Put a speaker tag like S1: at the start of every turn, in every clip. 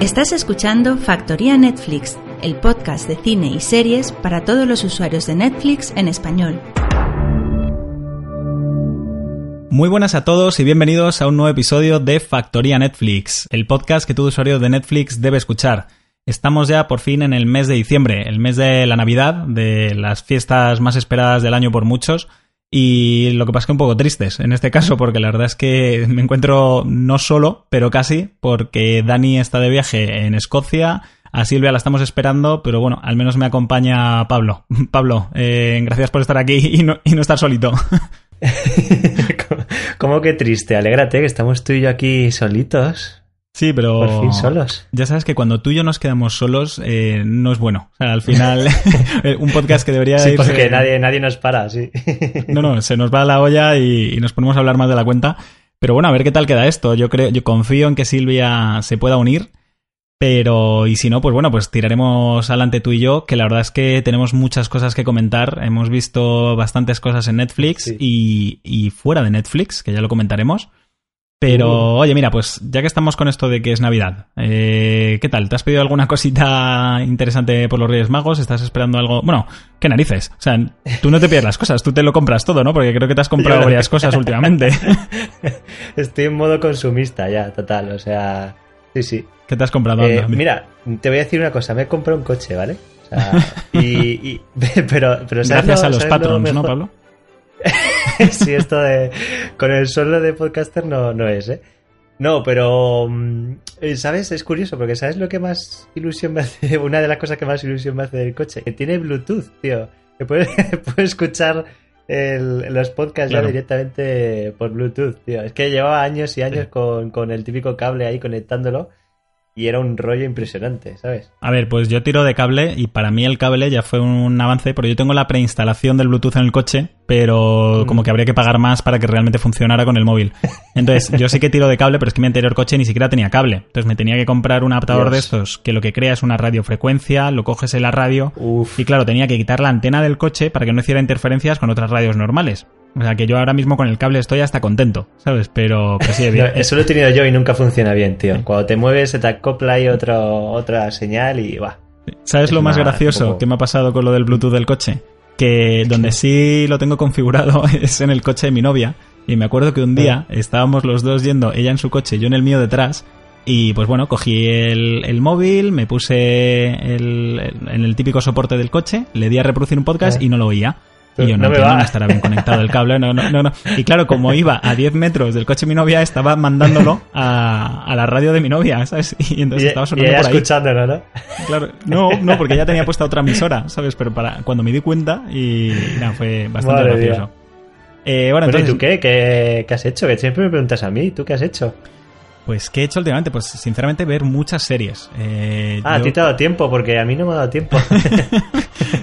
S1: Estás escuchando Factoría Netflix, el podcast de cine y series para todos los usuarios de Netflix en español.
S2: Muy buenas a todos y bienvenidos a un nuevo episodio de Factoría Netflix, el podcast que todo usuario de Netflix debe escuchar. Estamos ya por fin en el mes de diciembre, el mes de la Navidad, de las fiestas más esperadas del año por muchos. Y lo que pasa es que un poco tristes en este caso, porque la verdad es que me encuentro no solo, pero casi, porque Dani está de viaje en Escocia, a Silvia la estamos esperando, pero bueno, al menos me acompaña Pablo. Pablo, eh, gracias por estar aquí y no, y no estar solito.
S3: ¿Cómo que triste? Alégrate que estamos tú y yo aquí solitos.
S2: Sí, pero.
S3: Por fin solos.
S2: Ya sabes que cuando tú y yo nos quedamos solos, eh, no es bueno. O sea, al final, un podcast que debería.
S3: Sí, porque nadie, nadie nos para, sí.
S2: no, no, se nos va la olla y, y, nos ponemos a hablar más de la cuenta. Pero bueno, a ver qué tal queda esto. Yo creo, yo confío en que Silvia se pueda unir. Pero, y si no, pues bueno, pues tiraremos adelante tú y yo, que la verdad es que tenemos muchas cosas que comentar. Hemos visto bastantes cosas en Netflix
S3: Sí.
S2: y, y fuera de Netflix, que ya lo comentaremos. Pero, oye, mira, pues ya que estamos con esto de que es Navidad, eh, ¿qué tal? ¿Te has pedido alguna cosita interesante por los Reyes Magos? ¿Estás esperando algo? Bueno, ¿qué narices? O sea, tú no te pides las cosas, tú te lo compras todo, ¿no? Porque creo que te has comprado
S3: Yo
S2: varias cosas últimamente.
S3: Estoy en modo consumista ya, total. O sea, sí, sí.
S2: ¿Qué te has comprado?
S3: Eh, mira, te voy a decir una cosa. Me he comprado un coche, ¿vale? O sea, y, y- pero, pero ¿sabes
S2: Gracias
S3: lo-
S2: a los
S3: lo
S2: patrons, ¿no? Pablo?
S3: sí, esto de. Con el sueldo de podcaster no, no es, ¿eh? No, pero. mm, eh, ¿Sabes? Es curioso, porque ¿sabes lo que más ilusión me hace? Una de las cosas que más ilusión me hace del coche. Que tiene Bluetooth, tío. Que puedes puedes escuchar el- los podcasts
S2: Claro.
S3: ya directamente por Bluetooth, tío. Es que llevaba años y años
S2: Sí.
S3: con, con el típico cable ahí conectándolo. Y era un rollo impresionante, ¿sabes?
S2: A ver, pues yo tiro de cable y para mí el cable ya fue un avance, porque yo tengo la preinstalación del Bluetooth en el coche, pero
S3: Mm.
S2: como que habría que pagar más para que realmente funcionara con el móvil. Entonces, yo sí que tiro de cable, pero es que mi anterior coche ni siquiera tenía cable. Entonces me tenía que comprar un adaptador
S3: Dios.
S2: de estos que lo que crea es una radiofrecuencia, lo coges en la radio
S3: Uf.
S2: y claro, tenía que quitar la antena del coche para que no hiciera interferencias con otras radios normales. O sea que yo ahora mismo con el cable estoy hasta contento, ¿sabes? Pero, pero sí,
S3: No,
S2: bien.
S3: eso lo he tenido yo y nunca funciona bien, tío. Cuando te mueves se te acopla ahí otro, otra señal y va.
S2: ¿Sabes
S3: Es
S2: lo más gracioso
S3: poco-
S2: que me ha pasado con lo del Bluetooth del coche? Que donde sí lo tengo configurado es en el coche de mi novia. Y me acuerdo que un día estábamos los dos yendo, ella en su coche, yo en el mío detrás. Y pues bueno, cogí el, el móvil, me puse el- el- en el típico soporte del coche, le di a reproducir un podcast
S3: Ah.
S2: y no lo oía. Y yo no,
S3: no me
S2: entiendo,
S3: va.
S2: no estará bien conectado el cable, no, no, no, no. Y claro, como iba a 10 metros del coche de mi novia, estaba mandándolo a, a la radio de mi novia, ¿sabes? Y entonces
S3: Y,
S2: estaba
S3: y
S2: sonando
S3: ella
S2: por ahí.
S3: escuchándolo, ¿no?
S2: Claro, no, no, porque ya tenía puesta otra emisora, ¿sabes? Pero para cuando me di cuenta y nada, fue bastante
S3: Madre
S2: gracioso. Eh, bueno,
S3: Bueno, ¿y
S2: entonces,
S3: tú qué? qué? qué has hecho? Que siempre me preguntas a mí, ¿tú qué has hecho?
S2: Pues, ¿qué he hecho últimamente? Pues, sinceramente, ver muchas series. Eh,
S3: Ah, a ti te ha dado tiempo, porque a mí no me ha dado tiempo.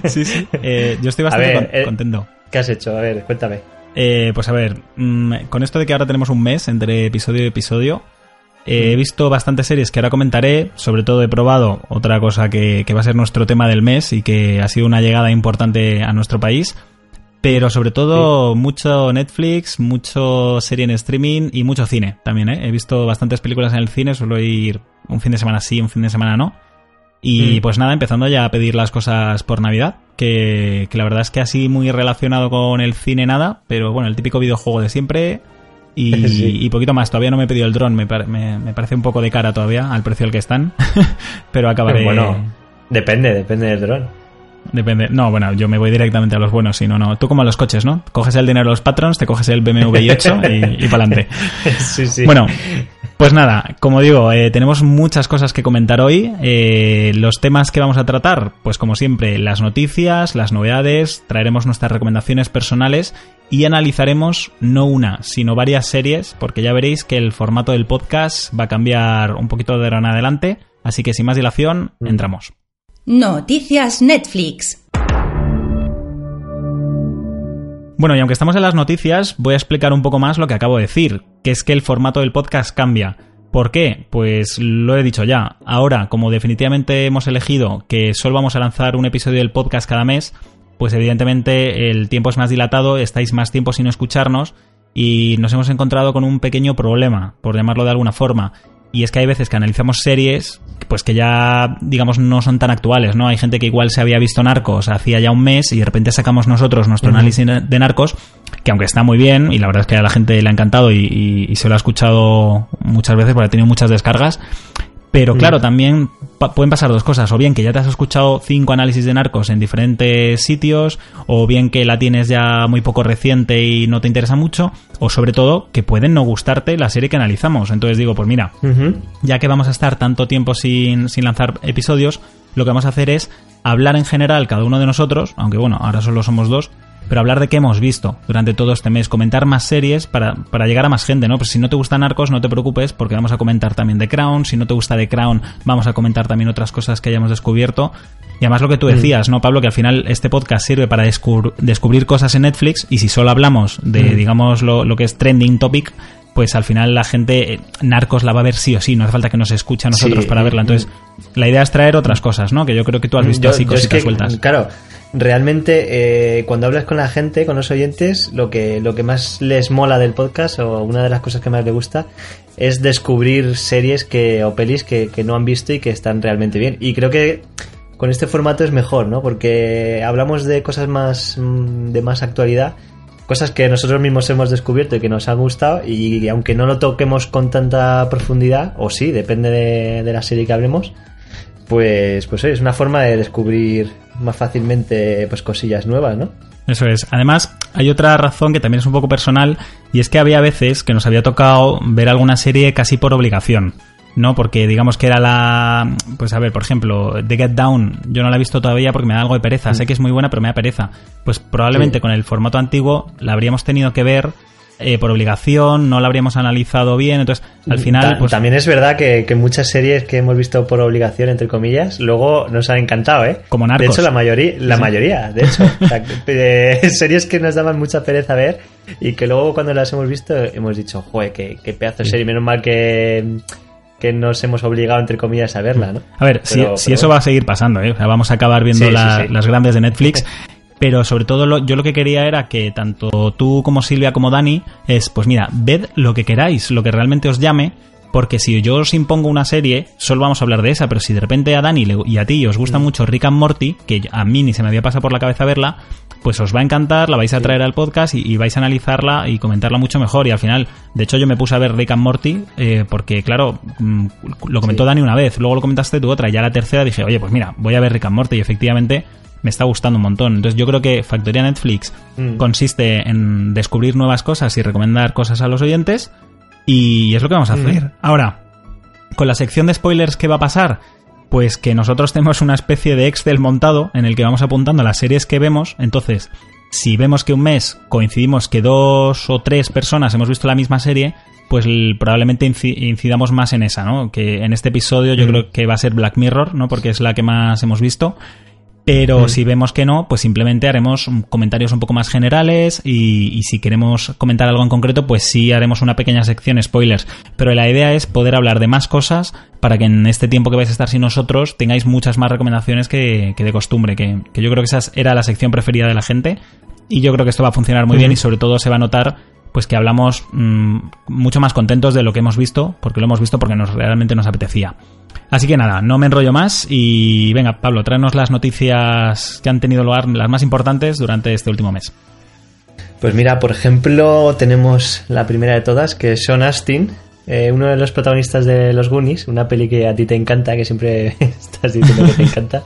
S2: Sí, sí. eh, yo estoy bastante
S3: ver,
S2: con-
S3: eh,
S2: contento.
S3: ¿Qué has hecho? A ver, cuéntame.
S2: Eh, pues a ver, mm, con esto de que ahora tenemos un mes entre episodio y episodio, he visto bastantes series que ahora comentaré, sobre todo he probado otra cosa que, que va a ser nuestro tema del mes y que ha sido una llegada importante a nuestro país, pero sobre todo mucho Netflix, mucho serie en streaming y mucho cine también. ¿eh? He visto bastantes películas en el cine, suelo ir un fin de semana sí, un fin de semana no. Y
S3: Mm.
S2: pues nada, empezando ya a pedir las cosas por Navidad, que, que la verdad es que así muy relacionado con el cine nada, pero bueno, el típico videojuego de siempre y,
S3: Sí.
S2: y poquito más. Todavía no me he pedido el dron, me, me- me parece un poco de cara todavía al precio al que están, pero acabaré...
S3: Bueno, depende, depende del dron.
S2: Depende. No, bueno, yo me voy directamente a los buenos, si no, no. Tú como a los coches, ¿no? Coges el dinero de los patrons, te coges el BMW i8 y, y para adelante.
S3: sí, sí.
S2: Bueno, pues nada, como digo, eh, tenemos muchas cosas que comentar hoy. Eh, los temas que vamos a tratar, pues como siempre, las noticias, las novedades, traeremos nuestras recomendaciones personales y analizaremos no una, sino varias series, porque ya veréis que el formato del podcast va a cambiar un poquito de ahora en adelante. Así que sin más dilación,
S3: Mm.
S2: entramos.
S1: Noticias Netflix.
S2: Bueno, y aunque estamos en las noticias, voy a explicar un poco más lo que acabo de decir, que es que el formato del podcast cambia. ¿Por qué? Pues lo he dicho ya. Ahora, como definitivamente hemos elegido que solo vamos a lanzar un episodio del podcast cada mes, pues evidentemente el tiempo es más dilatado, estáis más tiempo sin escucharnos y nos hemos encontrado con un pequeño problema, por llamarlo de alguna forma. Y es que hay veces que analizamos series pues que ya, digamos, no son tan actuales, ¿no? Hay gente que igual se había visto Narcos hacía ya un mes y de repente sacamos nosotros nuestro análisis de Narcos, que aunque está muy bien, y la verdad es que a la gente le ha encantado y, y se lo ha escuchado muchas veces porque ha tenido muchas descargas, pero claro, también pueden pasar dos cosas. O bien que ya te has escuchado cinco análisis de narcos en diferentes sitios, o bien que la tienes ya muy poco reciente y no te interesa mucho, o sobre todo que pueden no gustarte la serie que analizamos. Entonces digo, pues mira, ya que vamos a estar tanto tiempo sin, sin lanzar episodios, lo que vamos a hacer es hablar en general cada uno de nosotros, aunque bueno, ahora solo somos dos, pero hablar de qué hemos visto durante todo este mes, comentar más series para, para llegar a más gente, ¿no? Pues si no te gusta Narcos, no te preocupes, porque vamos a comentar también de Crown, si no te gusta de Crown, vamos a comentar también otras cosas que hayamos descubierto. Y además lo que tú mm. decías, ¿no, Pablo? Que al final este podcast sirve para descubrir cosas en Netflix y si solo hablamos de, mm. digamos, lo, lo que es trending topic, pues al final la gente, eh, Narcos la va a ver sí o sí, no hace falta que nos escuche a nosotros para verla. Entonces, la idea es traer otras cosas, ¿no? Que yo creo que tú has visto así cositas sueltas.
S3: Claro, realmente eh, cuando hablas con la gente, con los oyentes, lo que, lo que más les mola del podcast o una de las cosas que más les gusta es descubrir series que, o pelis que, que no han visto y que están realmente bien. Y creo que con este formato es mejor, ¿no? Porque hablamos de cosas más mm, de más actualidad cosas que nosotros mismos hemos descubierto y que nos han gustado y aunque no lo toquemos con tanta profundidad, o sí, depende de, la serie que hablemos, pues, pues es una forma de descubrir más fácilmente pues cosillas nuevas, ¿no?
S2: Eso es. Además, hay otra razón que también es un poco personal y es que había veces que nos había tocado ver alguna serie casi por obligación. ¿no? Porque digamos que era la... Pues a ver, por ejemplo, The Get Down, yo no la he visto todavía porque me da algo de pereza. Mm. Sé que es muy buena, pero me da pereza. Pues probablemente con el formato antiguo la habríamos tenido que ver eh, por obligación, no la habríamos analizado bien, entonces al final... pues...
S3: También es verdad que, muchas series que hemos visto por obligación, entre comillas, luego nos han encantado, ¿eh?
S2: Como Narcos.
S3: De hecho, la mayoría, la mayoría de hecho. series que nos daban mucha pereza ver y que luego cuando las hemos visto hemos dicho, joder, qué, qué pedazo de serie, menos mal que que nos hemos obligado, entre comillas, a verla, ¿no?
S2: A ver, si, eso va a seguir pasando, ¿eh? vamos a acabar viendo las grandes de Netflix. pero sobre todo yo lo que quería era que tanto tú como Silvia como Dani es, pues mira, ved lo que queráis, lo que realmente os llame, porque si yo os impongo una serie, solo vamos a hablar de esa, pero si de repente a Dani y a ti os gusta mm. mucho Rick and Morty, que a mí ni se me había pasado por la cabeza verla, pues os va a encantar, la vais a traer al podcast y, vais a analizarla y comentarla mucho mejor. Y al final, de hecho, yo me puse a ver Rick and Morty eh, porque, claro, mm, lo comentó Dani una vez, luego lo comentaste tú otra, y ya la tercera dije, oye, pues mira, voy a ver Rick and Morty y efectivamente me está gustando un montón. Entonces yo creo que Factoría Netflix mm. consiste en descubrir nuevas cosas y recomendar cosas a los oyentes y es lo que vamos a hacer. Ahora, con la sección de spoilers, ¿qué va a pasar? Pues que nosotros tenemos una especie de Excel montado en el que vamos apuntando las series que vemos. Entonces, si vemos que un mes coincidimos que dos o tres personas hemos visto la misma serie, pues probablemente incidamos más en esa, ¿no? Que en este episodio yo creo que va a ser Black Mirror, ¿no? Porque es la que más hemos visto. Pero mm. si vemos que no, pues simplemente haremos comentarios un poco más generales y, si queremos comentar algo en concreto, pues sí haremos una pequeña sección spoilers. Pero la idea es poder hablar de más cosas para que en este tiempo que vais a estar sin nosotros tengáis muchas más recomendaciones que, de costumbre, que, yo creo que esa era la sección preferida de la gente y yo creo que esto va a funcionar muy bien y sobre todo se va a notar pues que hablamos mm, mucho más contentos de lo que hemos visto, porque lo hemos visto porque nos realmente nos apetecía. Así que nada, no me enrollo más y venga, Pablo, tráenos las noticias que han tenido lugar, las más importantes durante este último mes.
S3: Pues mira, por ejemplo, tenemos la primera de todas, que es Sean Astin, eh, uno de los protagonistas de Los Goonies, una peli que a ti te encanta, que siempre estás diciendo que te encanta.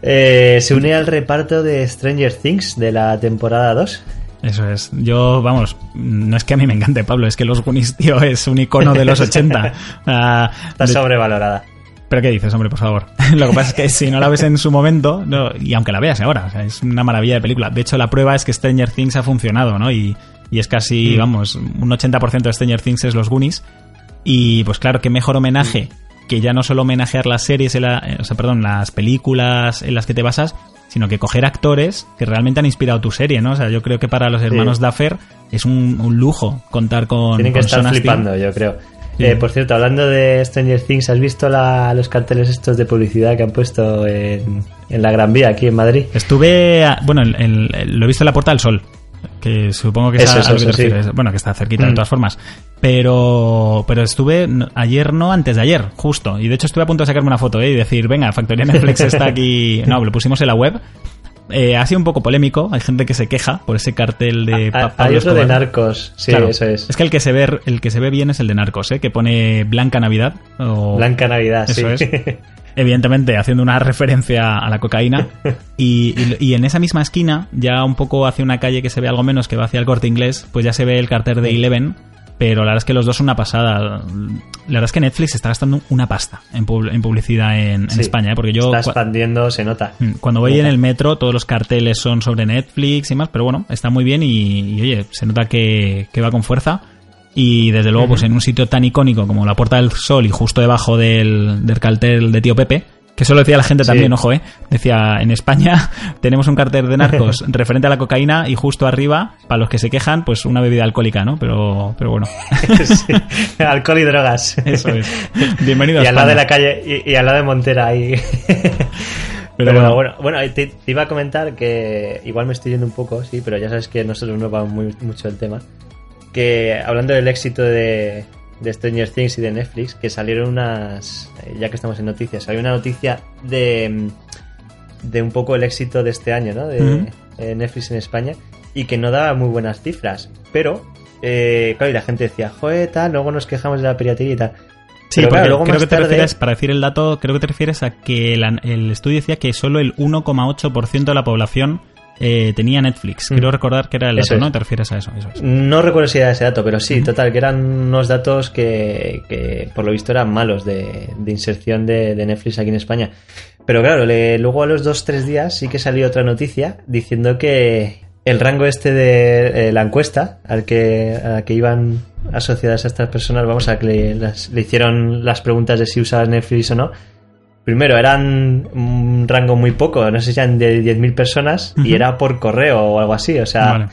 S3: Eh, se une al reparto de Stranger Things de la temporada 2.
S2: Eso es. Yo, vamos, no es que a mí me encante, Pablo, es que Los Goonies, tío, es un icono de los 80.
S3: Ah, Está sobrevalorada.
S2: ¿Pero qué dices, hombre, por favor? Lo que pasa es que si no la ves en su momento, y aunque la veas ahora, es una maravilla de película. De hecho, la prueba es que Stranger Things ha funcionado, ¿no? Y, es casi, mm. vamos, un 80% de Stranger Things es los Goonies. Y pues claro, qué mejor homenaje que ya no solo homenajear las series, o sea, perdón, las películas en las que te basas, sino que coger actores que realmente han inspirado tu serie, ¿no? O sea, yo creo que para los hermanos Duffer es un, lujo contar con.
S3: Tienen que estar flipando, yo creo. Eh, por cierto, hablando de Stranger Things, ¿has visto los carteles estos de publicidad que han puesto en, la Gran Vía aquí en Madrid?
S2: Estuve, bueno, lo he visto en la Puerta del Sol. que supongo que es
S3: Eso,
S2: a,
S3: eso,
S2: a lo que te
S3: eso, sí.
S2: refieres. Bueno, que está cerquita de
S3: Mm.
S2: todas formas. Pero, pero estuve ayer, no, antes de ayer, justo. Y de hecho estuve a punto de sacarme una foto ¿eh? y decir, venga, Factoría Netflix está aquí. No, lo pusimos en la web. Eh, ha sido un poco polémico. Hay gente que se queja por ese cartel de
S3: Ah,
S2: Pa-
S3: Hay
S2: Pablo
S3: otro de. Narcos, sí,
S2: Claro.
S3: eso es.
S2: Es que el que se ve el que se ve bien es el de Narcos, ¿eh? que pone Blanca Navidad. O...
S3: Blanca Navidad,
S2: Eso
S3: sí.
S2: es. Evidentemente, haciendo una referencia a la cocaína. Y, y- y en esa misma esquina, ya un poco hacia una calle que se ve algo menos, que va hacia el corte inglés, pues ya se ve el cartel de Eleven. Pero la verdad es que los dos son una pasada. La verdad es que Netflix está gastando una pasta en, pub- en publicidad en, en
S3: Sí.
S2: España, ¿eh? porque yo
S3: Está expandiendo, se nota.
S2: Mm, Cuando voy en el metro, todos los carteles son sobre Netflix y más, pero bueno, está muy bien y, y, oye, se nota que, que va con fuerza. Y desde luego, pues en un sitio tan icónico como la Puerta del Sol y justo debajo del, del cartel de Tío Pepe, que eso lo decía la gente
S3: Sí.
S2: también, ojo, ¿eh? Decía, en España tenemos un cartel de narcos referente a la cocaína y justo arriba, para los que se quejan, pues una bebida alcohólica, ¿no? Pero, pero bueno,
S3: Sí. Alcohol y drogas.
S2: eso es. Bienvenido a
S3: Y al lado de la calle, y, y al lado de Montera ahí. Pero,
S2: bueno.
S3: bueno, bueno, te, te iba a comentar que igual me estoy yendo un poco, sí, pero ya sabes que nosotros no vamos muy, mucho del tema. Que hablando del éxito de, de Stranger Things y de Netflix, que salieron unas, eh, ya que estamos en noticias, salió una noticia de, de un poco el éxito de este año, ¿no? De eh, Netflix en España y que no daba muy buenas cifras, pero eh, claro, y la gente decía, joder, tal, luego nos quejamos de la piratería y tal.
S2: Sí,
S3: Pero claro, luego
S2: creo que te
S3: tarde-
S2: refieres, para decir el dato, creo que te refieres a que la- el estudio decía que solo el 1,8% de la población eh, tenía Netflix.
S3: Mm.
S2: Quiero recordar que era el
S3: Eso
S2: ¿no?
S3: es.
S2: Te refieres a eso. eso es.
S3: No recuerdo si era ese dato, pero sí, total, que eran unos datos que, que por lo visto eran malos de, de inserción de, de Netflix aquí en España. Pero claro, le- luego a los dos, tres días sí que salió otra noticia diciendo que el rango este de eh, la encuesta al que, a la que iban asociadas a estas personas, vamos a que le, las- le hicieron las preguntas de si usabas Netflix o no. Primero, eran un rango muy poco, no sé si eran de 10.000 personas y era por correo o algo así, o sea...
S2: Vale.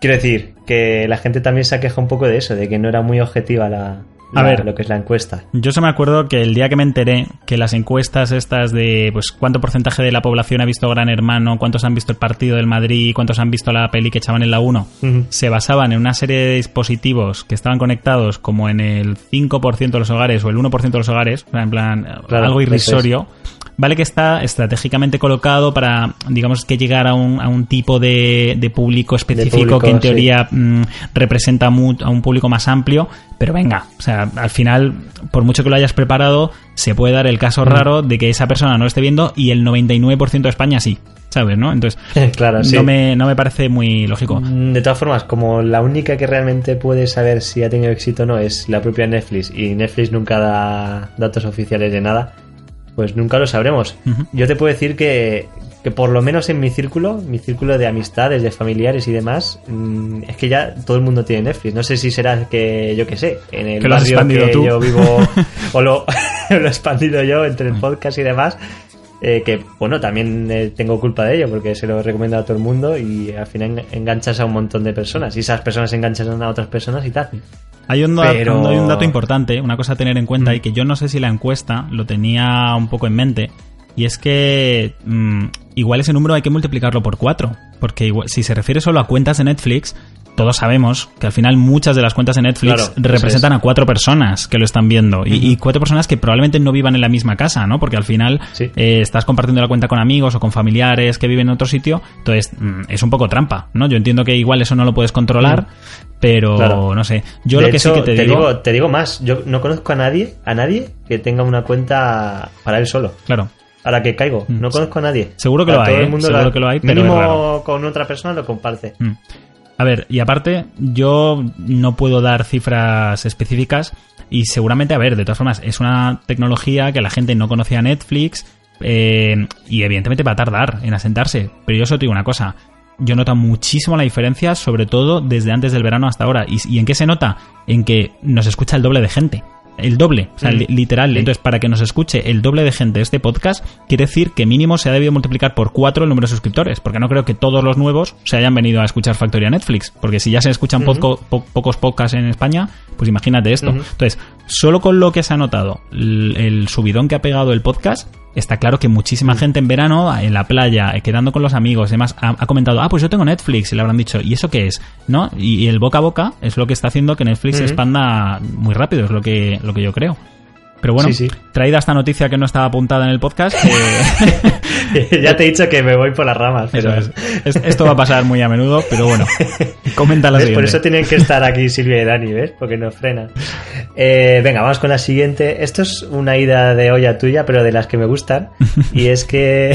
S3: Quiero decir que la gente también se ha quejado un poco de eso, de que no era muy objetiva la,
S2: A ver.
S3: lo que es la encuesta.
S2: Yo se me acuerdo que el día que me enteré que las encuestas estas de pues cuánto porcentaje de la población ha visto Gran Hermano, cuántos han visto el partido del Madrid, cuántos han visto la peli que echaban en la 1,
S3: Ujú.
S2: se basaban en una serie de dispositivos que estaban conectados como en el 5% de los hogares o el 1% de los hogares, en plan
S3: Claro,
S2: algo irrisorio. Vale que está estratégicamente colocado para, digamos, que llegar a un, a un tipo de, de público específico
S3: público,
S2: que en
S3: sí.
S2: teoría mm, representa a un público más amplio, pero venga, o sea, al final, por mucho que lo hayas preparado, se puede dar el caso raro de que esa persona no lo esté viendo y el 99% de España sí, ¿sabes? ¿no? Entonces,
S3: claro, sí.
S2: no, me, no me parece muy lógico.
S3: Mm, De todas formas, como la única que realmente puede saber si ha tenido éxito o no es la propia Netflix y Netflix nunca da datos oficiales de nada, pues nunca lo sabremos. Yo te puedo decir que, que por lo menos en mi círculo, mi círculo de amistades, de familiares y demás, mm, es que ya todo el mundo tiene Netflix. No sé si será que, yo qué sé, en el
S2: Que
S3: barrio
S2: expandido
S3: que
S2: tú.
S3: yo vivo o lo, lo he expandido yo entre el podcast y demás. Eh, que bueno, también eh, tengo culpa de ello porque se lo he recomendado a todo el mundo y al final en- enganchas a un montón de personas y esas personas enganchan a otras personas y tal.
S2: Hay un, da-
S3: Pero-
S2: hay un dato importante, una cosa a tener en cuenta
S3: Mm.
S2: y que yo no sé si la encuesta lo tenía un poco en mente. Y es que mm, igual ese número hay que multiplicarlo por cuatro. Porque igual- si se refiere solo a cuentas de Netflix, todos sabemos que al final muchas de las cuentas de Netflix
S3: Claro,
S2: representan
S3: es.
S2: a cuatro personas que lo están viendo. y, y cuatro personas que probablemente no vivan en la misma casa, ¿no? Porque al final
S3: Sí.
S2: eh, estás compartiendo la cuenta con amigos o con familiares que viven en otro sitio. Entonces mm, es un poco trampa, ¿no? Yo entiendo que igual eso no lo puedes controlar, pero
S3: Claro.
S2: no sé. Yo
S3: de
S2: lo que
S3: hecho,
S2: sí que te, digo,
S3: te digo más, yo no conozco a nadie, a nadie que tenga una cuenta para él solo.
S2: Claro.
S3: Ahora que caigo,
S2: Mm.
S3: no conozco a nadie.
S2: Seguro que lo hay,
S3: todo el
S2: ¿eh?
S3: mundo
S2: Seguro
S3: la-
S2: que lo hay, pero
S3: Mínimo con otra persona lo comparte.
S2: A ver, y aparte, yo no puedo dar cifras específicas y seguramente, a ver, de todas formas, es una tecnología que la gente no conocía Netflix eh, y evidentemente va a tardar en asentarse. Pero yo solo te digo una cosa, yo noto muchísimo la diferencia, sobre todo desde antes del verano hasta ahora. ¿Y, y en qué se nota? En que nos escucha el doble de gente. El doble, o sea,
S3: Mm.
S2: li- literal.
S3: Sí.
S2: Entonces, para que nos escuche el doble de gente este podcast, quiere decir que mínimo se ha debido multiplicar por cuatro el número de suscriptores. Porque no creo que todos los nuevos se hayan venido a escuchar Factoría Netflix. Porque si ya se escuchan po- pocos podcasts en España, pues imagínate esto. Entonces, solo con lo que se ha notado, el, el subidón que ha pegado el podcast, está claro que muchísima gente en verano, en la playa, eh, quedando con los amigos, demás, ha, ha comentado, ah, pues yo tengo Netflix, y le habrán dicho, ¿y eso qué es? ¿No? Y, y el boca a boca es lo que está haciendo que Netflix se
S3: Ujú.
S2: expanda muy rápido, es lo que, lo que yo creo. Pero bueno,
S3: Sí, sí.
S2: traída esta noticia que no estaba apuntada en el podcast, que-
S3: ya te he dicho que me voy por las ramas, pero
S2: es. Esto va a pasar muy a menudo, pero bueno, comenta la.
S3: Por eso tienen que estar aquí Silvia y Dani, ¿ves? Porque nos frenan. Eh, venga, vamos con la siguiente. Esto es una ida de olla tuya, pero de las que me gustan. Y es que.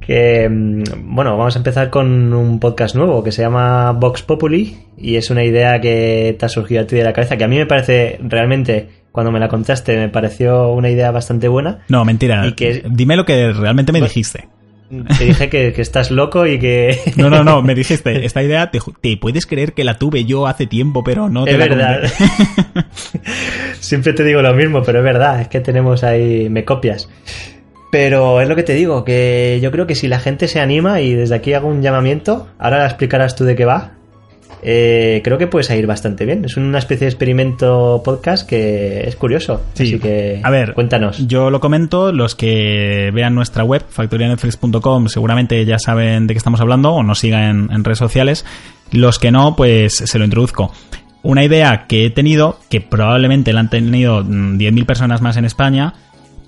S3: que mm, bueno, vamos a empezar con un podcast nuevo que se llama Vox Populi. Y es una idea que te ha surgido a ti de la cabeza, que a mí me parece realmente. Cuando me la contaste, me pareció una idea bastante buena.
S2: No, mentira.
S3: Y que-
S2: Dime lo que realmente me
S3: Bueno,
S2: dijiste.
S3: Te dije que, que estás loco y que.
S2: No, no, no, me dijiste, esta idea te, puedes creer que la tuve yo hace tiempo, pero no te
S3: Es
S2: la
S3: verdad. Siempre te digo lo mismo, pero es verdad, es que tenemos ahí, me copias. Pero es lo que te digo, que yo creo que si la gente se anima y desde aquí hago un llamamiento, ahora explicarás tú de qué va, eh, creo que puedes ir bastante bien. Es una especie de experimento podcast que es curioso.
S2: Sí.
S3: Así que
S2: A ver,
S3: cuéntanos.
S2: Yo lo comento, los que vean nuestra web, factorianetflix.com, seguramente ya saben de qué estamos hablando o nos sigan en, en redes sociales. Los que no, pues se lo introduzco. Una idea que he tenido, que probablemente la han tenido mm, 10.000 personas más en España,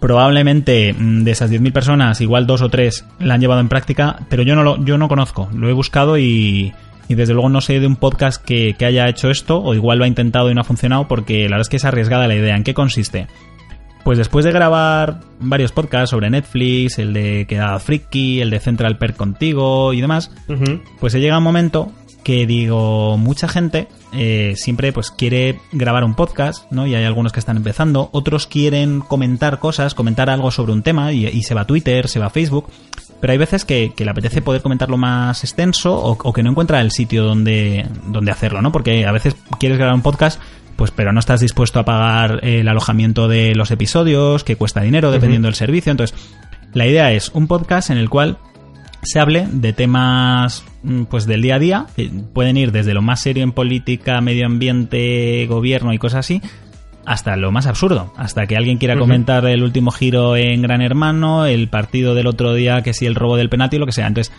S2: probablemente mm, de esas 10.000 personas, igual dos o tres la han llevado en práctica, pero yo no lo yo no conozco. Lo he buscado y, y desde luego no sé de un podcast que, que haya hecho esto, o igual lo ha intentado y no ha funcionado, porque la verdad es que es arriesgada la idea. ¿En qué consiste? Pues después de grabar varios podcasts sobre Netflix, el de Quedada Friki, el de Central Perk contigo y demás, pues llega un momento que digo, mucha gente eh, siempre pues quiere grabar un podcast, ¿no? Y hay algunos que están empezando, otros quieren comentar cosas, comentar algo sobre un tema y, y se va a Twitter, se va a Facebook, pero hay veces que, que le apetece poder comentarlo más extenso o, o que no encuentra el sitio donde, donde hacerlo, ¿no? Porque a veces quieres grabar un podcast pues pero no estás dispuesto a pagar el alojamiento de los episodios, que cuesta dinero dependiendo del servicio. Entonces, la idea es un podcast en el cual se hable de temas mm, pues del día a día, que pueden ir desde lo más serio en política, medio ambiente, gobierno y cosas así, hasta lo más absurdo, hasta que alguien quiera comentar el último giro en Gran Hermano, el partido del otro día, que si el robo del penalti, lo que sea. Entonces,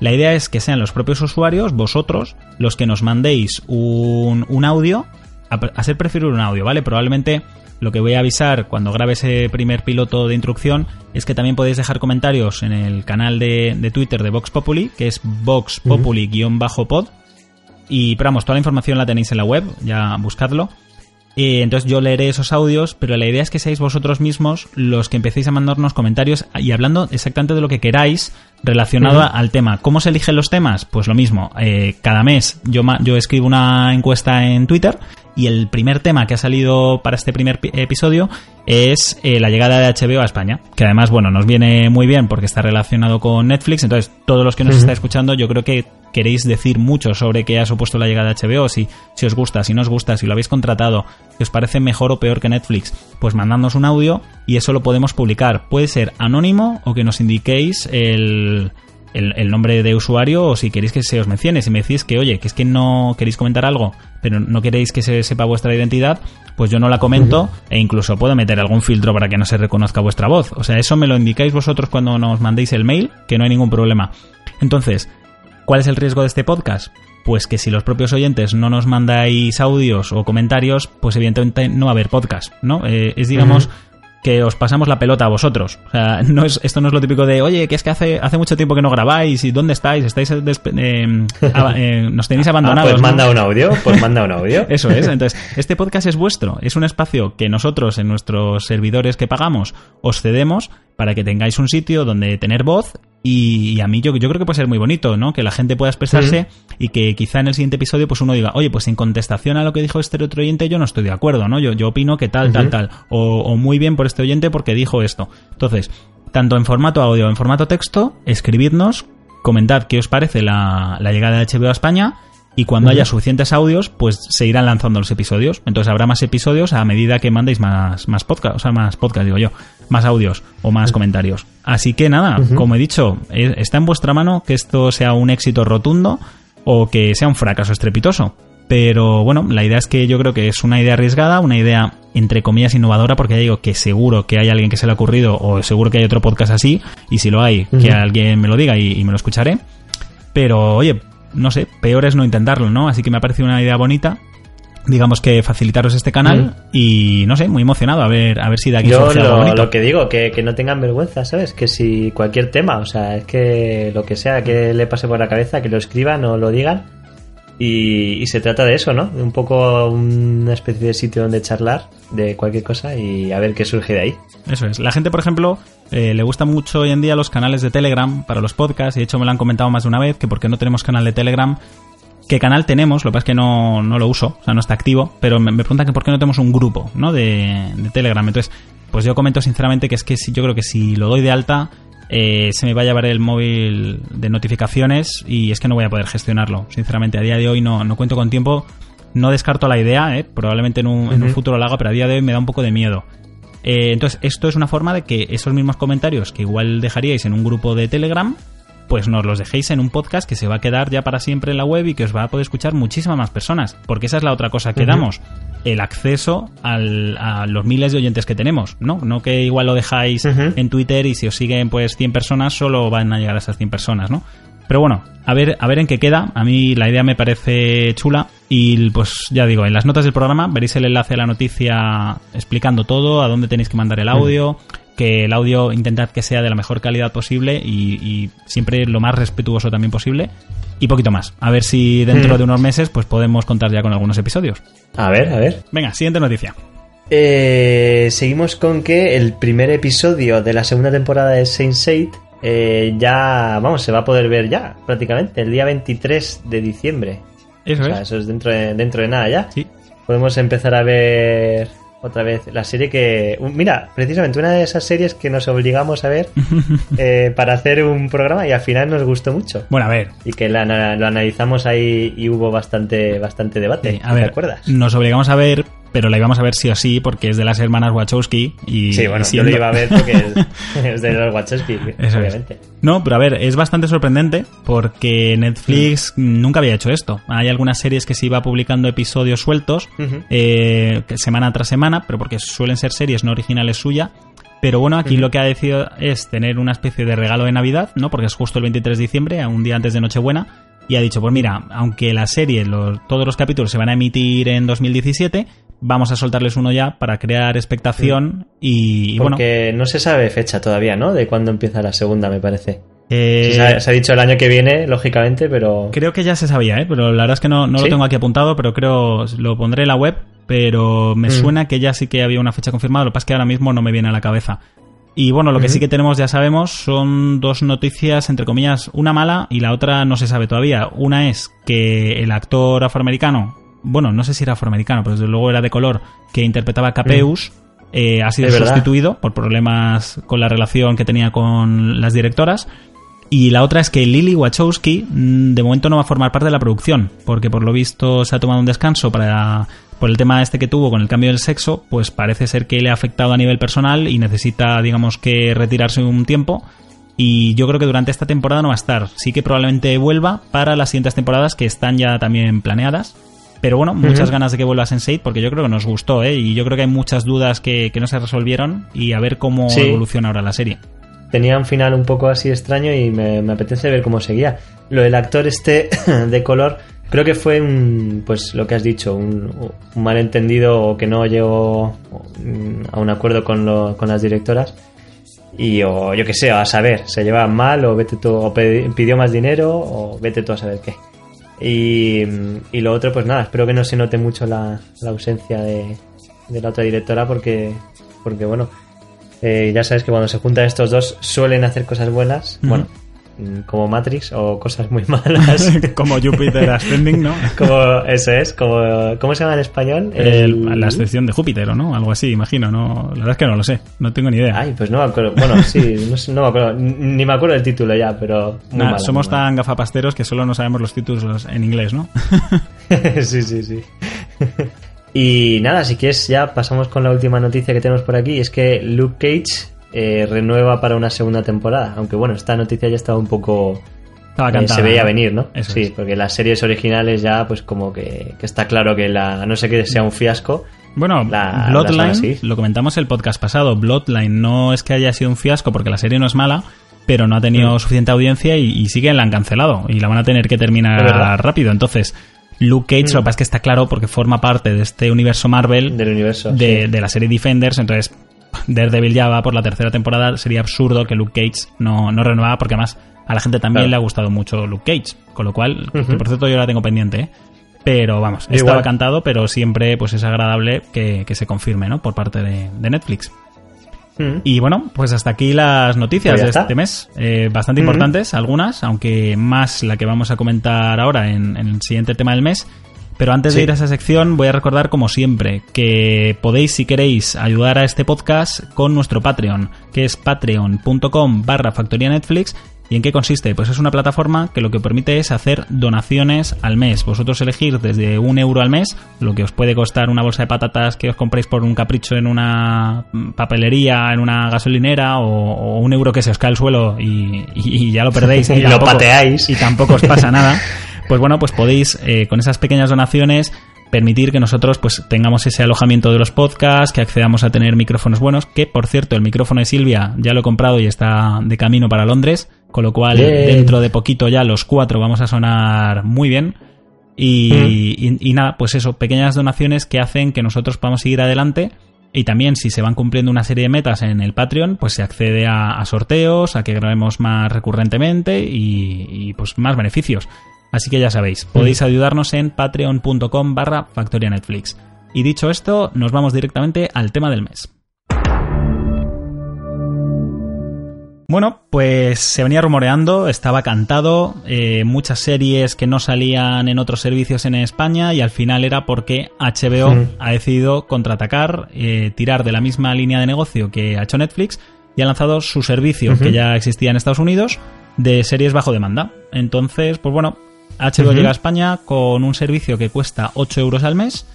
S2: la idea es que sean los propios usuarios, vosotros, los que nos mandéis un, un audio, a, a ser preferir un audio, ¿vale? Probablemente lo que voy a avisar cuando grabe ese primer piloto de instrucción es que también podéis dejar comentarios en el canal de, de Twitter de Vox Populi, que es Vox Populi-pod. Y, pero vamos, toda la información la tenéis en la web, ya buscadlo. Eh, entonces yo leeré esos audios, pero la idea es que seáis vosotros mismos los que empecéis a mandarnos comentarios y hablando exactamente de lo que queráis relacionado al tema. ¿Cómo se eligen los temas? Pues lo mismo. eh, cada mes yo, yo escribo una encuesta en Twitter y el primer tema que ha salido para este primer pi- episodio es eh, la llegada de HBO a España, que además, bueno, nos viene muy bien porque está relacionado con Netflix, entonces todos los que nos
S3: Ujú.
S2: estáis escuchando yo creo que queréis decir mucho sobre qué ha supuesto la llegada de HBO, si, si os gusta, si no os gusta, si lo habéis contratado, si os parece mejor o peor que Netflix, pues mandadnos un audio y eso lo podemos publicar. Puede ser anónimo o que nos indiquéis el, el, el nombre de usuario o si queréis que se os mencione. Si me decís que, oye, que es que no queréis comentar algo, pero no queréis que se sepa vuestra identidad, pues yo no la comento e incluso puedo meter algún filtro para que no se reconozca vuestra voz. O sea, eso me lo indicáis vosotros cuando nos mandéis el mail, que no hay ningún problema. Entonces, ¿cuál es el riesgo de este podcast? Pues que si los propios oyentes no nos mandáis audios o comentarios, pues evidentemente no va a haber podcast, ¿no? Eh, es, digamos. Que os pasamos la pelota a vosotros. O sea, no es, esto no es lo típico de, oye, que es que hace, hace mucho tiempo que no grabáis y ¿dónde estáis? ¿Estáis eh, eh, nos tenéis
S3: Ah,
S2: abandonados?
S3: pues
S2: ¿no?
S3: manda un audio, pues manda un audio.
S2: Eso es. Entonces, este podcast es vuestro. Es un espacio que nosotros en nuestros servidores que pagamos os cedemos para que tengáis un sitio donde tener voz y, y a mí yo, yo creo que puede ser muy bonito, ¿no? Que la gente pueda expresarse y que quizá en el siguiente episodio pues uno diga, oye, pues en contestación a lo que dijo este otro oyente yo no estoy de acuerdo, ¿no? Yo, yo opino que tal, tal, tal. O, o muy bien por este oyente porque dijo esto. Entonces, tanto en formato audio o en formato texto, escribidnos, comentad qué os parece la, la llegada de HBO a España y cuando haya suficientes audios, pues se irán lanzando los episodios. Entonces habrá más episodios a medida que mandéis más, más podcast, o sea, más podcast, digo yo, más audios o más comentarios. Así que nada, como he dicho, eh, está en vuestra mano que esto sea un éxito rotundo o que sea un fracaso estrepitoso. Pero bueno, la idea es que yo creo que es una idea arriesgada, una idea entre comillas innovadora, porque ya digo que seguro que hay alguien que se le ha ocurrido o seguro que hay otro podcast así, y si lo hay, que alguien me lo diga y, me lo escucharé. Pero oye, no sé, peor es no intentarlo, ¿no? Así que me ha parecido una idea bonita digamos que facilitaros este canal y no sé, muy emocionado a ver a ver si de aquí
S3: Yo lo, lo que digo, que, que, no tengan vergüenza, ¿sabes? Que si cualquier tema, o sea, es que lo que sea que le pase por la cabeza, que lo escriban o lo digan y, se trata de eso, ¿no? Un poco una especie de sitio donde charlar de cualquier cosa y a ver qué surge de ahí.
S2: Eso es. La gente, por ejemplo, eh, le gusta mucho hoy en día los canales de Telegram para los podcasts. Y de hecho me lo han comentado más de una vez que porque no tenemos canal de Telegram. ¿Qué canal tenemos? Lo que pasa es que no, lo uso, o sea, no está activo. Pero me, preguntan que por qué no tenemos un grupo, ¿no? De, de Telegram. Entonces, pues yo comento sinceramente que es que yo creo que si lo doy de alta eh, se me va a llevar el móvil de notificaciones y es que no voy a poder gestionarlo. Sinceramente, a día de hoy no, no cuento con tiempo. No descarto la idea, eh, probablemente en un, en un, futuro lo haga, pero a día de hoy me da un poco de miedo. Eh, entonces, esto es una forma de que esos mismos comentarios que igual dejaríais en un grupo de Telegram, pues nos los dejéis en un podcast que se va a quedar ya para siempre en la web y que os va a poder escuchar muchísimas más personas. Porque esa es la otra cosa que damos el acceso al, a los miles de oyentes que tenemos, ¿no? No que igual lo dejáis en Twitter y si os siguen pues 100 personas solo van a llegar a esas 100 personas, ¿no? Pero bueno, a ver, a ver en qué queda. A mí la idea me parece chula y pues ya digo, en las notas del programa veréis el enlace a la noticia explicando todo, a dónde tenéis que mandar el audio, que el audio intentad que sea de la mejor calidad posible y, y siempre lo más respetuoso también posible y poquito más. A ver si dentro de unos meses pues podemos contar ya con algunos episodios.
S3: A ver, a ver.
S2: Venga, siguiente noticia.
S3: Eh, seguimos con que el primer episodio de la segunda temporada de Saint Seiya eh, ya, vamos, se va a poder ver ya, prácticamente, el día 23 de diciembre.
S2: Eso
S3: o
S2: sea,
S3: eso es dentro de, dentro de nada ya.
S2: Sí.
S3: Podemos empezar a ver otra vez la serie que... Mira, precisamente una de esas series que nos obligamos a ver eh, para hacer un programa y al final nos gustó mucho.
S2: Bueno, a ver.
S3: Y que lo analizamos ahí y hubo bastante, bastante debate.
S2: a ver,
S3: ¿Te acuerdas?
S2: Nos obligamos a ver, pero la íbamos a ver sí o sí porque es de las hermanas Wachowski y
S3: sí bueno yo lo iba a ver porque es, de los Wachowski obviamente
S2: no pero a ver es bastante sorprendente porque Netflix mm. nunca había hecho esto hay algunas series que se iba publicando episodios sueltos eh, semana tras semana pero porque suelen ser series no originales suya pero bueno, aquí lo que ha decidido es tener una especie de regalo de Navidad, ¿no? Porque es justo el 23 de diciembre, un día antes de Nochebuena. Y ha dicho, pues mira, aunque la serie, todos los capítulos se van a emitir en 2017, vamos a soltarles uno ya para crear expectación y,
S3: y Porque no se sabe fecha todavía, ¿no? De cuándo empieza la segunda, me parece.
S2: Eh,
S3: se, ha, dicho el año que viene, lógicamente, pero...
S2: Creo que ya se sabía, ¿eh? Pero la verdad es que no, no lo tengo aquí apuntado, pero creo, lo pondré en la web, pero me mm. suena que ya sí que había una fecha confirmada, lo que pasa es que ahora mismo no me viene a la cabeza. Y bueno, lo que sí que tenemos, ya sabemos, son dos noticias, entre comillas, una mala y la otra no se sabe todavía. Una es que el actor afroamericano, bueno, no sé si era afroamericano, pero desde luego era de color, que interpretaba a Capeus, eh, ha sido sustituido por problemas con la relación que tenía con las directoras. Y la otra es que Lily Wachowski mm, de momento no va a formar parte de la producción, porque por lo visto se ha tomado un descanso para por el tema este que tuvo con el cambio del sexo, pues parece ser que le ha afectado a nivel personal y necesita, digamos que retirarse un tiempo. Y yo creo que durante esta temporada no va a estar. Sí que probablemente vuelva para las siguientes temporadas que están ya también planeadas. Pero bueno, muchas ganas de que vuelva Sense8 porque yo creo que nos gustó, ¿eh? Y yo creo que hay muchas dudas que, no se resolvieron y a ver cómo evoluciona ahora la serie.
S3: Tenía un final un poco así extraño y me, apetece ver cómo seguía. Lo del actor este de color, creo que fue un, pues lo que has dicho, un, malentendido o que no llegó a un acuerdo con, con las directoras. Y o yo que sé, a saber, se llevaban mal o vete tú, o pidió más dinero o vete tú a saber qué. Y, y, lo otro, pues nada, espero que no se note mucho la, la ausencia de, de, la otra directora porque, porque bueno, eh, ya sabes que cuando se juntan estos dos suelen hacer cosas buenas. Bueno, como Matrix o cosas muy malas.
S2: como Jupiter Ascending, ¿no?
S3: como eso es, como ¿cómo se llama en español?
S2: La excepción de Júpiter o no, algo así, imagino, no, la verdad es que no lo sé, no tengo ni idea.
S3: Ay, pues no me acuerdo. Bueno, sí, no, me acuerdo, ni me acuerdo del título ya, pero
S2: somos tan gafapasteros que solo no sabemos los títulos en inglés, ¿no?
S3: sí, sí, sí. y nada, si quieres ya pasamos con la última noticia que tenemos por aquí, es que Luke Cage eh, renueva para una segunda temporada. Aunque bueno, esta noticia ya estaba un poco
S2: Estaba
S3: eh, se veía
S2: ¿no?
S3: venir, ¿no?
S2: Eso
S3: sí,
S2: es.
S3: porque las series originales ya, pues como que, que está claro que la, a no sé que sea un fiasco.
S2: Bueno,
S3: La-
S2: Bloodline,
S3: seguir.
S2: lo comentamos el podcast pasado, Bloodline no es que haya sido un fiasco porque la serie no es mala, pero no ha tenido
S3: Mm.
S2: suficiente audiencia y, y sí que la han cancelado y la van a tener que terminar rápido. Entonces, Luke Cage,
S3: Mm.
S2: lo que pasa es que está claro porque forma parte de este universo Marvel
S3: Del universo.
S2: de,
S3: sí.
S2: de la serie Defenders, entonces Daredevil ya va por la tercera temporada, sería absurdo que Luke Cage no, no renueva porque además a la gente también
S3: Claro.
S2: le ha gustado mucho Luke Cage, con lo cual, que
S3: Ujú.
S2: por cierto yo la tengo pendiente, ¿eh? pero vamos,
S3: Igual.
S2: estaba cantado, pero siempre pues es agradable que, que se confirme, ¿no? Por parte de, de Netflix. Y bueno, pues hasta aquí las noticias
S3: Pues
S2: de
S3: está.
S2: este mes. Eh, bastante importantes, algunas, aunque más la que vamos a comentar ahora en, en el siguiente tema del mes. Pero antes de ir a esa sección, voy a recordar, como siempre, que podéis, si queréis, ayudar a este podcast con nuestro Patreon, que es patreon.com barra factoría Netflix. ¿Y en qué consiste? Pues es una plataforma que lo que permite es hacer donaciones al mes. Vosotros elegir desde un euro al mes, lo que os puede costar una bolsa de patatas que os compréis por un capricho en una papelería, en una gasolinera, o, o un euro que se os cae al suelo y, y- y ya lo perdéis.
S3: Y lo
S2: tampoco-
S3: pateáis.
S2: Y tampoco os pasa nada. Pues bueno, pues podéis eh, con esas pequeñas donaciones permitir que nosotros pues tengamos ese alojamiento de los podcasts, que accedamos a tener micrófonos buenos, que por cierto el micrófono de Silvia ya lo he comprado y está de camino para Londres, con lo cual
S3: Bien.
S2: dentro de poquito ya los cuatro vamos a sonar muy bien. Y, y- y nada, pues eso, pequeñas donaciones que hacen que nosotros podamos seguir adelante. Y también si se van cumpliendo una serie de metas en el Patreon, pues se accede a, a sorteos, a que grabemos más recurrentemente y, y, pues más beneficios. Así que ya sabéis, podéis ayudarnos en patreon.com barra Factoria Netflix. Y dicho esto, nos vamos directamente al tema del mes. Bueno, pues se venía rumoreando, estaba cantado, eh, muchas series que no salían en otros servicios en España y al final era porque HBO
S3: Mm.
S2: ha decidido contraatacar, eh, tirar de la misma línea de negocio que ha hecho Netflix y ha lanzado su servicio que ya existía en Estados Unidos de series bajo demanda. Entonces, pues bueno, HBO llega a España con un servicio que cuesta 8 euros al mes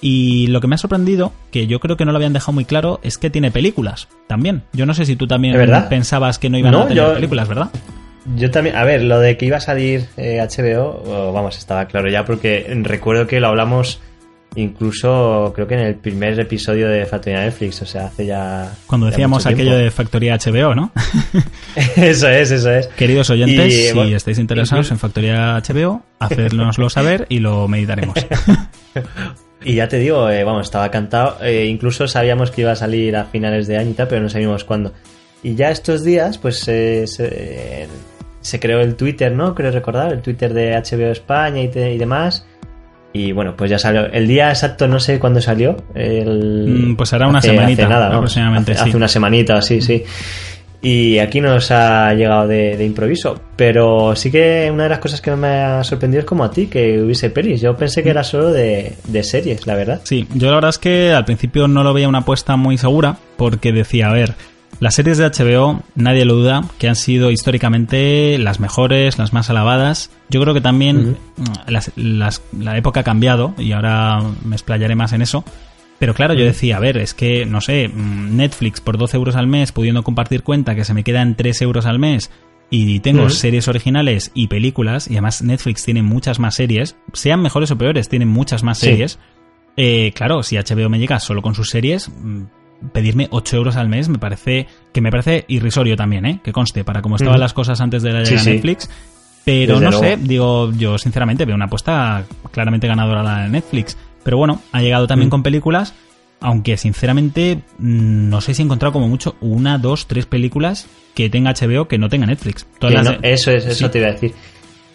S2: y lo que me ha sorprendido, que yo creo que no lo habían dejado muy claro, es que tiene películas también. Yo no sé si tú también pensabas que no iban
S3: No,
S2: a tener
S3: yo-
S2: películas, ¿verdad?
S3: Yo también, a ver, lo de que iba a salir eh, HBO, oh, vamos, estaba claro ya porque recuerdo que lo hablamos incluso creo que en el primer episodio de Factoría Netflix, o sea, hace ya...
S2: Cuando decíamos aquello de Factoría HBO, ¿no?
S3: eso es, eso es.
S2: Queridos oyentes,
S3: Y,
S2: si
S3: bueno,
S2: estáis interesados
S3: incluso-
S2: en Factoría HBO, hacednoslo saber y lo meditaremos.
S3: Y ya te digo, eh, vamos, estaba cantado. eh, incluso sabíamos que iba a salir a finales de año y tal, pero no sabíamos cuándo. Y ya estos días, pues eh, se, se creó el Twitter, ¿no? Creo recordar, el Twitter de HBO España y, te- y demás. Y bueno, pues ya salió. El día exacto no sé cuándo salió. el-
S2: Mm, pues hará una
S3: hace-
S2: semanita,
S3: hace nada, ¿no?
S2: aproximadamente,
S3: Hace,
S2: sí.
S3: hace una semanita, así, sí. Y aquí nos ha llegado de, de improviso. Pero sí que una de las cosas que me ha sorprendido es como a ti, que hubiese pelis. Yo pensé que era solo de, de series, la verdad.
S2: Sí, yo la verdad es que al principio no lo veía una apuesta muy segura porque decía, a ver, las series de HBO, nadie lo duda, que han sido históricamente las mejores, las más alabadas. Yo creo que también mm, las- las- la época ha cambiado y ahora me explayaré más en eso. Pero claro, yo decía, a ver, es que, no sé, mm, Netflix por 12 euros al mes, pudiendo compartir cuenta que se me queda en 3 euros al mes y tengo series originales y películas, y además Netflix tiene muchas más series, sean mejores o peores, tienen muchas más
S3: Sí.
S2: series. Eh, claro, si HBO me llega solo con sus series, mm, pedirme 8 euros al mes me parece que me parece irrisorio también, ¿eh? Que conste, para cómo estaban las cosas antes de la
S3: Sí,
S2: llegada
S3: sí.
S2: Netflix. Pero
S3: Desde
S2: no
S3: luego.
S2: sé, digo, yo sinceramente veo una apuesta claramente ganadora la de Netflix. Pero bueno, ha llegado también
S3: Mm.
S2: con películas, aunque sinceramente mm, no sé si he encontrado como mucho una, dos, tres películas que tenga HBO que no tenga Netflix. Todas las
S3: no- eso es, eso
S2: Sí.
S3: te iba a decir.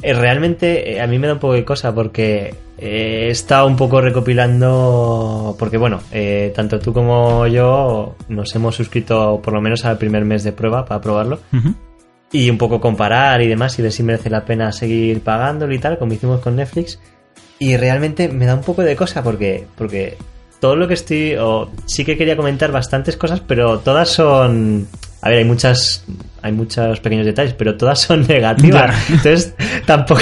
S3: Eh, realmente eh, a mí me da un poco de cosa porque eh, he estado un poco recopilando, porque bueno, eh, tanto tú como yo nos hemos suscrito por lo menos al primer mes de prueba para probarlo y un poco comparar y demás y ver si merece la pena seguir pagándolo y tal, como hicimos con Netflix. Y realmente me da un poco de cosa porque, porque todo lo que estoy, o sí que quería comentar bastantes cosas, pero todas son A ver, hay muchas hay muchos pequeños detalles, pero todas son negativas. Entonces, tampoco,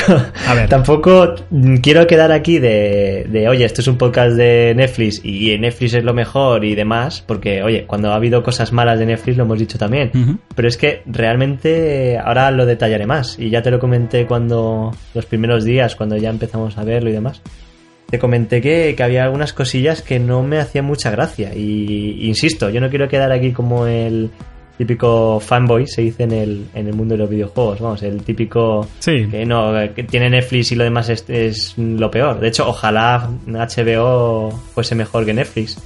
S3: tampoco quiero quedar aquí de, de, oye, esto es un podcast de Netflix y Netflix es lo mejor y demás, porque, oye, cuando ha habido cosas malas de Netflix lo hemos dicho también. Pero es que realmente ahora lo detallaré más y ya te lo comenté cuando los primeros días, cuando ya empezamos a verlo y demás te comenté que, que, había algunas cosillas que no me hacían mucha gracia. Y insisto, yo no quiero quedar aquí como el, típico fanboy, se dice en el, en el mundo de los videojuegos, vamos, el típico que no que tiene Netflix y lo demás es, es, lo peor. De hecho, ojalá HBO fuese mejor que Netflix.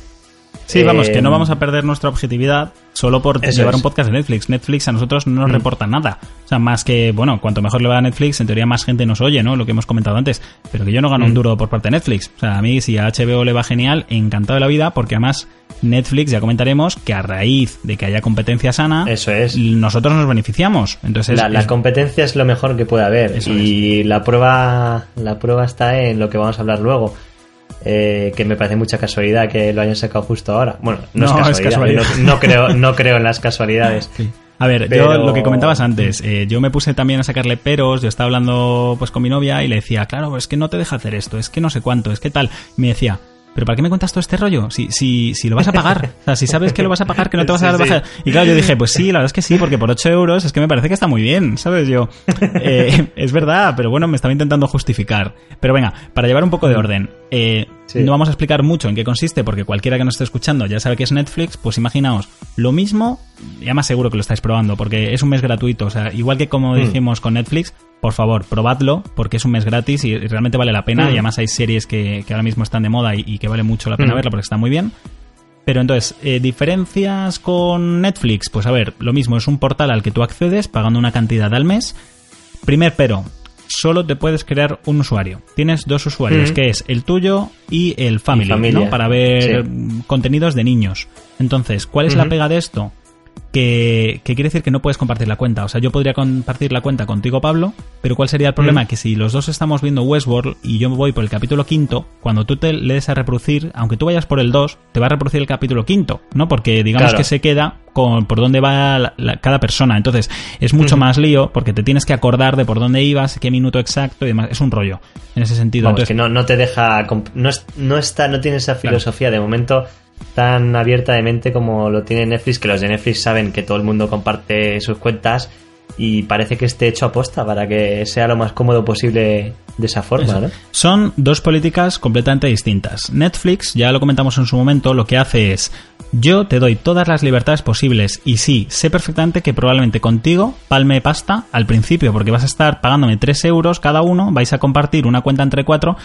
S2: Sí, vamos, que no eh, vamos a perder nuestra objetividad solo por llevar un podcast de Netflix. Netflix a nosotros no nos mm. reporta nada. O sea, más que, bueno, cuanto mejor le va a Netflix, en teoría más gente nos oye, ¿no? Lo que hemos comentado antes. Pero que yo no gano un mm. duro por parte de Netflix. O sea, a mí si a HBO le va genial, encantado de la vida, porque además Netflix, ya comentaremos, que a raíz de que haya competencia sana,
S3: Eso es.
S2: nosotros nos beneficiamos. Entonces,
S3: la, competencia es lo mejor que puede haber. y la prueba, la prueba está en lo que vamos a hablar luego eh, que me parece mucha casualidad que lo hayan sacado justo ahora. Bueno, no, es casualidad, No, creo, no creo en las casualidades.
S2: A ver, yo lo que comentabas antes, eh, yo me puse también a sacarle peros, yo estaba hablando pues con mi novia y le decía, claro, es que no te deja hacer esto, es que no sé cuánto, es que tal. Y me decía, ¿pero para qué me cuentas todo este rollo? Si, si, si lo vas a pagar, o sea, si sabes que lo vas a pagar, que no te vas a dar. Y claro, yo dije, pues sí, la verdad es que sí, porque por 8 euros es que me parece que está muy bien, ¿sabes? Yo, eh, es verdad, pero bueno, me estaba intentando justificar. Pero venga, para llevar un poco de orden, eh, no vamos a explicar mucho en qué consiste, porque cualquiera que nos esté escuchando ya sabe que es Netflix, pues imaginaos, lo mismo, ya más seguro que lo estáis probando, porque es un mes gratuito, o sea, igual que como mm. dijimos con Netflix, por favor, probadlo porque es un mes gratis y realmente vale la pena. Mm. Y además hay series que, ahora mismo están de moda y, que vale mucho la pena mm. verla porque está muy bien. Pero entonces, eh, ¿diferencias con Netflix? Pues a ver, lo mismo, es un portal al que tú accedes pagando una cantidad al mes. Primer pero, solo te puedes crear un usuario. Tienes dos usuarios, mm. que es el tuyo y el family, ¿no? Para ver contenidos de niños. Entonces, ¿cuál es la pega de esto? Que, quiere decir que no puedes compartir la cuenta. O sea, yo podría compartir la cuenta contigo, Pablo, pero ¿cuál sería el problema? Mm. Que si los dos estamos viendo Westworld y yo voy por el capítulo quinto, cuando tú te le des a reproducir, aunque tú vayas por el 2, te va a reproducir el capítulo quinto, ¿no? Porque digamos que se queda con por dónde va cada persona. Entonces, es mucho más lío porque te tienes que acordar de por dónde ibas, qué minuto exacto y demás. Es un rollo en ese sentido.
S3: Entonces, que no, no te deja. No, no, está, no tiene esa filosofía. De momento tan abierta de mente como lo tiene Netflix, que los de Netflix saben que todo el mundo comparte sus cuentas y parece que esté hecho aposta para que sea lo más cómodo posible de esa forma. ¿no?
S2: Son dos políticas completamente distintas. Netflix, ya lo comentamos en su momento, lo que hace es yo te doy todas las libertades posibles y sí, sé perfectamente que probablemente contigo palme pasta al principio porque vas a estar pagándome 3 euros cada uno, vais a compartir una cuenta entre cuatro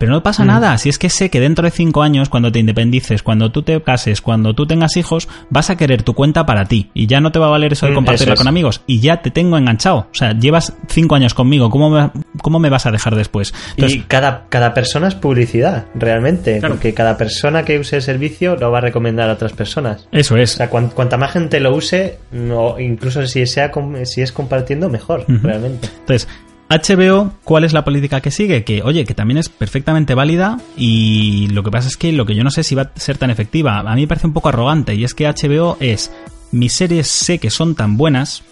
S2: pero no pasa mm. nada, si es que sé que dentro de cinco años, cuando te independices, cuando tú te cases, cuando tú tengas hijos, vas a querer tu cuenta para ti. Y ya no te va a valer eso de mm, compartirla con amigos. Y ya te tengo enganchado. O sea, llevas cinco años conmigo, ¿cómo me, cómo me vas a dejar después?
S3: y cada, cada persona es publicidad, realmente. Porque cada persona que use el servicio lo va a recomendar a otras personas.
S2: Eso es.
S3: O sea, cuanta más gente lo use, no, incluso si, sea, si es compartiendo, mejor, realmente.
S2: Entonces, HBO, ¿cuál es la política que sigue? Que, oye, que también es perfectamente válida y lo que pasa es que lo que yo no sé si va a ser tan efectiva, a mí me parece un poco arrogante y es que HBO es, mis series sé que son tan buenas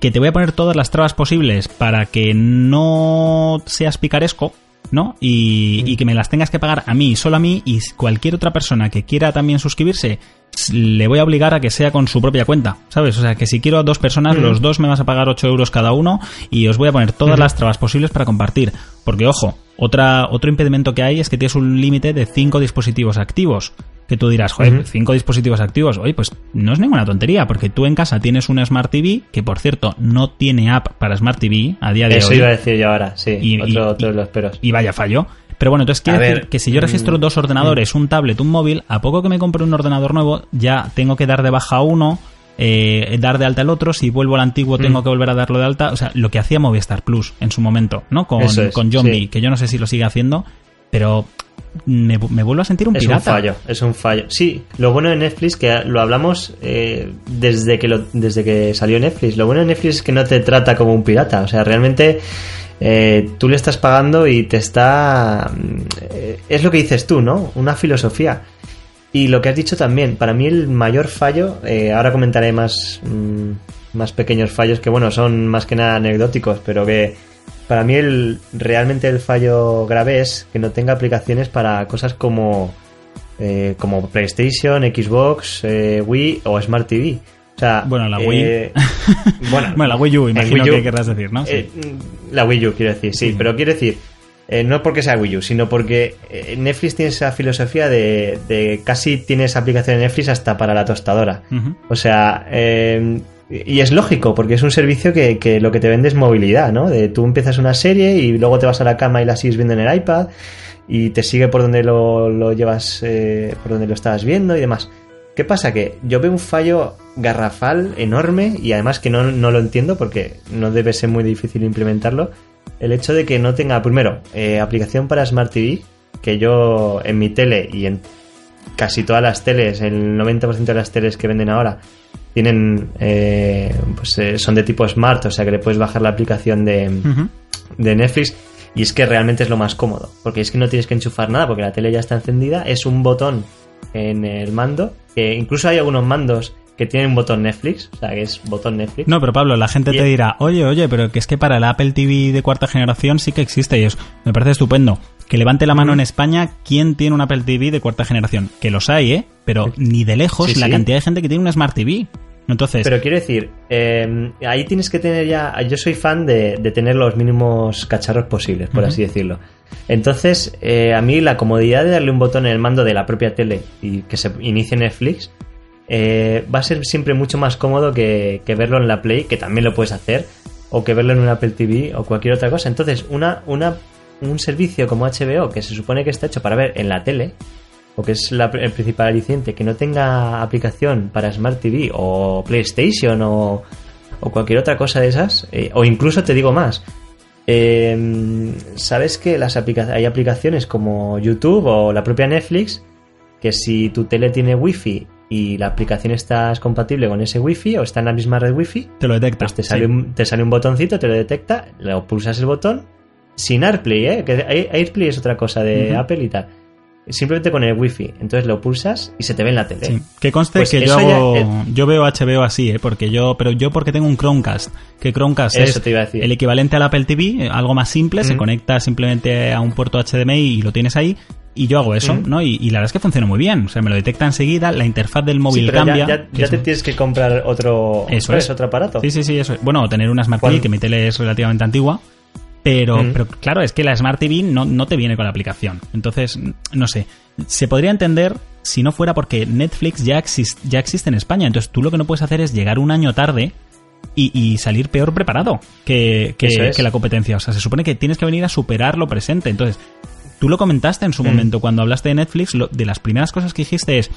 S2: que te voy a poner todas las trabas posibles para que no seas picaresco, ¿no? Y, y, que me las tengas que pagar a mí, solo a mí, y cualquier otra persona que quiera también suscribirse, le voy a obligar a que sea con su propia cuenta, ¿sabes? O sea, que si quiero a dos personas, los dos me vas a pagar 8 euros cada uno y os voy a poner todas las trabas posibles para compartir. Porque, ojo, otra, otro impedimento que hay es que tienes un límite de 5 dispositivos activos. Que tú dirás, joder, 5 dispositivos activos. Oye, pues no es ninguna tontería, porque tú en casa tienes una Smart TV, que por cierto no tiene app para Smart TV a día de
S3: hoy.
S2: Eso
S3: iba a decir yo ahora, sí. Y, otro, de los peros.
S2: Y vaya fallo. Pero bueno, entonces quiere decir que si yo registro mm, dos ordenadores, mm. un tablet, un móvil, a poco que me compre un ordenador nuevo, ya tengo que dar de baja uno, eh, dar de alta el otro, si vuelvo al antiguo tengo mm. que volver a darlo de alta. O sea, lo que hacía Movistar Plus en su momento, ¿no? Con, con John que yo no sé si lo sigue haciendo, pero me, vuelvo a sentir un pirata.
S3: Es un fallo, es un fallo. Sí, lo bueno de Netflix, que lo hablamos eh, desde, que lo, desde que salió Netflix, lo bueno de Netflix es que no te trata como un pirata. O sea, realmente eh, tú le estás pagando y te está... Eh, es lo que dices tú, ¿no? Una filosofía. Y lo que has dicho también, para mí el mayor fallo, eh, ahora comentaré más, mm, más pequeños fallos que, bueno, son más que nada anecdóticos, pero que para mí el, realmente el fallo grave es que no tenga aplicaciones para cosas como, eh, como PlayStation, Xbox, Wii o Smart TV. O sea,
S2: bueno, la Wii.
S3: eh, bueno,
S2: Bueno, la Wii U, imagino
S3: Wii U,
S2: que querrás decir, ¿no? Sí.
S3: eh, la Wii U, quiero decir, sí,
S2: Sí.
S3: pero quiero decir, eh, no porque sea Wii U, sino porque eh, Netflix tiene esa filosofía de, de casi tienes aplicación de Netflix hasta para la tostadora. O sea, eh, y es lógico, porque es un servicio que, que lo que te vende es movilidad, ¿no? De tú empiezas una serie y luego te vas a la cama y la sigues viendo en el iPad y te sigue por donde lo, lo llevas, eh, por donde lo estabas viendo y demás. ¿Qué pasa? Que yo veo un fallo garrafal enorme y además que no, no lo entiendo porque no debe ser muy difícil implementarlo. El hecho de que no tenga, primero, eh, aplicación para Smart TV, que yo en mi tele y en casi todas las teles, el 90% de las teles que venden ahora, tienen eh, pues eh, son de tipo smart, o sea que le puedes bajar la aplicación de, de Netflix y es que realmente es lo más cómodo, porque es que no tienes que enchufar nada porque la tele ya está encendida, es un botón en el mando, que incluso hay algunos mandos que tienen un botón Netflix, o sea que es botón Netflix.
S2: No, pero Pablo, la gente
S3: Y-
S2: te dirá, oye, oye, pero que es que para el Apple TV de cuarta generación sí que existe y es, me parece estupendo. Que levante la mano en España quién tiene un Apple TV de cuarta generación. Que los hay, ¿eh? Pero ni de lejos
S3: Sí,
S2: la
S3: sí.
S2: cantidad de gente que tiene un Smart TV. Entonces,
S3: Pero quiero decir, eh, ahí tienes que tener ya. Yo soy fan de, de tener los mínimos cacharros posibles, por así decirlo. Entonces, eh, a mí la comodidad de darle un botón en el mando de la propia tele y que se inicie Netflix eh, va a ser siempre mucho más cómodo que, que verlo en la Play, que también lo puedes hacer, o que verlo en un Apple TV o cualquier otra cosa. Entonces, una, una, un servicio como HBO, que se supone que está hecho para ver en la tele, o que es la- el principal aliciente, que no tenga aplicación para Smart TV o PlayStation o, o cualquier otra cosa de esas, eh, o incluso te digo más, eh, sabes que las aplica- hay aplicaciones como YouTube o la propia Netflix que si tu tele tiene wifi y la aplicación está es compatible con ese wifi o está en la misma red wifi,
S2: te lo detecta.
S3: pues te
S2: sí.
S3: sale, un, te sale un botoncito, te lo detecta, lo pulsas el botón sin AirPlay, ¿eh? que Air- AirPlay es otra cosa de. Apple y tal. Simplemente con el wifi. Entonces lo pulsas y se te ve en la tele.
S2: Sí. Que conste
S3: Pues
S2: que yo
S3: ya-
S2: hago,
S3: eh,
S2: yo veo HBO así, ¿eh? Porque yo, pero yo porque tengo un Chromecast. Que Chromecast
S3: Eso
S2: es
S3: te iba a decir.
S2: el equivalente al Apple TV, eh, algo más simple, se conecta simplemente a un puerto HDMI y lo tienes ahí. Y yo hago eso,
S3: Mm.
S2: ¿no? Y, y la verdad es que funciona muy bien. O sea, me lo detecta enseguida, la interfaz del móvil cambia.
S3: ya,
S2: que
S3: ya
S2: es-
S3: te tienes que comprar otro,
S2: Eso es.
S3: otro aparato.
S2: Sí, sí, sí, eso es. Bueno, tener una Smart. TV, que mi tele es relativamente antigua. Pero,
S3: Mm.
S2: pero claro, es que la Smart TV no, no te viene con la aplicación. Entonces, no sé. Se podría entender si no fuera porque Netflix ya, exis- ya existe en España. Entonces tú lo que no puedes hacer es llegar un año tarde y, y salir peor preparado que, que-
S3: Eso es.
S2: que la competencia. O sea, se supone que tienes que venir a superar lo presente. Entonces, tú lo comentaste en su
S3: Mm.
S2: momento cuando hablaste de Netflix. lo- de las primeras cosas que dijiste es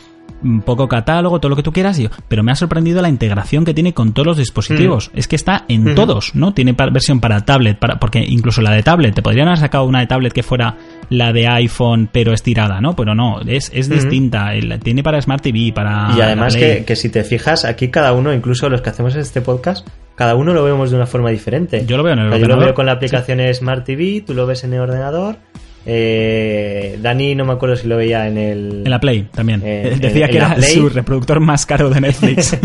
S2: poco catálogo, todo lo que tú quieras. pero me ha sorprendido la integración que tiene con todos los dispositivos. Es que está en
S3: Mm.
S2: todos, ¿no? Tiene versión para tablet, para, porque incluso la de tablet, te podrían haber sacado una de tablet que fuera la de iPhone, pero estirada, ¿no? Pero no, es, es distinta. Tiene para Smart TV, para.
S3: Y además que, que si te fijas, aquí cada uno, incluso los que hacemos este podcast, cada uno lo vemos de una forma diferente.
S2: Yo lo veo en el
S3: O sea, yo lo
S2: ordenador.
S3: veo con la aplicación Smart TV, tú lo ves en el ordenador. Eh, Dani no me acuerdo si lo veía en el...
S2: En la Play también.
S3: Eh,
S2: Decía
S3: en
S2: que era su reproductor más caro de Netflix.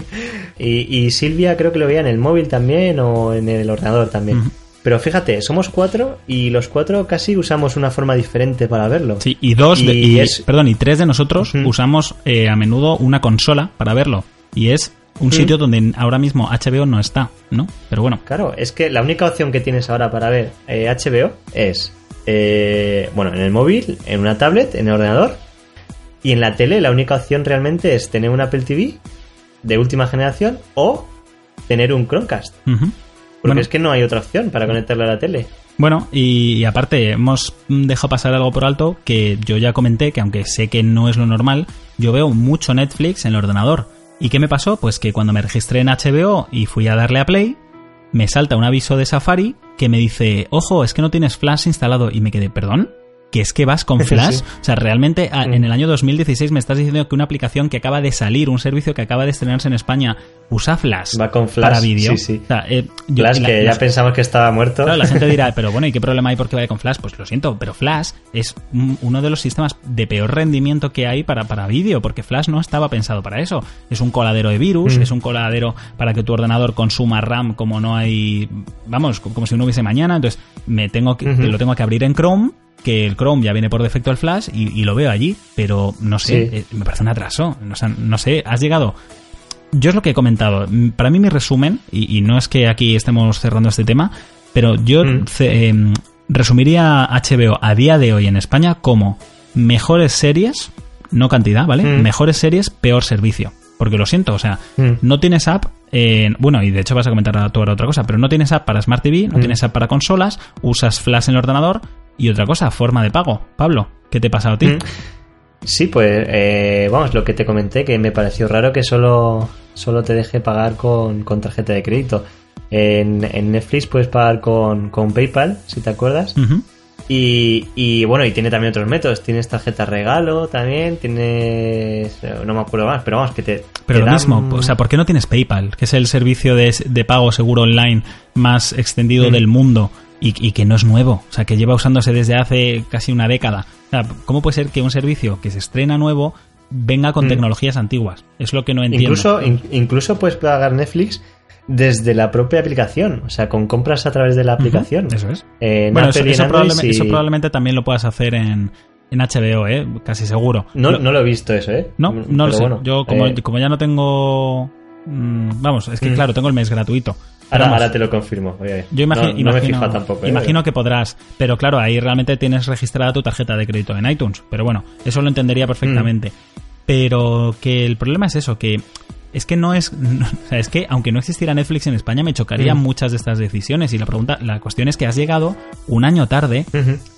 S3: y, y Silvia creo que lo veía en el móvil también o en el ordenador también. Pero fíjate, somos cuatro y los cuatro casi usamos una forma diferente para verlo.
S2: Sí, y dos, de-
S3: Y
S2: y,
S3: es-
S2: perdón, y tres de nosotros usamos eh, a menudo una consola para verlo. Y es un sitio donde ahora mismo HBO no está, ¿no? Pero bueno,
S3: Claro, es que la única opción que tienes ahora para ver eh, HBO es, eh, bueno, en el móvil, en una tablet, en el ordenador, y en la tele la única opción realmente es tener un Apple TV de última generación o tener un Chromecast. Porque
S2: Bueno.
S3: es que no hay otra opción para conectarlo a la tele.
S2: Bueno, y, y aparte, hemos dejado pasar algo por alto que yo ya comenté, que aunque sé que no es lo normal, yo veo mucho Netflix en el ordenador. ¿Y qué me pasó? Pues que cuando me registré en HBO y fui a darle a play, me salta un aviso de Safari que me dice, ojo, es que no tienes Flash instalado. Y me quedé, ¿perdón? Que es que vas con Flash. O sea, realmente
S3: Mm.
S2: en el año 2016 me estás diciendo que una aplicación que acaba de salir, un servicio que acaba de estrenarse en España, usa Flash,
S3: Va con Flash,
S2: para vídeo.
S3: sí, sí.
S2: O sea, eh, yo-
S3: Flash,
S2: la-
S3: que ya
S2: las-
S3: pensamos que estaba muerto.
S2: Claro, la gente dirá, pero bueno, ¿y qué problema hay porque vaya con Flash? Pues lo siento, pero Flash es un- uno de los sistemas de peor rendimiento que hay para, para vídeo, porque Flash no estaba pensado para eso. Es un coladero de virus,
S3: Mm.
S2: es un coladero para que tu ordenador consuma RAM como no hay, vamos, como si no hubiese mañana. Entonces, me tengo que, lo tengo que abrir en Chrome, que el Chrome ya viene por defecto el Flash y, y lo veo allí, pero no sé,
S3: Sí.
S2: eh, me parece un atraso. O sea, no sé, has llegado yo es lo que he comentado. Para mí mi resumen, y, y no es que aquí estemos cerrando este tema, pero yo
S3: Mm.
S2: em, resumiría HBO a día de hoy en España como mejores series, no cantidad, ¿vale?
S3: Mm.
S2: Mejores series, peor servicio. Porque lo siento, o sea,
S3: Mm.
S2: no tienes app, en- bueno, y de hecho vas a comentar tú ahora otra cosa, pero no tienes app para Smart TV, no tienes app para consolas, usas Flash en el ordenador y otra cosa, forma de pago. Pablo, ¿qué te ha pasado a ti?
S3: Mm. Sí, pues eh, vamos, lo que te comenté, que me pareció raro que solo, solo te deje pagar con, con tarjeta de crédito. En, en Netflix puedes pagar con, con PayPal, si te acuerdas. Y, y bueno, y tiene también otros métodos. Tienes tarjeta regalo también, tienes... eh, No me acuerdo más, pero vamos, que te...
S2: Pero
S3: te
S2: lo
S3: dan-
S2: mismo, o sea, ¿por qué no tienes PayPal, que es el servicio de, de pago seguro online más extendido
S3: Mm.
S2: del mundo y, y que no es nuevo? O sea, que lleva usándose desde hace casi una década. O sea, ¿cómo puede ser que un servicio que se estrena nuevo venga con
S3: Mm.
S2: tecnologías antiguas? Es lo que no entiendo.
S3: Incluso, in- incluso puedes pagar Netflix desde la propia aplicación, o sea, con compras a través de la aplicación.
S2: Eso es.
S3: En
S2: bueno, eso, eso probablemente,
S3: sí-
S2: eso probablemente también lo puedas hacer en, en HBO, ¿eh? Casi seguro.
S3: No,
S2: Lo-
S3: no lo he visto eso, ¿eh?
S2: no, no lo sé.
S3: bueno,
S2: Yo, como,
S3: eh,
S2: como ya no tengo... mm, Vamos, es que
S3: Mm.
S2: claro, tengo el mes gratuito.
S3: Ahora,
S2: vamos,
S3: ahora te lo confirmo. oye.
S2: Yo imagi-
S3: no, no me
S2: imagino,
S3: fijado tampoco. ¿eh?
S2: imagino que podrás, pero claro, ahí realmente tienes registrada tu tarjeta de crédito en iTunes. Pero bueno, eso lo entendería perfectamente.
S3: Mm.
S2: Pero que el problema es eso, que es que no es, no- o sea, es que aunque no existiera Netflix en España me chocarían
S3: Mm.
S2: muchas de estas decisiones y la pregunta, la cuestión es que has llegado un año tarde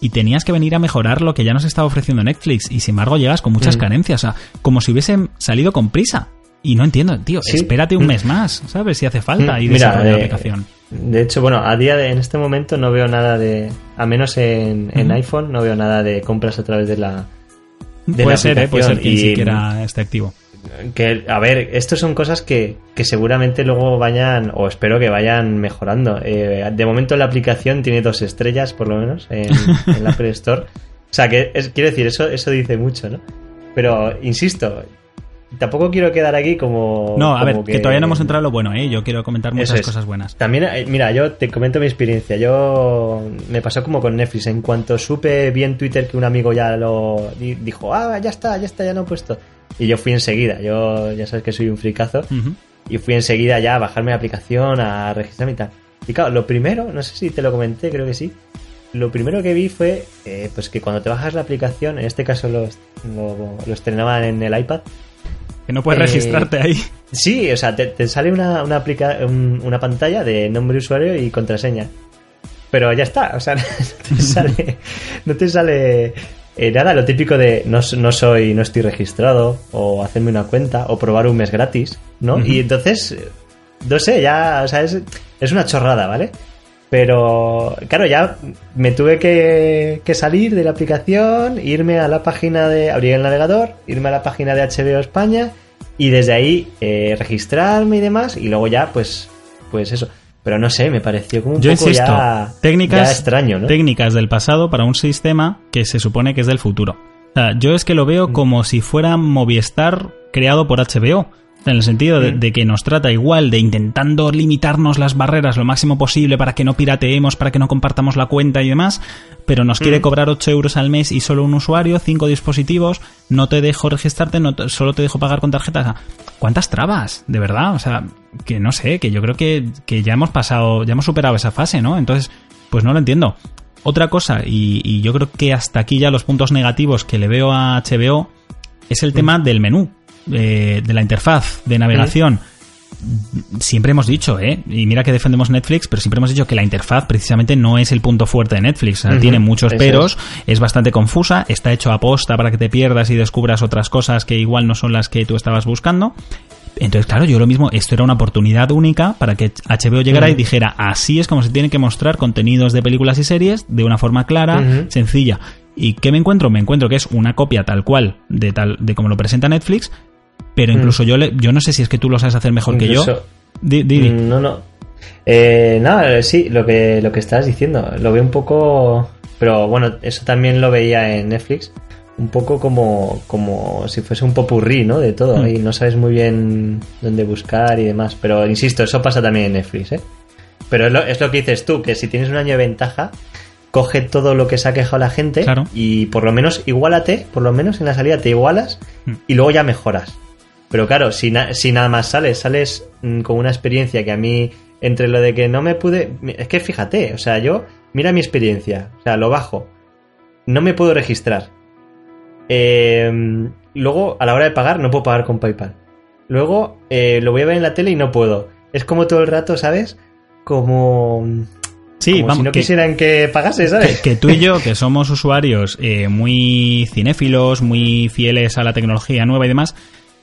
S2: y tenías que venir a mejorar lo que ya nos estaba ofreciendo Netflix y sin embargo llegas con muchas
S3: Mm.
S2: carencias, o sea, como si hubiesen salido con prisa. Y no entiendo, tío,
S3: Sí.
S2: espérate un
S3: Mm.
S2: mes más, ¿sabes? Si hace falta y
S3: Mm, Mira,
S2: desarrolla la
S3: eh,
S2: aplicación.
S3: De hecho, bueno, a día de, en este momento no veo nada de, a menos en, en iPhone, no veo nada de compras a través de la, de
S2: puede
S3: la
S2: ser, ¿eh? puede ser que ni
S3: aplicación. Y-
S2: siquiera esté activo.
S3: que a ver, estos son cosas que, que seguramente luego vayan, o espero que vayan mejorando. Eh, de momento la aplicación tiene dos estrellas, por lo menos, en, en la Apple Store. O sea, que es, quiero decir, eso, eso dice mucho, ¿no? Pero, insisto, tampoco quiero quedar aquí como...
S2: No, a
S3: como
S2: ver, que... todavía no hemos entrado en lo bueno, ¿eh? Yo quiero comentar muchas
S3: es.
S2: cosas buenas.
S3: También, eh, mira, yo te comento mi experiencia. Yo me pasó como con Netflix. En cuanto supe bien Twitter que un amigo ya lo di- dijo, ah, ya está, ya está, ya lo he puesto. Y yo fui enseguida. Yo ya sabes que soy un fricazo. Y fui enseguida ya a bajarme la aplicación, a registrarme y tal. Y claro, lo primero, no sé si te lo comenté, creo que sí. Lo primero que vi fue eh, pues que cuando te bajas la aplicación, en este caso lo, lo, lo estrenaban en el iPad,
S2: Que no puedes
S3: Eh,
S2: registrarte ahí.
S3: Sí, o sea, te, te sale una, una, aplica- un- una pantalla de nombre de usuario y contraseña. Pero ya está, o sea, no te sale, no te sale eh, nada, lo típico de no, no soy, no estoy registrado, o hacerme una cuenta, o probar un mes gratis, ¿no? Y entonces, eh, no sé, ya, o sea, es, es una chorrada, ¿vale? Pero, claro, ya me tuve que, que salir de la aplicación, irme a la página de, abrir el navegador, irme a la página de HBO España y desde ahí eh, registrarme y demás y luego ya, pues, pues eso. Pero no sé, me pareció como un
S2: Yo
S3: poco
S2: insisto,
S3: ya,
S2: técnicas,
S3: ya extraño, ¿no?
S2: técnicas del pasado para un sistema que se supone que es del futuro. O sea, yo es que lo
S3: Mm.
S2: veo como si fuera Movistar creado por HBO. En el sentido de,
S3: Mm.
S2: de que nos trata igual de intentando limitarnos las barreras lo máximo posible para que no pirateemos, para que no compartamos la cuenta y demás, pero nos quiere
S3: Mm.
S2: cobrar 8 euros al mes y solo un usuario, 5 dispositivos, no te dejo registrarte, no te- solo te dejo pagar con tarjeta. O sea, ¿Cuántas trabas? De verdad, o sea, que no sé, que yo creo que, que ya hemos pasado, ya hemos superado esa fase, ¿no? Entonces, pues no lo entiendo. Otra cosa, y, y yo creo que hasta aquí ya los puntos negativos que le veo a HBO es el tema del menú, eh, de la interfaz de navegación. Siempre hemos dicho, ¿eh? Y mira que defendemos Netflix, pero siempre hemos dicho que la interfaz precisamente no es el punto fuerte de Netflix. Sea,
S3: Ujú,
S2: tiene muchos peros, es bastante confusa, está hecho a posta para que te pierdas y descubras otras cosas que igual no son las que tú estabas buscando. Entonces, claro, yo lo mismo, esto era una oportunidad única para que HBO llegara y dijera, así es como se tienen que mostrar contenidos de películas y series de una forma clara, sencilla. ¿Y qué me encuentro? Me encuentro que es una copia tal cual de tal de como lo presenta Netflix, pero incluso yo le, yo no sé si es que tú lo sabes hacer mejor que yo.
S3: Incluso-
S2: Di- di- di.
S3: Mm, No, no. Eh, nada, sí, lo que, lo que estás diciendo. Lo veo un poco. Pero bueno, eso también lo veía en Netflix. Un poco como, como si fuese un popurrí, ¿no? De todo.
S2: Mm.
S3: Y no sabes muy bien dónde buscar y demás. Pero insisto, eso pasa también en Netflix, ¿eh? Pero es lo, es lo que dices tú, que si tienes un año de ventaja, coge todo lo que se ha quejado la gente
S2: Claro.
S3: y por lo menos igualate, por lo menos en la salida te igualas
S2: Mm.
S3: y luego ya mejoras. Pero claro, si, na- si nada más sales, sales mm, con una experiencia que a mí, entre lo de que no me pude... Es que fíjate, o sea, yo, mira mi experiencia, o sea, lo bajo, no me puedo registrar. Eh, luego, a la hora de pagar, no puedo pagar con PayPal. Luego, eh, lo voy a ver en la tele y no puedo. Es como todo el rato, ¿sabes? Como...
S2: Sí,
S3: como
S2: vamos,
S3: si no
S2: que-
S3: quisieran que pagase,
S2: que,
S3: ¿sabes?
S2: que tú y yo, que somos usuarios eh, muy cinéfilos, muy fieles a la tecnología nueva y demás,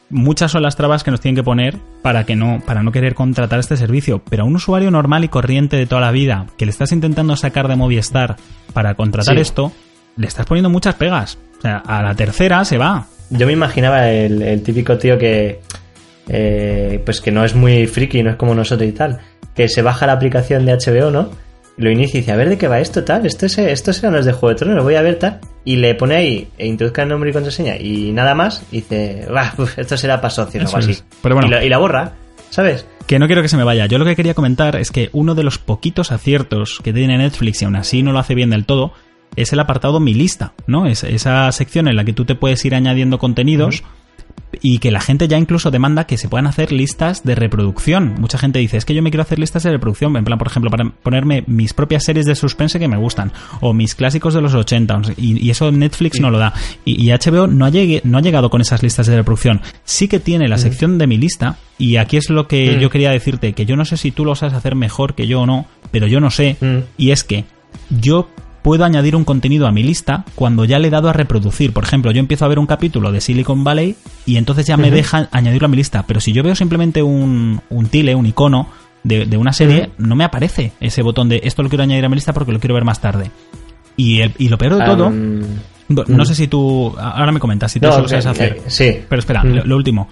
S2: muchas son las trabas que nos tienen que poner para que no, para no querer contratar este servicio. Pero a un usuario normal y corriente de toda la vida, que le estás intentando sacar de Movistar para contratar
S3: Sí.
S2: esto, le estás poniendo muchas pegas. O sea, a la tercera se va.
S3: Yo me imaginaba el, el típico tío que eh, pues que no es muy friki, no es como nosotros y tal, que se baja la aplicación de HBO, ¿no? Lo inicia y dice, a ver de qué va esto, tal, esto, es, esto serán los de Juego de Tronos, lo voy a ver, tal. Y le pone ahí, e introduzca el nombre y contraseña y nada más, y dice, "Bah, uf, esto será para socios o algo así.
S2: Pero bueno.
S3: y, la, y la borra, ¿sabes?
S2: Que no quiero que se me vaya. Yo lo que quería comentar es que uno de los poquitos aciertos que tiene Netflix y aún así no lo hace bien del todo es el apartado Mi lista, ¿no? Es esa sección en la que tú te puedes ir añadiendo contenidos y que la gente ya incluso demanda que se puedan hacer listas de reproducción. Mucha gente dice, es que yo me quiero hacer listas de reproducción, en plan, por ejemplo, para ponerme mis propias series de suspense que me gustan, o mis clásicos de los 80, o sea, y, y eso Netflix no lo da. Y, y HBO no ha, llegue- no ha llegado con esas listas de reproducción. Sí que tiene la sección de mi lista, y aquí es lo que
S3: Mm.
S2: yo quería decirte, que yo no sé si tú lo sabes hacer mejor que yo o no, pero yo no sé,
S3: Mm.
S2: y es que yo puedo añadir un contenido a mi lista cuando ya le he dado a reproducir. Por ejemplo, yo empiezo a ver un capítulo de Silicon Valley y entonces ya me
S3: Ujú.
S2: deja añadirlo a mi lista. Pero si yo veo simplemente un, un tile, un icono de, de una serie, no me aparece ese botón de esto lo quiero añadir a mi lista porque lo quiero ver más tarde. Y, el- y lo peor de todo, no, no sé si tú, ahora me comentas, si tú
S3: no,
S2: eso lo sabes
S3: eh,
S2: hacer.
S3: eh, sí.
S2: Pero espera,
S3: Mm.
S2: lo, lo último.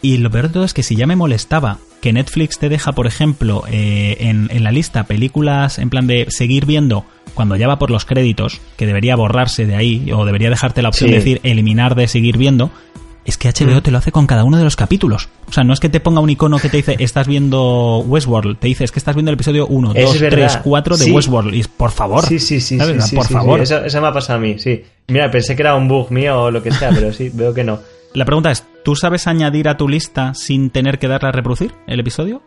S2: Y lo peor de todo es que si ya me molestaba que Netflix te deja, por ejemplo, eh, en, en la lista películas en plan de seguir viendo cuando ya va por los créditos, que debería borrarse de ahí, o debería dejarte la opción
S3: Sí.
S2: de decir eliminar de seguir viendo, es que HBO
S3: Mm.
S2: te lo hace con cada uno de los capítulos. O sea, no es que te ponga un icono que te dice estás viendo Westworld, te dice es que estás viendo el episodio 1,
S3: Es
S2: 2,
S3: verdad.
S2: 3, 4 de
S3: Sí.
S2: Westworld. Y es, por favor.
S3: Sí, sí, sí,
S2: ¿sabes?
S3: sí,
S2: por favor.
S3: Eso, eso me ha pasado a mí, sí. Mira, pensé que era un bug mío o lo que sea, pero sí, veo que no.
S2: La pregunta es, ¿tú sabes añadir a tu lista sin tener que darle a reproducir el episodio?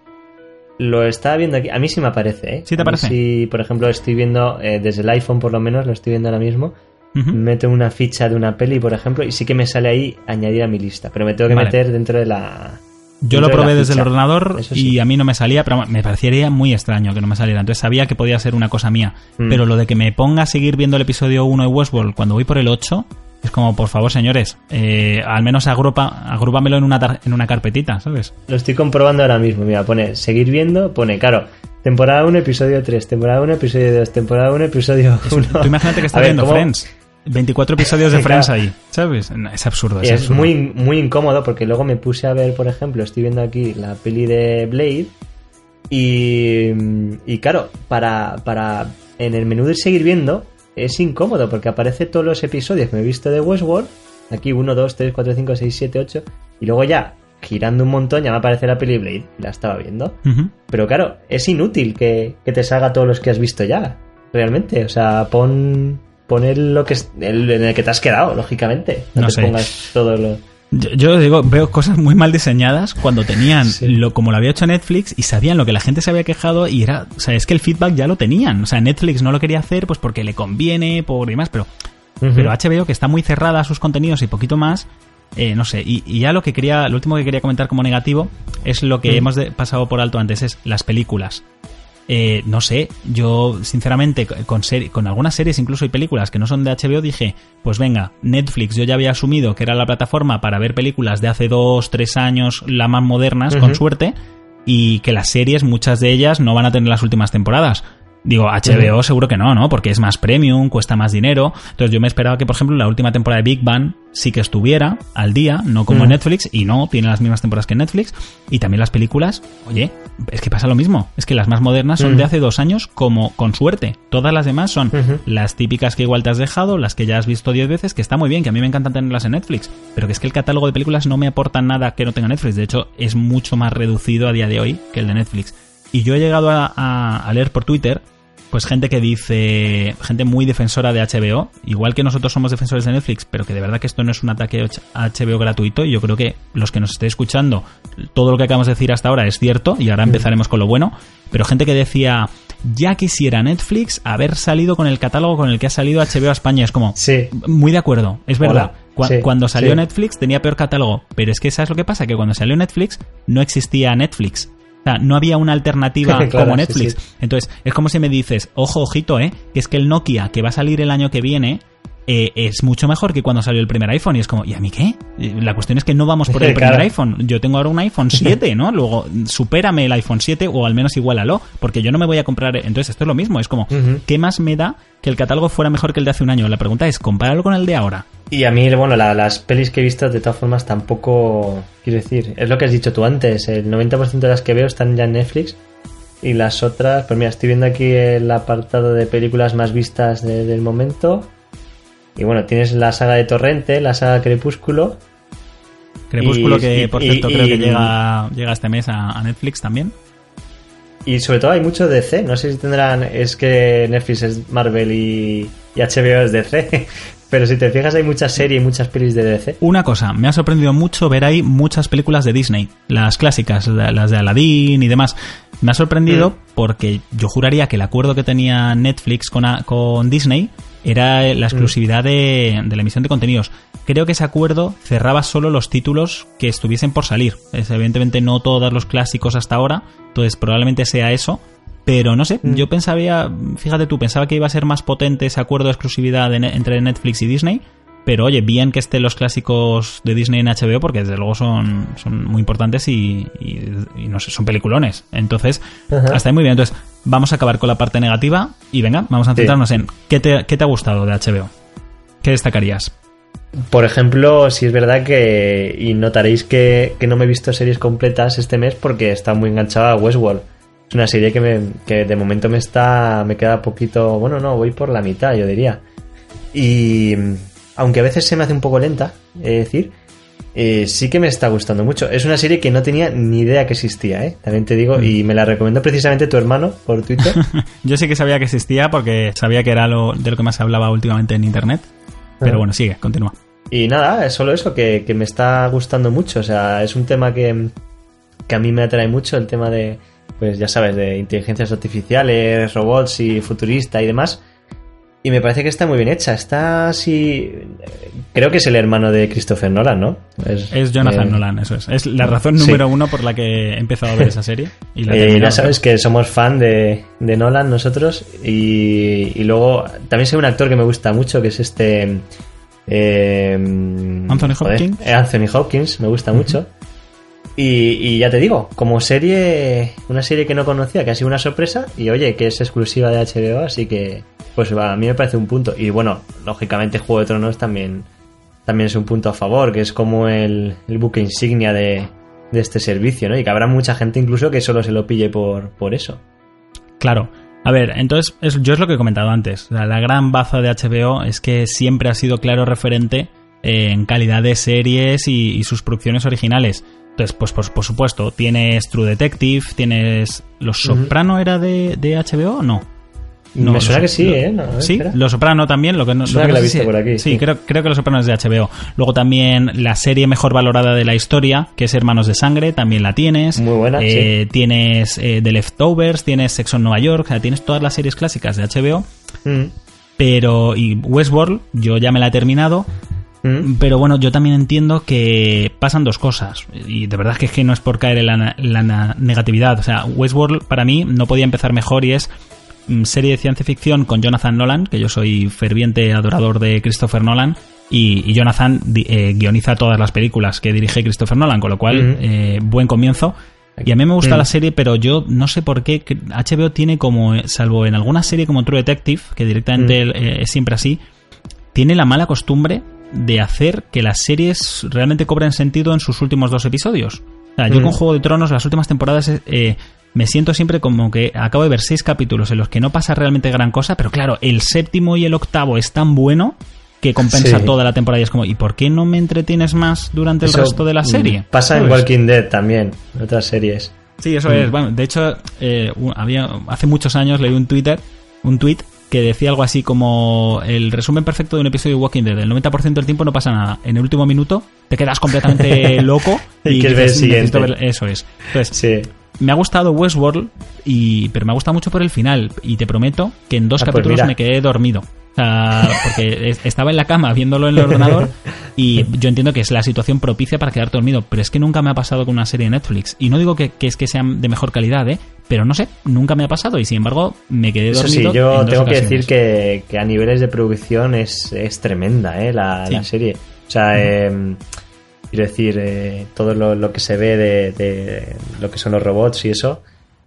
S3: Lo estaba viendo aquí. A mí sí me aparece, ¿eh?
S2: ¿Sí te aparece?
S3: Sí, por ejemplo, estoy viendo eh, desde el iPhone, por lo menos, lo estoy viendo ahora mismo. Meto una ficha de una peli, por ejemplo, y sí que me sale ahí añadir a mi lista. Pero me tengo que
S2: Vale.
S3: meter dentro de la.
S2: Yo lo probé desde el ordenador y a mí no me salía, pero me parecería muy extraño que no me saliera. Entonces sabía que podía ser una cosa mía.
S3: Mm.
S2: Pero lo de que me ponga a seguir viendo el episodio 1 de Westworld cuando voy por el 8, es como, por favor, señores, eh, al menos agrupa, agrúpamelo en una, en una carpetita, ¿sabes?
S3: Lo estoy comprobando ahora mismo. Mira, pone seguir viendo, pone, claro, temporada 1, episodio 3, temporada 1, episodio 2, temporada 1, episodio 1.
S2: Tú imagínate que estás
S3: ver,
S2: viendo
S3: ¿cómo-
S2: Friends. 24 episodios de
S3: Claro.
S2: Friends ahí, ¿sabes? Es absurdo. Es,
S3: Es
S2: absurdo.
S3: muy, muy incómodo porque luego me puse a ver, por ejemplo, estoy viendo aquí la peli de Blade y, y claro, para, para en el menú de seguir viendo es incómodo porque aparece todos los episodios que me he visto de Westworld, aquí 1, 2, 3, 4, 5, 6, 7, 8 y luego ya girando un montón ya me aparece la peli Blade, la estaba viendo. Pero claro, es inútil que, que te salga todos los que has visto ya, realmente. O sea, pon, pon el, lo que, es- el en el que te has quedado, lógicamente. No,
S2: No
S3: te
S2: sé.
S3: pongas todo lo...
S2: Yo, yo digo, veo cosas muy mal diseñadas cuando tenían
S3: Sí.
S2: lo como lo había hecho Netflix y sabían lo que la gente se había quejado y era, o sea, es que el feedback ya lo tenían. O sea, Netflix no lo quería hacer pues porque le conviene, por demás, pero pero HBO que está muy cerrada a sus contenidos y poquito más eh, no sé y, y ya lo que quería lo último que quería comentar como negativo es lo que hemos de- pasado por alto antes es las películas Eh, no sé yo sinceramente con con algunas series incluso y películas que no son de HBO dije pues venga Netflix yo ya había asumido que era la plataforma para ver películas de hace dos tres años las más modernas con suerte y que las series muchas de ellas no van a tener las últimas temporadas Digo, HBO seguro que no, ¿no? Porque es más premium, cuesta más dinero. Entonces yo me esperaba que, por ejemplo, la última temporada de Big Bang sí que estuviera al día, no como Netflix, y no, tiene las mismas temporadas que Netflix. Y también las películas, oye, es que pasa lo mismo. Es que las más modernas son de hace dos años, como con suerte. Todas las demás son las típicas que igual te has dejado, las que ya has visto diez veces, que está muy bien, que a mí me encanta tenerlas en Netflix. Pero que es que el catálogo de películas no me aporta nada que no tenga Netflix. De hecho, es mucho más reducido a día de hoy que el de Netflix. Y yo he llegado a leer por Twitter pues gente que dice, gente muy defensora de HBO, igual que nosotros somos defensores de Netflix, pero que de verdad que esto no es un ataque a HBO gratuito, y yo creo que los que nos estéis escuchando, todo lo que acabamos de decir hasta ahora es cierto, y ahora empezaremos con lo bueno, pero gente que decía, ya quisiera Netflix haber salido con el catálogo con el que ha salido HBO a España, es como,
S3: sí.
S2: muy de acuerdo, es verdad. cuando salió Netflix tenía peor catálogo, pero es que ¿sabes lo que pasa? Que cuando salió Netflix no existía Netflix. O sea, no había una alternativa como Netflix. Entonces, es como si me dices, ojo, ojito, ¿eh? Que es que el Nokia que va a salir el año que viene eh, es mucho mejor que cuando salió el primer iPhone. Y es como, ¿y a mí qué? La cuestión es que no vamos por el primer iPhone. Yo tengo ahora un iPhone 7, ¿no? Luego, supérame el iPhone 7 o al menos igualalo, porque yo no me voy a comprar. Entonces, esto es lo mismo. Es como, ¿qué más me da que el catálogo fuera mejor que el de hace un año? La pregunta es, compáralo con el de ahora.
S3: Y a mí, bueno, las pelis que he visto, de todas formas, tampoco. Quiero decir, es lo que has dicho tú antes. El 90% de las que veo están ya en Netflix. Y las otras, pues mira, estoy viendo aquí el apartado de películas más vistas del momento. Y bueno, tienes la saga de Torrente, la saga Crepúsculo.
S2: Crepúsculo, que por cierto creo que llega, llega este mes a, Netflix también.
S3: Y sobre todo hay mucho DC. No sé si tendrán. Es que Netflix es Marvel y, HBO es DC. Pero si te fijas, hay muchas series y muchas pelis de DC.
S2: Una cosa, me ha sorprendido mucho ver ahí muchas películas de Disney, las clásicas, las de Aladdin y demás. Me ha sorprendido mm. porque yo juraría que el acuerdo que tenía Netflix con, con Disney era la mm. exclusividad de, la emisión de contenidos. Creo que ese acuerdo cerraba solo los títulos que estuviesen por salir. Es, evidentemente no todos los clásicos hasta ahora, entonces probablemente sea eso, pero no sé, mm. yo pensaba, fíjate tú, pensaba que iba a ser más potente ese acuerdo de exclusividad entre Netflix y Disney. Pero oye, bien que estén los clásicos de Disney en HBO porque desde luego son, son muy importantes y, no sé, son peliculones. Entonces, hasta ahí muy bien. Entonces, vamos a acabar con la parte negativa y venga, vamos a centrarnos en ¿qué te, qué te ha gustado de HBO. ¿Qué destacarías?
S3: Por ejemplo, si es verdad que, y notaréis que, que no me he visto series completas este mes porque está muy enganchada a Westworld una serie que, me, que de momento me está me queda poquito bueno no voy por la mitad yo diría y aunque a veces se me hace un poco lenta es decir eh, sí que me está gustando mucho. Es una serie que no tenía ni idea que existía ¿eh? también te digo y me la recomendó precisamente tu hermano por Twitter.
S2: Yo sí que sabía que existía porque sabía que era lo de lo que más hablaba últimamente en internet. Pero bueno sigue continúa.
S3: Y nada es solo eso que, que me está gustando mucho. O sea es un tema que que a mí me atrae mucho el tema de pues ya sabes, de inteligencias artificiales, robots y futurista y demás. Y me parece que está muy bien hecha. Está así. Creo que es el hermano de Christopher Nolan, ¿no?
S2: Es, Jonathan eh, Nolan, eso es. Es la razón número uno por la que he empezado a ver esa serie.
S3: Y eh, ya sabes que somos fan de, Nolan nosotros. Y, luego también soy un actor que me gusta mucho, que es este.
S2: Eh, Anthony Hopkins.
S3: Anthony Hopkins, me gusta mucho. Y, ya te digo, como serie, una serie que no conocía, que ha sido una sorpresa, y oye, que es exclusiva de HBO, así que, pues a mí me parece un punto. Y bueno, lógicamente Juego de Tronos también, también es un punto a favor, que es como el, buque insignia de, este servicio, ¿no? Y que habrá mucha gente incluso que solo se lo pille por, por eso.
S2: Claro. A ver, entonces, yo es lo que he comentado antes. la gran baza de HBO es que siempre ha sido claro referente en calidad de series y sus producciones originales. Entonces, pues, pues, por supuesto, tienes True Detective, tienes Los Soprano, ¿era de, de HBO o no?
S3: No, Me suena que sí, ¿eh?
S2: sí, Los Soprano también. Lo que no,
S3: que la he visto por aquí.
S2: Sí, Creo, creo que Los Soprano es de HBO. Luego también la serie mejor valorada de la historia, que es Hermanos de Sangre, también la tienes.
S3: Muy buena,
S2: eh, Tienes eh, The Leftovers, tienes Sexo en Nueva York, o sea, tienes todas las series clásicas de HBO. Mm. Pero, y Westworld, yo ya me la he terminado. Mm. Pero bueno, yo también entiendo que pasan dos cosas. Y de verdad que es que no es por caer en la, negatividad. O sea, Westworld para mí no podía empezar mejor y es mm, serie de ciencia ficción con Jonathan Nolan, que yo soy ferviente adorador de Christopher Nolan. Y, Jonathan eh, guioniza todas las películas que dirige Christopher Nolan, con lo cual, eh, buen comienzo. Y a mí me gusta
S3: Mm.
S2: la serie, pero yo no sé por qué HBO tiene como, salvo en alguna serie como True Detective, que directamente
S3: Mm.
S2: eh, es siempre así, tiene la mala costumbre de hacer que las series realmente cobren sentido en sus últimos dos episodios. O sea, yo
S3: Mm.
S2: con Juego de Tronos, las últimas temporadas, eh, me siento siempre como que acabo de ver seis capítulos en los que no pasa realmente gran cosa, pero claro, el séptimo y el octavo es tan bueno que compensa
S3: Sí.
S2: toda la temporada y es como, ¿y por qué no me entretienes más durante el resto de la
S3: mm,
S2: serie?
S3: Pasa en. Walking Dead también, en otras series.
S2: Sí, eso
S3: Mm.
S2: es. Bueno, de hecho, eh, había, hace muchos años leí un Twitter, un tweet que decía algo así como el resumen perfecto de un episodio de Walking Dead. El 90% del tiempo no pasa nada. En el último minuto te quedas completamente loco
S3: Y quieres ver el
S2: "Necesito
S3: siguiente".
S2: ver-". Eso es. Entonces,
S3: Sí.
S2: Me ha gustado Westworld, y, pero me ha gustado mucho por el final. Y te prometo que en dos
S3: Ah, pues
S2: capítulos me quedé dormido. Sea, porque es- estaba en la cama viéndolo en el ordenador y yo entiendo que es la situación propicia para quedarte dormido, pero es que nunca me ha pasado con una serie de Netflix. Y no digo que, que es que sean de mejor calidad, ¿eh? Pero no sé, nunca me ha pasado y sin embargo me quedé
S3: Eso sí,
S2: dormido.
S3: yo
S2: en dos
S3: tengo que decir que, que a niveles de producción es, es tremenda ¿eh? la,
S2: Sí.
S3: la serie. O sea, eh, quiero decir, eh, todo lo, lo que se ve de, de lo que son los robots y eso,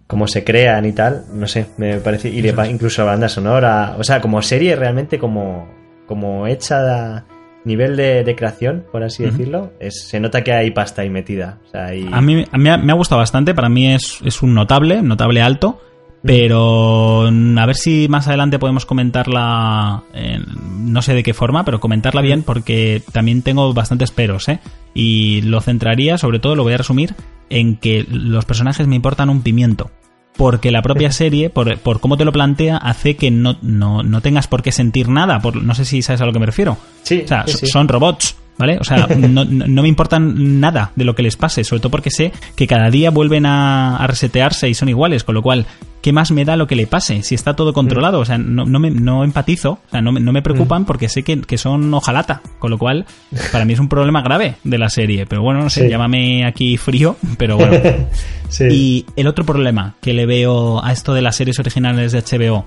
S3: cómo se crean y tal, no sé, me parece, y le incluso la banda sonora, o sea, como serie realmente como, como hecha a nivel de, de creación, por así decirlo, es, se nota que hay pasta ahí metida. O sea,
S2: A mí, a mí me ha gustado bastante, para mí es, es un notable, notable alto, pero mm, a ver si más adelante podemos comentarla, en- no sé de qué forma, pero comentarla bien porque también tengo bastantes peros, ¿eh? Y lo centraría, sobre todo lo voy a resumir, en que los personajes me importan un pimiento. Porque la propia serie, por, por cómo te lo plantea, hace que no, no, no tengas por qué sentir nada. Por, no sé si sabes a lo que me refiero.
S3: sí,
S2: O sea,
S3: sí.
S2: son robots, ¿vale? O sea, no, no- me importan nada de lo que les pase, sobre todo porque sé que cada día vuelven a, a resetearse y son iguales, con lo cual, ¿qué más me da lo que le pase? Si está todo controlado, o sea, no, no, me, no empatizo, o sea, no me, no me preocupan porque sé que, que son ojalata, con lo cual, para mí es un problema grave de la serie, pero bueno, no sé,
S3: Sí.
S2: llámame aquí frío, pero bueno.
S3: Sí.
S2: Y el otro problema que le veo a esto de las series originales de HBO,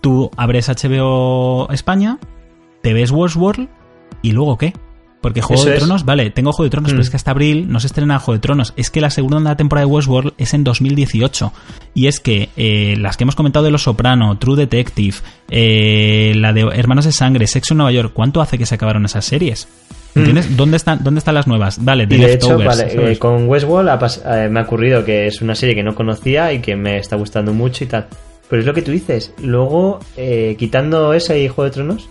S2: tú abres HBO España, te ves Westworld y luego qué? Porque Juego
S3: Eso
S2: de
S3: es.
S2: Tronos, vale, tengo Juego de Tronos,
S3: Mm.
S2: pero es que hasta abril no se estrena Juego de Tronos. Es que la segunda temporada de Westworld es en 2018. Y es que eh, las que hemos comentado de Los Soprano, True Detective, eh, la de Hermanos de Sangre, Sexo en Nueva York, ¿cuánto hace que se acabaron esas series? ¿Entiendes? ¿Dónde, están, ¿Dónde están las nuevas? Vale, The
S3: Mm. Y de hecho, vale, eh, con Westworld ha me ha ocurrido que es una serie que no conocía y que me está gustando mucho y tal. Pero es lo que tú dices. Luego, eh, quitando esa y Juego de Tronos,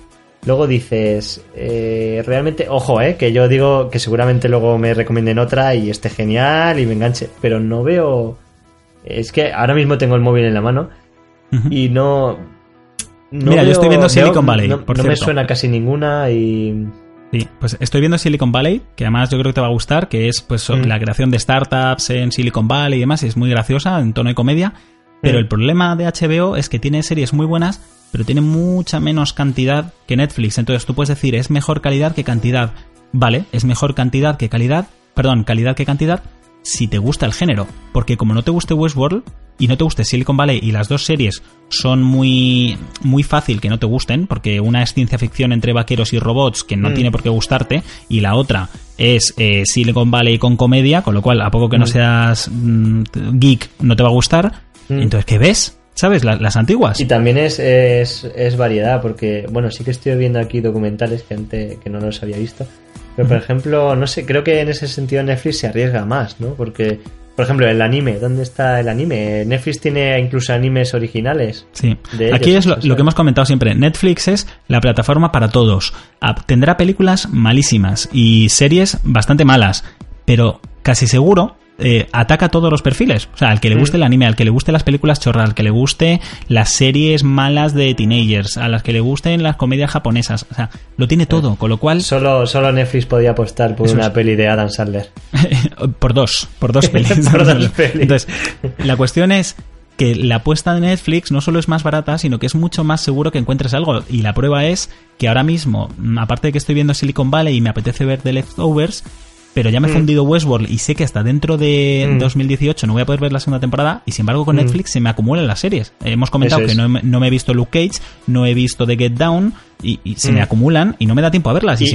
S3: luego dices, eh, realmente, ojo, eh, que yo digo que seguramente luego me recomienden otra y esté genial y me enganche. Pero no veo. Es que ahora mismo tengo el móvil en la mano y no. no
S2: Mira, yo estoy viendo
S3: veo-
S2: Silicon Valley,
S3: No,
S2: por
S3: no me suena casi ninguna y.
S2: Sí, pues estoy viendo Silicon Valley, que además yo creo que te va a gustar, que es pues
S3: Mm.
S2: la creación de startups en Silicon Valley y demás, y es muy graciosa, en tono de comedia. Pero
S3: Mm.
S2: el problema de HBO es que tiene series muy buenas, pero tiene mucha menos cantidad que Netflix. Entonces tú puedes decir, es mejor calidad que cantidad. Vale, es mejor cantidad que calidad, perdón, calidad que cantidad, si te gusta el género. Porque como no te guste Westworld y no te guste Silicon Valley y las dos series son muy, muy fácil que no te gusten, porque una es ciencia ficción entre vaqueros y robots que no
S3: Mm.
S2: tiene por qué gustarte, y la otra es eh, Silicon Valley con comedia, con lo cual a poco que no
S3: Mm.
S2: seas mm, geek no te va a gustar. Entonces, ¿qué ves? ¿Sabes? La- las antiguas.
S3: Y también es, es, es variedad, porque, bueno, sí que estoy viendo aquí documentales que antes que no los había visto. Pero, por ejemplo, no sé, creo que en ese sentido Netflix se arriesga más, ¿no? Porque, por ejemplo, el anime, ¿dónde está el anime? Netflix tiene incluso animes originales.
S2: Sí.
S3: de
S2: Aquí
S3: ellos,
S2: es lo,
S3: o sea.
S2: lo que hemos comentado siempre. Netflix es la plataforma para todos. Ah, Tendrá películas malísimas y series bastante malas, pero casi seguro eh, ataca todos los perfiles. O sea, al que le guste el anime, al que le guste las películas chorras, al que le guste las series malas de teenagers, a las que le gusten las comedias japonesas. O sea, lo tiene todo, con lo cual...
S3: Solo, solo Netflix podía apostar por
S2: Eso
S3: una
S2: es.
S3: peli de Adam Sandler.
S2: por dos, por dos pelis.
S3: Por dos pelis.
S2: Entonces, la cuestión es que la apuesta de Netflix no solo es más barata, sino que es mucho más seguro que encuentres algo. Y la prueba es que ahora mismo, mm, aparte de que estoy viendo Silicon Valley y me apetece ver The Leftovers, pero ya me he
S3: Mm.
S2: fundido Westworld y sé que hasta dentro de
S3: Mm.
S2: 2018 no voy a poder ver la segunda temporada y sin embargo con
S3: Mm.
S2: Netflix se me acumulan las series. Hemos comentado que no, no me he visto Luke Cage, no he visto The Get Down, y, se me mm. acumulan y no me da tiempo a verlas. Y,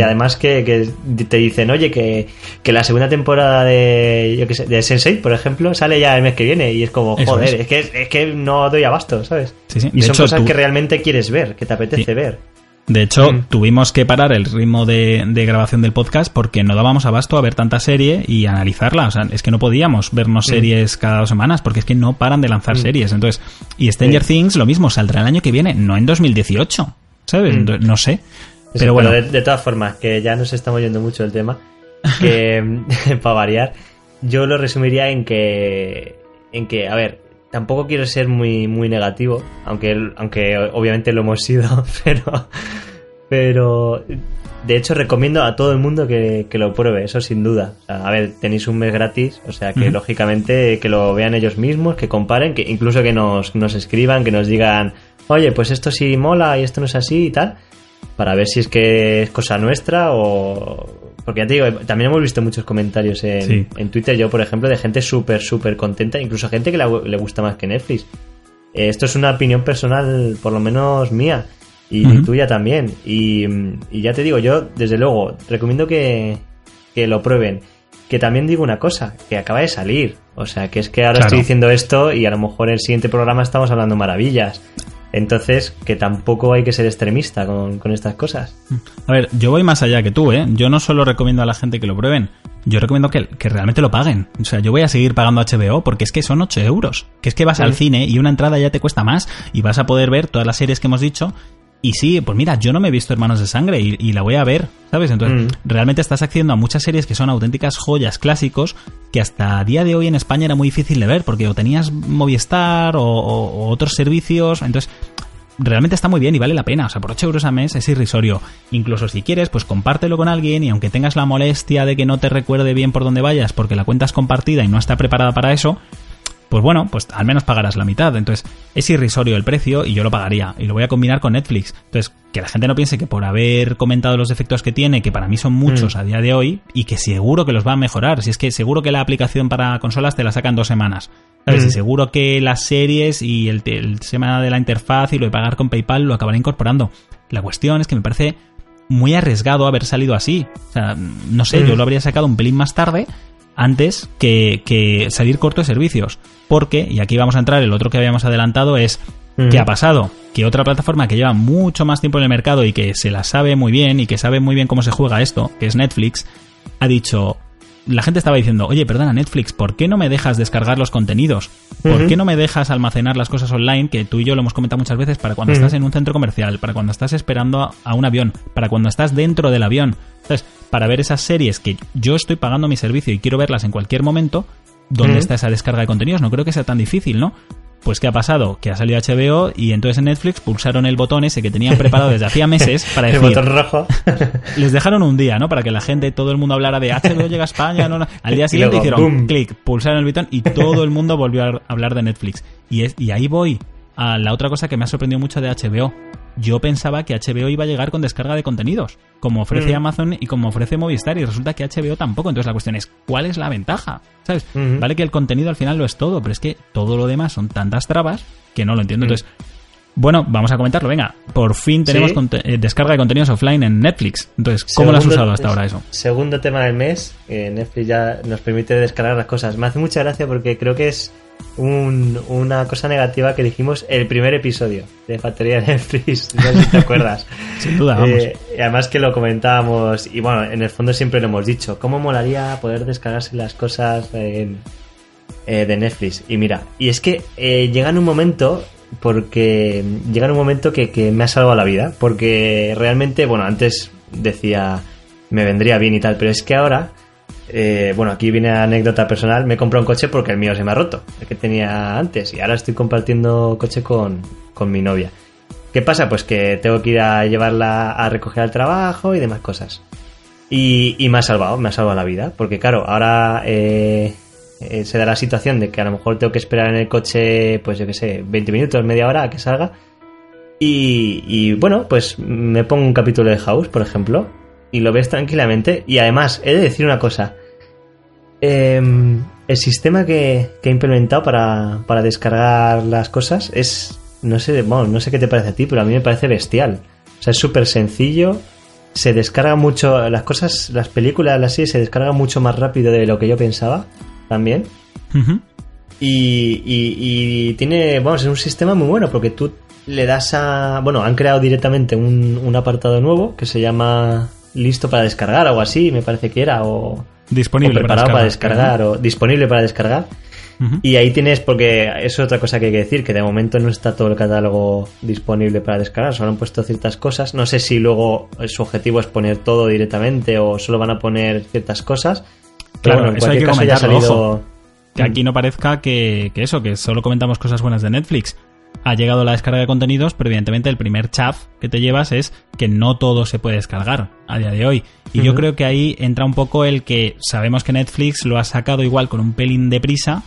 S3: además que, te dicen, oye, que, la segunda temporada de, yo sé, de Sense8, por ejemplo, sale ya el mes que viene y es como, joder, es. que, es que no doy abasto, ¿sabes? Y son cosas que realmente quieres ver, que te apetece ver.
S2: De hecho, mm. tuvimos que parar el ritmo de, grabación del podcast porque no dábamos abasto a ver tanta serie y analizarla. O sea, es que no podíamos vernos mm. series cada dos semanas porque es que no paran de lanzar mm. series. Entonces, y Stranger Things lo mismo, saldrá el año que viene, no en 2018. ¿Sabes? No sé. Pero bueno.
S3: de, todas formas, que ya nos estamos yendo mucho del tema, que para variar, yo lo resumiría en que, en que, a ver, tampoco quiero ser muy, muy negativo, aunque, aunque obviamente lo hemos sido, pero, pero de hecho recomiendo a todo el mundo que, lo pruebe, eso sin duda. a ver, tenéis un mes gratis, o sea que lógicamente que lo vean ellos mismos, que comparen, que incluso que nos, nos escriban, que nos digan, oye, pues esto sí mola y esto no es así y tal, para ver si es que es cosa nuestra o porque ya te digo, también hemos visto muchos comentarios en, Twitter, yo por ejemplo, de gente súper, súper contenta, incluso gente que le, gusta más que Netflix. Eh, esto es una opinión personal, por lo menos mía, y tuya también. Y, ya te digo, yo desde luego recomiendo que, lo prueben. Que también digo una cosa, que acaba de salir. O sea, que es que ahora estoy diciendo esto y a lo mejor en el siguiente programa estamos hablando maravillas. Entonces, que tampoco hay que ser extremista con, estas cosas.
S2: A ver, yo voy más allá que tú, ¿eh? Yo no solo recomiendo a la gente que lo prueben, yo recomiendo que, realmente lo paguen. O sea, yo voy a seguir pagando HBO porque es que son 8 euros. Que es que vas al cine y una entrada ya te cuesta más y vas a poder ver todas las series que hemos dicho y sí, pues mira, yo no me he visto Hermanos de Sangre y, la voy a ver, ¿sabes? Entonces, mm. realmente estás accediendo a muchas series que son auténticas joyas clásicos que hasta a día de hoy en España era muy difícil de ver porque o tenías Movistar o, otros servicios. Entonces, realmente está muy bien y vale la pena. O sea, por 8 euros al mes es irrisorio. Incluso si quieres, pues compártelo con alguien y aunque tengas la molestia de que no te recuerde bien por dónde vayas porque la cuenta es compartida y no está preparada para eso, pues bueno, pues al menos pagarás la mitad. Entonces, es irrisorio el precio y yo lo pagaría. Y lo voy a combinar con Netflix. Entonces, que la gente no piense que por haber comentado los defectos que tiene, que para mí son muchos mm. a día de hoy, y que seguro que los va a mejorar. Si es que seguro que la aplicación para consolas te la sacan dos semanas. ¿Sabes? Y mm. seguro que las series y el, el tema de la interfaz y lo de pagar con PayPal lo acabará incorporando. La cuestión es que me parece muy arriesgado haber salido así. O sea, no sé, yo mm. lo habría sacado un pelín más tarde antes que, salir corto de servicios. Porque, y aquí vamos a entrar, el otro que habíamos adelantado es ¿Qué ha pasado? Que otra plataforma que lleva mucho más tiempo en el mercado y que se la sabe muy bien y que sabe muy bien cómo se juega esto, que es Netflix, ha dicho, la gente estaba diciendo, oye, perdona Netflix, ¿por qué no me dejas descargar los contenidos? ¿Por qué no me dejas almacenar las cosas online? Que tú y yo lo hemos comentado muchas veces para cuando estás en un centro comercial, para cuando estás esperando a un avión, para cuando estás dentro del avión. Entonces, para ver esas series que yo estoy pagando mi servicio y quiero verlas en cualquier momento, ¿dónde está esa descarga de contenidos? No creo que sea tan difícil, ¿no? Pues ¿qué ha pasado? Que ha salido HBO y entonces en Netflix pulsaron el botón ese que tenían preparado desde hacía meses para decir...
S3: el botón rojo.
S2: les dejaron un día, ¿no? Para que la gente, todo el mundo hablara de HBO llega a España. No, Al día siguiente hicieron clic, pulsaron el botón y todo el mundo volvió a hablar de Netflix. Y, es, y ahí voy a la otra cosa que me ha sorprendido mucho de HBO yo pensaba que HBO iba a llegar con descarga de contenidos, como ofrece mm. Amazon y como ofrece Movistar, y resulta que HBO tampoco. Entonces la cuestión es, ¿cuál es la ventaja? ¿Sabes? Vale que el contenido al final lo es todo, pero es que todo lo demás son tantas trabas que no lo entiendo. Mm. Entonces, bueno, vamos a comentarlo. Venga, por fin tenemos eh, descarga de contenidos offline en Netflix. Entonces, ¿cómo lo has usado hasta ahora eso?
S3: Segundo tema del mes, Netflix ya nos permite descargar las cosas. Me hace mucha gracia porque creo que es una cosa negativa que dijimos el primer episodio de Factoría Netflix. No sé si te acuerdas.
S2: Sin duda, vamos. Eh,
S3: además que lo comentábamos y bueno, en el fondo siempre lo hemos dicho. ¿Cómo molaría poder descargarse las cosas eh, de Netflix? Y mira, y es que llega en un momento porque llega un momento que, me ha salvado la vida, porque realmente, bueno, antes decía me vendría bien y tal, pero es que ahora, eh, bueno, aquí viene anécdota personal, me he comprado un coche porque el mío se me ha roto, el que tenía antes, y ahora estoy compartiendo coche con, mi novia. ¿Qué pasa? Pues que tengo que ir a llevarla a recoger al trabajo y demás cosas. Y, y me ha salvado, me ha salvado la vida, porque claro, ahora... Eh, eh, se da la situación de que a lo mejor tengo que esperar en el coche, pues yo qué sé, 20 minutos, media hora a que salga. Y, bueno, pues me pongo un capítulo de House, por ejemplo, y lo ves tranquilamente. Y además, he de decir una cosa. Em, el sistema que, he implementado para, para, descargar las cosas es, no sé, bueno, no sé qué te parece a ti, pero a mí me parece bestial. sea, es súper sencillo. Se descarga mucho, las cosas, las películas, las series se descargan mucho más rápido de lo que yo pensaba también. Y, y- y tiene, vamos, es un sistema muy bueno porque tú le das a... Bueno, han creado directamente un, un apartado nuevo que se llama listo para descargar, algo así, me parece que era, o,
S2: Disponible
S3: o preparado para descargar, o disponible para descargar. Y ahí tienes, porque eso es otra cosa que hay que decir, que de momento no está todo el catálogo disponible para descargar, solo han puesto ciertas cosas. No sé si luego su objetivo es poner todo directamente o solo van a poner ciertas cosas.
S2: Claro,
S3: bueno,
S2: eso hay que comentarlo,
S3: salido...
S2: ojo. Que aquí no parezca que, que eso, que solo comentamos cosas buenas de Netflix. Ha llegado la descarga de contenidos, pero evidentemente el primer chaf que te llevas es que no todo se puede descargar a día de hoy. Y yo creo que ahí entra un poco el que sabemos que Netflix lo ha sacado igual con un pelín de prisa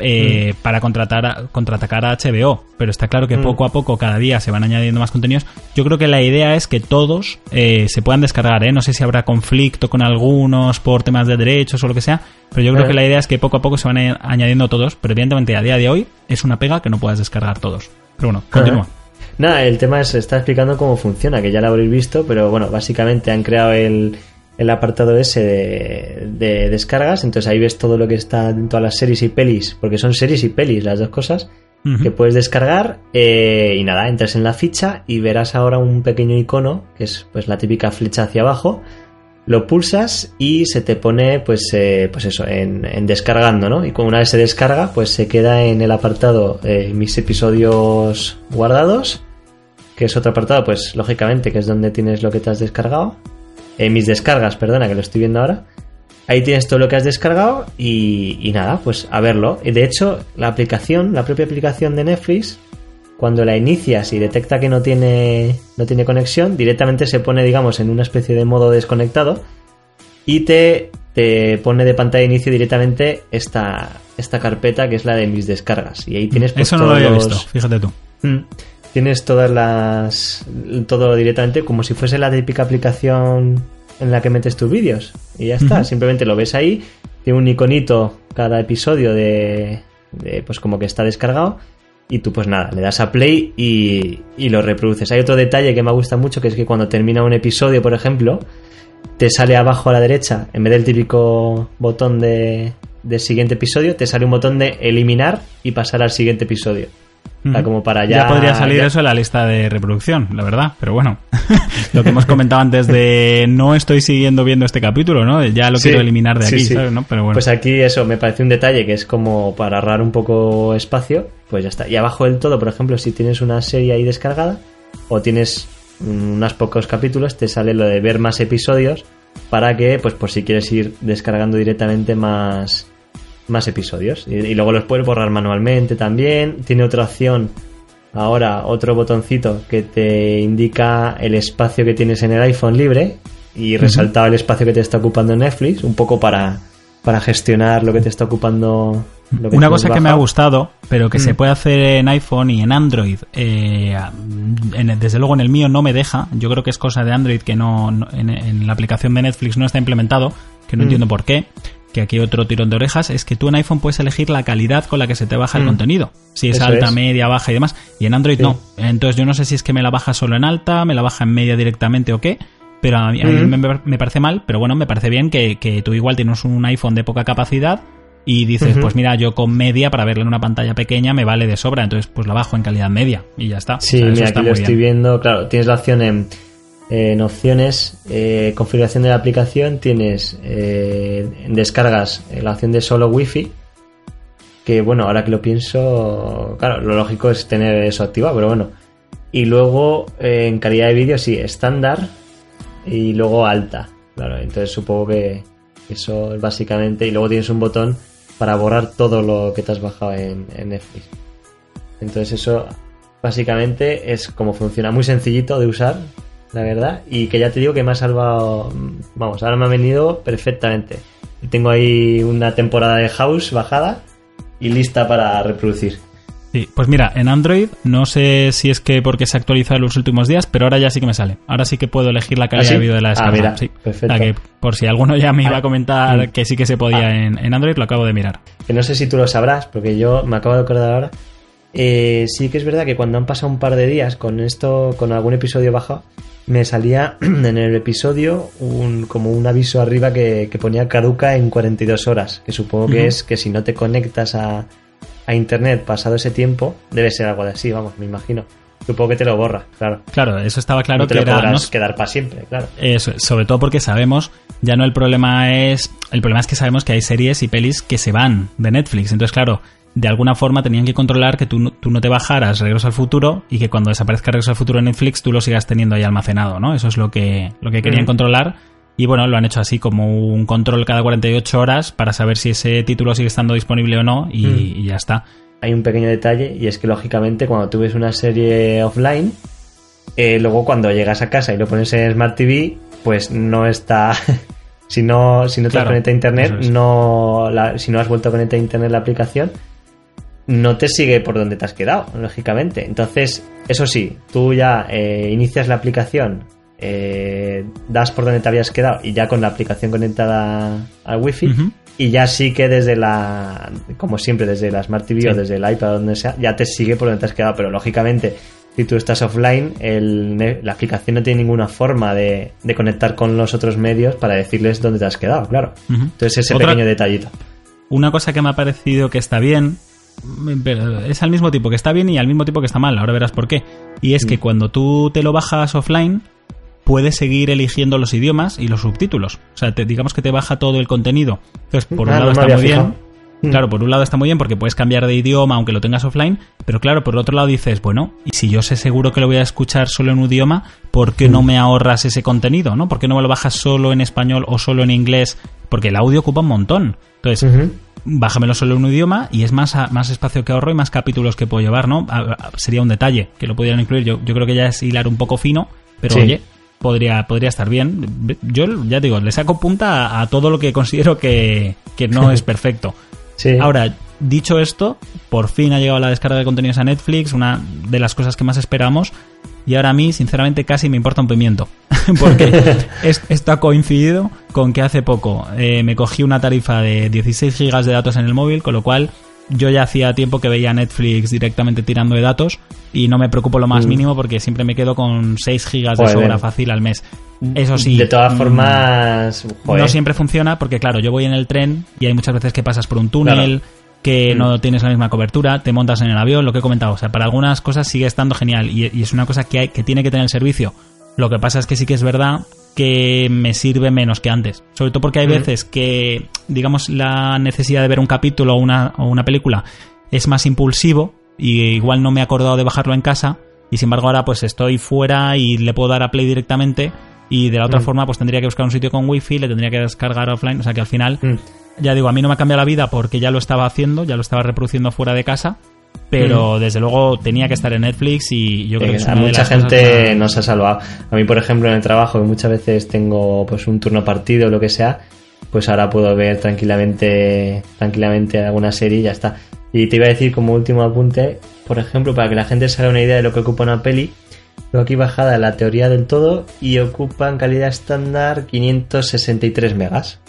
S2: eh, para contratar a- contraatacar a HBO. Pero está claro que
S3: Mm.
S2: poco a poco, cada día se van añadiendo más contenidos. Yo creo que la idea es que todos eh, se puedan descargar. ¿eh? No sé si habrá conflicto con algunos por temas de derechos o lo que sea. Pero yo creo que la idea es que poco a poco se van añadiendo todos. Pero evidentemente a día de hoy es una pega que no puedas descargar todos. Pero bueno, continúa.
S3: Nada, el tema es, está explicando cómo funciona, que ya lo habréis visto, pero bueno, básicamente han creado el, el apartado ese de, de descargas, entonces ahí ves todo lo que está en todas las series y pelis, porque son series y pelis las dos cosas, que puedes descargar eh, y nada, entras en la ficha y verás ahora un pequeño icono, que es pues la típica flecha hacia abajo, lo pulsas y se te pone pues eh, pues eso en, en descargando no y una vez se descarga pues se queda en el apartado eh, mis episodios guardados que es otro apartado pues lógicamente que es donde tienes lo que te has descargado Eh, mis descargas perdona que lo estoy viendo ahora ahí tienes todo lo que has descargado y, y nada pues a verlo de hecho la aplicación la propia aplicación de Netflix cuando la inicias y detecta que no tiene, no tiene conexión, directamente se pone, digamos, en una especie de modo desconectado y te, te pone de pantalla de inicio directamente esta, esta carpeta que es la de mis descargas. Y ahí tienes pues,
S2: Eso no lo había
S3: los-
S2: visto, fíjate tú.
S3: Mm. Tienes todas las. todo directamente como si fuese la típica aplicación en la que metes tus vídeos. Y ya está. Simplemente lo ves ahí. Tiene un iconito cada episodio de. de, pues como que está descargado. Y tú, pues nada, le das a play y, y lo reproduces. Hay otro detalle que me gusta mucho, que es que cuando termina un episodio, por ejemplo, te sale abajo a la derecha, en vez del típico botón de, de siguiente episodio, te sale un botón de eliminar y pasar al siguiente episodio. O sea, como para
S2: Ya
S3: ya.
S2: podría salir
S3: ya-
S2: eso en la lista de reproducción, la verdad, pero bueno. lo que hemos comentado antes de no estoy siguiendo viendo este capítulo, ¿no? Ya lo
S3: Sí,
S2: quiero eliminar de
S3: sí,
S2: aquí,
S3: sí.
S2: ¿sabes? ¿no? Pero bueno.
S3: Pues aquí eso me parece un detalle que es como para ahorrar un poco espacio, pues ya está. Y abajo del todo, por ejemplo, si tienes una serie ahí descargada o tienes unos pocos capítulos, te sale lo de ver más episodios para que, pues por si quieres ir descargando directamente más, más episodios. Y, y luego los puedes borrar manualmente también. Tiene otra opción ahora, otro botoncito que te indica el espacio que tienes en el iPhone libre y resaltaba el espacio que te está ocupando Netflix, un poco para, para gestionar lo que te está ocupando. lo que
S2: Una cosa que me ha gustado, pero que se
S3: Mm.
S2: puede hacer en iPhone y en Android, eh, en- desde luego en el mío no me deja. Yo creo que es cosa de Android que no, no- en, en la aplicación de Netflix no está implementado, que no
S3: Mm.
S2: entiendo por qué. Que aquí otro tirón de orejas es que tú en iPhone puedes elegir la calidad con la que se te baja el
S3: Mm.
S2: contenido. Si es
S3: Eso
S2: alta,
S3: es.
S2: media, baja y demás. Y en Android
S3: Sí.
S2: no. Entonces yo no sé si es que me la baja solo en alta, me la baja en media directamente o qué. Pero a mí, a mí
S3: Mm.
S2: me, me parece mal, pero bueno, me parece bien que, que tú igual tienes un iPhone de poca capacidad y dices, pues mira, yo con media para verla en una pantalla pequeña me vale de sobra, entonces pues la bajo en calidad media y ya está.
S3: Sí,
S2: O sea,
S3: mira,
S2: está
S3: aquí lo
S2: muy
S3: estoy
S2: bien.
S3: viendo. Claro, tienes la opción en, en opciones, eh, configuración de la aplicación, tienes eh, descargas la opción de solo wifi. Que bueno, ahora que lo pienso, claro, lo lógico es tener eso activado, pero bueno. Y luego eh, en calidad de vídeo, sí, estándar y luego alta. Claro, entonces supongo que eso es básicamente. Y luego tienes un botón para borrar todo lo que te has bajado en, en Netflix. Entonces eso básicamente es como funciona, muy sencillito de usar, la verdad, y que ya te digo que me ha salvado, vamos, ahora me ha venido perfectamente. Tengo ahí una temporada de House bajada y lista para reproducir.
S2: Sí, pues mira, en Android no sé si es que porque se ha actualizado en los últimos días, pero ahora ya sí que me sale. Ahora sí que puedo elegir la calidad
S3: ¿Ah, sí?
S2: de vídeo de la
S3: Ah,
S2: descarga.
S3: mira,
S2: sí.
S3: perfecto.
S2: O sea que por si alguno ya me iba a comentar
S3: Mm.
S2: que sí que se podía
S3: Ah.
S2: en, en Android, lo acabo de mirar.
S3: Que no sé si tú lo sabrás, porque yo me acabo de acordar ahora. Eh, sí que es verdad que cuando han pasado un par de días con esto, con algún episodio bajado, me salía en el episodio un, como un aviso arriba que, que ponía caduca en 42 horas, que supongo que es que si no te conectas a, a internet pasado ese tiempo, debe ser algo de así, vamos, me imagino. Supongo que te lo borra, claro.
S2: Claro, eso estaba claro
S3: no te
S2: que
S3: lo
S2: era. no-
S3: quedar para siempre, claro.
S2: Eso, sobre todo porque sabemos, ya no el problema es. El problema es que sabemos que hay series y pelis que se van de Netflix. Entonces, claro, de alguna forma tenían que controlar que tú, no- tú no te bajaras Regreso al Futuro y que cuando desaparezca Regreso al Futuro en Netflix tú lo sigas teniendo ahí almacenado, ¿no? Eso es lo que, lo que querían
S3: Mm.
S2: controlar. Y bueno, lo han hecho así, como un control cada 48 horas para saber si ese título sigue estando disponible o no y,
S3: Mm.
S2: y ya está.
S3: Hay un pequeño detalle y es que lógicamente cuando tú ves una serie offline, eh, luego cuando llegas a casa y lo pones en Smart TV, pues no está... si no, si no te
S2: Claro,
S3: conecta a internet,
S2: es.
S3: no la- si no has vuelto a conectar a internet la aplicación, no te sigue por donde te has quedado, lógicamente. Entonces, eso sí, tú ya eh, inicias la aplicación, eh, das por donde te habías quedado y ya con la aplicación conectada al wifi,
S2: Ujú.
S3: y ya sí que desde la, como siempre, desde la Smart TV
S2: Sí.
S3: o desde el iPad o donde sea, ya te sigue por donde te has quedado. Pero lógicamente, si tú estás offline, el, la aplicación no tiene ninguna forma de, de conectar con los otros medios para decirles dónde te has quedado, claro. Entonces ese
S2: Otra-
S3: pequeño detallito.
S2: Una cosa que me ha parecido que está bien, pero es al mismo tiempo que está bien y al mismo tiempo que está mal, ahora verás por qué. Y es que
S3: Mm.
S2: cuando tú te lo bajas offline, puedes seguir eligiendo los idiomas y los subtítulos. O sea, te- digamos que te baja todo el contenido. Entonces, por un lado
S3: no
S2: está muy bien.
S3: Mm.
S2: Claro, por un lado está muy bien porque puedes cambiar de idioma aunque lo tengas offline, pero claro, por otro lado dices, bueno, y si yo sé seguro que lo voy a escuchar solo en un idioma, ¿por qué no
S3: Mm.
S2: me ahorras ese contenido, no? ¿Por qué no me lo bajas solo en español o solo en inglés? Porque el audio ocupa un montón. Entonces. Bájamelo solo en un idioma y es más, más espacio que ahorro y más capítulos que puedo llevar, ¿no? Sería un detalle que lo pudieran incluir. Yo, yo creo que ya es hilar un poco fino, pero
S3: Sí.
S2: oye, podría, podría estar bien. Yo ya digo, le saco punta a, a todo lo que considero que, que no es perfecto.
S3: Sí.
S2: Ahora, dicho esto, por fin ha llegado la descarga de contenidos a Netflix, una de las cosas que más esperamos. Y ahora a mí, sinceramente, casi me importa un pimiento. Porque es- esto ha coincidido con que hace poco eh, me cogí una tarifa de 16 gigas de datos en el móvil, con lo cual yo ya hacía tiempo que veía Netflix directamente tirando de datos y no me preocupo lo más
S3: Mm.
S2: mínimo porque siempre me quedo con 6 gigas de sobra fácil al mes. Eso sí.
S3: De todas
S2: mm,
S3: formas, joder.
S2: no siempre funciona porque, claro, yo voy en el tren y hay muchas veces que pasas por un túnel, que
S3: Mm.
S2: no tienes la misma cobertura, te montas en el avión, lo que he comentado. O sea, para algunas cosas sigue estando genial y, y es una cosa que, hay, que tiene que tener el servicio. Lo que pasa es que sí que es verdad que me sirve menos que antes. Sobre todo porque hay
S3: Mm.
S2: veces que, digamos, la necesidad de ver un capítulo o una, o una película es más impulsivo y igual no me he acordado de bajarlo en casa y sin embargo ahora pues estoy fuera y le puedo dar a play directamente y de la otra
S3: Mm.
S2: forma pues tendría que buscar un sitio con wifi, le tendría que descargar offline, o sea que al final
S3: Mm.
S2: Ya digo, a mí no me ha cambiado la vida porque ya lo estaba haciendo, ya lo estaba reproduciendo fuera de casa, pero desde luego tenía que estar en Netflix y yo creo que es
S3: Eh, a
S2: una de
S3: mucha gente
S2: más-
S3: nos ha salvado. A mí, por ejemplo, en el trabajo, que muchas veces tengo pues un turno partido o lo que sea, pues ahora puedo ver tranquilamente, tranquilamente alguna serie y ya está. Y te iba a decir como último apunte, por ejemplo, para que la gente se haga una idea de lo que ocupa una peli, tengo aquí bajada la teoría del todo y ocupa en calidad estándar 563 megas,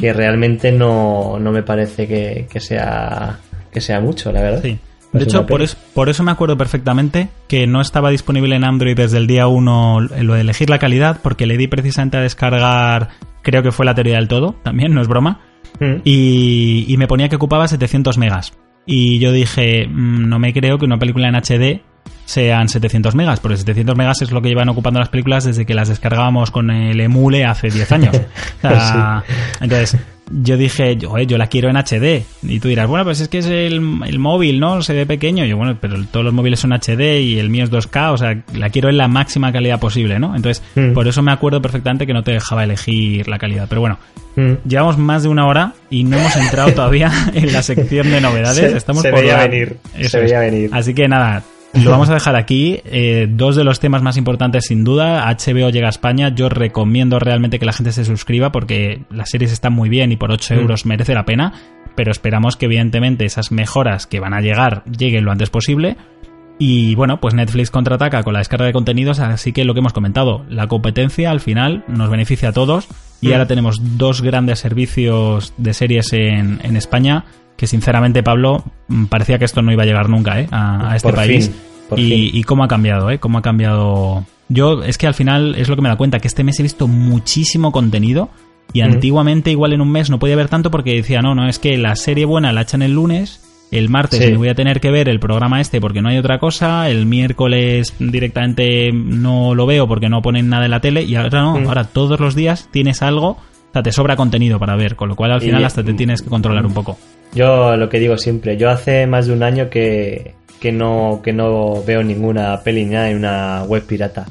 S3: Que realmente no, no me parece que, que sea que sea mucho, la verdad.
S2: Sí.
S3: Pues
S2: De hecho, por eso, por eso me acuerdo perfectamente que no estaba disponible en Android desde el día 1 lo de elegir la calidad, porque le di precisamente a descargar, creo que fue la teoría del todo, también, no es broma,
S3: Mm.
S2: y, y me ponía que ocupaba 700 megas. Y yo dije, "Mm, no me creo que una película en HD sean 700 megas, porque 700 megas es lo que llevan ocupando las películas desde que las descargábamos con el emule hace 10 años. O sea, Entonces, yo dije, yo, yo la quiero en HD. Y tú dirás, bueno, pues es que es el, el móvil, ¿no? Se ve pequeño. Y yo, bueno, pero todos los móviles son HD y el mío es 2K, o sea, la quiero en la máxima calidad posible, ¿no? Entonces,
S3: Mm.
S2: por eso me acuerdo perfectamente que no te dejaba elegir la calidad. Pero bueno,
S3: Mm.
S2: Llevamos más de una hora y no hemos entrado todavía en la sección de novedades.
S3: Se-
S2: Estamos
S3: se
S2: por
S3: veía
S2: la-
S3: venir,
S2: Eso
S3: se veía venir.
S2: Así que nada, lo vamos a dejar aquí. Eh, dos de los temas más importantes, sin duda. HBO llega a España. Yo recomiendo realmente que la gente se suscriba porque las series están muy bien y por 8
S3: Mm.
S2: euros merece la pena. Pero esperamos que, evidentemente, esas mejoras que van a llegar lleguen lo antes posible. Y bueno, pues Netflix contraataca con la descarga de contenidos, así que lo que hemos comentado, la competencia al final nos beneficia a todos y
S3: Mm.
S2: ahora tenemos dos grandes servicios de series en, en España que sinceramente Pablo mm, parecía que esto no iba a llegar nunca ¿eh? a, a este
S3: Por
S2: país
S3: fin, por
S2: y,
S3: fin.
S2: y cómo ha cambiado, ¿eh? cómo ha cambiado Yo es que al final es lo que me da cuenta, que este mes he visto muchísimo contenido y antiguamente igual en un mes no podía ver tanto porque decía, no, no, es que la serie buena la echan el lunes, el martes me voy a tener que ver el programa este porque no hay otra cosa, el miércoles directamente no lo veo porque no ponen nada en la tele y ahora no, ahora todos los días tienes algo, sea, te sobra contenido para ver, con lo cual al final hasta te tienes que controlar un poco.
S3: Yo lo que digo siempre, yo hace más de un año que, que no, que no veo ninguna peli ni nada en una web pirata.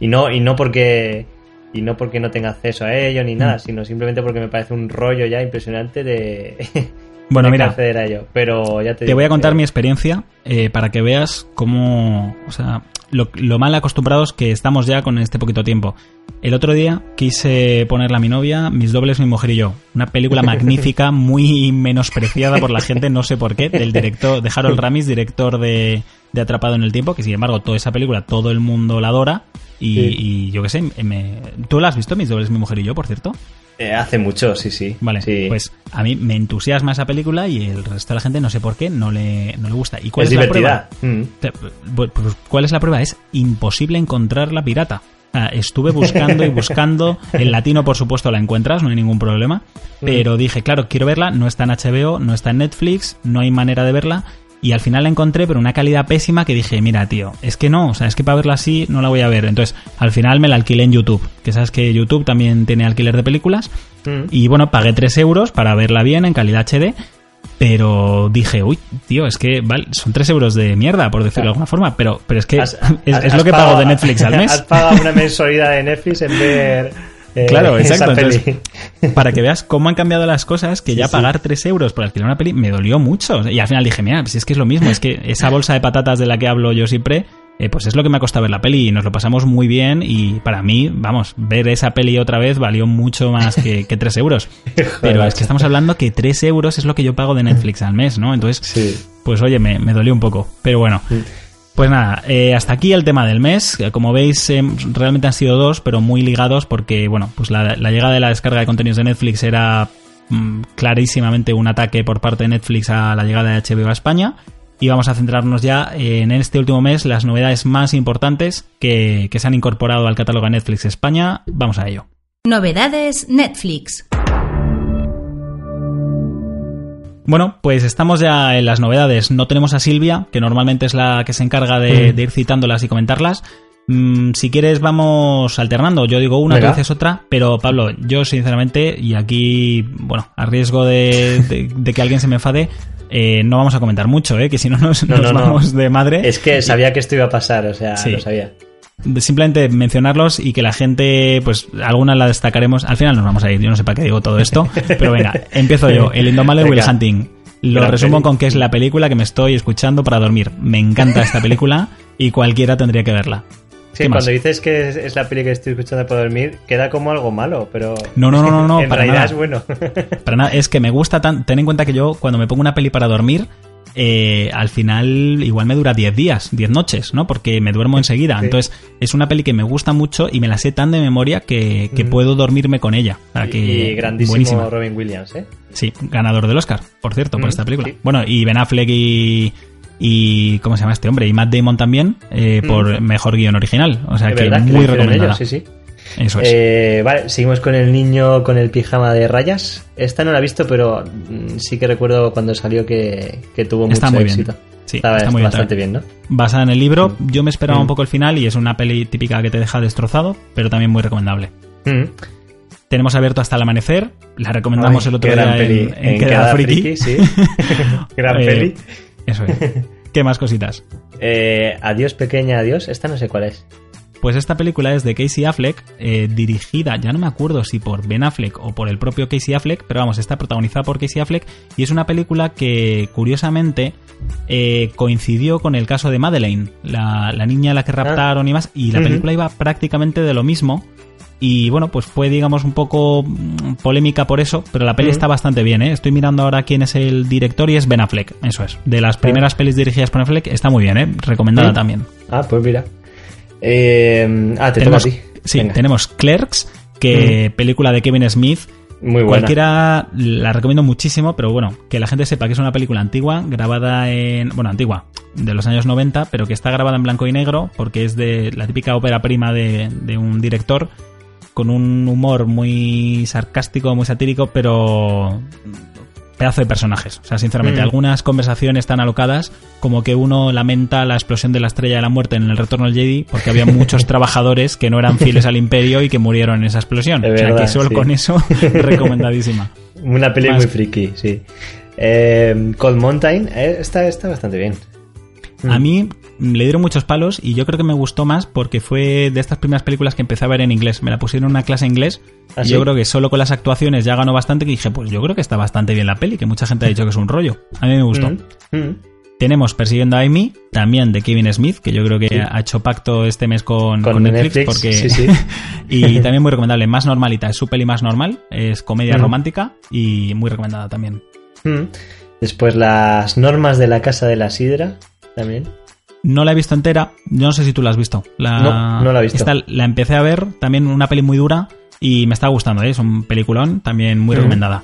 S3: Y no, y no porque y no porque no tenga acceso a ello ni nada, sino simplemente porque me parece un rollo ya impresionante de,
S2: bueno, mira,
S3: acceder a ello. Pero ya te,
S2: te voy a contar mi experiencia eh, para que veas cómo, o sea, lo, lo, mal acostumbrados que estamos ya con este poquito tiempo. El otro día quise ponerla a mi novia, mis dobles, mi mujer y yo. Una película magnífica, muy menospreciada por la gente, no sé por qué, del director, de Harold Ramis, director de, de Atrapado en el Tiempo, que sin embargo toda esa película todo el mundo la adora. Y, yo qué sé, me... ¿tú la has visto, mis dobles, mi mujer y yo, por cierto?
S3: Eh, hace mucho, sí, sí.
S2: Vale,
S3: sí.
S2: pues a mí me entusiasma esa película y el resto de la gente no sé por qué no le, no le gusta. ¿Y cuál
S3: es,
S2: es
S3: la
S2: prueba?
S3: Mm.
S2: Pues, ¿Cuál es la prueba? Es imposible encontrar la pirata. estuve buscando y buscando. En latino, por supuesto, la encuentras, no hay ningún problema.
S3: Mm.
S2: Pero dije, claro, quiero verla. No está en HBO, no está en Netflix, no hay manera de verla. Y al final la encontré, pero una calidad pésima que dije, mira, tío, es que no, o sea, es que para verla así no la voy a ver. Entonces, al final me la alquilé en YouTube, que sabes que YouTube también tiene alquiler de películas.
S3: Mm.
S2: Y bueno, pagué 3 euros para verla bien en calidad HD. Pero dije, uy, tío, es que vale, son 3 euros de mierda, por decirlo de alguna forma. Pero, pero es que
S3: Has-
S2: es,
S3: has-
S2: es lo
S3: has
S2: que pago de Netflix al
S3: Has
S2: mes.
S3: pagado una mensualidad de Netflix en ver. Eh,
S2: Claro, exacto. Entonces, para que veas cómo han cambiado las cosas, que ya
S3: sí.
S2: pagar 3 euros por alquilar una peli me dolió mucho. Y al final dije, mira, pues es que es lo mismo, es que esa bolsa de patatas de la que hablo yo siempre, eh, pues es lo que me ha costado ver la peli y nos lo pasamos muy bien y para mí, vamos, ver esa peli otra vez valió mucho más que, que 3 euros. Pero es que estamos hablando que 3 euros es lo que yo pago de Netflix al mes, ¿no? Entonces,
S3: Sí.
S2: pues oye, me, me dolió un poco. Pero bueno. Pues nada, eh, hasta aquí el tema del mes. Eh, Como veis, eh, realmente han sido dos, pero muy ligados porque, bueno, pues la, llegada de la descarga de contenidos de Netflix era mm, clarísimamente un ataque por parte de Netflix a la llegada de HBO a España. Y vamos a centrarnos ya en este último mes las novedades más importantes que se han incorporado al catálogo de Netflix España. Vamos a ello.
S1: Novedades Netflix.
S2: Bueno, pues estamos ya en las novedades. No tenemos a Silvia, que normalmente es la que se encarga de,
S3: Mm.
S2: de ir citándolas y comentarlas. Mm, si quieres, vamos alternando. Yo digo una, tú dices otra, pero Pablo, yo sinceramente, y aquí, bueno, a riesgo de, de- de que alguien se me enfade, eh, no vamos a comentar mucho, ¿eh? que si no nos,
S3: No,
S2: nos
S3: no, no.
S2: vamos de madre.
S3: Es que sabía que esto iba a pasar, o sea,
S2: Sí.
S3: lo sabía.
S2: Simplemente mencionarlos y que la gente, pues algunas la destacaremos. Al final nos vamos a ir, yo no sé para qué digo todo esto, pero venga, empiezo yo. El Indomable Will. Hunting. Lo
S3: Gran
S2: resumo
S3: peli.
S2: con que es la película que me estoy escuchando para dormir. Me encanta esta película y cualquiera tendría que verla.
S3: Sí, cuando dices que es, es la peli que estoy escuchando para dormir, queda como algo malo, pero.
S2: No, no, no, no, no,
S3: en
S2: para
S3: realidad
S2: nada.
S3: es bueno.
S2: Para nada, es que me gusta tan. Ten en cuenta que yo, cuando me pongo una peli para dormir, eh, al final igual me dura 10 días, 10 noches, ¿no? Porque me duermo enseguida.
S3: Sí.
S2: Entonces, es una peli que me gusta mucho y me la sé tan de memoria que, que
S3: Mm.
S2: puedo dormirme con ella. O sea, que
S3: y grandísimo
S2: buenísima.
S3: Robin Williams, ¿eh?
S2: Sí, ganador del Oscar, por cierto, por esta película.
S3: sí.
S2: Bueno, y Ben Affleck y. y ¿Cómo se llama este hombre? Y Matt Damon también, eh,
S3: Mm.
S2: por mejor guion original. O sea que muy recomendada.
S3: ellos, sí, sí.
S2: Eso es.
S3: Eh, vale, seguimos con el niño con el pijama de rayas. Esta no la he visto, pero mm, sí que recuerdo cuando salió que, que tuvo
S2: Está
S3: mucho
S2: muy bien.
S3: éxito.
S2: Sí,
S3: Estaba
S2: está muy bien.
S3: bastante bien, ¿no?
S2: Basada en el libro, yo me esperaba
S3: Mm.
S2: un poco el final y es una peli típica que te deja destrozado, pero también muy recomendable.
S3: Mm.
S2: Tenemos abierto hasta el amanecer, la recomendamos
S3: Ay,
S2: el otro día
S3: peli.
S2: en, en Queda Friki.
S3: sí. gran
S2: Eh,
S3: peli.
S2: Eso es. ¿Qué más cositas?
S3: Eh, adiós, pequeña, adiós. Esta no sé cuál es.
S2: Pues esta película es de Casey Affleck, eh, dirigida, ya no me acuerdo si por Ben Affleck o por el propio Casey Affleck, pero vamos, está protagonizada por Casey Affleck y es una película que curiosamente eh, coincidió con el caso de Madeleine, la, la niña a la que raptaron y más, y la película iba prácticamente de lo mismo. Y bueno, pues fue, digamos, un poco mm, polémica por eso, pero la peli está bastante bien, ¿eh? Estoy mirando ahora quién es el director y es Ben Affleck, eso es. De las primeras pelis dirigidas por Affleck, está muy bien, ¿eh? Recomendada
S3: Ujú.
S2: también.
S3: Ah, pues mira. Eh, ah, te
S2: tenemos,
S3: toca a ti.
S2: Sí,
S3: Venga.
S2: tenemos Clerks, que película de Kevin Smith.
S3: Muy buena.
S2: Cualquiera la recomiendo muchísimo, pero bueno, que la gente sepa que es una película antigua, grabada en. Bueno, antigua, de los años 90, pero que está grabada en blanco y negro, porque es de la típica ópera prima de, de un director, con un humor muy sarcástico, muy satírico, pero pedazo de personajes. O sea, sinceramente,
S3: Mm.
S2: algunas conversaciones tan alocadas como que uno lamenta la explosión de la estrella de la muerte en el retorno del Jedi porque había muchos trabajadores que no eran fieles al imperio y que murieron en esa explosión.
S3: Es
S2: o sea,
S3: verdad,
S2: que solo
S3: sí.
S2: con eso, recomendadísima.
S3: Una peli
S2: Más-
S3: muy friki, sí. Eh, Cold Mountain, eh, está, está bastante bien.
S2: A
S3: Mm.
S2: mí le dieron muchos palos y yo creo que me gustó más porque fue de estas primeras películas que empecé a ver en inglés. Me la pusieron en una clase de inglés
S3: ¿Ah,
S2: y
S3: sí?
S2: yo creo que solo con las actuaciones ya ganó bastante que dije, pues yo creo que está bastante bien la peli, que mucha gente ha dicho que es un rollo. A mí me gustó.
S3: Mm, mm.
S2: Tenemos Persiguiendo a Amy, también de Kevin Smith, que yo creo que
S3: Sí.
S2: ha hecho pacto este mes con,
S3: Con
S2: con Netflix,
S3: Netflix,
S2: porque
S3: sí,
S2: y también muy recomendable, más normalita, es su peli más normal, es comedia romántica y muy recomendada también.
S3: Después las normas de la Casa de la Sidra, también.
S2: No la he visto entera, yo no sé si tú la has visto. La,
S3: No, no la he visto.
S2: esta la empecé a ver, también una peli muy dura y me está gustando, ¿eh? es un peliculón, también muy
S3: Mm.
S2: recomendada.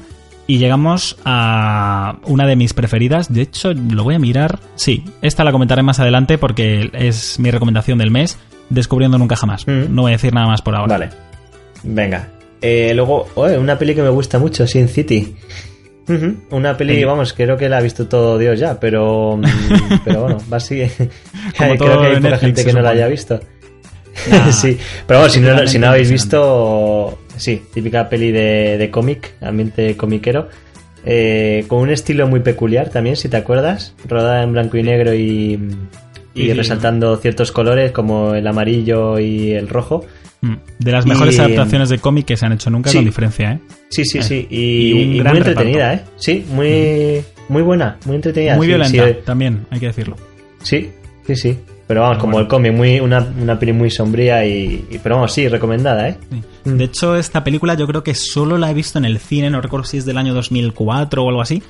S2: Y llegamos a una de mis preferidas, de hecho lo voy a mirar, sí, esta la comentaré más adelante porque es mi recomendación del mes, Descubriendo Nunca Jamás.
S3: Mm.
S2: No voy a decir nada más por ahora.
S3: Vale. Venga. Eh, luego, oye, una peli que me gusta mucho, Sin City. Ujú, Una peli, vamos, creo que la ha visto todo Dios ya, pero, mm, pero bueno, va así.
S2: Como
S3: creo
S2: todo
S3: que hay poca
S2: Netflix,
S3: gente que no la haya visto.
S2: Nah,
S3: sí, pero bueno, si no, si no habéis visto, sí, típica peli de, de cómic, ambiente comiquero, eh, con un estilo muy peculiar también, si te acuerdas, rodada en blanco y negro y, y
S2: Y-
S3: resaltando ciertos colores como el amarillo y el rojo.
S2: Mm. De las mejores
S3: Y-
S2: adaptaciones de cómic que se han hecho nunca,
S3: Sí.
S2: con diferencia, ¿eh?
S3: Sí, sí,
S2: Eh,
S3: sí, y, muy entretenida,
S2: reparto.
S3: ¿eh? Sí, muy, muy buena, muy entretenida.
S2: Muy
S3: sí,
S2: violenta,
S3: Sí,
S2: también, hay que decirlo.
S3: sí, sí, sí. Pero vamos, como
S2: bueno.
S3: el cómic, muy, una, una peli muy sombría y, y- Pero vamos, sí, recomendada, ¿eh?
S2: Sí.
S3: Mm.
S2: De hecho, esta película yo creo que solo la he visto en el cine, no recuerdo si es del año 2004 o algo así.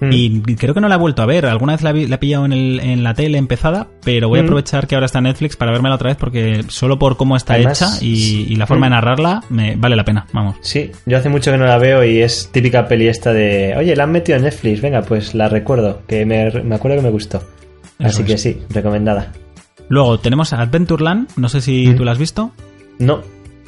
S3: Mm.
S2: Y creo que no la he vuelto a ver. Alguna vez la, vi- la he pillado en, el- en la tele empezada, pero voy a
S3: Mm.
S2: aprovechar que ahora está en Netflix para vérmela otra vez porque solo por cómo está
S3: Además,
S2: hecha y, y la forma
S3: mm.
S2: de narrarla me vale la pena. Vamos.
S3: Sí, yo hace mucho que no la veo y es típica peli esta de, oye, la han metido en Netflix, venga, pues la recuerdo, que me, me acuerdo que me gustó. Así que sí, recomendada.
S2: Luego tenemos Adventureland, no sé si
S3: Mm.
S2: tú la has visto.
S3: No,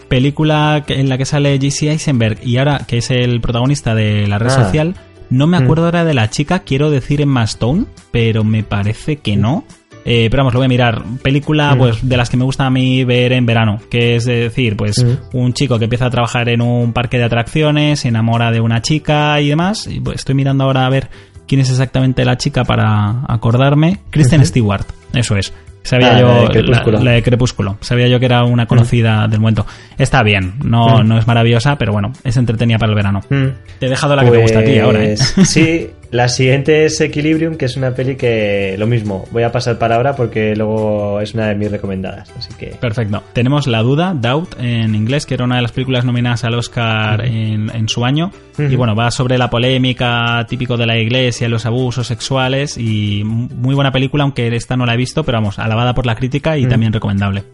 S2: Película en la que sale Jesse Eisenberg y ahora que es el protagonista de la red
S3: Ah.
S2: social. No me
S3: Mm.
S2: acuerdo ahora de la chica, quiero decir Emma Stone, pero me parece que no. Eh, pero vamos, lo voy a mirar. Película,
S3: Mm.
S2: pues, de las que me gusta a mí ver en verano. Que es decir, pues,
S3: Mm.
S2: un chico que empieza a trabajar en un parque de atracciones, se enamora de una chica y demás. Y pues, estoy mirando ahora a ver quién es exactamente la chica para acordarme. Kristen. Stewart, eso es. Sabía
S3: Ah,
S2: yo
S3: la de Crepúsculo.
S2: la de Crepúsculo. Sabía yo que era una conocida del momento. Está bien, no,
S3: Mm.
S2: no es maravillosa, pero bueno, es entretenida para el verano.
S3: Mm.
S2: Te he dejado la que te gusta a ti ahora, ¿eh?
S3: Pues, Sí, la siguiente es Equilibrium, que es una peli que lo mismo, voy a pasar para ahora porque luego es una de mis recomendadas, así que...
S2: Perfecto. Tenemos La Duda, Doubt, en inglés, que era una de las películas nominadas al Oscar en, en su año. Y bueno, va sobre la polémica típico de la iglesia, los abusos sexuales y muy buena película, aunque esta no la he visto, pero vamos, alabada por la crítica y también recomendable.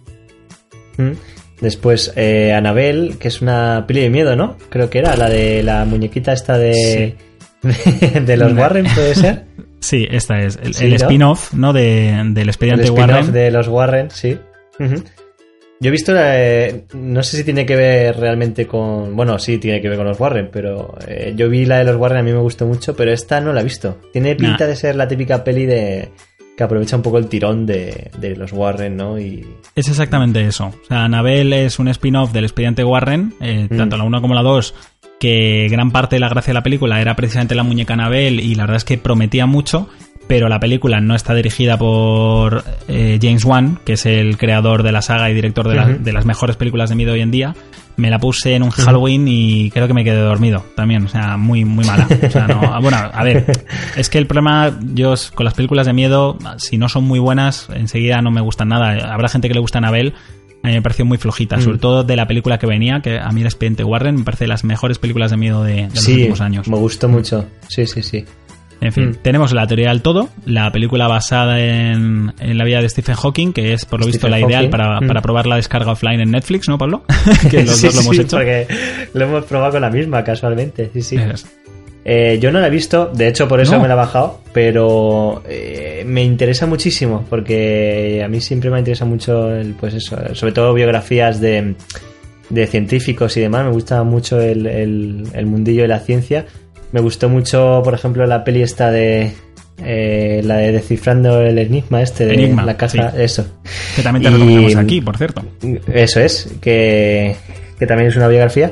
S3: Después, eh, Anabel, que es una peli de miedo, ¿no? Creo que era la de la muñequita esta de... de los Warren, ¿puede ser?
S2: Sí, esta es el,
S3: Sí,
S2: el
S3: ¿no?
S2: spin-off, ¿no? De, del
S3: El
S2: expediente
S3: spin-off
S2: Warren.
S3: de los Warren, sí. Yo he visto, eh, no sé si tiene que ver realmente con, bueno, sí tiene que ver con los Warren, pero eh, yo vi la de los Warren, a mí me gustó mucho, pero esta no la he visto. Tiene pinta
S2: Nah.
S3: de ser la típica peli de que aprovecha un poco el tirón de, de los Warren, ¿no? Y
S2: Es exactamente eso. O sea, Annabelle es un spin-off del expediente Warren, eh,
S3: Mm.
S2: tanto la 1 como la 2, que gran parte de la gracia de la película era precisamente la muñeca Annabelle y la verdad es que prometía mucho, pero la película no está dirigida por eh, James Wan, que es el creador de la saga y director de, la-
S3: Ujú.
S2: de las mejores películas de miedo hoy en día. Me la puse en un Halloween y creo que me quedé dormido también, o sea, muy, muy mala. O sea, no, bueno, a ver, es que el problema, yo con las películas de miedo, si no son muy buenas, enseguida no me gustan nada. Habrá gente que le gusta Anabel, a mí me pareció muy flojita,
S3: Mm.
S2: sobre todo de la película que venía, que a mí el expediente Warren me parece de las mejores películas de miedo de, de los
S3: sí,
S2: últimos años.
S3: me gustó mucho. Sí, sí, sí.
S2: En fin,
S3: Mm.
S2: tenemos la teoría del todo, la película basada en, en la vida de Stephen Hawking, que es por lo visto la ideal
S3: Hawking.
S2: para,
S3: Mm.
S2: para probar la descarga offline en Netflix, ¿no, Pablo? que los
S3: Sí,
S2: dos lo hemos
S3: sí,
S2: hecho.
S3: porque lo hemos probado con la misma, casualmente. Sí, sí.
S2: Es-
S3: Eh, yo no la he visto, de hecho por eso
S2: No.
S3: me la he bajado, pero eh, me interesa muchísimo, porque a mí siempre me interesa mucho, el, pues eso, sobre todo biografías de, de científicos y demás, me gusta mucho el, el- el mundillo de la ciencia. Me gustó mucho, por ejemplo, la peli esta de... eh, la de descifrando el enigma este de
S2: Enigma,
S3: la caja,
S2: sí.
S3: eso.
S2: Que también te
S3: Y-
S2: recomendamos aquí, por cierto.
S3: Eso es, que, que también es una biografía.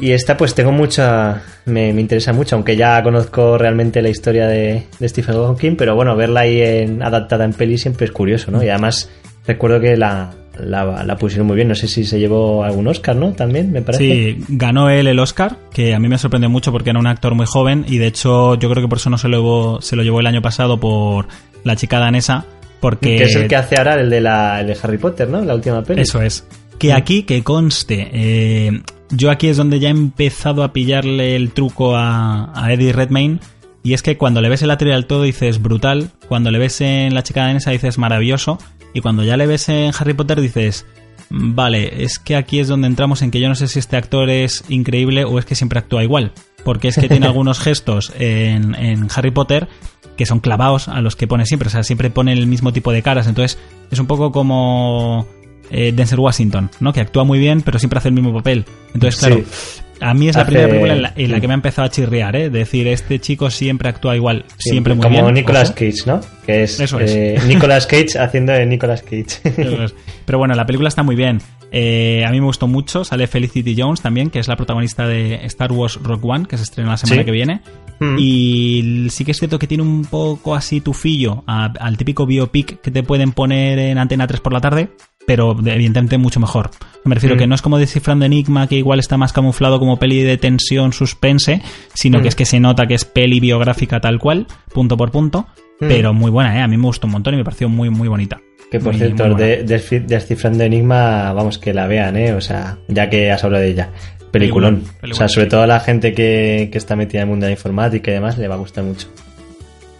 S3: Y esta pues tengo mucha... Me, me interesa mucho, aunque ya conozco realmente la historia de, de Stephen Hawking, pero bueno, verla ahí en, adaptada en peli siempre es curioso, ¿no? Y además recuerdo que la, la, la pusieron muy bien, no sé si se llevó algún Oscar, ¿no? También, me parece.
S2: Sí, ganó él el Oscar, que a mí me sorprendió mucho porque era un actor muy joven y de hecho yo creo que por eso no se lo llevó, se lo llevó el año pasado por la chica danesa, porque...
S3: Que es el que hace ahora el de, la, el de Harry Potter, ¿no? La última peli.
S2: Eso es. Que aquí, que conste, eh, yo aquí es donde ya he empezado a pillarle el truco a, a Eddie Redmayne. Y es que cuando le ves en la teoría del todo dices brutal, cuando le ves en La chica danesa dices maravilloso, y cuando ya le ves en Harry Potter dices, vale, es que aquí es donde entramos en que yo no sé si este actor es increíble o es que siempre actúa igual. Porque es que tiene algunos gestos en, en Harry Potter que son clavados a los que pone siempre, o sea, siempre pone el mismo tipo de caras. Entonces es un poco como eh, Denzel Washington, ¿no? Que actúa muy bien, pero siempre hace el mismo papel. Entonces, claro,
S3: Sí.
S2: a mí es la
S3: Hace-
S2: primera película en la, en la
S3: sí.
S2: que me ha empezado a chirriar, ¿eh? Decir, este chico siempre actúa igual, siempre, muy
S3: Como
S2: bien.
S3: Nicolas
S2: ojo.
S3: Cage, ¿no? Que es,
S2: Eso es.
S3: eh, Nicolas Cage haciendo de Nicolas Cage.
S2: Pero bueno, la película está muy bien. Eh, a mí me gustó mucho. Sale Felicity Jones también, que es la protagonista de Star Wars Rock One, que se estrena la semana
S3: Sí.
S2: que viene.
S3: Mm.
S2: Y sí que es cierto que tiene un poco así tufillo a- al típico biopic que te pueden poner en Antena 3 por la tarde, pero de- evidentemente mucho mejor. Me refiero
S3: Mm.
S2: que no es como Descifrando Enigma, que igual está más camuflado como peli de tensión, suspense, sino
S3: Mm.
S2: que es que se nota que es peli biográfica tal cual, punto por punto.
S3: Mm.
S2: Pero muy buena, ¿eh? A mí me gustó un montón y me pareció muy, muy bonita.
S3: Que por
S2: Muy-
S3: cierto,
S2: muy
S3: de, Descifrando Enigma, vamos, que la vean, ¿eh? O sea, ya que has hablado de ella. Peliculón.
S2: Peliculón, peliculón,
S3: o sea, sobre
S2: sí.
S3: todo a la gente que, que está metida en el mundo de la informática y demás, le va a gustar mucho.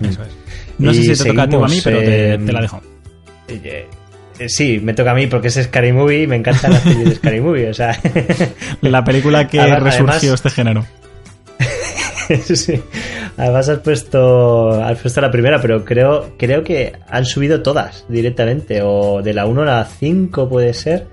S2: Eso es. No
S3: Y
S2: sé si te toca a ti o a mí, pero te,
S3: eh,
S2: te la dejo.
S3: Eh, eh, sí, me toca a mí porque es Scary Movie y me encantan las pelis de Scary Movie, o sea...
S2: La película que resurgió
S3: además-
S2: este género.
S3: sí. Además has puesto, has puesto la primera, pero creo, creo que han subido todas directamente, o de la 1 a la 5 puede ser.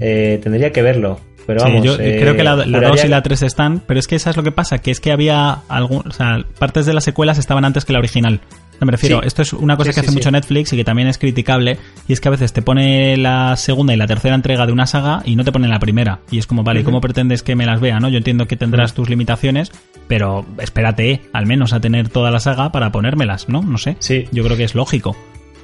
S3: Eh, tendría que verlo. Pero
S2: Sí,
S3: vamos,
S2: yo
S3: eh,
S2: creo que la, la
S3: juraría
S2: 2 y la 3 están, pero es que esa es lo que pasa, que es que había algún, o sea, partes de las secuelas estaban antes que la original. No me refiero,
S3: Sí.
S2: esto es una cosa
S3: Sí,
S2: que
S3: sí,
S2: hace
S3: sí.
S2: mucho Netflix y que también es criticable, y es que a veces te pone la segunda y la tercera entrega de una saga y no te pone la primera. Y es como, vale, ¿y ¿cómo pretendes que me las vea? no Yo entiendo que tendrás tus limitaciones, pero espérate al menos a tener toda la saga para ponérmelas, ¿no? No sé.
S3: Sí.
S2: Yo creo que es lógico.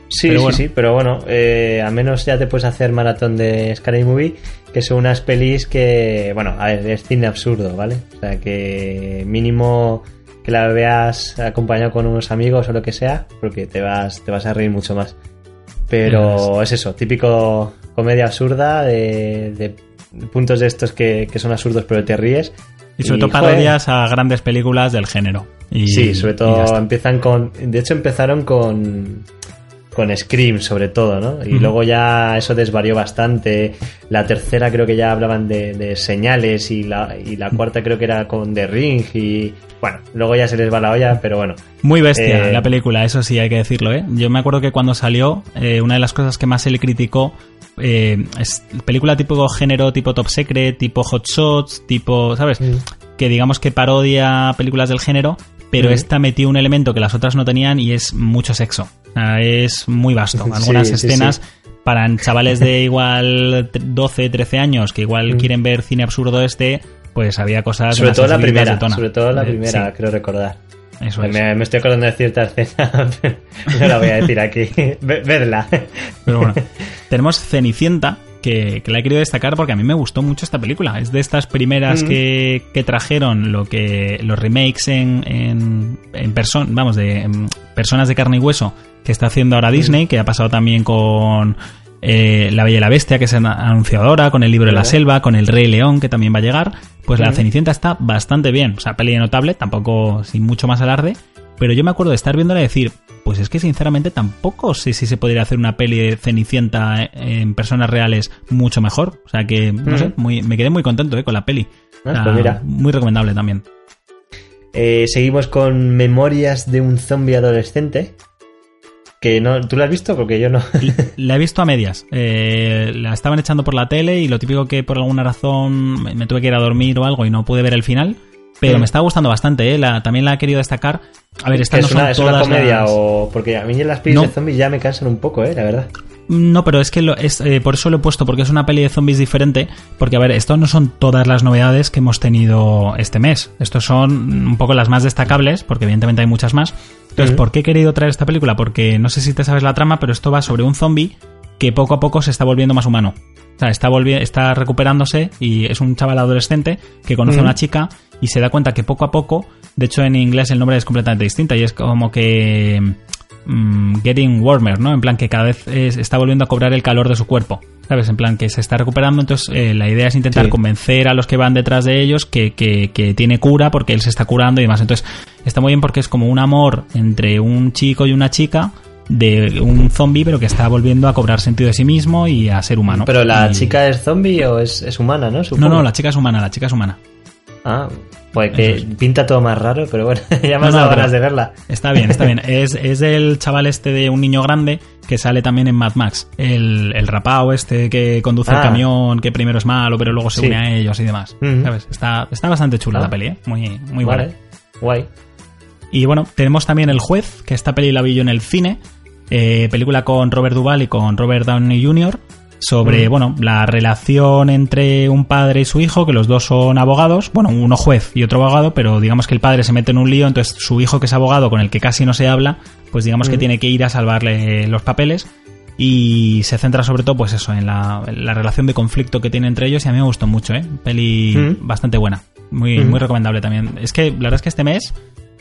S3: Sí,
S2: Pero
S3: sí,
S2: bueno.
S3: sí, pero bueno, eh, al menos ya te puedes hacer maratón de Scary Movie, que son unas pelis que, bueno, a ver, es cine absurdo, ¿vale? O sea, que mínimo que la veas acompañado con unos amigos o lo que sea, porque te vas, te vas a reír mucho más. Pero es eso, típico comedia absurda de, de puntos de estos que, que son absurdos pero te ríes.
S2: Y sobre
S3: Y,
S2: todo
S3: joder,
S2: parodias a grandes películas del género. Y-
S3: Sí, sobre todo empiezan con. De hecho, empezaron con. Con Scream, sobre todo, ¿no? Y luego ya eso desvarió bastante. La tercera creo que ya hablaban de, de señales y la, y la cuarta creo que era con The Ring y. Bueno, luego ya se les va la olla, pero bueno.
S2: Muy bestia
S3: Eh,
S2: la película, eso sí hay que decirlo, ¿eh? Yo me acuerdo que cuando salió, eh, una de las cosas que más se le criticó eh, es película tipo género, tipo Top Secret, tipo Hot Shots, tipo, ¿sabes?
S3: Mm.
S2: Que digamos que parodia películas del género, pero
S3: Ujú.
S2: esta metió un elemento que las otras no tenían y es mucho sexo. Es muy vasto. Algunas
S3: sí,
S2: escenas
S3: sí.
S2: para chavales de igual 12, 13 años que igual
S3: Mm.
S2: quieren ver cine absurdo este, pues había cosas...
S3: Sobre todo la primera, sobre todo la
S2: Eh,
S3: primera,
S2: sí,
S3: creo recordar.
S2: eso es.
S3: Me, me estoy acordando de cierta escena, pero no la voy a decir aquí. Ve- Vedla.
S2: Pero bueno, tenemos Cenicienta, que, que la he querido destacar porque a mí me gustó mucho esta película. Es de estas primeras
S3: Mm.
S2: que, que trajeron lo que los remakes en, en, en person- vamos, de en personas de carne y hueso que está haciendo ahora Disney, que ha pasado también con eh, La Bella y la Bestia, que es ana- anunciadora, con el libro de la selva, con el Rey León, que también va a llegar. Pues la. Cenicienta está bastante bien. O sea, peli notable, tampoco sin mucho más alarde. pero yo me acuerdo de estar viéndola y decir, pues es que sinceramente tampoco sé si se podría hacer una peli de Cenicienta en personas reales mucho mejor. O sea que, no sé, muy, me quedé muy contento eh, con la peli.
S3: Ah, pues mira.
S2: Muy recomendable también.
S3: Eh, seguimos con Memorias de un zombie adolescente. Que no, ¿Tú la has visto? Porque yo no.
S2: la he visto a medias. Eh, la estaban echando por la tele y lo típico que por alguna razón me, tuve que ir a dormir o algo y no pude ver el final. Pero me está gustando bastante, ¿eh? La, también la he querido destacar. A ver, esta no
S3: es una,
S2: es
S3: una comedia o... Porque a mí las pelis de zombies ya me cansan un poco, ¿eh? La verdad.
S2: No, pero es que lo, es, eh, por eso lo he puesto, porque es una peli de zombies diferente. Porque, a ver, esto no son todas las novedades que hemos tenido este mes. Estos son un poco las más destacables, porque evidentemente hay muchas más. Entonces, ¿por qué he querido traer esta película? Porque no sé si te sabes la trama, pero esto va sobre un zombie que poco a poco se está volviendo más humano. O sea, está, está recuperándose y es un chaval adolescente que conoce a una chica y se da cuenta que poco a poco, de hecho en inglés el nombre es completamente distinto y es como que mm, getting warmer, ¿no? En plan que cada vez está volviendo a cobrar el calor de su cuerpo. ¿Sabes? En plan que se está recuperando, entonces eh, la idea es intentar convencer a los que van detrás de ellos que, que, que, tiene cura porque él se está curando y demás. Entonces está muy bien porque es como un amor entre un chico y una chica de un zombie, pero que está volviendo a cobrar sentido de sí mismo y a ser humano.
S3: ¿Pero la chica es zombie o es, humana, no?
S2: No, no, la chica es humana, la chica es humana.
S3: Ah, pues que pinta todo más raro, pero bueno, ya me has dado ganas de verla.
S2: Está bien, está bien. Es, es el chaval este de un niño grande que sale también en Mad Max. El, el rapao este que conduce el ah. camión, que primero es malo, pero luego se une a ellos y demás. ¿Sabes? Está, está bastante chula la ah. peli, ¿eh? Muy, muy buena.
S3: Guay.
S2: Y bueno, tenemos también El Juez, que esta peli la vi yo en el cine. Eh, película con Robert Duvall y con Robert Downey Jr. sobre, mm. bueno, la relación entre un padre y su hijo, que los dos son abogados, bueno, uno juez y otro abogado, pero digamos que el padre se mete en un lío, entonces su hijo, que es abogado, con el que casi no se habla, pues digamos que mm. tiene que ir a salvarle los papeles y se centra sobre todo, pues eso, en la, relación de conflicto que tiene entre ellos y a mí me gustó mucho, ¿eh? Peli mm. bastante buena, muy, muy recomendable también. Es que la verdad es que este mes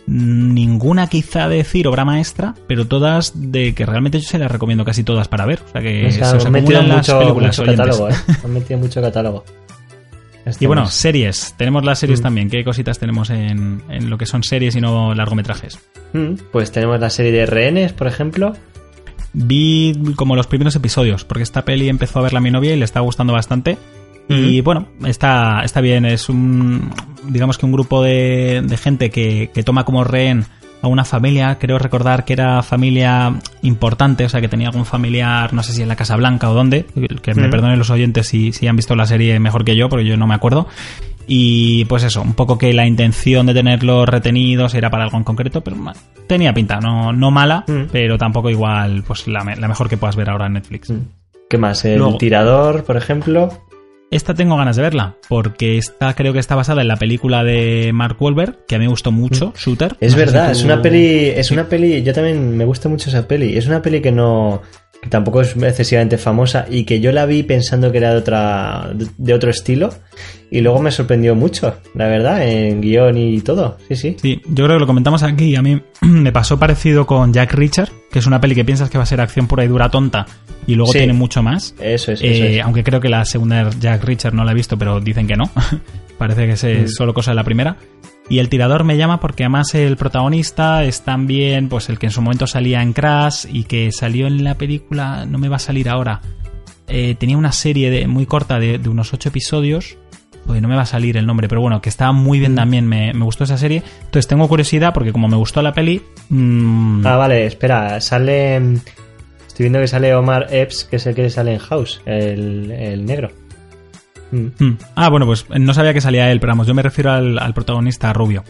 S2: ninguna quizá de decir obra maestra, pero todas de que realmente yo se las recomiendo casi todas para ver. O sea que se
S3: os acumulan las películas mucho catálogo, ¿eh? Han metido mucho catálogo.
S2: y bueno, series. Tenemos las series mm. también. ¿Qué cositas tenemos en, en, lo que son series y no largometrajes?
S3: Mm, pues tenemos la serie de rehenes, por ejemplo.
S2: Vi como los primeros episodios, porque esta peli empezó a verla a mi novia y le está gustando bastante. Y bueno, está, está bien. Es un, digamos que un grupo de, gente que, toma como rehén a una familia, creo recordar que era familia importante, o sea que tenía algún familiar, no sé si en la Casa Blanca o dónde, que me perdonen los oyentes si, si han visto la serie mejor que yo, porque yo no me acuerdo. Y pues eso, un poco que la intención de tenerlos retenidos era para algo en concreto, pero tenía pinta, no, no mala, pero tampoco igual pues la, mejor que puedas ver ahora en Netflix.
S3: ¿Qué más? El tirador, por ejemplo.
S2: Esta tengo ganas de verla, porque esta creo que está basada en la película de Mark Wahlberg, que a mí me gustó mucho, mm. Shooter.
S3: Es verdad, es una peli, es una peli, yo también me gusta mucho esa peli. Es una peli que no, que tampoco es excesivamente famosa y que yo la vi pensando que era de otra de otro estilo y luego me sorprendió mucho, la verdad, en guion y todo. Sí, sí.
S2: Sí, yo creo que lo comentamos aquí. A mí me pasó parecido con Jack Richard, que es una peli que piensas que va a ser acción pura y dura tonta y luego tiene mucho más.
S3: Eso es,
S2: eh, Aunque creo que la segunda Jack Richard no la he visto, pero dicen que no. Parece que es mm. solo cosa de la primera. Y el tirador me llama porque además el protagonista es también pues el que en su momento salía en Crash y que salió en la película, no me va a salir ahora. Eh, tenía una serie de, muy corta de, unos ocho episodios. Pues no me va a salir el nombre, pero bueno, que estaba muy bien mm. también, me, gustó esa serie. Entonces tengo curiosidad porque como me gustó la peli...
S3: Mm, ah, vale, espera, sale... Estoy viendo que sale Omar Epps, que es el que sale en House, el negro.
S2: Mm. Mm. Ah, bueno, pues no sabía que salía él, pero vamos, yo me refiero al, protagonista rubio.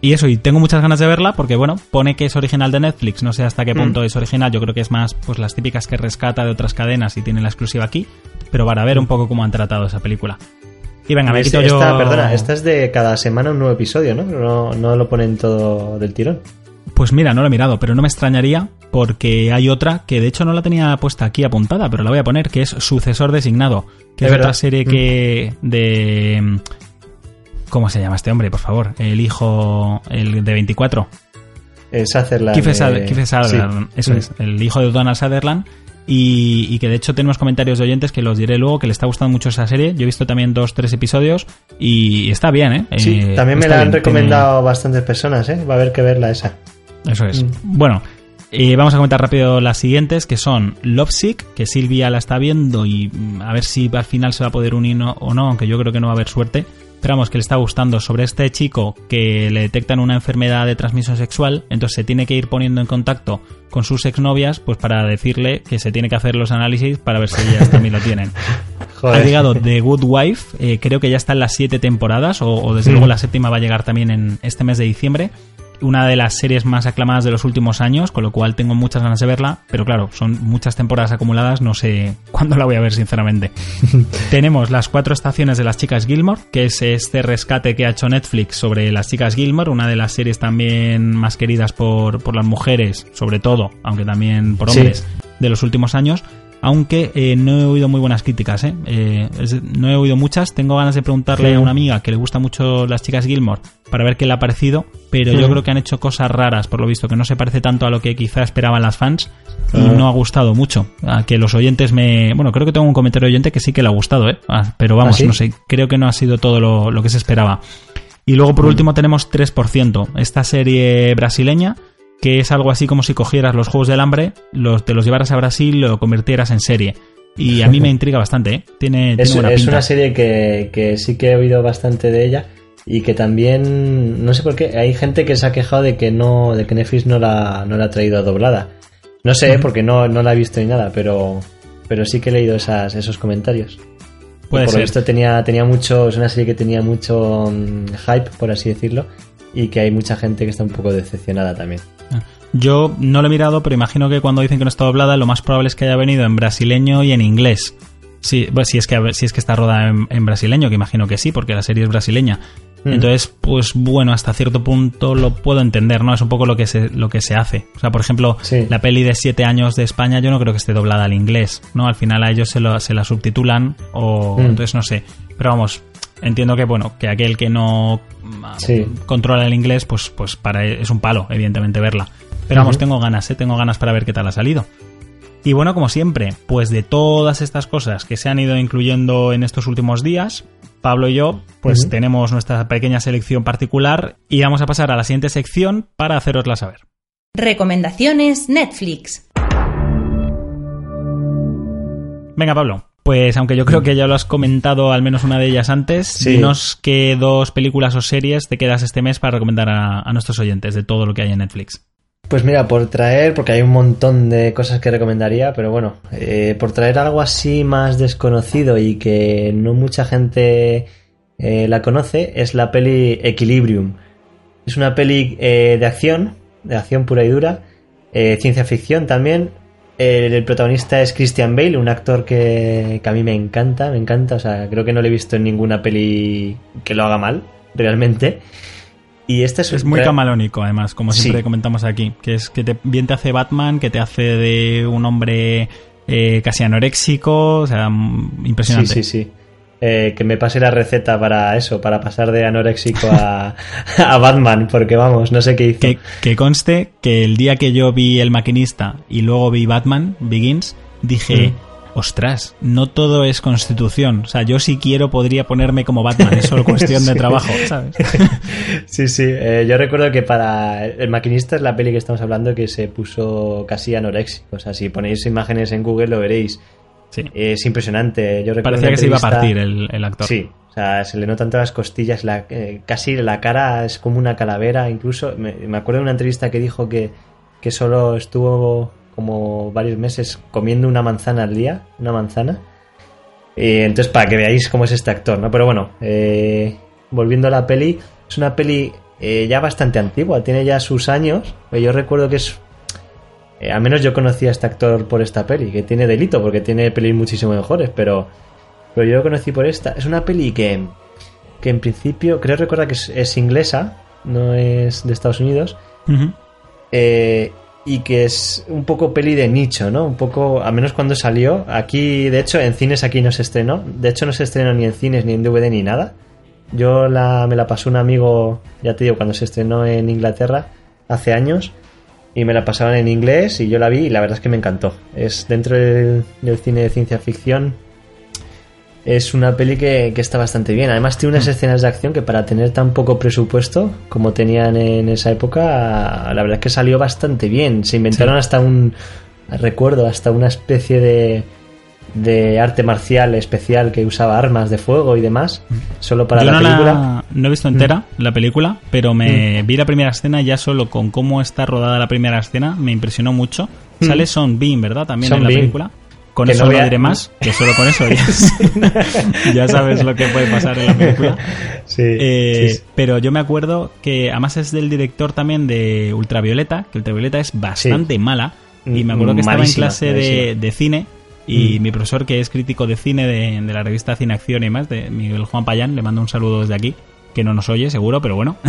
S2: Y eso, y tengo muchas ganas de verla porque, bueno, pone que es original de Netflix, no sé hasta qué mm. punto es original, yo creo que es más pues las típicas que rescata de otras cadenas y tiene la exclusiva aquí, pero para ver un poco cómo han tratado esa película. Y venga, me quito
S3: esta, yo... Perdona, esta es de cada semana un nuevo episodio, ¿no? No, no lo ponen todo del tirón.
S2: Pues mira, no lo he mirado, pero no me extrañaría porque hay otra que de hecho no la tenía puesta aquí apuntada, pero la voy a poner, que es Sucesor Designado, que es, otra serie que mm. de... ¿Cómo se llama este hombre, por favor? El hijo, el de 24.
S3: El Sutherland.
S2: Kiefer, Sutherland, eso mm. es, el hijo de Donald Sutherland. Y, que de hecho tenemos comentarios de oyentes que los diré luego que le está gustando mucho esa serie. Yo he visto también dos, tres episodios y está bien, ¿eh?
S3: Sí,
S2: eh,
S3: también me la han recomendado bastantes personas, ¿eh? Va a haber que verla esa.
S2: Eso es.
S3: Mm.
S2: Bueno, eh, vamos a comentar rápido las siguientes, que son Lovesick, que Silvia la está viendo y mm, a ver si al final se va a poder unir o no, aunque yo creo que no va a haber suerte. Esperamos que le está gustando sobre este chico que le detectan una enfermedad de transmisión sexual, entonces se tiene que ir poniendo en contacto con sus exnovias pues para decirle que se tiene que hacer los análisis para ver si ellas también lo tienen. Ha llegado The Good Wife, eh, creo que ya está en las siete temporadas, o, o desde
S3: Mm.
S2: luego la séptima va a llegar también en este mes de diciembre. Una de las series más aclamadas de los últimos años, con lo cual tengo muchas ganas de verla, pero claro, son muchas temporadas acumuladas, no sé cuándo la voy a ver, sinceramente. Tenemos las cuatro estaciones de las chicas Gilmore, que es este rescate que ha hecho Netflix sobre las chicas Gilmore, una de las series también más queridas por, por las mujeres, sobre todo, aunque también por
S3: Sí.
S2: hombres, de los últimos años. Aunque eh, no he oído muy buenas críticas, ¿eh? Eh, es- no he oído muchas. Tengo ganas de preguntarle
S3: Sí.
S2: a una amiga que le gusta mucho las chicas Gilmore para ver qué le ha parecido, pero yo creo que han hecho cosas raras, por lo visto, que no se parece tanto a lo que quizá esperaban las fans y
S3: Ah.
S2: no ha gustado mucho. A que los oyentes me... Bueno, creo que tengo un comentario oyente que sí que le ha gustado, ¿eh? Ah, pero vamos,
S3: ¿Ah, sí?
S2: no sé, creo que no ha sido todo lo, lo que se esperaba. Y luego, por último, tenemos 3%, esta serie brasileña, que es algo así como si cogieras los Juegos del Hambre, los, te los llevaras a Brasil y lo convirtieras en serie. Y a mí me intriga bastante, ¿eh? Tiene, tiene
S3: Es,
S2: buena
S3: es
S2: pinta.
S3: una serie que, que sí que he oído bastante de ella y que también, no sé por qué, hay gente que se ha quejado de que no de que Netflix no la, no la ha traído doblada. No sé, porque no, no la he visto ni nada, pero, pero sí que he leído esas, esos comentarios.
S2: Puede
S3: por
S2: ser.
S3: lo visto tenía, tenía mucho, es una serie que tenía mucho mm, hype, por así decirlo, y que hay mucha gente que está un poco decepcionada también.
S2: Yo no lo he mirado, pero imagino que cuando dicen que no está doblada, lo más probable es que haya venido en brasileño y en inglés. Sí, bueno, si es que si es que está rodada en, en brasileño, que imagino que sí, porque la serie es brasileña.
S3: Mm.
S2: Entonces, pues bueno, hasta cierto punto lo puedo entender, ¿no? Es un poco lo que se, lo que se hace. O sea, por ejemplo,
S3: Sí.
S2: la peli de 7 años de España yo no creo que esté doblada al inglés, ¿no? Al final a ellos se, lo- se la subtitulan o...
S3: Mm.
S2: Entonces no sé. Pero vamos, entiendo que, bueno, que aquel que no
S3: Sí.
S2: controla el inglés, pues, pues para es un palo, evidentemente, verla. Pero vamos, tengo ganas, ¿eh? Tengo ganas para ver qué tal ha salido. Y bueno, como siempre, pues de todas estas cosas que se han ido incluyendo en estos últimos días, Pablo y yo, pues tenemos nuestra pequeña selección particular y vamos a pasar a la siguiente sección para hacerosla saber.
S1: Recomendaciones Netflix.
S2: Venga, Pablo. Pues aunque yo creo que ya lo has comentado al menos una de ellas antes,
S3: Sí.
S2: dinos qué dos películas o series te quedas este mes para recomendar a, a nuestros oyentes de todo lo que hay en Netflix.
S3: Pues mira, por traer, porque hay un montón de cosas que recomendaría, pero bueno, eh, por traer algo así más desconocido y que no mucha gente eh, la conoce, es la peli Equilibrium. Es una peli eh, de acción, de acción pura y dura, eh, ciencia ficción también. El, el protagonista es Christian Bale, un actor que, que a mí me encanta, me encanta, o sea, creo que no lo he visto en ninguna peli que lo haga mal, realmente. Y este es,
S2: Es muy camalónico, además, como
S3: Sí.
S2: siempre comentamos aquí. Que es que te, bien te hace Batman, que te hace de un hombre eh, casi anoréxico, o sea, mm, impresionante.
S3: Sí, sí, sí. Eh, que me pase la receta para eso, para pasar de anoréxico a, a Batman, porque vamos, no sé qué hizo.
S2: Que, que conste que el día que yo vi El Maquinista y luego vi Batman Begins, dije,
S3: Mm.
S2: ostras, no todo es constitución. O sea, yo si quiero podría ponerme como Batman, es solo cuestión de trabajo, ¿sabes?
S3: Sí, sí. eh, yo recuerdo que para El Maquinista es la peli que estamos hablando que se puso casi anoréxico. O sea, si ponéis imágenes en Google lo veréis.
S2: Sí.
S3: Es impresionante. Yo recuerdo
S2: Parecía que se iba a partir el, el actor.
S3: Sí, o sea, se le notan todas las costillas, la, eh, casi la cara es como una calavera, incluso me, me acuerdo de una entrevista que dijo que, que solo estuvo como varios meses comiendo una manzana al día, una manzana. Eh, entonces, para que veáis cómo es este actor, ¿no? Pero bueno, eh, volviendo a la peli, es una peli eh, ya bastante antigua, tiene ya sus años. Yo recuerdo que es eh, al menos yo conocí a este actor por esta peli, que tiene delito, porque tiene pelis muchísimo mejores, pero, pero yo lo conocí por esta. Es una peli que, que en principio, creo recordar que es, es inglesa, no es de Estados Unidos, eh, y que es un poco peli de nicho, ¿no? Un poco, al menos cuando salió. Aquí, de hecho, en cines aquí no se estrenó. De hecho, no se estrenó ni en cines, ni en DVD, ni nada. Yo la, me la pasó un amigo, ya te digo, cuando se estrenó en Inglaterra, hace años. Y me la pasaban en inglés y yo la vi y la verdad es que me encantó. Es dentro del, del cine de ciencia ficción. es una peli que, que, está bastante bien. Además tiene unas escenas de acción que para tener tan poco presupuesto como tenían en esa época, la verdad es que salió bastante bien. Se inventaron hasta un, recuerdo, hasta una especie de, de arte marcial especial que usaba armas de fuego y demás, solo para
S2: Yo
S3: la
S2: no
S3: película.
S2: no he visto entera la película, pero me vi la primera escena ya solo con cómo está rodada la primera escena, me impresionó mucho. Sale Son Bean, ¿verdad? También
S3: Sean
S2: en la
S3: Bean.
S2: película. Con
S3: Que
S2: eso
S3: no
S2: no,
S3: voy a-
S2: diré más, que solo con eso ya, ya sabes lo que puede pasar en la película.
S3: Sí,
S2: Eh,
S3: sí, sí.
S2: Pero yo me acuerdo que además es del director también de Ultravioleta, que Ultravioleta es bastante mala. Y me acuerdo que estaba en clase de cine y
S3: Mm.
S2: mi profesor, que es crítico de cine de, de la revista Cine Acción y más, de Miguel Juan Payán, le mando un saludo desde aquí, que no nos oye seguro, pero bueno.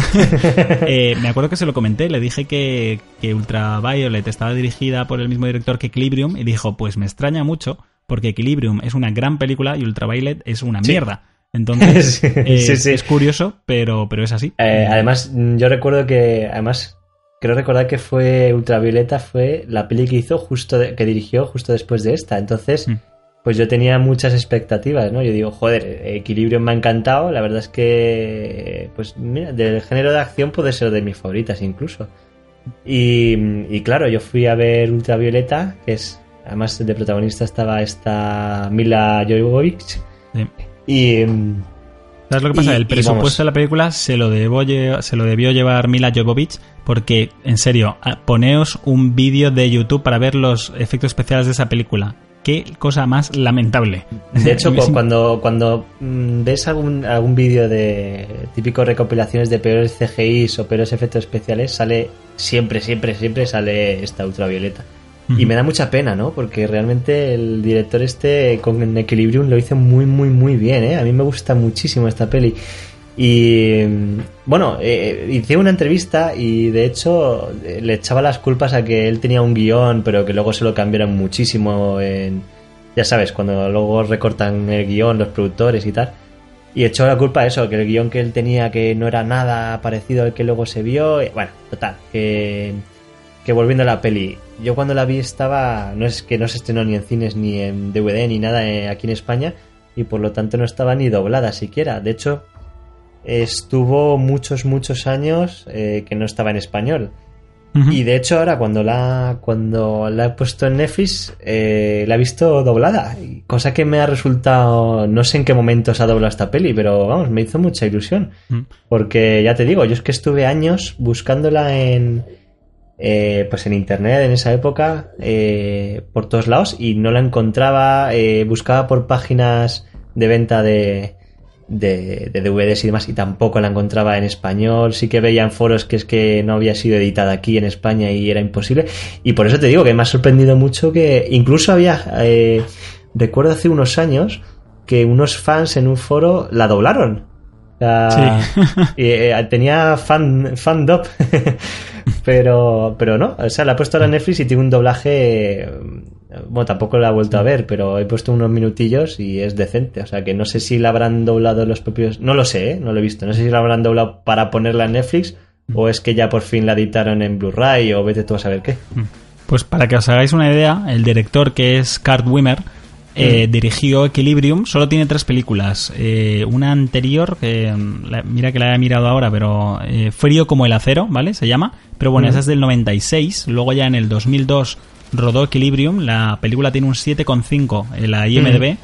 S2: Eh, me acuerdo que se lo comenté, le dije que, que Ultraviolet estaba dirigida por el mismo director que Equilibrium y dijo, pues me extraña mucho porque Equilibrium es una gran película y Ultraviolet es una
S3: Sí.
S2: mierda. Entonces,
S3: Sí,
S2: eh,
S3: sí,
S2: es curioso, pero, pero es así.
S3: Eh, además, yo recuerdo que, además, creo recordar que fue Ultravioleta, fue la peli que hizo justo, de- que dirigió justo después de esta. Entonces,
S2: Mm.
S3: pues yo tenía muchas expectativas, ¿no? Yo digo, joder, Equilibrio me ha encantado. La verdad es que, pues, mira, del género de acción puede ser de mis favoritas incluso. Y, y claro, yo fui a ver Ultravioleta, que es, además de protagonista estaba esta Mila Jovovich.
S2: Sí.
S3: Y, mm,
S2: ¿Sabes lo que pasa?
S3: Y-
S2: el presupuesto
S3: vamos.
S2: de la película se lo, debo se lo debió llevar Mila Jovovich porque, en serio, poneos un vídeo de YouTube para ver los efectos especiales de esa película. Qué cosa más lamentable.
S3: De hecho, cuando, cuando mm, ves algún, algún vídeo de típicos recopilaciones de peores CGIs o peores efectos especiales, sale siempre, siempre, siempre sale esta ultravioleta. Y me da mucha pena, ¿no? Porque realmente el director este con Equilibrium lo hizo muy, muy, muy bien, ¿eh? A mí me gusta muchísimo esta peli. Y mm, bueno, eh, hice una entrevista y de hecho eh, le echaba las culpas a que él tenía un guion, pero que luego se lo cambiaron muchísimo en... Ya sabes, cuando luego recortan el guion los productores y tal. Y echó la culpa a eso, que el guion que él tenía que no era nada parecido al que luego se vio. y Bueno, total, que, que volviendo a la peli, yo cuando la vi estaba, no es que no se estrenó ni en cines ni en DVD ni nada eh, aquí en España y por lo tanto no estaba ni doblada siquiera. De hecho, estuvo muchos, muchos años eh, que no estaba en español. Y de hecho ahora cuando la, cuando la he puesto en Netflix eh, la he visto doblada. Cosa que me ha resultado, no sé en qué momento se ha doblado esta peli, pero vamos, me hizo mucha ilusión.
S2: Mm.
S3: Porque ya te digo, yo es que estuve años buscándola en, eh, pues en internet en esa época, eh, por todos lados, y no la encontraba, eh, buscaba por páginas de venta de, de, de DVDs y demás, y tampoco la encontraba en español, sí que veía en foros que es que no había sido editada aquí en España y era imposible, y por eso te digo que me ha sorprendido mucho que incluso había, eh, recuerdo hace unos años, que unos fans en un foro la doblaron. Y, eh, tenía fan, fandom, pero, pero no. O sea, la he puesto ahora en Netflix y tiene un doblaje. Bueno, tampoco la he vuelto a ver, pero he puesto unos minutillos y es decente. O sea, que no sé si la habrán doblado los propios. No lo sé, ¿eh? no lo he visto. No sé si la habrán doblado para ponerla en Netflix o es que ya por fin la editaron en Blu-ray o vete tú a saber qué.
S2: Pues para que os hagáis una idea, el director que es Kurt Wimmer eh,
S3: Mm.
S2: dirigió Equilibrium, solo tiene tres películas. Eh, una anterior, que mm, la- mira que la he mirado ahora, pero eh, Frío como el acero, ¿vale? Se llama. Pero bueno,
S3: Mm.
S2: esa es del 96. Luego ya en el 2002 rodó Equilibrium. La película tiene un 7,5 en la IMDB.
S3: Mm.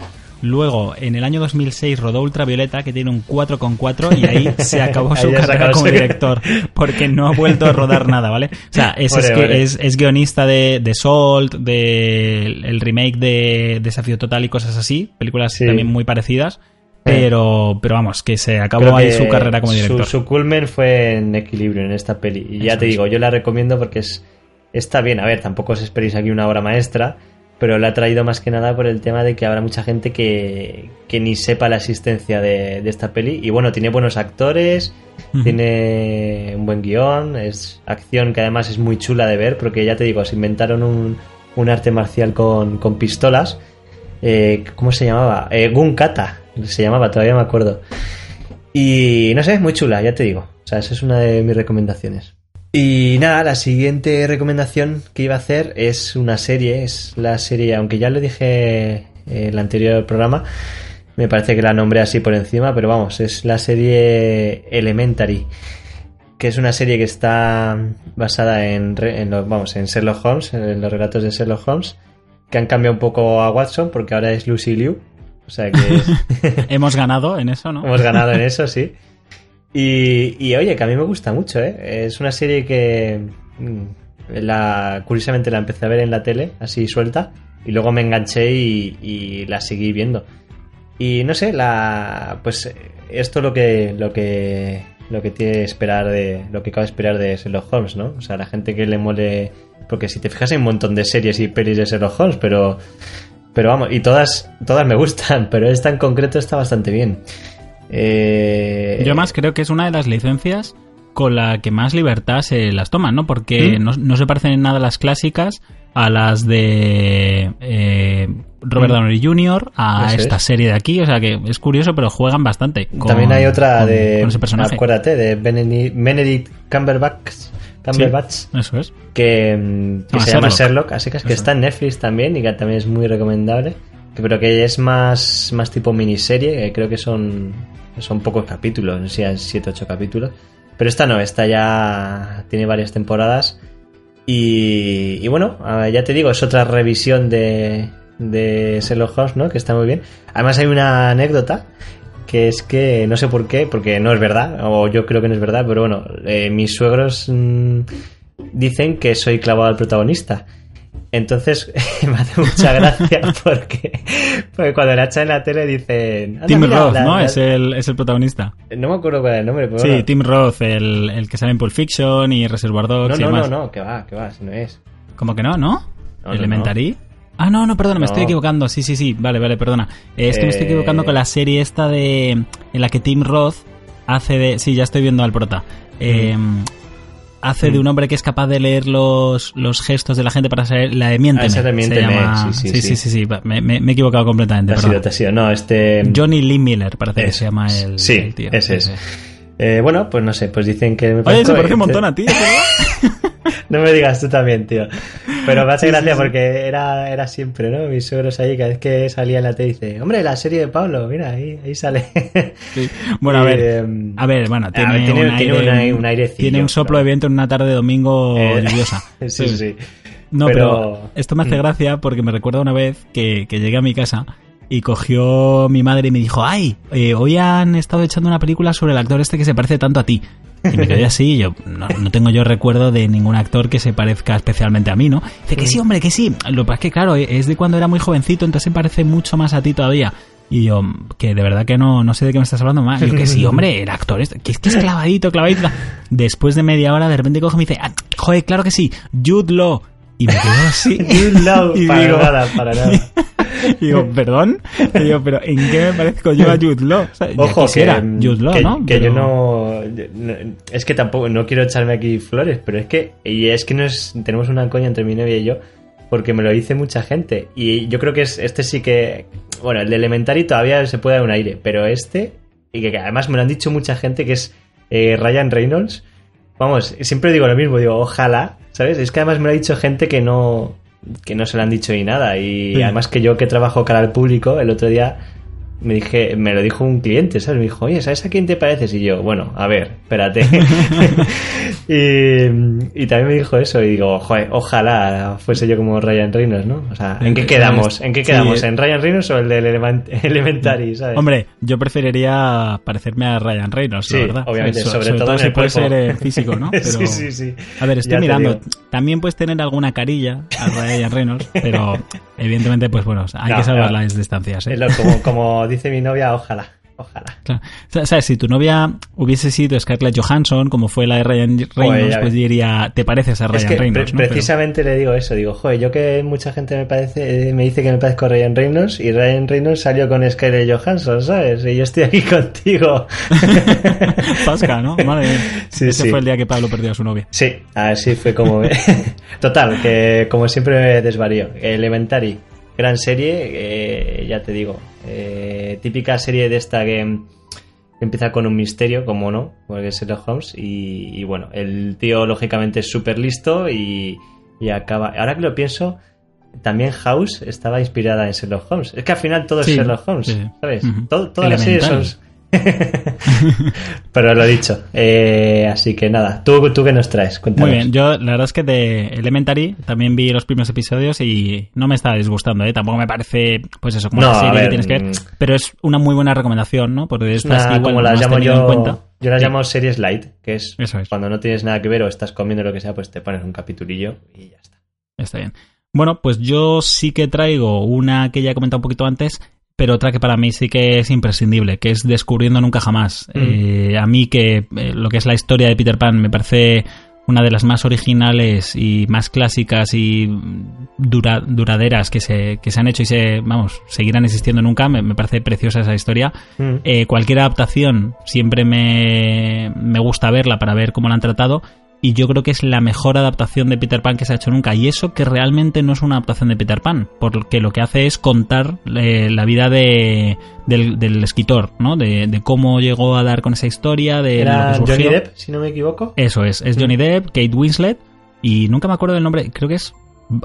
S2: Luego, en el año 2006 rodó Ultravioleta, que tiene un 4,4 y ahí se acabó su carrera
S3: acabó
S2: como director, porque no ha vuelto a rodar nada, ¿vale? O sea, es, es
S3: Vale,
S2: que
S3: vale.
S2: es, es guionista de, de Salt, de el remake de Desafío Total y cosas así, películas
S3: Sí.
S2: también muy parecidas, pero, pero vamos, que se acabó
S3: Creo
S2: ahí su carrera como director.
S3: Su, su culmen fue en equilibrio en esta peli. Y ya te digo, yo la recomiendo porque es está bien. A ver, tampoco os esperéis aquí una obra maestra, pero la he traído más que nada por el tema de que habrá mucha gente que, que ni sepa la existencia de, de esta peli. Y bueno, tiene buenos actores, tiene un buen guion, es acción que además es muy chula de ver, porque ya te digo, se inventaron un, un arte marcial con, con pistolas. Eh, ¿Cómo se llamaba? Eh, Gun Kata, se llamaba, todavía me acuerdo. Y no sé, muy chula, ya te digo. O sea, esa es una de mis recomendaciones. Y nada, la siguiente recomendación que iba a hacer es una serie, es la serie, aunque ya lo dije en el anterior programa, Me parece que la nombré así por encima, pero vamos, es la serie Elementary, que es una serie que está basada en, en los, vamos, en Sherlock Holmes, en los relatos de Sherlock Holmes, que han cambiado un poco a Watson porque ahora es Lucy Liu. O sea que
S2: hemos ganado en eso, ¿no?
S3: Hemos ganado en eso, sí. Y, y, oye, que a mí me gusta mucho, ¿eh? Es una serie que mm, la, curiosamente la empecé a ver en la tele, así suelta, y luego me enganché y, la seguí viendo. Y no sé, la pues esto lo que lo que lo que tiene esperar de lo que cabe esperar de Sherlock Holmes, ¿no? O sea, la gente que le mole porque si te fijas hay un montón de series y pelis de Sherlock Holmes, pero pero vamos, y todas todas me gustan, pero esta en concreto está bastante bien.
S2: Eh... Yo más creo que es una de las licencias con la que más libertad se las toman, ¿no? Porque ¿Mm? no, no, se parecen en nada las clásicas a las de eh, Robert Downey Jr., a
S3: Eso
S2: esta
S3: es.
S2: serie de aquí. O sea que es curioso, pero juegan bastante. Con,
S3: También hay otra
S2: con-
S3: de
S2: con ese personaje.
S3: acuérdate de Benedict, Cumberbatch, Cumberbatch
S2: Eso es.
S3: que, mm, que se llama
S2: Sherlock.
S3: Así que es que
S2: Eso.
S3: está en Netflix también y que también es muy recomendable. Pero que es más, más tipo miniserie, que creo que son, son pocos capítulos, no sé si hay 7 8 capítulos. Pero esta no, esta ya tiene varias temporadas. Y, y bueno, ya te digo, es otra revisión de, de Sherlock Holmes, ¿no? Que está muy bien. Además hay una anécdota que es que no sé por qué, porque no es verdad, o yo creo que no es verdad, pero bueno, eh, mis suegros mm, dicen que soy clavado al protagonista. Entonces me hace mucha gracia porque, porque cuando la echan en la tele dicen... "Anda,
S2: Tim
S3: mira,
S2: Roth,
S3: la-
S2: ¿no?
S3: la-
S2: Es el, es el protagonista.
S3: No me acuerdo cuál es el nombre, pero
S2: Sí,
S3: bueno.
S2: Tim Roth, el, el que sale en Pulp Fiction y Reservoir Dogs
S3: No,
S2: y
S3: no, no,
S2: demás.
S3: no, que va, que va, si no es.
S2: ¿Cómo que no? ¿No?
S3: No, no,
S2: ¿Elementary? Ah, no, no, perdona, me
S3: No.
S2: estoy equivocando. Sí, sí, sí, vale, vale, perdona. Eh, es que me estoy
S3: Eh.
S2: equivocando con la serie esta de. en la que Tim Roth hace de. Sí, ya estoy viendo al prota. Eh, hace de un hombre que es capaz de leer los, los gestos de la gente para saber. La de Miénteme.
S3: Ah, esa de
S2: se
S3: Miénteme,
S2: llama-
S3: sí, sí,
S2: sí,
S3: sí.
S2: sí, sí, va, Me, me- me he equivocado completamente.
S3: Te ha
S2: perdona.
S3: sido, te ha sido. No, este...
S2: Johnny Lee Miller, parece que
S3: Eso.
S2: se llama el,
S3: Sí,
S2: el tío.
S3: ese es.
S2: Sí.
S3: Eh, bueno, pues no sé, pues dicen que... me
S2: Oye, se parece un montón a ti.
S3: No me digas tú también, tío. Pero me hace
S2: Sí,
S3: gracia
S2: sí,
S3: porque era, era siempre, ¿no? Mis suegros ahí, cada vez que salía en la tele, dice, hombre, la serie de Pablo, mira, ahí, ahí sale.
S2: Sí. Bueno, a ver.
S3: eh,
S2: A ver, bueno, tiene,
S3: ver, tiene-
S2: un,
S3: tiene
S2: aire,
S3: un aire- un airecillo,
S2: tiene un soplo de viento en una tarde de domingo
S3: Eh,
S2: lluviosa.
S3: sí, sí, sí.
S2: No, pero,
S3: Pero-
S2: esto me hace
S3: Mm.
S2: gracia porque me recuerda una vez que, que llegué a mi casa y cogió mi madre y me dijo, ay, eh, hoy han estado echando una película sobre el actor este que se parece tanto a ti. Y me quedé así, yo no, no tengo yo recuerdo de ningún actor que se parezca especialmente a mí, ¿no? Dice que sí, hombre, que sí. Lo que pasa es que, claro, es de cuando era muy jovencito, entonces se parece mucho más a ti todavía. Y yo, que de verdad que no, no sé de qué me estás hablando más. Yo que sí, hombre, el actor este, que es que es clavadito, clavadito. Después de media hora, de repente coge y me dice, "Ah, joder, claro que sí, Jude Law. Y me quedo así.
S3: Jude Law, para
S2: digo-
S3: nada, para nada.
S2: Y digo, perdón. Y digo, pero ¿en qué me parezco yo a Jude Law? O sea, ya
S3: Ojo, que,
S2: Jude Law,
S3: que,
S2: ¿no?
S3: que
S2: Pero-
S3: yo no, no- Es que tampoco, no quiero echarme aquí flores, pero es que. Y es que nos, tenemos una coña entre mi novia y yo, porque me lo dice mucha gente. Y yo creo que es, este sí que. Bueno, el de Elementary todavía se puede dar un aire, pero este. Y que, que además me lo han dicho mucha gente que es eh, Ryan Reynolds. Vamos, siempre digo lo mismo, digo, ojalá, ¿sabes? Es que además me lo ha dicho gente que no. Que no se lo han dicho ni nada. Y
S2: Sí.
S3: además que yo que trabajo cara al público, el otro día me dije, me lo dijo un cliente, ¿sabes? Me dijo, oye, ¿sabes a quién te pareces? Y yo, bueno, a ver, espérate. y, y también me dijo eso, y digo, joder, ojalá fuese yo como Ryan Reynolds, ¿no? O sea, ¿en qué quedamos? ¿En qué quedamos? ¿En Ryan Reynolds o el del Element- Elementary, ¿sabes?
S2: Hombre, yo preferiría parecerme a Ryan Reynolds, la
S3: Sí,
S2: verdad.
S3: obviamente,
S2: So-
S3: sobre todo en
S2: si
S3: el
S2: puede
S3: cuerpo.
S2: ser eh, físico, ¿no? Pero-
S3: sí, sí, sí.
S2: A ver, estoy
S3: Ya
S2: mirando. También puedes tener alguna carilla a Ryan Reynolds, pero evidentemente, pues bueno, hay
S3: No,
S2: que salvar
S3: no.
S2: las distancias. ¿eh?
S3: Como, como dice mi novia, ojalá, ojalá.
S2: Claro. O sea, ¿Sabes? Si tu novia hubiese sido Scarlett Johansson, como fue la de Ryan Reynolds, pues diría, te pareces a Ryan
S3: Es que
S2: Reynolds.
S3: pre-
S2: ¿no? Pero-
S3: precisamente le digo eso, digo, joder, yo que mucha gente me parece, eh, me dice que me parezco a Ryan Reynolds y Ryan Reynolds salió con Scarlett Johansson, ¿sabes? Y yo estoy aquí contigo.
S2: Pasca, ¿no? Madre mía.
S3: Sí,
S2: Ese
S3: sí.
S2: fue el día que Pablo perdió a su novia.
S3: Sí, así fue como... Total, que como siempre me desvarío. Elementary, gran serie, eh, ya te digo, eh, típica serie de esta que empieza con un misterio, como no, porque es Sherlock Holmes, y, y bueno, el tío lógicamente es súper listo y, y acaba... Ahora que lo pienso, también House estaba inspirada en Sherlock Holmes. Es que al final todo es Sherlock Holmes,
S2: sí.
S3: ¿sabes? Todo- todas las series son... Pero lo dicho. Eh, así que nada, ¿tú, tú qué nos traes? Cuéntanos.
S2: Muy bien, yo la verdad es que de Elementary también vi los primeros episodios y no me está disgustando, ¿eh? Tampoco me parece, pues eso, como
S3: No,
S2: una serie
S3: ver,
S2: que tienes que ver.
S3: mm.
S2: Pero es una muy buena recomendación, ¿no? Porque estas
S3: una-
S2: que igual
S3: como las llamo
S2: tenido en
S3: yo,
S2: cuenta.
S3: yo las
S2: Sí.
S3: llamo series light, que es,
S2: Eso es.
S3: cuando no tienes nada que ver o estás comiendo lo que sea, pues te pones un capitulillo y ya está.
S2: Está bien. Bueno, pues yo sí que traigo una que ya he comentado un poquito antes, pero otra que para mí sí que es imprescindible, que es Descubriendo Nunca Jamás.
S3: Mm.
S2: Eh, a mí que eh, lo que es la historia de Peter Pan me parece una de las más originales y más clásicas y dura- duraderas que se, que se han hecho y se, vamos, seguirán existiendo nunca. Me, me parece preciosa esa historia.
S3: Mm.
S2: Eh, cualquier adaptación siempre me, me gusta verla para ver cómo la han tratado. Y yo creo que es la mejor adaptación de Peter Pan que se ha hecho nunca. Y eso que realmente no es una adaptación de Peter Pan, porque lo que hace es contar eh, la vida de, del, del escritor, ¿no? De, de cómo llegó a dar con esa historia, de lo que surgió.
S3: Johnny Depp, si no me equivoco.
S2: Eso es, es Johnny Depp, Kate Winslet y nunca me acuerdo del nombre, creo que es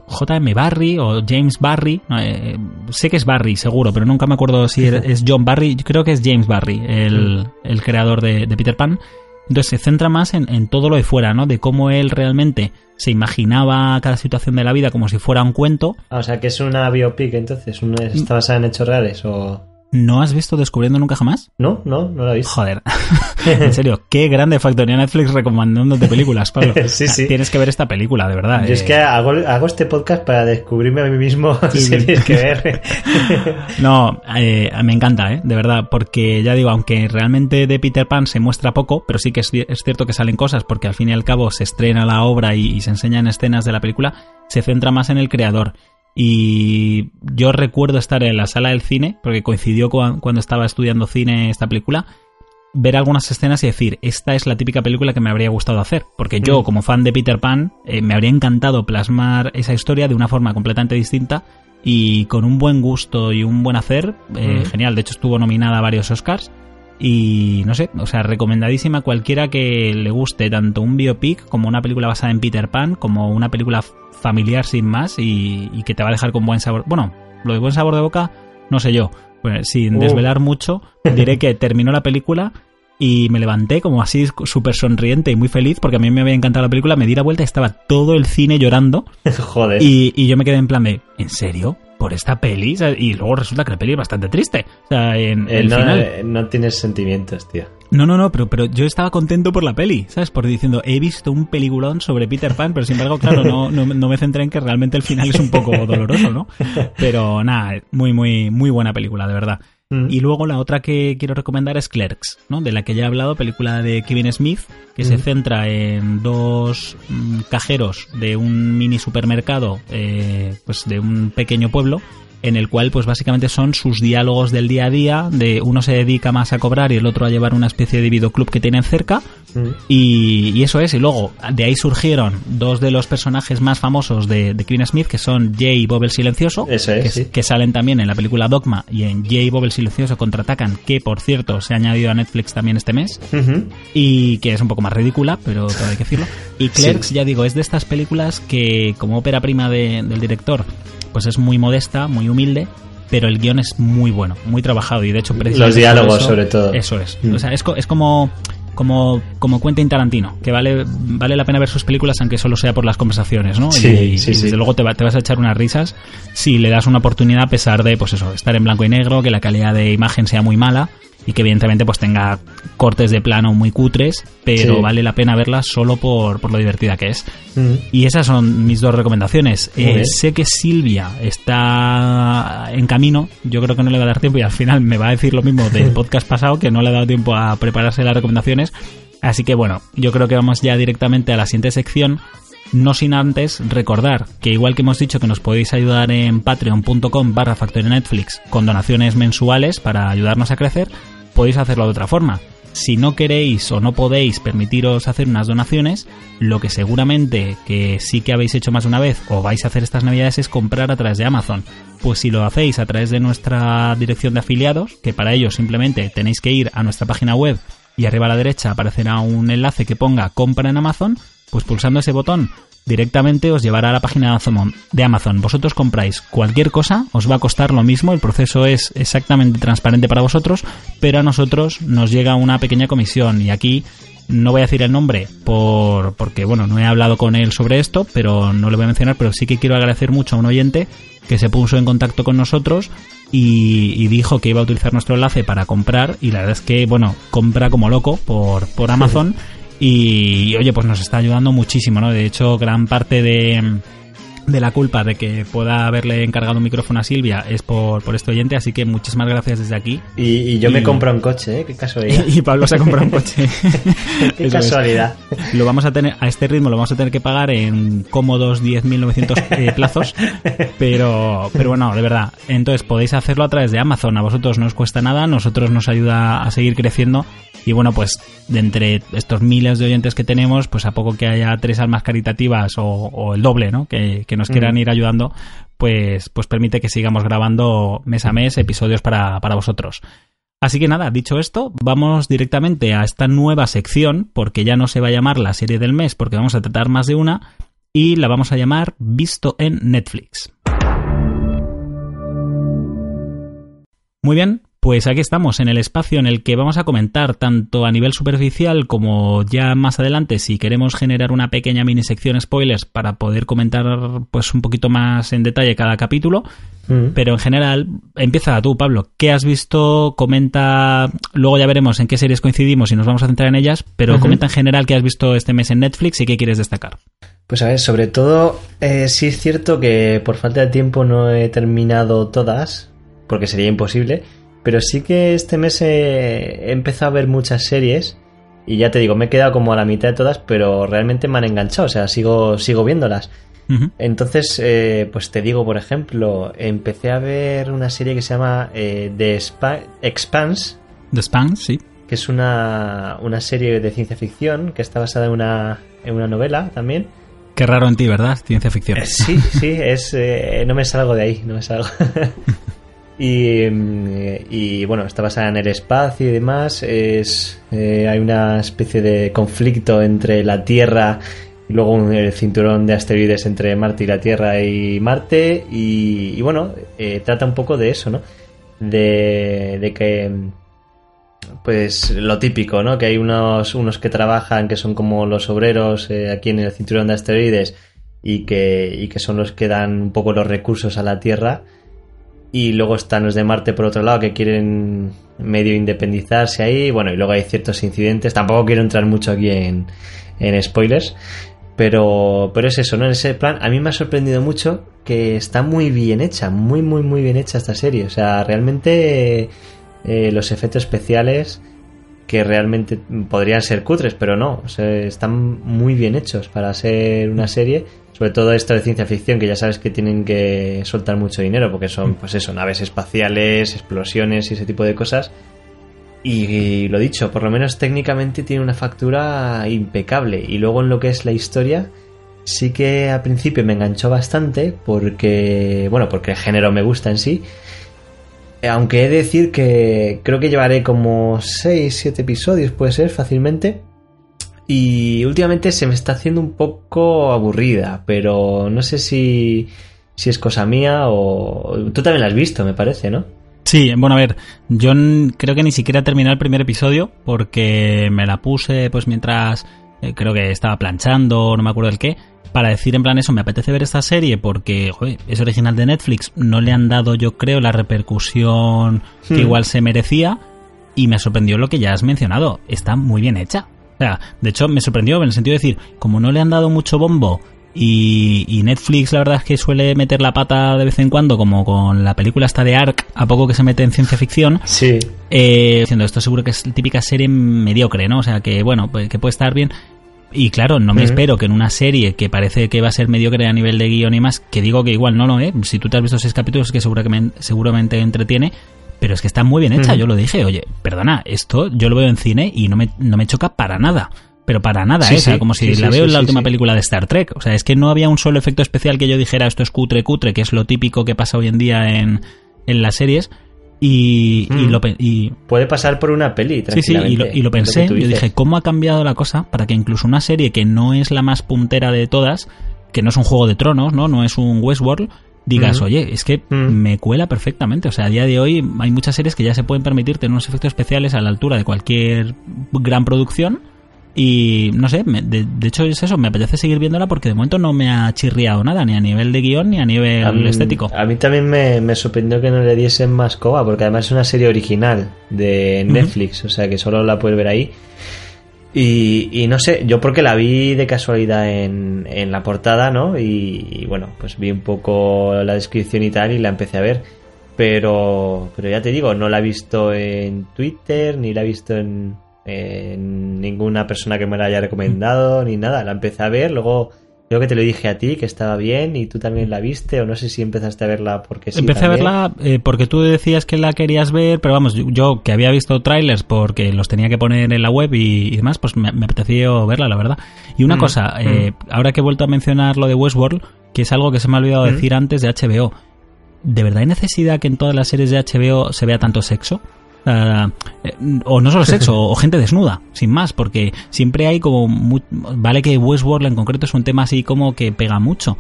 S2: J.M. Barry o James Barry, no, eh, sé que es Barry seguro, pero nunca me acuerdo si es John Barry, yo creo que es James Barry, el, el creador de, de Peter Pan. Entonces se centra más en, en todo lo de fuera, ¿no? De cómo él realmente se imaginaba cada situación de la vida como si fuera un cuento.
S3: Ah, o sea, que es una biopic, entonces. ¿Está basada en hechos reales o...?
S2: ¿No has visto Descubriendo Nunca Jamás?
S3: No, no, no la he visto.
S2: Joder, en serio, qué grande factoría Netflix recomendándote películas, Pablo.
S3: Sí, sí.
S2: Tienes que ver esta película, de verdad.
S3: Yo es
S2: eh.
S3: que hago, hago este podcast para descubrirme a mí mismo
S2: Sí,
S3: series que ver.
S2: No, eh, me encanta, ¿eh? De verdad, porque ya digo, aunque realmente de Peter Pan se muestra poco, pero sí que es, ci- es cierto que salen cosas, porque al fin y al cabo se estrena la obra y, y se enseñan escenas de la película, se centra más en el creador. Y yo recuerdo estar en la sala del cine, porque coincidió con- cuando estaba estudiando cine esta película, ver algunas escenas y decir, esta es la típica película que me habría gustado hacer. Porque yo,
S3: Mm.
S2: como fan de Peter Pan, eh, me habría encantado plasmar esa historia de una forma completamente distinta y con un buen gusto y un buen hacer. eh,
S3: Mm.
S2: Genial, de hecho estuvo nominada a varios Oscars. Y no sé, o sea, recomendadísima a cualquiera que le guste tanto un biopic como una película basada en Peter Pan, como una película familiar sin más y, y que te va a dejar con buen sabor. Bueno, lo de buen sabor de boca, no sé yo. Pues, sin
S3: Uh.
S2: desvelar mucho, diré que terminó la película y me levanté como así súper sonriente y muy feliz porque a mí me había encantado la película, me di la vuelta y estaba todo el cine llorando
S3: Joder.
S2: y, y yo me quedé en plan de, ¿en serio? ¿Por esta peli? ¿Sabes? Y luego resulta que la peli es bastante triste. O sea, en
S3: Eh,
S2: el
S3: no,
S2: final...
S3: eh, no tienes sentimientos, tío.
S2: No, no, no, pero, pero yo estaba contento por la peli, ¿sabes? Por diciendo, he visto un peliculón sobre Peter Pan, pero sin embargo, claro, no, no, no me centré en que realmente el final es un poco doloroso, ¿no? Pero nada, muy, muy, muy buena película, de verdad.
S3: Mm.
S2: Y luego la otra que quiero recomendar es Clerks, ¿no? De la que ya he hablado, película de Kevin Smith, que se centra en dos mm, cajeros de un mini supermercado, eh, pues de un pequeño pueblo, en el cual pues básicamente son sus diálogos del día a día, de uno se dedica más a cobrar y el otro a llevar una especie de videoclub que tienen cerca,
S3: Mm.
S2: y, y eso es, y luego de ahí surgieron dos de los personajes más famosos de, de Kevin Smith, que son Jay y Bob el Silencioso,
S3: es,
S2: que,
S3: sí.
S2: que salen también en la película Dogma y en Jay y Bob el Silencioso contraatacan, que por cierto se ha añadido a Netflix también este mes, y que es un poco más ridícula, pero todo hay que decirlo. Y Clerks,
S3: Sí.
S2: ya digo, es de estas películas que como ópera prima de- del director, pues es muy modesta, muy humilde, pero el guion es muy bueno, muy trabajado y de hecho precisamente
S3: Los diálogos,
S2: eso-
S3: sobre todo.
S2: Eso es.
S3: Mm.
S2: O sea, es, es como como como Quentin Tarantino, que vale vale la pena ver sus películas aunque solo sea por las conversaciones, ¿no?
S3: Sí,
S2: y,
S3: sí,
S2: y
S3: sí.
S2: desde luego te, va- te vas a echar unas risas si le das una oportunidad a pesar de pues eso, estar en blanco y negro, que la calidad de imagen sea muy mala y que evidentemente pues tenga cortes de plano muy cutres, pero
S3: Sí.
S2: vale la pena verla solo por, por lo divertida que es. Y esas son mis dos recomendaciones. Eh, sé que Silvia está en camino, yo creo que no le va a dar tiempo y al final me va a decir lo mismo del podcast pasado, que no le ha dado tiempo a prepararse las recomendaciones. Así que bueno, yo creo que vamos ya directamente a la siguiente sección. No sin antes recordar que igual que hemos dicho que nos podéis ayudar en patreon.com barra Netflix con donaciones mensuales para ayudarnos a crecer, podéis hacerlo de otra forma. Si no queréis o no podéis permitiros hacer unas donaciones, lo que seguramente que sí que habéis hecho más una vez o vais a hacer estas navidades es comprar a través de Amazon. Pues si lo hacéis a través de nuestra dirección de afiliados, que para ello simplemente tenéis que ir a nuestra página web y arriba a la derecha aparecerá un enlace que ponga compra en Amazon, pues pulsando ese botón directamente os llevará a la página de Amazon. Vosotros compráis cualquier cosa, os va a costar lo mismo, el proceso es exactamente transparente para vosotros, pero a nosotros nos llega una pequeña comisión y aquí no voy a decir el nombre por, porque, bueno, no he hablado con él sobre esto, pero no le voy a mencionar, pero sí que quiero agradecer mucho a un oyente que se puso en contacto con nosotros y, dijo que iba a utilizar nuestro enlace para comprar y la verdad es que, bueno, compra como loco por, por Amazon y, oye, pues nos está ayudando muchísimo, ¿no? De hecho, gran parte de de la culpa de que pueda haberle encargado un micrófono a Silvia es por, por este oyente, así que muchísimas gracias desde aquí.
S3: Y, yo me compro un coche, ¿eh? Qué casualidad.
S2: y Pablo se ha comprado un coche.
S3: Qué casualidad.
S2: Lo vamos a tener, a este ritmo lo vamos a tener que pagar en cómodos 10.900 eh, plazos, pero, pero bueno, de verdad. Entonces podéis hacerlo a través de Amazon, a vosotros no os cuesta nada, nosotros nos ayuda a seguir creciendo y bueno, pues de entre estos miles de oyentes que tenemos, pues a poco que haya tres almas caritativas o, el doble, ¿no? Que, nos quieran ir ayudando, pues, pues permite que sigamos grabando mes a mes episodios para, para vosotros. Así que nada, dicho esto, vamos directamente a esta nueva sección, porque ya no se va a llamar la serie del mes, porque vamos a tratar más de una, y la vamos a llamar Visto en Netflix. Muy bien, pues aquí estamos, en el espacio en el que vamos a comentar tanto a nivel superficial como ya más adelante, si queremos generar una pequeña mini sección spoilers para poder comentar pues un poquito más en detalle cada capítulo. Mm. Pero en general, empieza tú, Pablo. ¿Qué has visto? Comenta. Luego ya veremos en qué series coincidimos y nos vamos a centrar en ellas. Pero comenta en general qué has visto este mes en Netflix y qué quieres destacar.
S3: Pues a ver, sobre todo, eh, sí es cierto que por falta de tiempo no he terminado todas, porque sería imposible. Pero sí que este mes he, empezado a ver muchas series y ya te digo, me he quedado como a la mitad de todas, pero realmente me han enganchado, o sea, sigo, sigo viéndolas. Entonces, eh, pues te digo, por ejemplo, empecé a ver una serie que se llama eh, The Expanse.
S2: The Expanse, sí.
S3: Que es una, una serie de ciencia ficción que está basada en una, en una novela también.
S2: Qué raro en ti, ¿verdad? Ciencia ficción.
S3: Eh, sí, sí, es, no me salgo de ahí, no me salgo. Y, bueno, está basada en el espacio y demás. Es, eh, hay una especie de conflicto entre la Tierra y luego el cinturón de asteroides entre Marte y la Tierra y Marte. Y, bueno, eh, trata un poco de eso, ¿no? De, de, que, pues lo típico, ¿no? Que hay unos, unos que trabajan que son como los obreros eh, aquí en el cinturón de asteroides y que, y que son los que dan un poco los recursos a la Tierra y luego están los de Marte por otro lado que quieren medio independizarse ahí. Bueno, y luego hay ciertos incidentes. Tampoco quiero entrar mucho aquí en, en spoilers. Pero, pero es eso, ¿no? En ese plan, a mí me ha sorprendido mucho que está muy bien hecha, muy, muy, muy bien hecha esta serie. O sea, realmente eh, los efectos especiales que realmente podrían ser cutres, pero no, o sea, están muy bien hechos para ser una serie sobre todo esto de ciencia ficción, que ya sabes que tienen que soltar mucho dinero, porque son, pues eso, naves espaciales, explosiones y ese tipo de cosas. Y, lo dicho, por lo menos técnicamente tiene una factura impecable. Y luego en lo que es la historia, sí que al principio me enganchó bastante, porque, bueno, porque el género me gusta en sí. Aunque he de decir que creo que llevaré como 6, 7 episodios, puede ser, fácilmente. Y últimamente se me está haciendo un poco aburrida, pero no sé si, si es cosa mía o... Tú también la has visto, me parece, ¿no?
S2: Sí, bueno, a ver, yo creo que ni siquiera he terminado el primer episodio porque me la puse pues mientras eh, creo que estaba planchando, no me acuerdo el qué, para decir en plan eso, me apetece ver esta serie porque joder, es original de Netflix, no le han dado yo creo la repercusión que hmm. igual se merecía y me sorprendió lo que ya has mencionado, está muy bien hecha. O sea, de hecho me sorprendió en el sentido de decir, como no le han dado mucho bombo y, Netflix la verdad es que suele meter la pata de vez en cuando, como con la película esta de Ark, a poco que se mete en ciencia ficción.
S3: Sí.
S2: Eh, diciendo, esto seguro que es típica serie mediocre, ¿no? O sea, que bueno, pues, que puede estar bien. Y claro, no me espero que en una serie que parece que va a ser mediocre a nivel de guion y más, que digo que igual no lo es, si tú te has visto seis capítulos que seguramente, seguramente entretiene, pero es que está muy bien hecha. Yo lo dije, oye, perdona, esto yo lo veo en cine y no me, no me choca para nada. Pero para nada, ¿eh? o sea, como si la veo en la última película de Star Trek. O sea, es que no había un solo efecto especial que yo dijera esto es cutre, cutre, que es lo típico que pasa hoy en día en, en las series. Y, y, lo, y,
S3: puede pasar por una peli
S2: sí sí y lo, y lo pensé yo dije cómo ha cambiado la cosa para que incluso una serie que no es la más puntera de todas que no es un juego de tronos, ¿no? No es un Westworld, digas, oye, es que me cuela perfectamente. O sea, a día de hoy hay muchas series que ya se pueden permitir tener unos efectos especiales a la altura de cualquier gran producción. Y no sé, me- de, de hecho es eso, me apetece seguir viéndola porque de momento no me ha chirriado nada, ni a nivel de guion ni a nivel
S3: A mí-
S2: estético.
S3: A mí también me, me sorprendió que no le diesen más coba, porque además es una serie original de. Netflix, o sea que solo la puedes ver ahí. Y, no sé, yo porque la vi de casualidad en, en la portada, ¿no? Y, y bueno, pues vi un poco la descripción y tal y la empecé a ver. Pero, pero ya te digo, no la he visto en Twitter, ni la he visto en, en ninguna persona que me la haya recomendado, ni nada. La empecé a ver, luego creo que te lo dije a ti, que estaba bien, y tú también la viste, o no sé si empezaste a verla porque sí.
S2: Empecé
S3: también.
S2: a verla eh, porque tú decías que la querías ver, pero vamos, yo, yo que había visto trailers porque los tenía que poner en la web y, y demás, pues me, me apeteció verla, la verdad. Y una
S3: Mm,
S2: cosa, eh, ahora que he vuelto a mencionar lo de Westworld, que es algo que se me ha olvidado
S3: Mm.
S2: decir antes de HBO, ¿de verdad hay necesidad que en todas las series de HBO se vea tanto sexo? Eh, o no solo sexo, o gente desnuda, sin más, porque siempre hay como... vale que Westworld en concreto es un tema así como que pega mucho,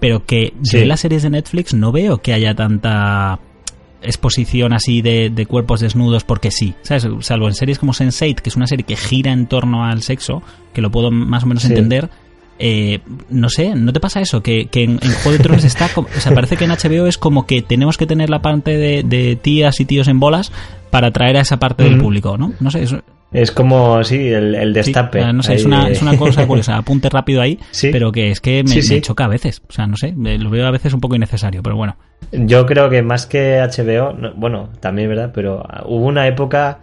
S2: pero que
S3: Sí.
S2: en las series de Netflix no veo que haya tanta exposición así de, de cuerpos desnudos porque sí, ¿sabes? Salvo en series como Sense8, que es una serie que gira en torno al sexo, que lo puedo más o menos
S3: Sí.
S2: entender. Eh, no sé, ¿no te pasa eso? Que, que en, en Juego de Tronos está, como- o sea, parece que en HBO es como que tenemos que tener la parte de, de tías y tíos en bolas para atraer a esa parte del público, ¿no? No sé, es,
S3: Es como, sí, el, destape.
S2: eh, no sé, es una, es una cosa curiosa, apunte rápido ahí,
S3: Sí.
S2: pero que es que me,
S3: Sí,
S2: me choca a veces, o sea, no sé, lo veo a veces un poco innecesario, pero bueno.
S3: Yo creo que más que HBO, no- bueno, también verdad, pero hubo una época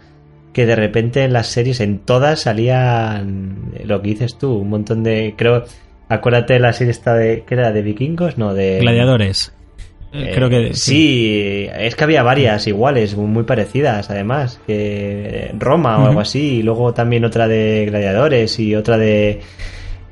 S3: que de repente en las series, en todas salían lo que dices tú, un montón de, creo, acuérdate de la serie esta de, ¿qué era? ¿De vikingos? No, de...
S2: Gladiadores. Eh,
S3: Eh,
S2: creo que
S3: sí, es que había varias iguales, muy parecidas además, que Roma o algo así, y luego también otra de gladiadores y otra de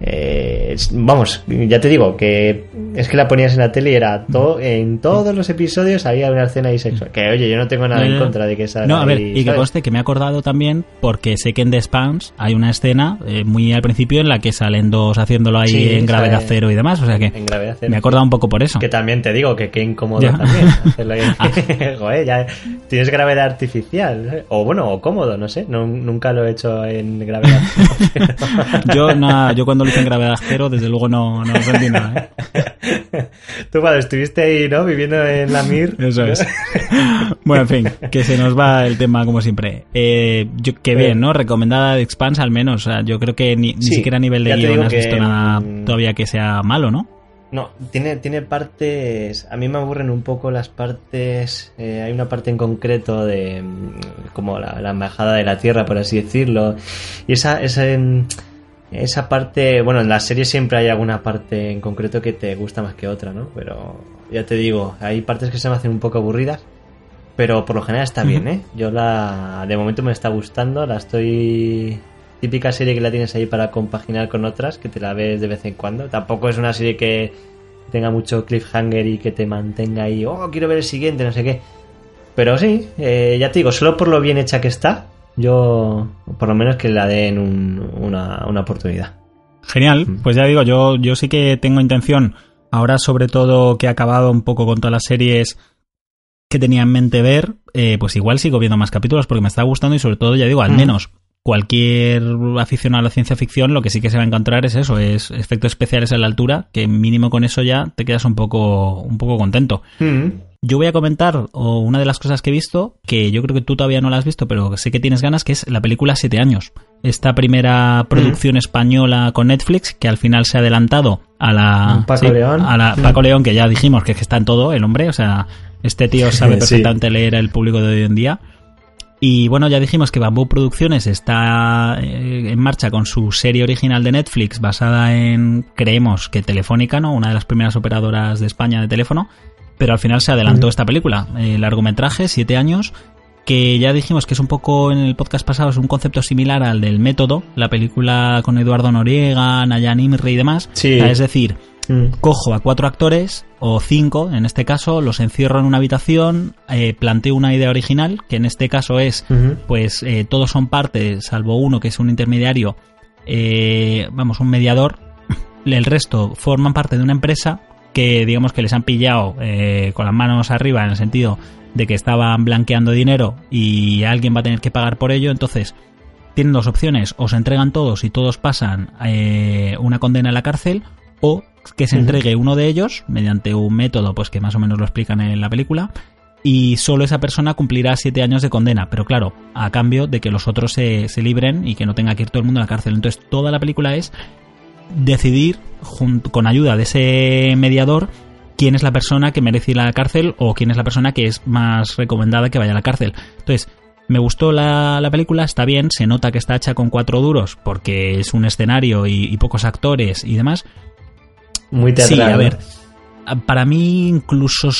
S3: eh, vamos, ya te digo que es que la ponías en la tele y era todo en todos los episodios había una escena ahí sexual. Que oye, yo no tengo nada en contra de que salga
S2: No, a ver, y que conste que me he acordado también porque sé que en The Spans hay una escena eh, muy al principio en la que salen dos haciéndolo ahí
S3: Sí,
S2: en gravedad
S3: sale-
S2: cero y demás, o sea que
S3: en gravedad cero.
S2: me he acordado un poco por eso.
S3: Que también te digo que qué incómodo
S2: Ya.
S3: también hacerlo ahí.
S2: Ah.
S3: Joder, ya tienes gravedad artificial. ¿eh? O bueno, o cómodo, no sé. No- nunca lo he hecho en gravedad.
S2: Yo, nada, yo cuando lo en gravedad cero, desde luego no, no sentí nada. ¿eh?
S3: Tú cuando estuviste ahí, ¿no? Viviendo en la Mir.
S2: Eso es. Bueno, en fin, que se nos va el tema como siempre. Eh, yo, qué bien, ¿no? Recomendada de Expanse al menos. O sea, yo creo que ni, ni
S3: Sí,
S2: siquiera a nivel de
S3: guion
S2: has
S3: que,
S2: visto nada
S3: mm,
S2: todavía que sea malo, ¿no?
S3: No, tiene, tiene partes. A mí me aburren un poco las partes. eh, hay una parte en concreto de. mm, como la, la embajada de la tierra, por así decirlo. Y esa, esa, esa parte. Bueno, en la serie siempre hay alguna parte en concreto que te gusta más que otra, ¿no? Pero ya te digo, hay partes que se me hacen un poco aburridas. Pero por lo general está bien. ¿eh? Yo la. De momento me está gustando, la estoy. Típica serie que la tienes ahí para compaginar con otras, que te la ves de vez en cuando. Tampoco es una serie que tenga mucho cliffhanger y que te mantenga ahí, oh, quiero ver el siguiente, no sé qué. Pero sí, eh, ya te digo, solo por lo bien hecha que está, yo por lo menos que la den un- una, una oportunidad.
S2: Genial,
S3: Mm.
S2: pues ya digo, yo, yo sí que tengo intención, ahora sobre todo que he acabado un poco con todas las series que tenía en mente ver, eh, pues igual sigo viendo más capítulos porque me está gustando y sobre todo, ya digo, al
S3: Mm.
S2: menos cualquier aficionado a la ciencia ficción lo que sí que se va a encontrar es eso, es efectos especiales a la altura, que mínimo con eso ya te quedas un poco, un poco contento.
S3: Mm.
S2: Yo voy a comentar o, una de las cosas que he visto, que yo creo que tú todavía no la has visto, pero sé que tienes ganas, que es la película Siete años. Esta primera producción española con Netflix, que al final se ha adelantado a la...
S3: Paco León.
S2: A la
S3: Mm.
S2: Paco León, que ya dijimos que, es que está en todo el hombre, o sea, este tío sabe
S3: Sí.
S2: perfectamente leer el público de hoy en día. Y bueno, ya dijimos que Bamboo Producciones está eh, en marcha con su serie original de Netflix basada en, creemos que Telefónica, ¿no? Una de las primeras operadoras de España de teléfono. Pero al final se adelantó esta película, eh, largometraje, siete años, que ya dijimos que es un poco en el podcast pasado, es un concepto similar al del método, la película con Eduardo Noriega, Nayan Imri y demás.
S3: Sí.
S2: Es decir,
S3: Mm.
S2: cojo a cuatro actores, o cinco en este caso, los encierro en una habitación, eh, planteo una idea original, que en este caso es, pues eh, todos son parte, salvo uno que es un intermediario, eh, vamos, un mediador, el resto forman parte de una empresa que digamos que les han pillado eh, con las manos arriba en el sentido de que estaban blanqueando dinero y alguien va a tener que pagar por ello, entonces tienen dos opciones, o se entregan todos y todos pasan eh, una condena en la cárcel, o que se entregue uno de ellos mediante un método pues que más o menos lo explican en la película y solo esa persona cumplirá siete años de condena, pero claro, a cambio de que los otros se, se libren y que no tenga que ir todo el mundo a la cárcel. Entonces toda la película es decidir con ayuda de ese mediador quién es la persona que merece ir a la cárcel o quién es la persona que es más recomendada que vaya a la cárcel. Entonces, me gustó la, película, está bien, se nota que está hecha con cuatro duros porque es un escenario y, pocos actores y demás.
S3: Muy teatral.
S2: Sí, a ver, para mí incluso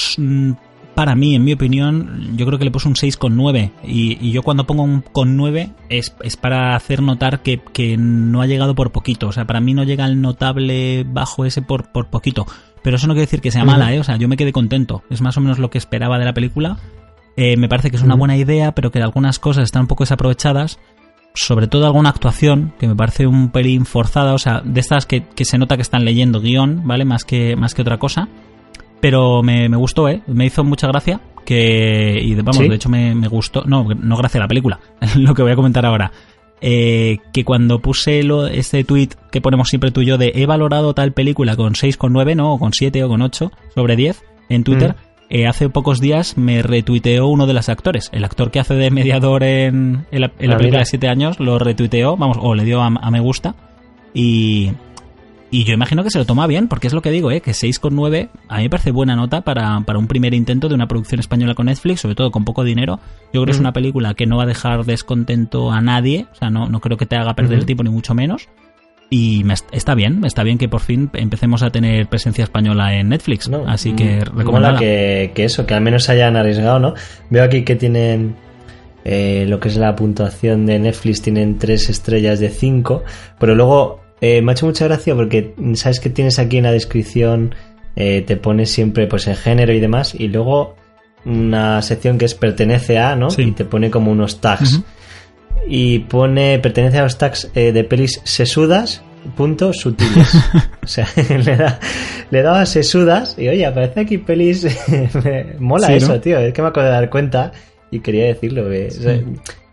S2: para mí, en mi opinión, yo creo que le puse un 6,9. Y, y yo cuando pongo un con 9 es, es para hacer notar que, que, no ha llegado por poquito. O sea, para mí no llega el notable bajo ese por, por poquito. Pero eso no quiere decir que sea mala, ¿eh? O sea, yo me quedé contento. Es más o menos lo que esperaba de la película. Eh, me parece que es una buena idea, pero que algunas cosas están un poco desaprovechadas. Sobre todo alguna actuación que me parece un pelín forzada. O sea, de estas que, que se nota que están leyendo guion, ¿vale? Más que, más que otra cosa. Pero me, gustó, ¿eh? Me hizo mucha gracia. Que, y vamos, de hecho me, gustó. No, no gracia la película. lo que voy a comentar ahora. Eh, que cuando puse lo, este tweet que ponemos siempre tú y yo de he valorado tal película con 6,9, no, o con 7 o con 8 sobre 10 en Twitter, mm. eh, hace pocos días me retuiteó uno de los actores. El actor que hace de mediador en, la, ah, película de 7 años lo retuiteó, vamos, o le dio a me gusta. Y, y yo imagino que se lo toma bien, porque es lo que digo, ¿eh? que 6,9 a mí me parece buena nota para, un primer intento de una producción española con Netflix, sobre todo con poco dinero. Yo creo que es una película que no va a dejar descontento a nadie, o sea, no, no creo que te haga perder el tiempo ni mucho menos. Y está bien, está bien que por fin empecemos a tener presencia española en Netflix. Así que
S3: mm, recomendada. Que, que eso, que al menos hayan arriesgado, ¿no? Veo aquí que tienen eh, lo que es la puntuación de Netflix, tienen 3 estrellas de 5, pero luego eh, me ha hecho mucha gracia porque sabes que tienes aquí en la descripción, eh, te pones siempre pues en género y demás, y luego una sección que es pertenece a, ¿no? Y te pone como unos tags. Y pone, pertenece a los tags eh, de pelis sesudas, punto sutiles. o sea, le, da, le daba sesudas y oye, aparece aquí pelis. mola eso, tío. Es que me acabo de dar cuenta y quería decirlo.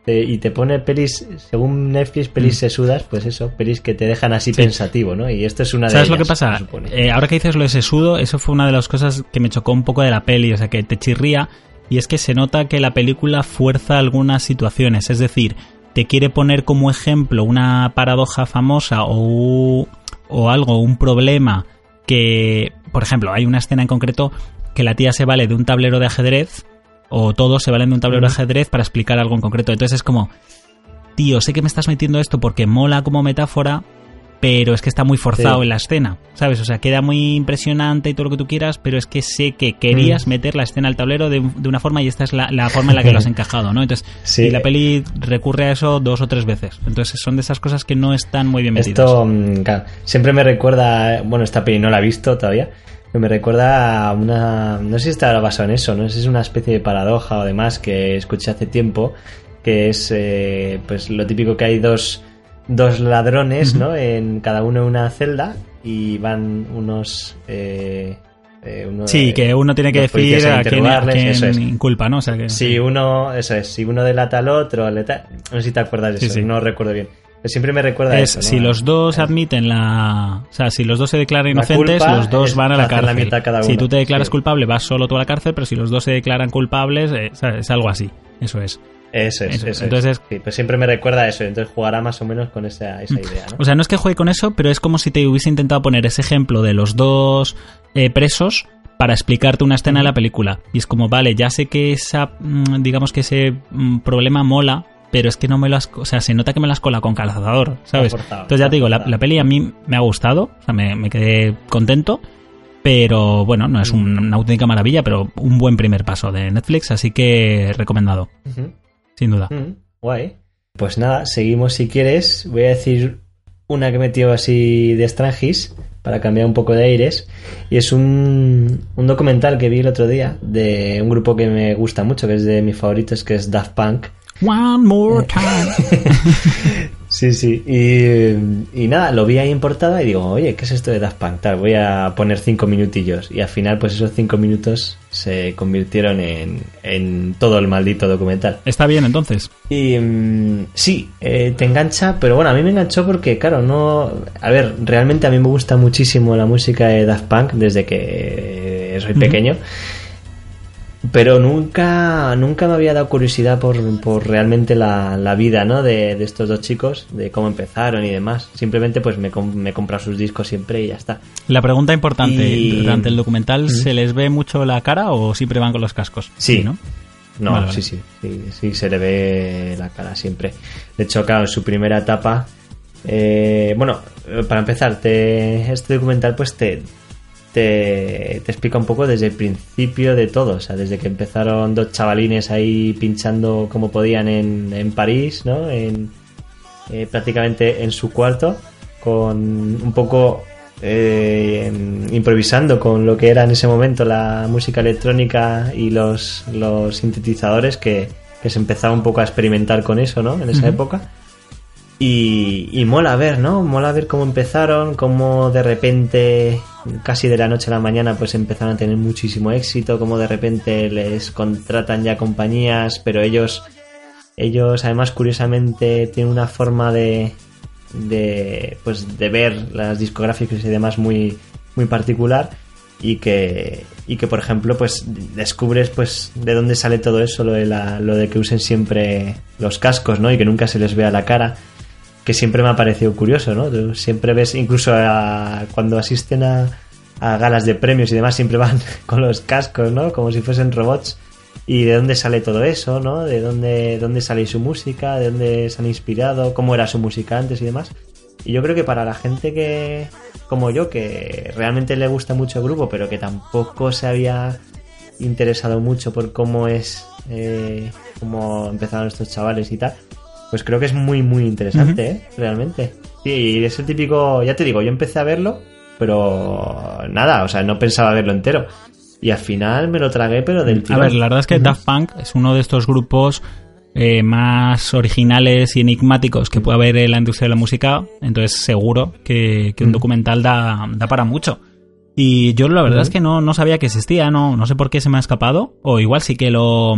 S3: Eh, y te pone pelis, según Netflix, pelis mm. sesudas, pues eso, pelis que te dejan así pensativo, ¿no? Y esto es una de
S2: ¿Sabes lo que pasa? Eh, ahora que dices lo de sesudo, eso fue una de las cosas que me chocó un poco de la peli, o sea, que te chirría, y es que se nota que la película fuerza algunas situaciones, es decir, te quiere poner como ejemplo una paradoja famosa o, o algo, un problema que, por ejemplo, hay una escena en concreto que la tía se vale de un tablero de ajedrez o todos se valen de un tablero de ajedrez para explicar algo en concreto. Entonces es como, tío, sé que me estás metiendo esto porque mola como metáfora, pero es que está muy forzado en la escena, ¿sabes? O sea, queda muy impresionante y todo lo que tú quieras, pero es que sé que querías mm. meter la escena al tablero de, una forma y esta es la, forma en la que lo has encajado, ¿no? Entonces, sí. y la peli recurre a eso dos o tres veces. Entonces, son de esas cosas que no están muy bien metidas.
S3: Esto, mm, claro, siempre me recuerda, bueno, esta peli no la he visto todavía, me recuerda a una. No sé si está basado en eso, no sé si es una especie de paradoja o demás que escuché hace tiempo, que es eh, pues lo típico que hay dos, dos ladrones, ¿no? En cada uno una celda y van unos. Eh,
S2: eh, sí, que uno tiene que decir a quién, a culpa, ¿no? O sea que,
S3: si uno, eso es, si uno delata al otro, no sé si te acuerdas de eso, no recuerdo bien siempre me recuerda
S2: es,
S3: eso.
S2: Si los dos admiten la. O sea, si los dos se declaran inocentes, los dos van a la cárcel. si tú te declaras culpable, vas solo tú a la cárcel, pero si los dos se declaran culpables, eh, es algo así. Eso es.
S3: Eso es, eso, Entonces, Sí, pues siempre me recuerda a eso, entonces jugará más o menos con esa, esa idea. ¿no?
S2: O sea, no es que juegue con eso, pero es como si te hubiese intentado poner ese ejemplo de los dos eh, presos para explicarte una escena de la película. Y es como, vale, ya sé que esa, mm, digamos que ese mm, problema mola, pero es que no me lo has, o sea, se nota que me las cola con calzador, ¿sabes? Entonces ya te digo, la, peli a mí me ha gustado, o sea, me, quedé contento, pero bueno, no es una auténtica maravilla, pero un buen primer paso de Netflix, así que recomendado, sin duda.
S3: Guay. Pues nada, seguimos si quieres. Voy a decir una que metió así de Strangis para cambiar un poco de aires. Y es un, un, documental que vi el otro día de un grupo que me gusta mucho, que es de mis favoritos, que es Daft Punk.
S2: One more time.
S3: Sí, sí. Y, y, nada, lo vi ahí en portada y digo, oye, ¿qué es esto de Daft Punk? Tal, voy a poner cinco minutillos. Y al final, pues esos cinco minutos se convirtieron en, en todo el maldito documental.
S2: Está bien, entonces.
S3: Y mm, sí, eh, te engancha, pero bueno, a mí me enganchó porque, claro, no... A ver, realmente a mí me gusta muchísimo la música de Daft Punk desde que soy pequeño. Pero nunca, nunca me había dado curiosidad por, por realmente la, la vida ¿no? de, de, estos dos chicos, de cómo empezaron y demás. Simplemente pues me, me he comprado sus discos siempre y ya está.
S2: La pregunta importante, y... durante el documental, ¿se les ve mucho la cara o siempre van con los cascos?
S3: Sí, ¿no? No, vale, vale. Sí, sí, sí, sí, se le ve la cara siempre. De hecho, claro, en su primera etapa... Eh, bueno, para empezar, te, este documental pues te, te, te, explica un poco desde el principio de todo, o sea, desde que empezaron dos chavalines ahí pinchando como podían en, en París, ¿no? En, eh, prácticamente en su cuarto, con un poco eh, improvisando con lo que era en ese momento la música electrónica y los, los sintetizadores que, que se empezaba un poco a experimentar con eso, ¿no? En esa uh -huh. época. Y, y, mola ver, ¿no? Mola ver cómo empezaron, cómo de repente, casi de la noche a la mañana, pues empezaron a tener muchísimo éxito, cómo de repente les contratan ya compañías, pero ellos, ellos además curiosamente tienen una forma de, de, pues de ver las discográficas y demás muy, muy particular y que, y que por ejemplo pues descubres pues de dónde sale todo eso, lo de, la, lo de que usen siempre los cascos, ¿no? Y que nunca se les vea la cara que siempre me ha parecido curioso, ¿no? Siempre ves, incluso a, cuando asisten a, a, galas de premios y demás, siempre van con los cascos, ¿no? Como si fuesen robots. ¿Y de dónde sale todo eso, no? ¿De dónde, dónde sale su música? ¿De dónde se han inspirado? ¿Cómo era su música antes y demás? Y yo creo que para la gente que, como yo, que realmente le gusta mucho el grupo, pero que tampoco se había interesado mucho por cómo es, eh, cómo empezaron estos chavales y tal, pues creo que es muy, muy interesante, uh -huh. ¿eh? Realmente. Sí, es el típico, ya te digo, yo empecé a verlo, pero nada, o sea, no pensaba verlo entero. Y al final me lo tragué, pero del
S2: tirón. A ver, la verdad es que uh -huh. Daft Punk es uno de estos grupos eh, más originales y enigmáticos que puede haber en la industria de la música, entonces seguro que, que un documental da, da para mucho. Y yo la verdad es que no, no sabía que existía, no, no sé por qué se me ha escapado, o igual sí que lo,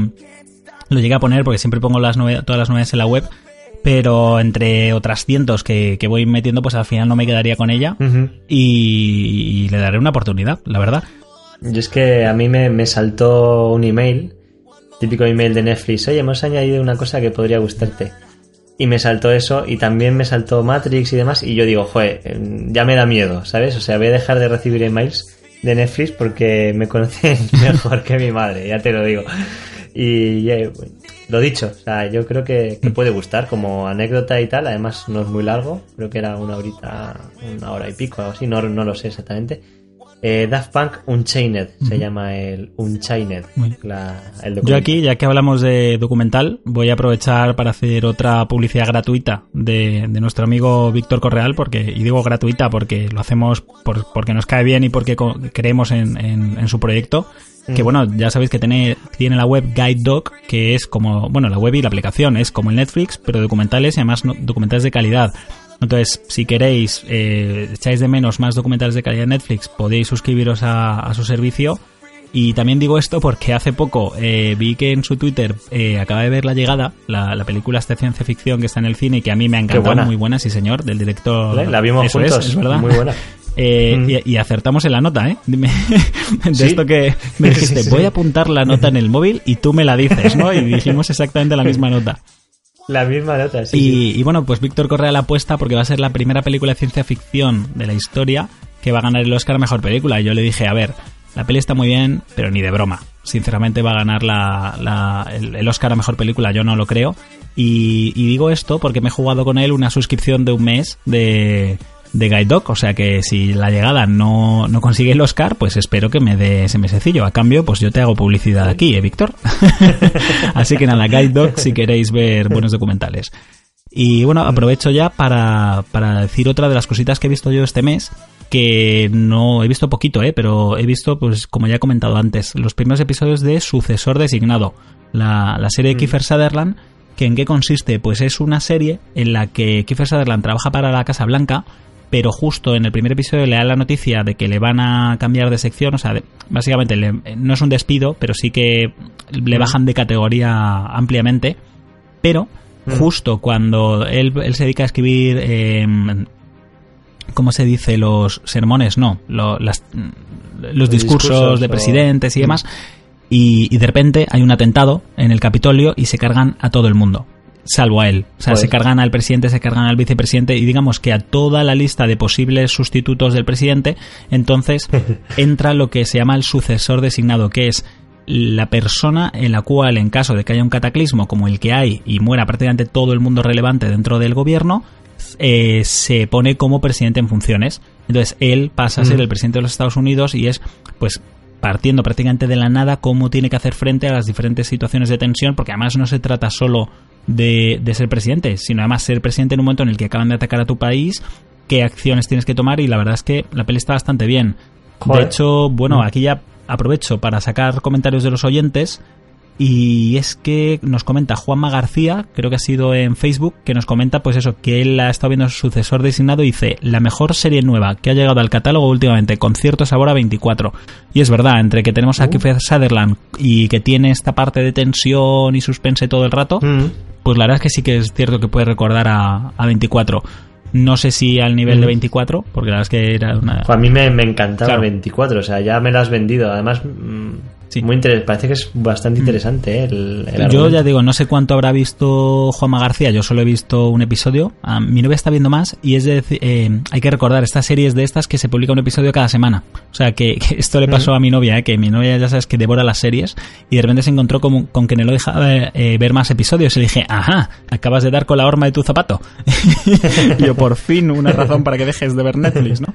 S2: lo llegué a poner porque siempre pongo las todas las novedades en la web, pero entre otras cientos que, que, voy metiendo, pues al final no me quedaría con ella uh -huh. y, y, le daré una oportunidad, la verdad.
S3: Yo es que a mí me, me, saltó un email, típico email de Netflix, oye, hemos añadido una cosa que podría gustarte. Y me saltó eso y también me saltó Matrix y demás y yo digo, joder, ya me da miedo, ¿sabes? O sea, voy a dejar de recibir emails de Netflix porque me conocen mejor que mi madre, ya te lo digo. Y lo dicho, o sea, yo creo que, que, puede gustar como anécdota y tal. Además, no es muy largo, creo que era una horita, una hora y pico, algo así, no, no lo sé exactamente. Eh, Daft Punk Unchained uh -huh. se llama el Unchained. La, el
S2: yo aquí, ya que hablamos de documental, voy a aprovechar para hacer otra publicidad gratuita de, de nuestro amigo Víctor Correal, porque, y digo gratuita porque lo hacemos por, porque nos cae bien y porque creemos en, en, en su proyecto que bueno, ya sabéis que tiene, tiene la web Guide Doc, que es como, bueno, la web y la aplicación es como el Netflix, pero documentales y además documentales de calidad. Entonces, si queréis, eh, echáis de menos más documentales de calidad de Netflix, podéis suscribiros a, a su servicio. Y también digo esto porque hace poco eh, vi que en su Twitter eh, acaba de ver La Llegada, la, la, película de ciencia ficción que está en el cine y que a mí me ha encantado, buena. muy buena, sí señor, del director.
S3: La vimos
S2: Eso
S3: juntos,
S2: es, es verdad.
S3: muy buena.
S2: Eh, mm. y, y, acertamos en la nota, ¿eh? Dime, de ¿Sí? esto que me dijiste, sí, sí, voy a apuntar la nota en el móvil y tú me la dices, ¿no? Y dijimos exactamente la misma nota.
S3: La misma nota, sí.
S2: Y, y bueno, pues Víctor Correa la apuesta porque va a ser la primera película de ciencia ficción de la historia que va a ganar el Oscar a Mejor Película. Y yo le dije, a ver, la peli está muy bien, pero ni de broma. Sinceramente va a ganar la, la, el, el, Oscar a Mejor Película, yo no lo creo. Y, y digo esto porque me he jugado con él una suscripción de un mes de de Guide Dog, o sea que si la llegada no, no consigue el Oscar, pues espero que me dé ese mesecillo. A cambio, pues yo te hago publicidad aquí, ¿eh, Víctor? Así que nada, Guide Dog si queréis ver buenos documentales. Y bueno, aprovecho ya para, para decir otra de las cositas que he visto yo este mes, que no he visto poquito, ¿eh? pero he visto, pues como ya he comentado antes, los primeros episodios de Sucesor Designado, la, la serie de Kiefer Sutherland, que en qué consiste. Pues es una serie en la que Kiefer Sutherland trabaja para la Casa Blanca, pero justo en el primer episodio le da la noticia de que le van a cambiar de sección, o sea, básicamente no es un despido, pero sí que le bajan de categoría ampliamente, pero justo cuando él, se dedica a escribir, eh, ¿cómo se dice? Los sermones, no, los discursos, de presidentes y demás, y, de repente hay un atentado en el Capitolio y se cargan a todo el mundo salvo a él. O sea, se cargan al presidente, se cargan al vicepresidente y digamos que a toda la lista de posibles sustitutos del presidente, entonces entra lo que se llama el sucesor designado, que es la persona en la cual, en caso de que haya un cataclismo como el que hay y muera prácticamente todo el mundo relevante dentro del gobierno, eh, se pone como presidente en funciones. Entonces él pasa a ser el presidente de los Estados Unidos y es, pues, partiendo prácticamente de la nada cómo tiene que hacer frente a las diferentes situaciones de tensión, porque además no se trata solo de, ser presidente, sino además ser presidente en un momento en el que acaban de atacar a tu país, qué acciones tienes que tomar y la verdad es que la peli está bastante bien. De hecho, bueno, mm. aquí ya aprovecho para sacar comentarios de los oyentes y es que nos comenta Juanma García, creo que ha sido en Facebook, que nos comenta pues eso, que él ha estado viendo su sucesor designado y dice, la mejor serie nueva que ha llegado al catálogo últimamente, con cierto sabor a 24. Y es verdad, entre que tenemos a uh. Kiefer Sutherland y que tiene esta parte de tensión y suspense todo el rato, mm. pues la verdad es que sí que es cierto que puede recordar a, a 24. No sé si al nivel de 24, mm. porque la verdad es que era una...
S3: a mí me, me encantaba 24, o sea, ya me lo has vendido. Además, muy interesante. Parece que es bastante mm. interesante ¿eh? el,
S2: Yo ya digo, no sé cuánto habrá visto Juanma García. Yo solo he visto un episodio. Ah, mi novia está viendo más y es de, eh, hay que recordar, esta serie es de estas que se publica un episodio cada semana. O sea, que, esto le pasó mm. a mi novia, ¿eh? que mi novia ya sabes que devora las series y de repente se encontró con, con que no lo dejaba ver más episodios. Y le dije, ajá, acabas de dar con la horma de tu zapato. yo, por fin, una razón para que dejes de ver Netflix, ¿no?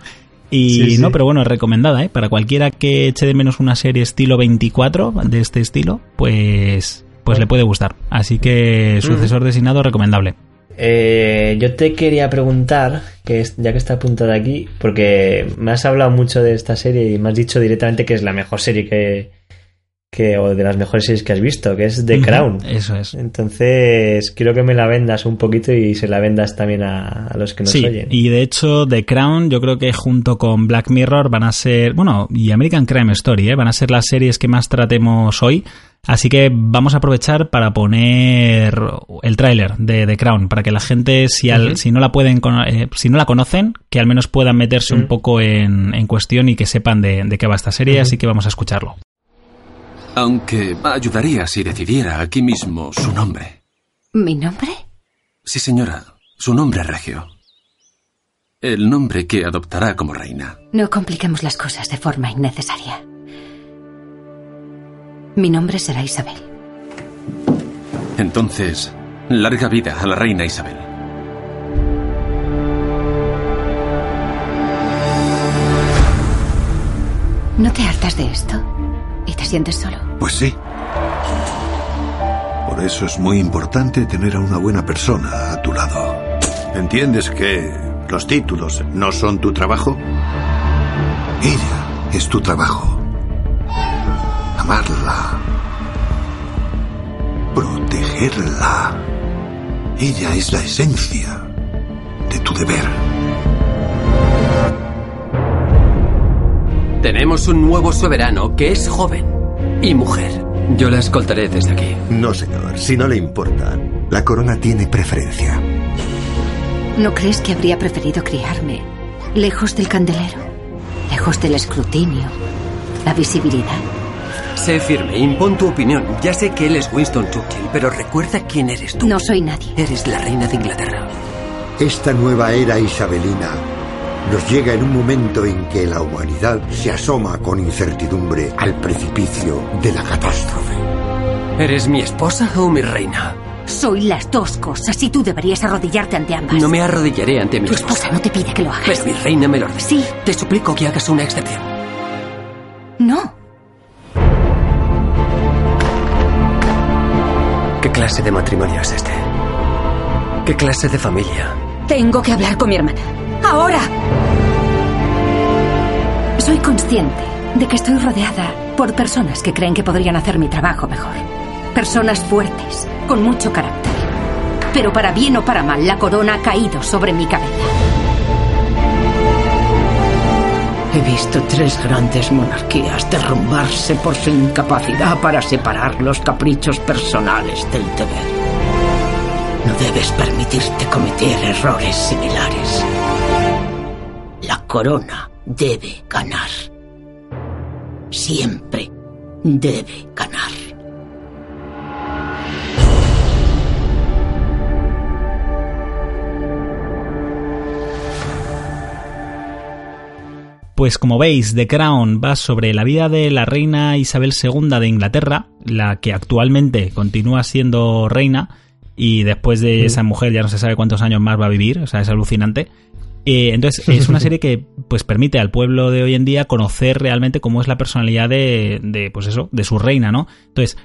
S2: Y no, pero bueno, recomendada, ¿eh? Para cualquiera que eche de menos una serie estilo 24, de este estilo, pues, pues le puede gustar. Así que mm. sucesor designado recomendable.
S3: Eh, yo te quería preguntar, que ya que está apuntado aquí, porque me has hablado mucho de esta serie y me has dicho directamente que es la mejor serie que, que, o de las mejores series que has visto, que es The Crown.
S2: Eso es.
S3: Entonces, quiero que me la vendas un poquito y se la vendas también a, los que nos sí, oyen.
S2: Y de hecho, The Crown, yo creo que junto con Black Mirror van a ser, bueno, y American Crime Story, ¿eh? van a ser las series que más tratemos hoy. Así que vamos a aprovechar para poner el tráiler de The Crown, para que la gente, si, si no la pueden, eh, si no la conocen, que al menos puedan meterse un poco en, en, cuestión y que sepan de, de qué va esta serie. Así que vamos a escucharlo.
S4: Aunque ayudaría si decidiera aquí mismo su nombre.
S5: ¿Mi nombre?
S4: Sí, señora. Su nombre regio. El nombre que adoptará como reina.
S5: No compliquemos las cosas de forma innecesaria. Mi nombre será Isabel.
S4: Entonces, larga vida a la reina Isabel.
S5: ¿No te hartas de esto? ¿Y te sientes solo?
S6: Pues sí. Por eso es muy importante tener a una buena persona a tu lado. ¿Entiendes que los títulos no son tu trabajo? Ella es tu trabajo. Amarla. Protegerla. Ella es la esencia de tu deber.
S7: Tenemos un nuevo soberano que es joven y mujer. Yo la escoltaré desde aquí.
S8: No, señor, si no le importa. La corona tiene preferencia.
S5: ¿No crees que habría preferido criarme lejos del candelero? Lejos del escrutinio, la visibilidad.
S7: Sé firme, impon tu opinión. Ya sé que él es Winston Churchill, pero recuerda quién eres tú.
S5: No soy nadie.
S7: Eres la reina de Inglaterra.
S8: Esta nueva era isabelina nos llega en un momento en que la humanidad se asoma con incertidumbre al precipicio de la catástrofe.
S7: ¿Eres mi esposa o mi reina?
S5: Soy las dos cosas y tú deberías arrodillarte ante ambas.
S7: No me arrodillaré ante mi
S5: tu esposa. no te pide que lo hagas.
S7: Pero mi reina me lo ordena.
S5: Sí.
S7: Te suplico que hagas una excepción.
S5: No.
S7: ¿Qué clase de matrimonio es este? ¿Qué clase de familia?
S5: Tengo que hablar con mi hermana. ¡Ahora! Soy consciente de que estoy rodeada por personas que creen que podrían hacer mi trabajo mejor. Personas fuertes, con mucho carácter. Pero para bien o para mal, la corona ha caído sobre mi cabeza.
S9: He visto tres grandes monarquías derrumbarse por su incapacidad para separar los caprichos personales del deber. No debes permitirte cometer errores similares. La corona debe ganar. Siempre debe ganar.
S2: Pues como veis, The Crown va sobre la vida de la reina Isabel II de Inglaterra, la que actualmente continúa siendo reina y después de esa mujer ya no se sabe cuántos años más va a vivir, o sea, es alucinante. Eh, entonces es una serie que pues permite al pueblo de hoy en día conocer realmente cómo es la personalidad de, de pues eso, de su reina, ¿no? Entonces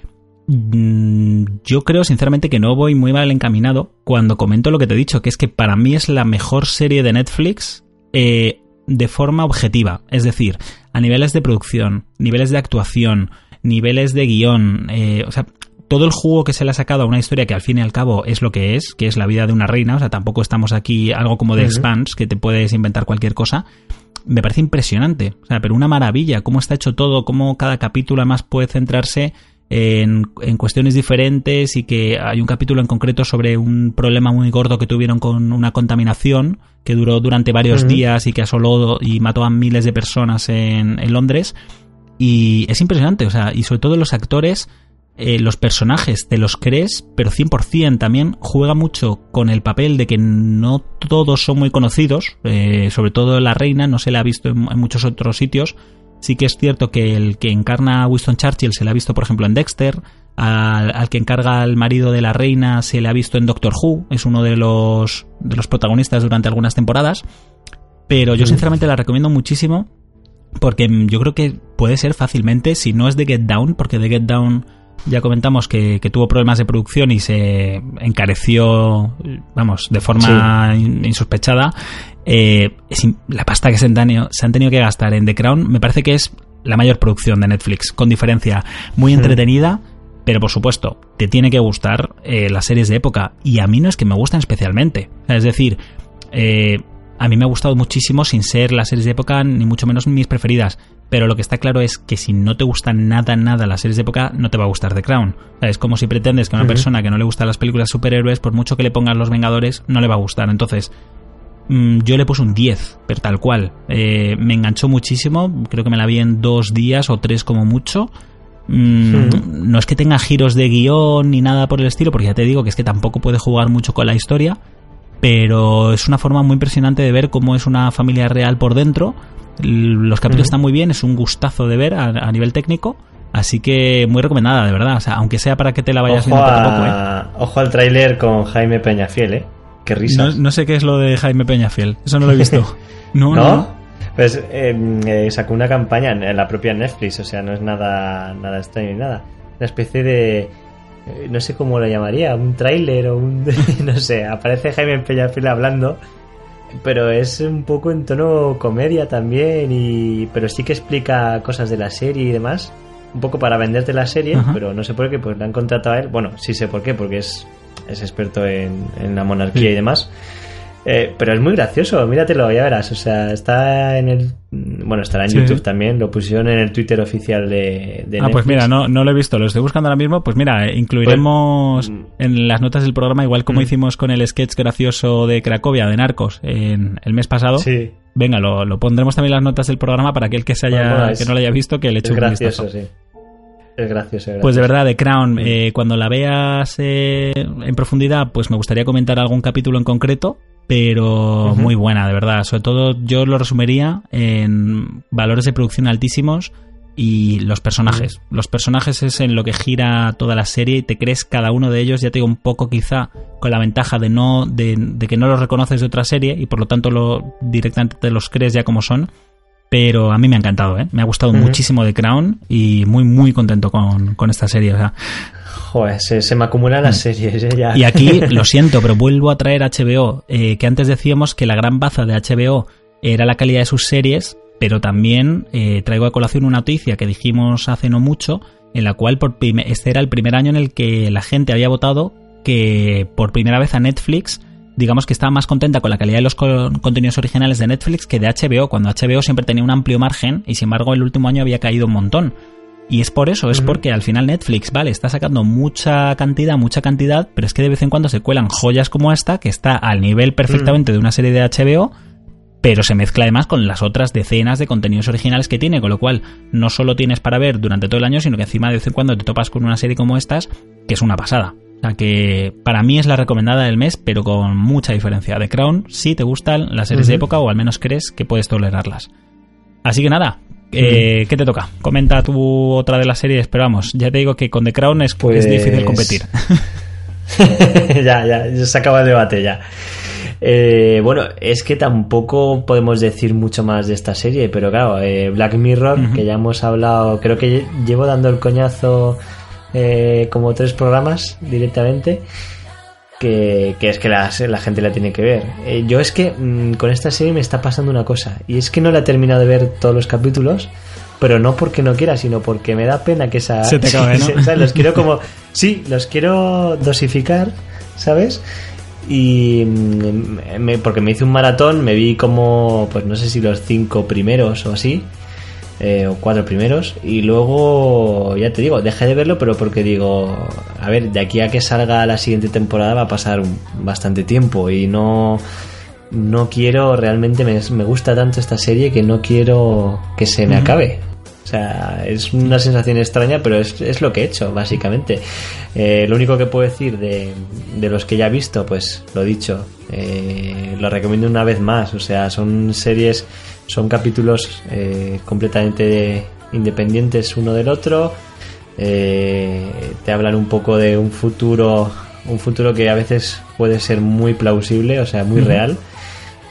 S2: mm, yo creo sinceramente que no voy muy mal encaminado cuando comento lo que te he dicho, que es que para mí es la mejor serie de Netflix eh, de forma objetiva, es decir, a niveles de producción, niveles de actuación, niveles de guion, eh, o sea, todo el jugo que se le ha sacado a una historia que al fin y al cabo es lo que es, que es la vida de una reina, o sea, tampoco estamos aquí algo como de Expanse, que te puedes inventar cualquier cosa, me parece impresionante, o sea, pero una maravilla, cómo está hecho todo, cómo cada capítulo además puede centrarse en, en, cuestiones diferentes y que hay un capítulo en concreto sobre un problema muy gordo que tuvieron con una contaminación que duró durante varios días y que asoló y mató a miles de personas en, en Londres. Y es impresionante, o sea, y sobre todo los actores eh, los personajes te los crees, pero 100% también juega mucho con el papel de que no todos son muy conocidos, eh, sobre todo la reina, no se la ha visto en, muchos otros sitios. Sí que es cierto que el que encarna a Winston Churchill se le ha visto, por ejemplo, en Dexter, al, que encarga al marido de la reina se le ha visto en Doctor Who, es uno de los, de los protagonistas durante algunas temporadas. Pero yo sinceramente la recomiendo muchísimo porque yo creo que puede ser fácilmente, si no es de Get Down, porque de Get Down ya comentamos que, tuvo problemas de producción y se encareció, vamos, de forma insospechada. Eh, la pasta que se han, tenido, se han tenido que gastar en The Crown me parece que es la mayor producción de Netflix, con diferencia. Muy entretenida, pero por supuesto, te tiene que gustar eh, las series de época. Y a mí no es que me gustan especialmente. Es decir, eh, a mí me ha gustado muchísimo sin ser las series de época, ni mucho menos mis preferidas. Pero lo que está claro es que si no te gustan nada, nada las series de época, no te va a gustar The Crown. es como si pretendes que a una persona que no le gustan las películas superhéroes, por mucho que le pongan Los Vengadores, no le va a gustar. Entonces, mm, yo le puse un 10, pero tal cual. Eh, me enganchó muchísimo, creo que me la vi en dos días o tres como mucho. Mm, no es que tenga giros de guion ni nada por el estilo, porque ya te digo que es que tampoco puede jugar mucho con la historia, pero es una forma muy impresionante de ver cómo es una familia real por dentro los capítulos están muy bien, es un gustazo de ver a, nivel técnico. Así que muy recomendada, de verdad. O sea, aunque sea para que te la vayas
S3: viendo
S2: poco a
S3: poco, ¿eh? Ojo al tráiler con Jaime Peñafiel, ¿eh? Qué risa.
S2: No, sé qué es lo de Jaime Peñafiel. Eso no lo he visto. no,
S3: no. Pues em, eh, sacó una campaña en la propia Netflix, o sea, no es nada, nada extraño ni nada. Una especie de. Eh, no sé cómo lo llamaría, un tráiler o un. no sé, aparece Jaime Peñafiel hablando pero es un poco en tono comedia también y pero sí que explica cosas de la serie y demás un poco para venderte la serie pero no sé por qué pues le han contratado a él. Bueno sí sé por qué porque es, es experto en, en la monarquía y demás eh, pero es muy gracioso, míratelo, ya verás. O sea, está en el. Bueno, estará en YouTube también, lo pusieron en el Twitter oficial de, de
S2: Ah, pues mira, no, no lo he visto, lo estoy buscando ahora mismo. Pues mira, incluiremos pues, en las notas del programa, igual como mm. hicimos con el sketch gracioso de Cracovia, de Narcos, en el mes pasado. Sí. Venga, lo, lo pondremos también en las notas del programa para aquel que, se haya, que no lo haya visto, que le eche un
S3: gracioso, sí. Es gracioso,
S2: Pues de verdad, The Crown, eh, cuando la veas eh, en profundidad, pues me gustaría comentar algún capítulo en concreto, pero muy buena, de verdad. Sobre todo yo lo resumiría en valores de producción altísimos y los personajes. Los personajes es en lo que gira toda la serie y te crees cada uno de ellos, ya te digo, un poco quizá con la ventaja de no de, que no los reconoces de otra serie y por lo tanto lo directamente te los crees ya como son. Pero a mí me ha encantado, ¿eh? me ha gustado muchísimo The Crown y muy, muy contento con, con esta serie. O sea,
S3: Joder, se, me acumulan las mm. series. ¿eh?
S2: Y aquí, lo siento, pero vuelvo a traer HBO, eh, que antes decíamos que la gran baza de HBO era la calidad de sus series, pero también eh, traigo a colación una noticia que dijimos hace no mucho, en la cual por este era el primer año en el que la gente había votado que por primera vez a Netflix digamos que estaba más contenta con la calidad de los contenidos originales de Netflix que de HBO, cuando HBO siempre tenía un amplio margen y sin embargo el último año había caído un montón. Y es por eso, es porque al final Netflix, vale, está sacando mucha cantidad, mucha cantidad, pero es que de vez en cuando se cuelan joyas como esta, que está al nivel perfectamente de una serie de HBO, pero se mezcla además con las otras decenas de contenidos originales que tiene, con lo cual no solo tienes para ver durante todo el año, sino que encima de vez en cuando te topas con una serie como estas, que es una pasada. O sea que para mí es la recomendada del mes, pero con mucha diferencia. The Crown, si te gustan las series de época o al menos crees que puedes tolerarlas. Así que nada, eh, ¿qué te toca? Comenta tú otra de las series, pero vamos, ya te digo que con The Crown es, es difícil pues competir.
S3: ya, ya, se acaba el debate ya. Eh, bueno, es que tampoco podemos decir mucho más de esta serie, pero claro, eh, Black Mirror, que ya hemos hablado, creo que llevo dando el coñazo eh, como tres programas directamente. Que, es que la, gente la tiene que ver. Eh, yo es que mm, con esta serie me está pasando una cosa, y es que no la he terminado de ver todos los capítulos, pero no porque no quiera, sino porque me da pena que esa...
S2: Se te acabe, ¿no?
S3: los quiero como... Sí, los quiero dosificar, ¿sabes? Y mm, me, porque me hice un maratón, me vi como, pues no sé si los cinco primeros o así, eh, o cuatro primeros y luego ya te digo dejé de verlo pero porque digo a ver de aquí a que salga la siguiente temporada va a pasar bastante tiempo y no no quiero realmente me, me gusta tanto esta serie que no quiero que se me acabe o sea, es una sensación extraña, pero es, es lo que he hecho, básicamente. Eh, lo único que puedo decir de, de, los que ya he visto, pues lo dicho, eh, lo recomiendo una vez más. O sea, son series son capítulos eh, completamente independientes uno del otro. Eh, te hablan un poco de un futuro, un futuro que a veces puede ser muy plausible, o sea, muy real,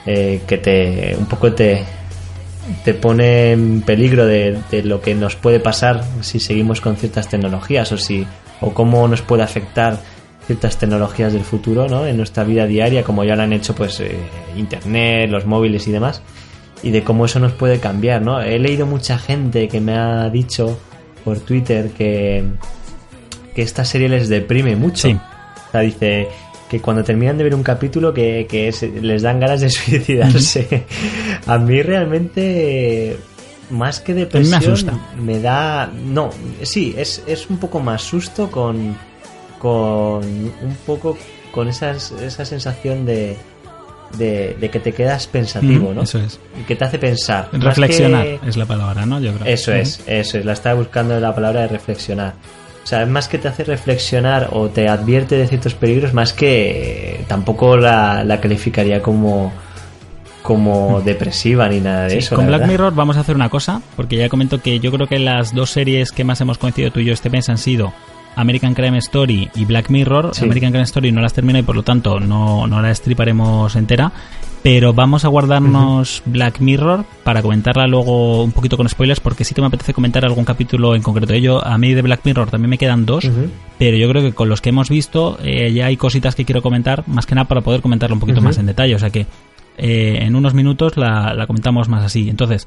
S3: eh, que te un poco te te pone en peligro de, de, lo que nos puede pasar si seguimos con ciertas tecnologías o si o cómo nos puede afectar ciertas tecnologías del futuro ¿no? en nuestra vida diaria como ya lo han hecho pues internet los móviles y demás y de cómo eso nos puede cambiar, ¿no? He leído mucha gente que me ha dicho por Twitter que, que esta serie les deprime mucho. O sea, dice que cuando terminan de ver un capítulo que, les dan ganas de suicidarse. a mí realmente más que depresión me, asusta. me da no sí es, es un poco más susto con con un poco con esas, esa sensación de de, que te quedas pensativo, ¿no?
S2: Eso es.
S3: Y que te hace pensar.
S2: Reflexionar es la palabra, ¿no? Yo creo.
S3: Eso es, eso es. La estaba buscando la palabra de reflexionar. O sea, es más que te hace reflexionar o te advierte de ciertos peligros, más que tampoco la, calificaría como como depresiva ni nada de eso.
S2: Con Black Mirror vamos a hacer una cosa, porque ya comento que yo creo que las dos series que más hemos coincidido tú y yo este mes han sido American Crime Story y Black Mirror. American Crime Story no las termino y por lo tanto no, no la estriparemos entera. Pero vamos a guardarnos Black Mirror para comentarla luego un poquito con spoilers, porque sí que me apetece comentar algún capítulo en concreto. Yo, a mí de Black Mirror también me quedan dos, pero yo creo que con los que hemos visto eh, ya hay cositas que quiero comentar, más que nada para poder comentarlo un poquito más en detalle. O sea que eh, en unos minutos la, comentamos más así. Entonces,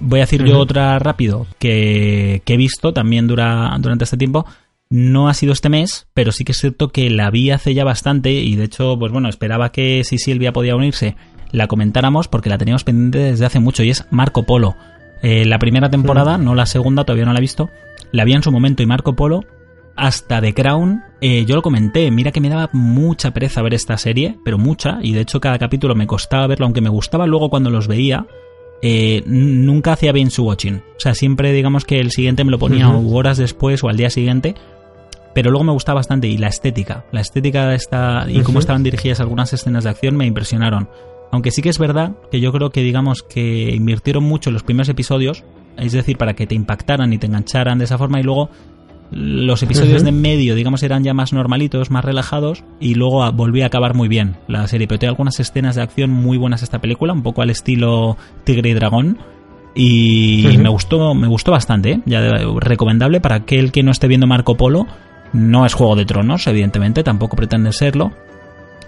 S2: voy a decir yo otra rápido que, que he visto también dura, durante este tiempo no ha sido este mes, pero sí que es cierto que la vi hace ya bastante y de hecho, pues bueno, esperaba que si Silvia podía unirse la comentáramos porque la teníamos pendiente desde hace mucho y es Marco Polo. Eh, la primera temporada, no la segunda, todavía no la he visto, la vi en su momento y Marco Polo hasta The Crown, eh, yo lo comenté, mira que me daba mucha pereza ver esta serie, pero mucha, y de hecho cada capítulo me costaba verlo, aunque me gustaba luego cuando los veía, eh, nunca hacía bien su watching. O sea, siempre digamos que el siguiente me lo ponía horas después o al día siguiente, pero luego me gusta bastante y la estética, la estética de esta y cómo estaban dirigidas algunas escenas de acción me impresionaron. Aunque sí que es verdad que yo creo que digamos que invirtieron mucho en los primeros episodios, es decir, para que te impactaran y te engancharan de esa forma y luego los episodios de medio, digamos, eran ya más normalitos, más relajados y luego volví a acabar muy bien la serie. Pero tiene algunas escenas de acción muy buenas esta película, un poco al estilo Tigre y Dragón. Y me gustó, me gustó bastante, ¿eh? ya recomendable para aquel que no esté viendo Marco Polo no es Juego de Tronos, evidentemente, tampoco pretende serlo.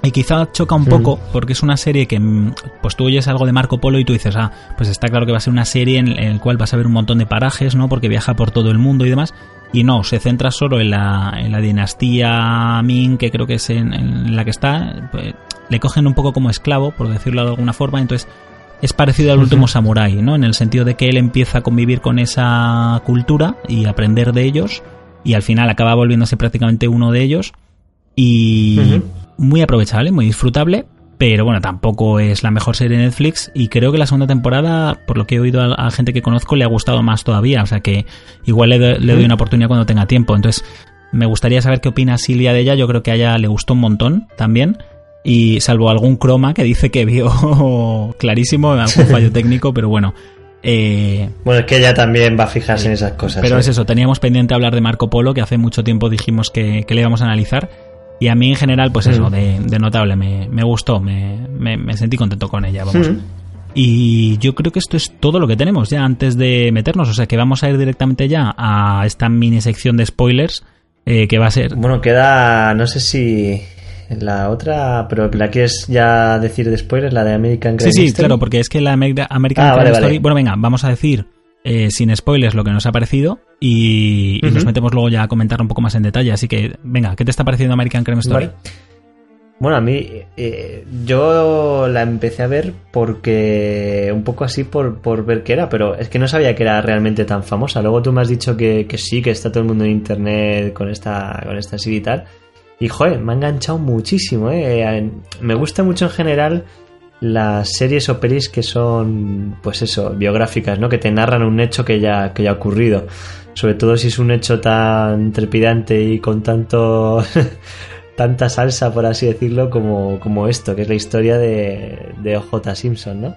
S2: Y quizá choca un poco porque es una serie que mm, pues tú oyes algo de Marco Polo y tú dices, ah, pues está claro que va a ser una serie en, la cual vas a ver un montón de parajes, ¿no? Porque viaja por todo el mundo y demás. y no, se centra solo en la, en la dinastía Ming, que creo que es en, la que está, pues, le cogen un poco como esclavo, por decirlo de alguna forma, entonces es parecido al último samurái, ¿no? En el sentido de que él empieza a convivir con esa cultura y aprender de ellos y al final acaba volviéndose prácticamente uno de ellos. Y muy aprovechable, muy disfrutable, pero bueno, tampoco es la mejor serie de Netflix y creo que la segunda temporada, por lo que he oído a, gente que conozco, le ha gustado más todavía, o sea que igual le, doy una oportunidad cuando tenga tiempo. Entonces, me gustaría saber qué opina Silvia de ella, yo creo que a ella le gustó un montón también. Y salvo algún croma que dice que vio clarísimo algún fallo técnico, pero bueno,
S3: eh, bueno, es que ella también va a fijarse en esas cosas.
S2: Pero es eso, teníamos pendiente hablar de Marco Polo, que hace mucho tiempo dijimos que, que le íbamos a analizar. Y a mí en general, pues eso, de, notable, me, gustó, me, sentí contento con ella, vamos. Y yo creo que esto es todo lo que tenemos ya antes de meternos, o sea que vamos a ir directamente ya a esta mini sección de spoilers eh, que va a ser...
S3: Bueno, queda, no sé si la otra, pero la quieres ya decir de spoilers, la de American Crime
S2: Sí, sí, claro, porque es que la American ah, Crime Story... Bueno, venga, vamos a decir eh, sin spoilers lo que nos ha parecido y, nos metemos luego ya a comentar un poco más en detalle. Así que, venga, ¿qué te está pareciendo American Crime Story?
S3: Bueno, a mí eh, yo la empecé a ver porque un poco así por, por, ver qué era, pero es que no sabía que era realmente tan famosa. Luego tú me has dicho que, sí, que está todo el mundo en internet con esta, con esta serie y tal. Y joder, me ha enganchado muchísimo, ¿eh? Me gusta mucho en general las series o pelis que son, pues eso, biográficas, ¿no? Que te narran un hecho que ya, que ya ha ocurrido. Sobre todo si es un hecho tan trepidante y con tanto tanta salsa, por así decirlo, como, como esto, que es la historia de, de OJ Simpson, ¿no?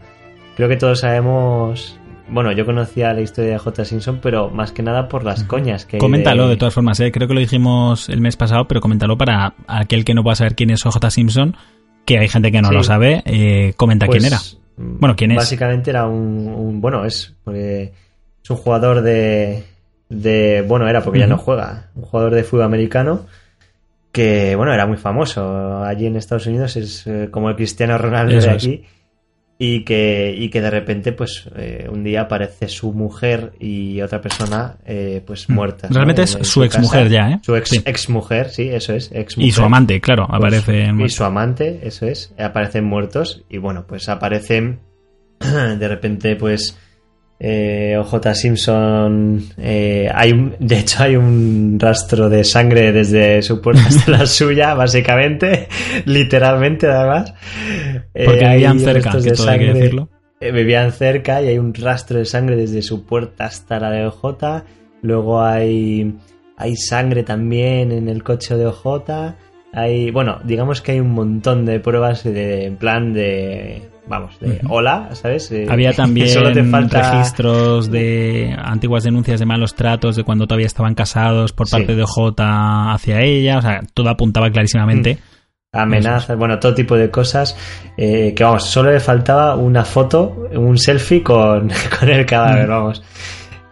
S3: Creo que todos sabemos bueno, yo conocía la historia de J. Simpson, pero más que nada por las coñas que
S2: Coméntalo de... todas formas, ¿eh? creo que lo dijimos el mes pasado, pero coméntalo para aquel que no pueda saber quién es OJ Simpson que hay gente que no lo sabe, eh, comenta quién era. Pues, bueno, quién es.
S3: Básicamente era un, bueno, es es un jugador de, de bueno, era porque ya no juega, un jugador de fútbol americano que, bueno, era muy famoso. Allí en Estados Unidos es eh, como el Cristiano Ronaldo de aquí y que, y que de repente pues eh, un día aparece su mujer y otra persona eh, pues mm. muerta.
S2: Realmente es su, ex mujer ya, ¿eh?
S3: Su ex, mujer, sí, eso es. Ex
S2: y su amante, claro, pues, aparece.
S3: y su amante, eso es, aparecen muertos y bueno, pues aparecen de repente pues eh, OJ Simpson, eh, hay un, de hecho hay un rastro de sangre desde su puerta hasta la suya, básicamente, literalmente además.
S2: Eh, Porque vivían cerca, que todo hay que decirlo.
S3: Eh, vivían cerca y hay un rastro de sangre desde su puerta hasta la de OJ. Luego hay, hay sangre también en el coche de OJ. Hay, bueno, digamos que hay un montón de pruebas de, en plan de vamos, de hola, ¿sabes? Eh,
S2: Había también registros de antiguas denuncias de malos tratos de cuando todavía estaban casados por parte de J hacia ella, o sea, todo apuntaba clarísimamente. Mm.
S3: Amenazas, bueno, todo tipo de cosas. Eh, que vamos, solo le faltaba una foto, un selfie con, con el cadáver, mm. vamos.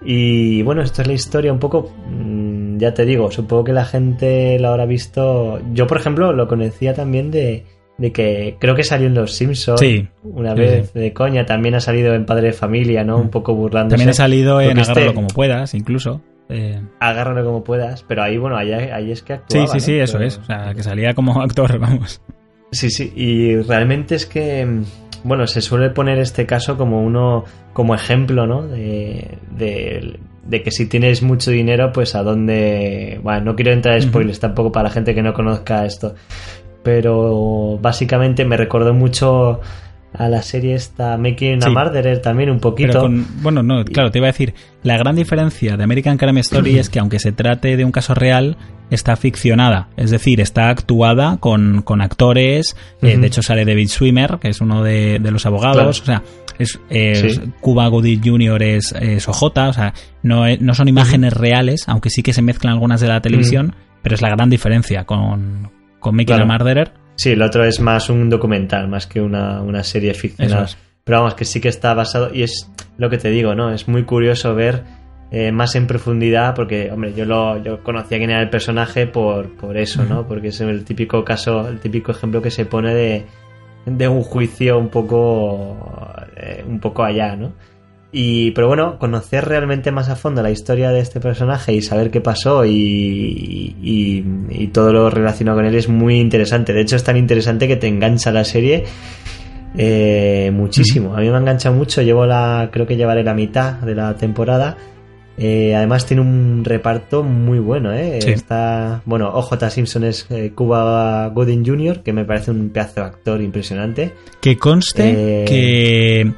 S3: Y bueno, esto es la historia un poco, mm, ya te digo, supongo que la gente lo habrá visto. Yo, por ejemplo, lo conocía también de, de que creo que salió en Los Simpsons una vez de coña, también ha salido en Padre de Familia, ¿no? Un poco burlándose.
S2: También ha salido en Agárralo este como puedas, incluso.
S3: Eh... Agárralo como puedas, pero ahí, bueno, ahí, ahí es que actuaba.
S2: Sí, sí, sí, eso es. O sea, que salía como actor, vamos.
S3: Sí, sí, y realmente es que, bueno, se suele poner este caso como uno, como ejemplo, ¿no? De, de, que si tienes mucho dinero, pues a dónde... Bueno, no quiero entrar en spoilers tampoco para la gente que no conozca esto, pero básicamente me recordó mucho a la serie esta Making a Murderer también un poquito.
S2: bueno, no, claro, te iba a decir, la gran diferencia de American Crime Story es que aunque se trate de un caso real, está ficcionada, es decir, está actuada con, con actores, eh, de hecho sale David Swimmer, que es uno de, los abogados, o sea, es, Cuba Gooding Jr. es, es, OJ, o sea, no, no son imágenes reales, aunque sí que se mezclan algunas de la televisión, pero es la gran diferencia con, con Mickey claro. Murderer.
S3: Sí, el otro es más un documental, más que una, serie ficcional. Pero vamos, que sí que está basado, y es lo que te digo, ¿no? Es muy curioso ver eh, más en profundidad, porque, hombre, yo lo yo conocía quién era el personaje por, por eso, ¿no? Porque es el típico caso, el típico ejemplo que se pone de, de un juicio un poco, eh, un poco allá, ¿no? Y, pero bueno, conocer realmente más a fondo la historia de este personaje y saber qué pasó y, y, y todo lo relacionado con él es muy interesante. De hecho, es tan interesante que te engancha la serie eh, muchísimo. A mí me ha enganchado mucho. Llevo la, creo que llevaré la mitad de la temporada. Eh, además tiene un reparto muy bueno, ¿eh? Está, bueno, OJ Simpson es eh, Cuba Gooding Jr., que me parece un pedazo de actor impresionante.
S2: Que conste que...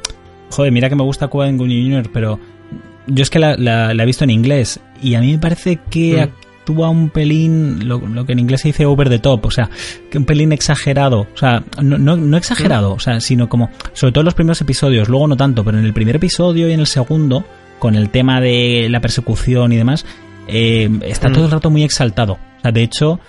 S2: Joder, mira que me gusta Cuba Gooding Jr., pero yo es que la, la, he visto en inglés y a mí me parece que actúa un pelín, lo, lo, que en inglés se dice over the top, o sea, que un pelín exagerado, o sea, no, no, no exagerado, o sea, sino como, sobre todo en los primeros episodios, luego no tanto, pero en el primer episodio y en el segundo con el tema de la persecución y demás, eh, está todo el rato muy exaltado. O sea, de hecho,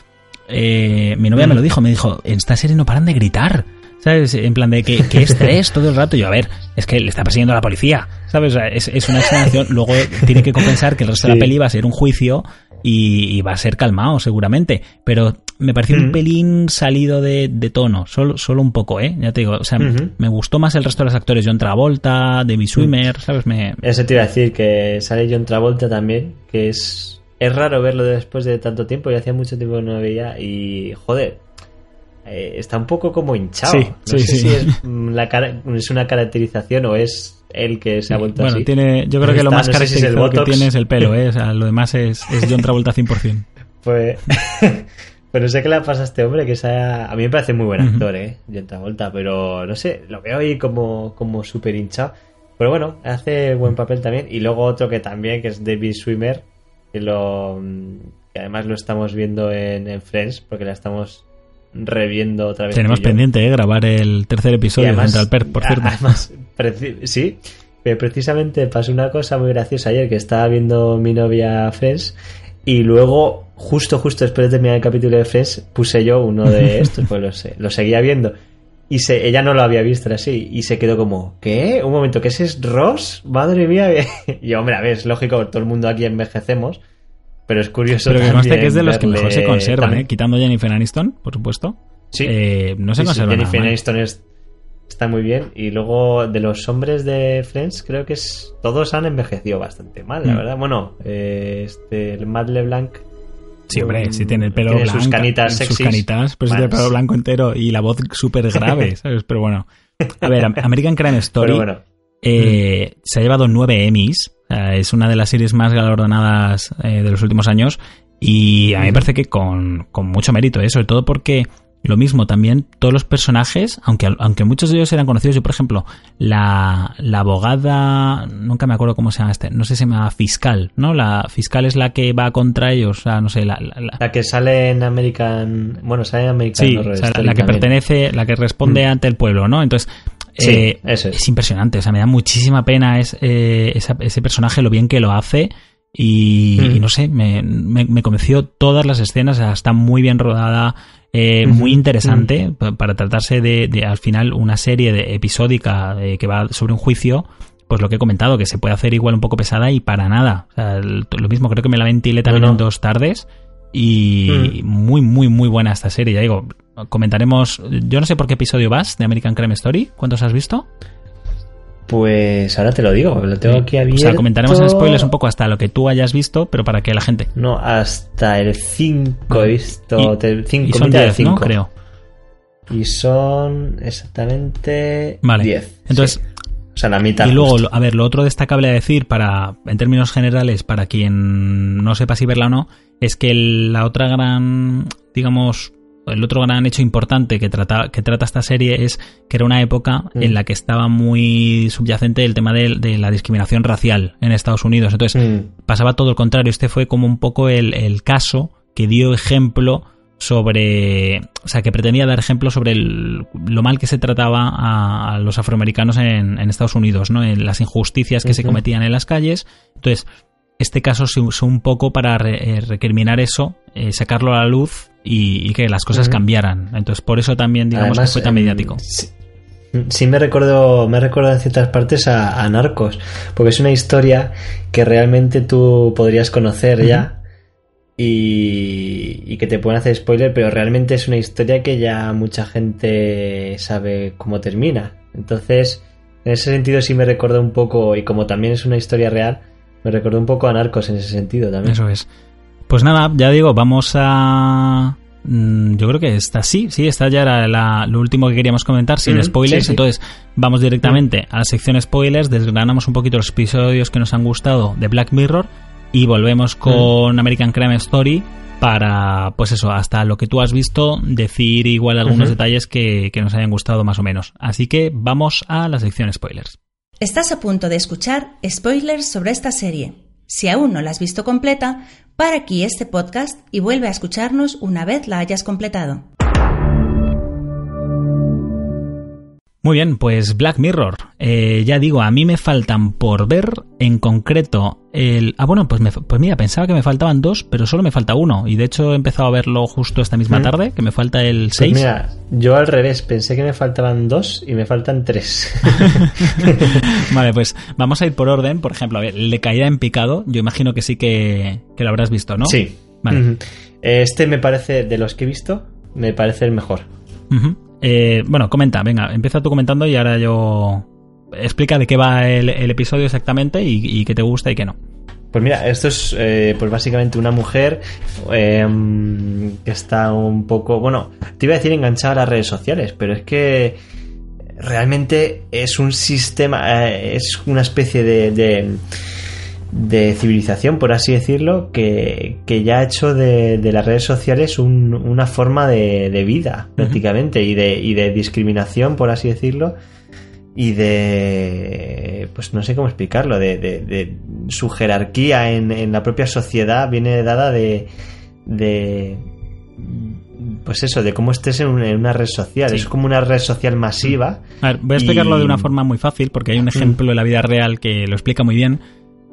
S2: eh, mi novia me lo dijo, me dijo, en esta serie no paran de gritar. ¿Sabes? En plan de que, estrés todo el rato. Yo, a ver, es que le está persiguiendo a la policía. ¿Sabes? es, es, una exageración. Luego tiene que compensar que el resto de la peli va a ser un juicio y, va a ser calmado seguramente. Pero me pareció un pelín salido de, tono, solo, solo un poco, ¿eh? Ya te digo, o sea, me gustó más el resto de los actores, John Travolta, David Swimmer, ¿sabes? Me...
S3: Eso te iba a decir, que sale John Travolta también, que es, es raro verlo después de tanto tiempo, y hacía mucho tiempo que no lo veía, y joder, eh, está un poco como hinchado.
S2: Sí,
S3: no
S2: sí,
S3: sé
S2: sí.
S3: si es, la es una caracterización o es él que se ha vuelto
S2: bueno,
S3: así.
S2: Tiene, yo creo que lo más no característico si que tiene es el pelo, ¿eh? O sea, lo demás es, es John Travolta 100%.
S3: Pues... pero sé qué le pasa a este hombre, que sea... A mí me parece muy buen actor, ¿eh? John Travolta, pero no sé, lo veo ahí como, como súper hinchado. Pero bueno, hace buen papel también. Y luego otro que también, que es David Swimmer, que lo... Que además lo estamos viendo en, en Friends, porque la estamos reviendo otra vez.
S2: Tenemos pendiente, ¿eh? Grabar el tercer episodio además, de Central Perk, por cierto.
S3: Además, sí, pero precisamente pasó una cosa muy graciosa ayer, que estaba viendo mi novia Friends y luego, justo, justo después de terminar el capítulo de Friends, puse yo uno de estos, pues lo, lo seguía viendo. Y se, ella no lo había visto así. Y se quedó como, ¿qué? Un momento, ¿qué ese es Ross? Madre mía. Y yo, hombre, a ver, es lógico, todo el mundo aquí envejecemos. Pero es curioso
S2: Pero que
S3: también
S2: que es de los que mejor se conservan. ¿eh? Quitando Jennifer Aniston, por supuesto.
S3: Sí.
S2: Eh, no se
S3: Sí, sí, Jennifer
S2: nada.
S3: Aniston es- está muy bien. Y luego de los hombres de Friends, creo que es todos han envejecido bastante mal, la
S2: Mm.
S3: verdad. Bueno, eh, este, el Matt LeBlanc.
S2: Sí, hombre,
S3: mm,
S2: si tiene el pelo
S3: tiene
S2: blanco.
S3: sus canitas
S2: sus
S3: sexys.
S2: canitas, pues si tiene el pelo blanco entero y la voz súper grave, ¿sabes? Pero bueno. A ver, American Crime Story
S3: Pero bueno.
S2: eh, se ha llevado nueve Emmys. Sea, es una de las series más galardonadas eh, de los últimos años. Y a mí me parece que con, con mucho mérito, ¿eh? sobre todo porque lo mismo, también todos los personajes, aunque, aunque muchos de ellos eran conocidos, yo por ejemplo, la, la abogada, nunca me acuerdo cómo se llama este, no sé si se llama fiscal, ¿no? La fiscal es la que va contra ellos, o sea, no sé, la, la- la-
S3: La que sale en American. Bueno, sale en American
S2: Sí,
S3: Horror
S2: o sea,
S3: Story
S2: la que
S3: también.
S2: pertenece, la que responde ante el pueblo, ¿no? Entonces,
S3: Sí,
S2: eh,
S3: eso es.
S2: impresionante, o sea, me da muchísima pena es, eh, esa- ese personaje, lo bien que lo hace. Y,
S3: Mm.
S2: y no sé, me, me, me convenció todas las escenas, o sea, está muy bien rodada, eh, muy interesante pa- para tratarse de, de, al final, una serie de episódica que va sobre un juicio. Pues lo que he comentado, que se puede hacer igual un poco pesada y para nada. O sea, lo mismo, creo que me la ventilé también
S3: No, no.
S2: en dos tardes. Y
S3: Mm.
S2: muy, muy, muy buena esta serie. Ya digo, comentaremos. Yo no sé por qué episodio vas de American Crime Story. ¿Cuántos has visto?
S3: Pues ahora te lo digo, lo tengo aquí abierto.
S2: O sea, comentaremos en spoilers un poco hasta lo que tú hayas visto, pero para que la gente.
S3: No, hasta el 5 he visto.
S2: Y-
S3: 5,
S2: y son 10, ¿no? Creo.
S3: Y son exactamente
S2: Vale.
S3: 10.
S2: Entonces,
S3: sí. O sea, la mitad.
S2: Y luego,
S3: justo.
S2: a ver, lo otro destacable a decir, para, en términos generales, para quien no sepa si verla o no, es que el- la otra gran, digamos, el otro gran hecho importante que trata, que trata esta serie es que era una época
S3: Mm.
S2: en la que estaba muy subyacente el tema de, de la discriminación racial en Estados Unidos. Entonces,
S3: Mm.
S2: pasaba todo lo contrario. Este fue como un poco el, el caso que dio ejemplo sobre, o sea, que pretendía dar ejemplo sobre el- lo mal que se trataba a, a los afroamericanos en, en Estados Unidos, ¿no? En las injusticias que se cometían en las calles. Entonces, este caso se usó un poco para re- eh, recriminar eso, eh, sacarlo a la luz y, y que las cosas cambiaran. Entonces, por eso también, digamos,
S3: Además,
S2: que fue tan mediático.
S3: Sí, sí me recuerdo, me recuerdo en ciertas partes a, a Narcos, porque es una historia que realmente tú podrías conocer ya y, y que te pueden hacer spoiler, pero realmente es una historia que ya mucha gente sabe cómo termina. Entonces, En ese sentido sí me recordó un poco, y como también es una historia real, me recordó un poco a Narcos en ese sentido también.
S2: Eso es. Pues nada, ya digo, vamos a... mm, Yo creo que está sí, sí, esta ya era la- lo último que queríamos comentar, sin
S3: Mm,
S2: spoilers.
S3: sí, sí.
S2: Entonces, vamos directamente a la sección spoilers, desgranamos un poquito los episodios que nos han gustado de Black Mirror y volvemos con American Crime Story para, pues eso, hasta lo que tú has visto, decir igual algunos detalles que, que nos hayan gustado más o menos. Así que vamos a la sección spoilers.
S1: Estás a punto de escuchar spoilers sobre esta serie. Si aún no la has visto completa, para aquí este podcast y vuelve a escucharnos una vez la hayas completado.
S2: Muy bien, pues Black Mirror. Eh, ya digo, a mí me faltan por ver en concreto el... Ah, bueno, pues, me- pues mira, pensaba que me faltaban dos, pero solo me falta uno. Y de hecho he empezado a verlo justo esta misma
S3: Mm.
S2: tarde, que me falta el
S3: Pues
S2: 6.
S3: mira, yo al revés, pensé que me faltaban dos y me faltan tres.
S2: vale, pues vamos a ir por orden. Por ejemplo, a ver, el de caída en picado, yo imagino que sí que, que lo habrás visto, ¿no?
S3: Sí.
S2: Vale.
S3: Este me parece, de los que he visto, me parece el mejor.
S2: Ujú. Eh, bueno, comenta, venga, empieza tú comentando y ahora yo... Explica de qué va el, episodio exactamente y, qué te gusta y qué no.
S3: Pues mira, esto es eh, pues básicamente una mujer eh, que está un poco, bueno, te iba a decir enganchada a las redes sociales, pero es que realmente es un sistema, eh, es una especie de, de civilización, por así decirlo, que, que ya ha hecho de, de las redes sociales un- una forma de, de vida, prácticamente, y, de, y de discriminación, por así decirlo, y de pues no sé cómo explicarlo de, de- de su jerarquía en, en la propia sociedad viene dada de de pues eso de cómo estés en una, en una red social
S2: Sí.
S3: es como una red social masiva
S2: A ver, voy a explicarlo
S3: Y-
S2: de una forma muy fácil porque hay un ejemplo en la vida real que lo explica muy
S3: Mm.
S2: bien.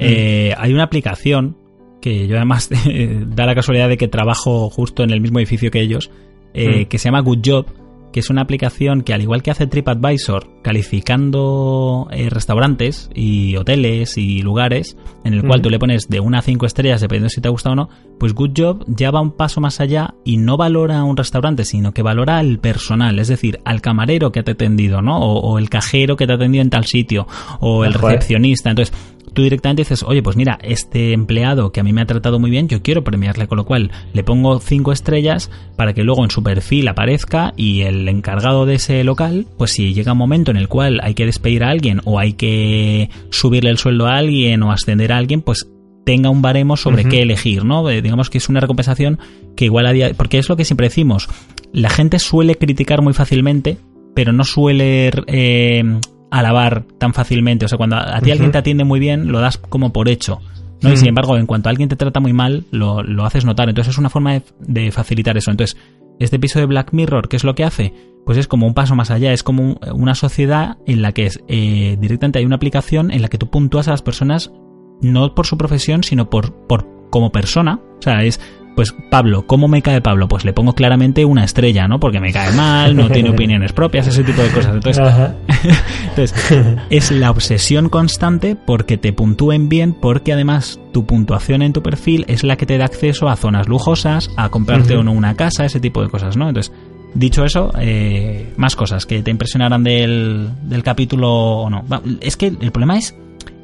S2: Eh, hay una aplicación que yo además da la casualidad de que trabajo justo en el mismo edificio que ellos, eh,
S3: Mm.
S2: que se llama Good Job, que es una aplicación que al igual que hace TripAdvisor, calificando eh, restaurantes y hoteles y lugares, en el cual
S3: Mm.
S2: tú le pones de una a cinco estrellas dependiendo si te gusta o no, pues Good Job ya va un paso más allá y no valora un restaurante, sino que valora al personal, es decir, al camarero que te ha atendido, ¿no? O, o el cajero que te ha atendido en tal sitio, o el recepcionista. Entonces, tú directamente dices, oye, pues mira, este empleado que a mí me ha tratado muy bien, yo quiero premiarle, con lo cual le pongo cinco estrellas para que luego en su perfil aparezca y el encargado de ese local, pues si llega un momento en el cual hay que despedir a alguien o hay que subirle el sueldo a alguien o ascender a alguien, pues tenga un baremo sobre qué elegir, ¿no? Eh, digamos que es una recompensación que igual a día... Porque es lo que siempre decimos, la gente suele criticar muy fácilmente, pero no suele eh, alabar tan fácilmente. O sea, cuando a, a ti alguien te atiende muy bien, lo das como por hecho. ¿no? Y sin embargo, en cuanto alguien te trata muy mal, lo, lo haces notar. Entonces es una forma de, de facilitar eso. Entonces, este episodio de Black Mirror, ¿qué es lo que hace? Pues es como un paso más allá, es como un- una sociedad en la que es, eh, directamente hay una aplicación en la que tú puntúas a las personas no por su profesión, sino por, por como persona. O sea, es, pues Pablo, ¿cómo me cae Pablo? Pues le pongo claramente una estrella, ¿no? Porque me cae mal, no tiene opiniones propias, ese tipo de cosas. Entonces, entonces, es la obsesión constante porque te puntúen bien, porque además tu puntuación en tu perfil es la que te da acceso a zonas lujosas, a comprarte o no una casa, ese tipo de cosas, ¿no? Entonces, dicho eso, eh, más cosas que te impresionarán del, del capítulo o no. Es que el problema es,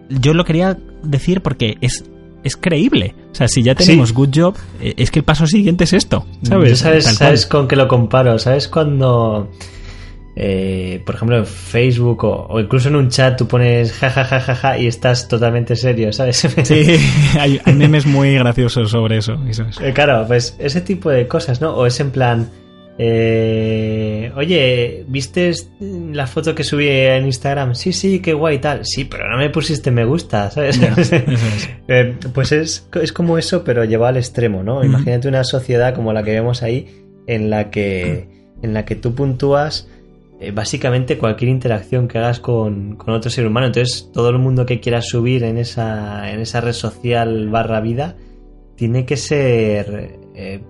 S2: yo lo quería decir porque es es creíble. O sea, si ya tenemos
S3: Sí.
S2: Good Job, eh, es que el paso siguiente es esto, ¿sabes?
S3: Yo ¿Sabes, sabes con qué lo comparo? ¿Sabes cuando, eh, por ejemplo, en Facebook o, o incluso en un chat tú pones jajajajaja y estás totalmente serio, ¿sabes?
S2: Sí, hay, hay memes muy graciosos sobre eso. eso es.
S3: Eh, Claro, pues ese tipo de cosas, ¿no? O es en plan, eh, oye, ¿viste la foto que subí en Instagram? Sí, sí, qué guay y tal. Sí, pero no me pusiste me gusta, ¿sabes?
S2: Ya, eso es.
S3: Eh, pues es, es como eso, pero llevado al extremo, ¿no? Imagínate una sociedad como la que vemos ahí, en la que, en la que tú puntúas eh, básicamente cualquier interacción que hagas con, con otro ser humano. Entonces, todo el mundo que quieras subir en esa, en esa red social barra vida tiene que ser, eh,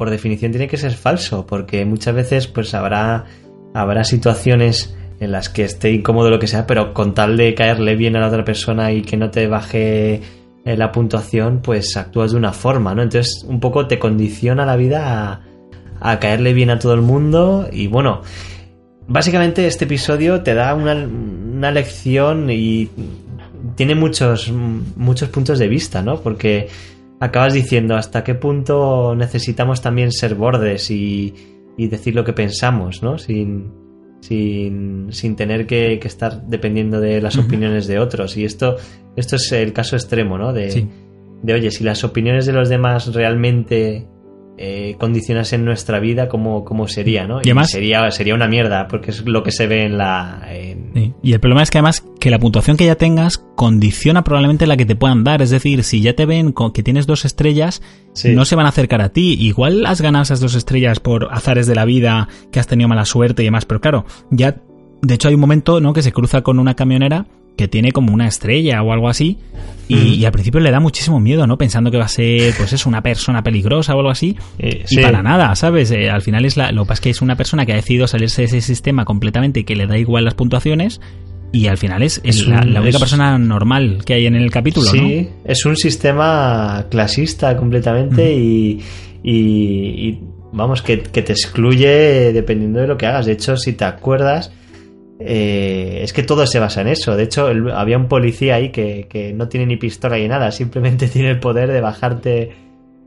S3: por definición, tiene que ser falso, porque muchas veces pues habrá, habrá situaciones en las que esté incómodo lo que sea, pero con tal de caerle bien a la otra persona y que no te baje eh, la puntuación, pues actúas de una forma, ¿no? Entonces un poco te condiciona la vida a, a caerle bien a todo el mundo y bueno, básicamente este episodio te da una, una lección y tiene muchos, muchos puntos de vista, ¿no? Porque acabas diciendo hasta qué punto necesitamos también ser bordes y, y decir lo que pensamos, ¿no? Sin, sin, sin tener que, que, estar dependiendo de las opiniones de otros. Y esto, esto es el caso extremo, ¿no? De, de oye, si las opiniones de los demás realmente eh, condicionasen nuestra vida, ¿cómo, cómo sería, no?
S2: Y, además,
S3: sería, sería una mierda, porque es lo que se ve en la...
S2: Sí. Y el problema es que además que la puntuación que ya tengas condiciona probablemente la que te puedan dar. Es decir, si ya te ven con que tienes dos estrellas, sí. no se van a acercar a ti. Igual has ganado esas dos estrellas por azares de la vida, que has tenido mala suerte y demás, pero claro, ya... De hecho hay un momento, ¿no? Que se cruza con una camionera que tiene como una estrella o algo así. Y, y, al principio le da muchísimo miedo, ¿no? Pensando que va a ser, pues eso, una persona peligrosa o algo así.
S3: Eh,
S2: y
S3: sí.
S2: para nada, ¿sabes? Eh, al final es la, lo que pasa es que es una persona que ha decidido salirse de ese sistema completamente y que le da igual las puntuaciones. Y al final es, es, es la, un, la, única es... persona normal que hay en el capítulo,
S3: sí, es un sistema clasista completamente y, y, y, vamos, que, que te excluye dependiendo de lo que hagas. De hecho, si te acuerdas, eh, es que todo se basa en eso. De hecho, el, había un policía ahí que, que, no tiene ni pistola ni nada, simplemente tiene el poder de bajarte,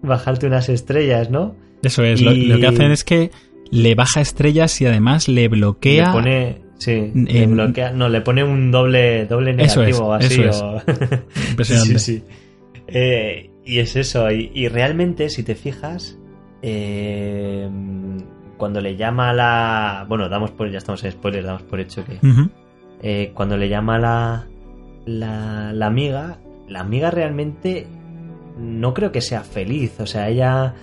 S3: bajarte unas estrellas, ¿no?
S2: Eso es, y... lo, lo, que hacen es que le baja estrellas y además le bloquea.
S3: Le pone, sí, en... le bloquea, no, le pone un doble, doble negativo
S2: eso es,
S3: así.
S2: Eso
S3: o...
S2: es. Impresionante.
S3: sí, sí. Eh, y es eso, y, y, realmente, si te fijas, eh, cuando le llama a la. Bueno, damos por. Ya estamos en spoilers, damos por hecho que.
S2: Uh -huh.
S3: eh, cuando le llama a la, la. La amiga. La amiga realmente. No creo que sea feliz. O sea, ella.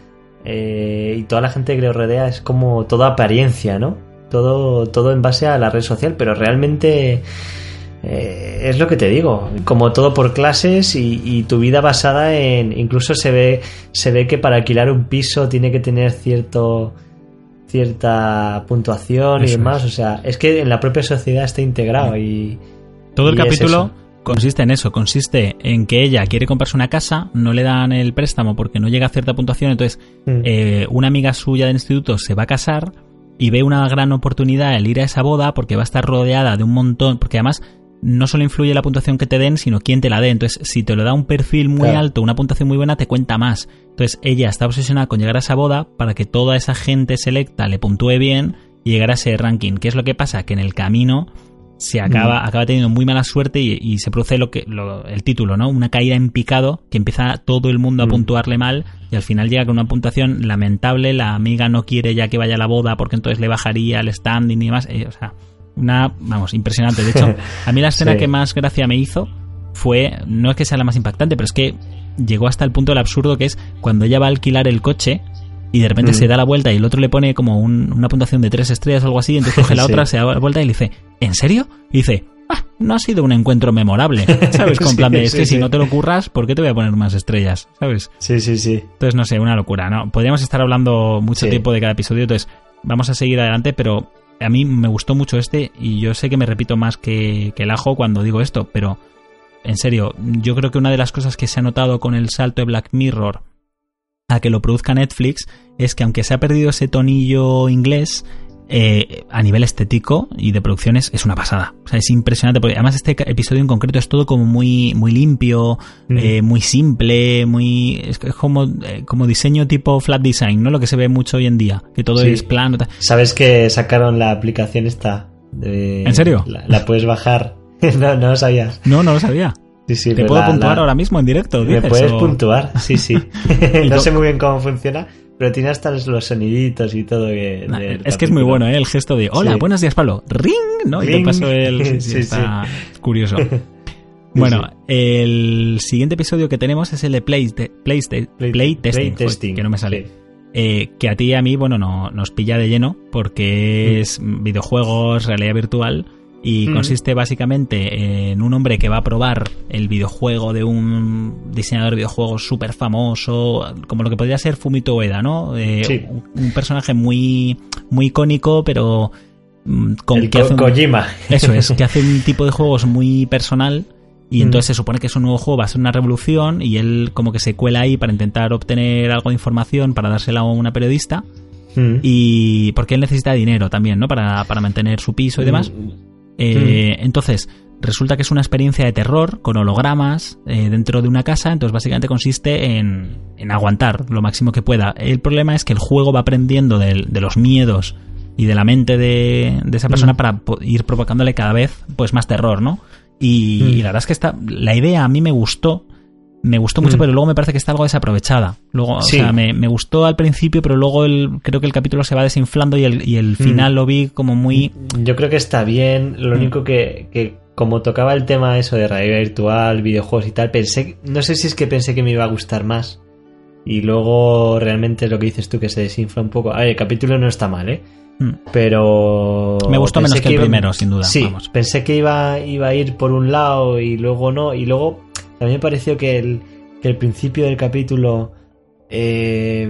S3: Eh, y toda la gente que le rodea es como toda apariencia, ¿no? Todo, todo en base a la red social, pero realmente. Eh, es lo que te digo, como todo por clases y, y, tu vida basada en. Incluso se ve, se ve que para alquilar un piso tiene que tener cierto cierta puntuación Eso y demás. Es. O sea, es que en la propia sociedad está integrado y.
S2: Todo el y capítulo consiste en eso, consiste en que ella quiere comprarse una casa, no le dan el préstamo porque no llega a cierta puntuación, entonces mm. eh, una amiga suya del instituto se va a casar y ve una gran oportunidad el ir a esa boda porque va a estar rodeada de un montón, porque además no solo influye la puntuación que te den, sino quién te la dé. Entonces, si te lo da un perfil muy claro. alto, una puntuación muy buena, te cuenta más. Entonces, ella está obsesionada con llegar a esa boda para que toda esa gente selecta le puntúe bien y llegar a ese ranking. ¿Qué es lo que pasa? Que en el camino se acaba, mm. acaba teniendo muy mala suerte y, y se produce lo que lo, el título, ¿no? Una caída en picado que empieza todo el mundo a mm. puntuarle mal y al final llega con una puntuación lamentable. La amiga no quiere ya que vaya a la boda porque entonces le bajaría el standing y demás. Eh, o sea, una, vamos, impresionante. De hecho, a mí la escena sí. que más gracia me hizo fue, no es que sea la más impactante, pero es que llegó hasta el punto del absurdo que es cuando ella va a alquilar el coche y de repente mm. se da la vuelta y el otro le pone como un, una puntuación de tres estrellas o algo así, entonces coge la sí. otra, se da la vuelta y le dice, ¿en serio? Y dice, ah, no ha sido un encuentro memorable, ¿sabes? Con plan de, es que si no te lo curras, ¿por qué te voy a poner más estrellas? ¿Sabes?
S3: Sí, sí, sí.
S2: Entonces, no sé, una locura, ¿no? Podríamos estar hablando mucho tiempo de cada episodio, entonces vamos a seguir adelante, pero a mí me gustó mucho este y yo sé que me repito más que, el ajo cuando digo esto, pero en serio, yo creo que una de las cosas que se ha notado con el salto de Black Mirror a que lo produzca Netflix es que aunque se ha perdido ese tonillo inglés, eh, a nivel estético y de producciones es una pasada. O sea, es impresionante porque además este episodio en concreto es todo como muy, muy limpio, mm. eh, muy simple, muy es, como, eh, como diseño tipo flat design, ¿no? Lo que se ve mucho hoy en día, que todo sí. es plano.
S3: ¿Sabes que sacaron la aplicación esta? De,
S2: ¿En serio?
S3: La, la puedes bajar. no, no lo sabías.
S2: No, no lo sabía.
S3: Sí, sí,
S2: ¿Te puedo la, puntuar la... ahora mismo en directo?
S3: Me puedes o... puntuar, sí, sí. no sé muy bien cómo funciona, pero tiene hasta los soniditos y todo. Que,
S2: nah, es capítulo. que es muy bueno, ¿eh? El gesto de hola, sí. buenos días, Pablo. Ring, ¿no? Ring. Y te paso el. Sí, sí, está curioso. Bueno, el siguiente episodio que tenemos es el de Play, play, play, Testing, que no me sale. Eh, que a ti y a mí, bueno, no, nos pilla de lleno porque mm. es videojuegos, realidad virtual y mm. consiste básicamente en un hombre que va a probar el videojuego de un diseñador de videojuegos súper famoso, como lo que podría ser Fumito Ueda, ¿no? Eh,
S3: sí.
S2: un, un, personaje muy, muy icónico, pero
S3: mm, con, el que hace un, Kojima.
S2: Eso es, que hace un tipo de juegos muy personal. Y entonces mm. se supone que es un nuevo juego, va a ser una revolución y él como que se cuela ahí para intentar obtener algo de información para dársela a una periodista. Mm. Y porque él necesita dinero también, ¿no? Para, para mantener su piso y demás. Eh, Entonces, resulta que es una experiencia de terror con hologramas eh, dentro de una casa, entonces básicamente consiste en, en aguantar lo máximo que pueda. El problema es que el juego va aprendiendo de, de los miedos y de la mente de, de esa persona para po- ir provocándole cada vez pues más terror, ¿no? Y, y la verdad es que está, la idea a mí me gustó, me gustó mucho,
S3: Mm.
S2: pero luego me parece que está algo desaprovechada. Luego,
S3: Sí.
S2: o sea, me, me gustó al principio, pero luego el, creo que el capítulo se va desinflando y el, y el final lo vi como muy...
S3: Yo creo que está bien. Lo
S2: Mm.
S3: único que, que como tocaba el tema eso de realidad virtual, videojuegos y tal, pensé, no sé si es que pensé que me iba a gustar más. Y luego realmente lo que dices tú que se desinfla un poco. A ver, el capítulo no está mal, ¿eh?
S2: Mm.
S3: Pero
S2: Me gustó menos que el
S3: iba-
S2: primero, sin duda,
S3: Sí,
S2: vamos.
S3: pensé que iba, iba a ir por un lado y luego no. Y luego también me pareció que el, que el principio del capítulo eh,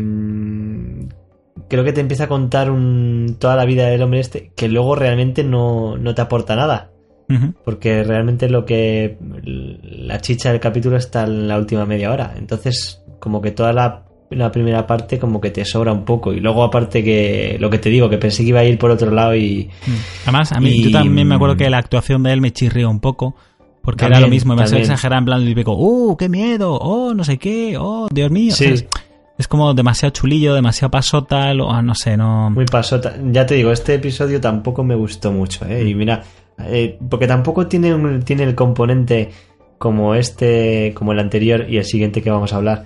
S3: creo que te empieza a contar un, toda la vida del hombre este que luego realmente no, no te aporta nada. Porque realmente lo que. La chicha del capítulo está en la última media hora. Entonces, como que toda la, la primera parte, como que te sobra un poco. Y luego, aparte, que lo que te digo, que pensé que iba a ir por otro lado y.
S2: Además, a mí
S3: Y-
S2: también me acuerdo que la actuación de él me chirrió un poco. Porque era
S3: También,
S2: lo mismo, me
S3: también.
S2: exagerado en plan típico, ¡uh, qué miedo! ¡oh, no sé qué! ¡oh, Dios mío!
S3: Sí.
S2: Es como demasiado chulillo, demasiado pasota, lo- ah, no sé, no...
S3: Muy pasota. Ya te digo, este episodio tampoco me gustó mucho, ¿eh? Y mira, eh, porque tampoco tiene, un- tiene el componente como este, como el anterior y el siguiente que vamos a hablar.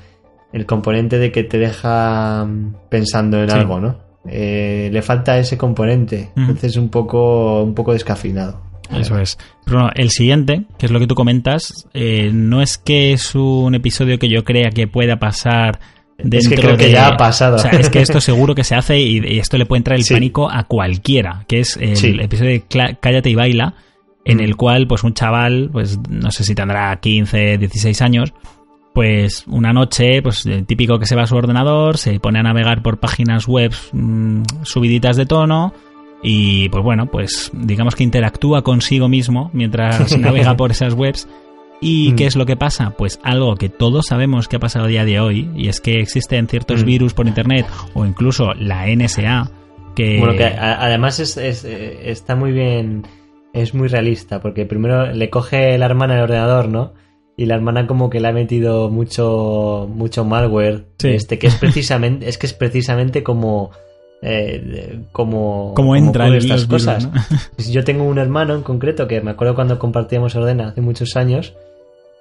S3: El componente de que te deja mm, pensando en
S2: Sí.
S3: algo, ¿no? Eh, le falta ese componente.
S2: Ujú.
S3: Entonces un poco, un poco descafinado.
S2: Eso es. Pero no, el siguiente, que es lo que tú comentas, eh, no es que es un episodio que yo crea que pueda pasar dentro
S3: Es que creo que
S2: de-
S3: ya ha pasado.
S2: O sea, es que esto seguro que se hace y, y esto le puede entrar el
S3: Sí.
S2: pánico a cualquiera, que es el
S3: Sí.
S2: episodio de Cállate y baila, en
S3: Mm.
S2: el cual pues un chaval, pues no sé si tendrá 15, 16 años, pues una noche, pues el típico que se va a su ordenador, se pone a navegar por páginas web mm, subiditas de tono y pues bueno, pues digamos que interactúa consigo mismo mientras navega por esas webs. ¿Y
S3: Mm.
S2: qué es lo que pasa? Pues algo que todos sabemos que ha pasado a día de hoy, y es que existen ciertos
S3: Mm.
S2: virus por internet, o incluso la NSA, que...
S3: Bueno, que además es, es, está muy bien, es muy realista, porque primero le coge la hermana el ordenador, ¿no? Y la hermana como que le ha metido mucho, mucho malware,
S2: Sí.
S3: este que es precisamente, es que es precisamente como, eh, como,
S2: Cómo entra el-
S3: estas
S2: virus,
S3: cosas.
S2: ¿no?
S3: Yo tengo un hermano en concreto que me acuerdo cuando compartíamos Ordena hace muchos años,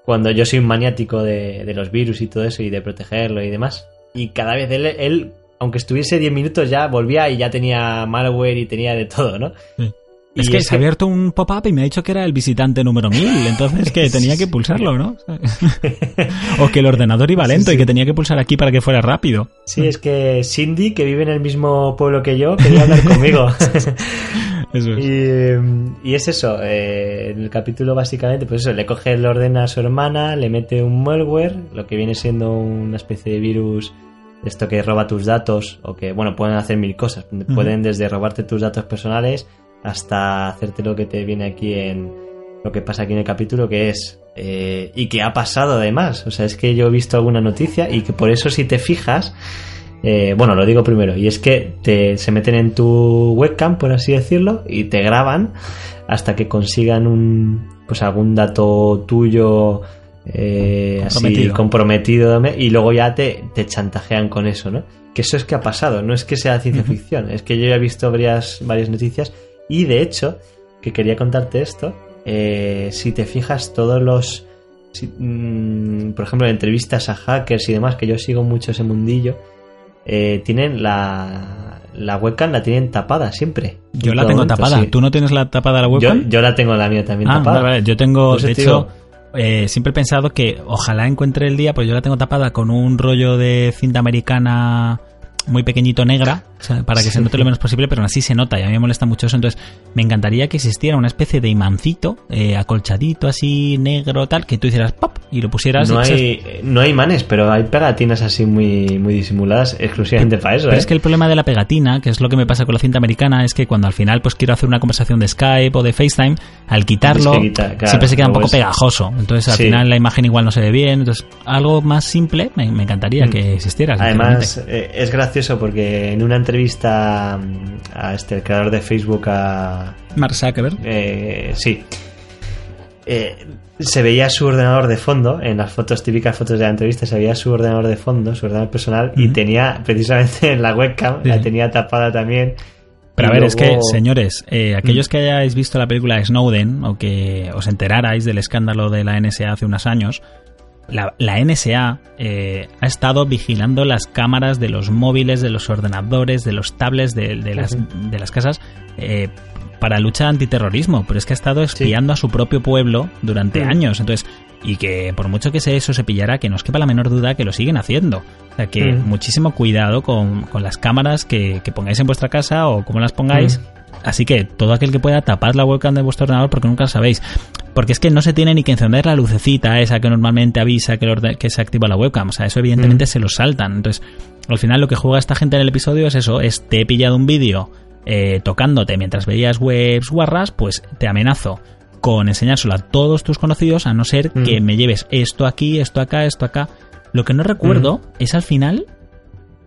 S3: cuando yo soy un maniático de, de los virus y todo eso y de protegerlo y demás. Y cada vez él, él, aunque estuviese 10 minutos ya volvía y ya tenía malware y tenía de todo, ¿no?
S2: Sí.
S3: Y
S2: Es que se ha abierto un pop-up y me ha dicho que era el visitante número 1000, entonces que tenía que pulsarlo, ¿no? o que el ordenador iba lento y que tenía que pulsar aquí para que fuera rápido.
S3: Sí, es que Cindy, que vive en el mismo pueblo que yo, quería hablar conmigo.
S2: Eso es.
S3: Y, y es eso, eh, en el capítulo básicamente, pues eso, le coge el orden a su hermana, le mete un malware, lo que viene siendo una especie de virus, esto que roba tus datos, o que, bueno, pueden hacer mil cosas. Pueden desde robarte tus datos personales hasta hacerte lo que te viene aquí en lo que pasa aquí en el capítulo, que es... eh, y que ha pasado además, o sea, es que yo he visto alguna noticia y que por eso si te fijas... Eh, bueno, lo digo primero, y es que te, se meten en tu webcam, por así decirlo, y te graban hasta que consigan un, pues algún dato tuyo eh, así
S2: Comprometido.
S3: comprometido y luego ya te, te chantajean con eso, ¿no? Que eso es que ha pasado, no es que sea ciencia ficción, es que yo ya he visto varias, varias noticias y de hecho, que quería contarte esto, eh, si te fijas todos los, si- mm, por ejemplo, entrevistas a hackers y demás, que yo sigo mucho ese mundillo, eh, tienen la, la webcam la tienen tapada siempre.
S2: Yo la tengo
S3: momento,
S2: tapada.
S3: sí.
S2: ¿Tú no tienes la tapada de la webcam?
S3: yo la tengo la mía también
S2: ah,
S3: tapada.
S2: vale, vale. Yo tengo, de hecho,
S3: digo-
S2: eh, siempre he pensado que ojalá encuentre el día, pues yo la tengo tapada con un rollo de cinta americana muy pequeñito negra, o sea, para que se note lo menos posible, pero aún así se nota y a mí me molesta mucho eso. Entonces, me encantaría que existiera una especie de imancito, eh, acolchadito así, negro, tal, que tú hicieras pop y lo pusieras.
S3: No hay, no hay imanes, pero hay pegatinas así muy, muy disimuladas exclusivamente para eso.
S2: Pero
S3: ¿eh?
S2: es que el problema de la pegatina, que es lo que me pasa con la cinta americana, es que cuando al final pues quiero hacer una conversación de Skype o de FaceTime, al quitarlo
S3: Es que quita- claro,
S2: siempre se queda un poco
S3: es-
S2: pegajoso. Entonces al
S3: Sí.
S2: final la imagen igual no se ve bien. Entonces algo más simple me, me encantaría
S3: Mm.
S2: que existiera.
S3: Además, eh, es gracioso gracioso porque en una entrevista mm, a este, el creador de Facebook, a.
S2: Mark Zuckerberg.
S3: Eh, sí. Eh, se veía su ordenador de fondo, en las fotos, típicas fotos de la entrevista, se veía su ordenador de fondo, su ordenador personal, y tenía, precisamente en la webcam,
S2: Sí.
S3: la tenía tapada también.
S2: Pero a ver, es que, señores, eh, aquellos que hayáis visto la película de Snowden o que os enterarais del escándalo de la NSA hace unos años, la, la NSA eh, ha estado vigilando las cámaras de los móviles, de los ordenadores, de los tablets de, de las, de las casas eh, para lucha antiterrorismo, pero es que ha estado espiando a su propio pueblo durante años. Entonces, y que por mucho que se eso se pillara, que no os quepa la menor duda que lo siguen haciendo. O sea que
S3: Mm.
S2: muchísimo cuidado con, con las cámaras que, que pongáis en vuestra casa o cómo las pongáis.
S3: Mm.
S2: Así que todo aquel que pueda tapad la webcam de vuestro ordenador porque nunca lo sabéis. Porque es que no se tiene ni que encender la lucecita esa que normalmente avisa que, se activa la webcam. O sea, eso evidentemente
S3: Mm.
S2: se lo saltan. Entonces, al final lo que juega esta gente en el episodio es eso, es te he pillado un vídeo eh, tocándote mientras veías webs guarras, pues te amenazo con enseñárselo a todos tus conocidos a no ser
S3: Mm.
S2: que me lleves esto aquí, esto acá, esto acá. Lo que no recuerdo
S3: Mm.
S2: es al final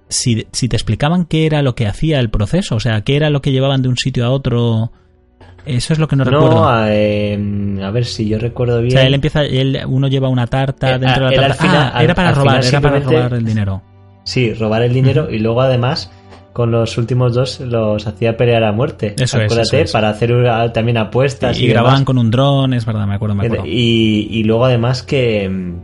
S2: si, si te explicaban qué era lo que hacía el proceso, o sea, qué era lo que llevaban de un sitio a otro. Eso es lo que no, recuerdo.
S3: No, a, eh, a ver si yo recuerdo
S2: o
S3: bien.
S2: sea, él empieza, él, uno lleva una tarta
S3: Eh,
S2: dentro de la tarta.
S3: final-
S2: ah, era para robar, era para robar el dinero.
S3: Sí, robar el dinero y luego además con los últimos dos los hacía pelear a muerte.
S2: Eso es,
S3: Acuérdate,
S2: eso es.
S3: para hacer una- también apuestas
S2: Y,
S3: y,
S2: grababan
S3: demás.
S2: con un dron, es verdad, me acuerdo, me acuerdo.
S3: Y, y luego además que,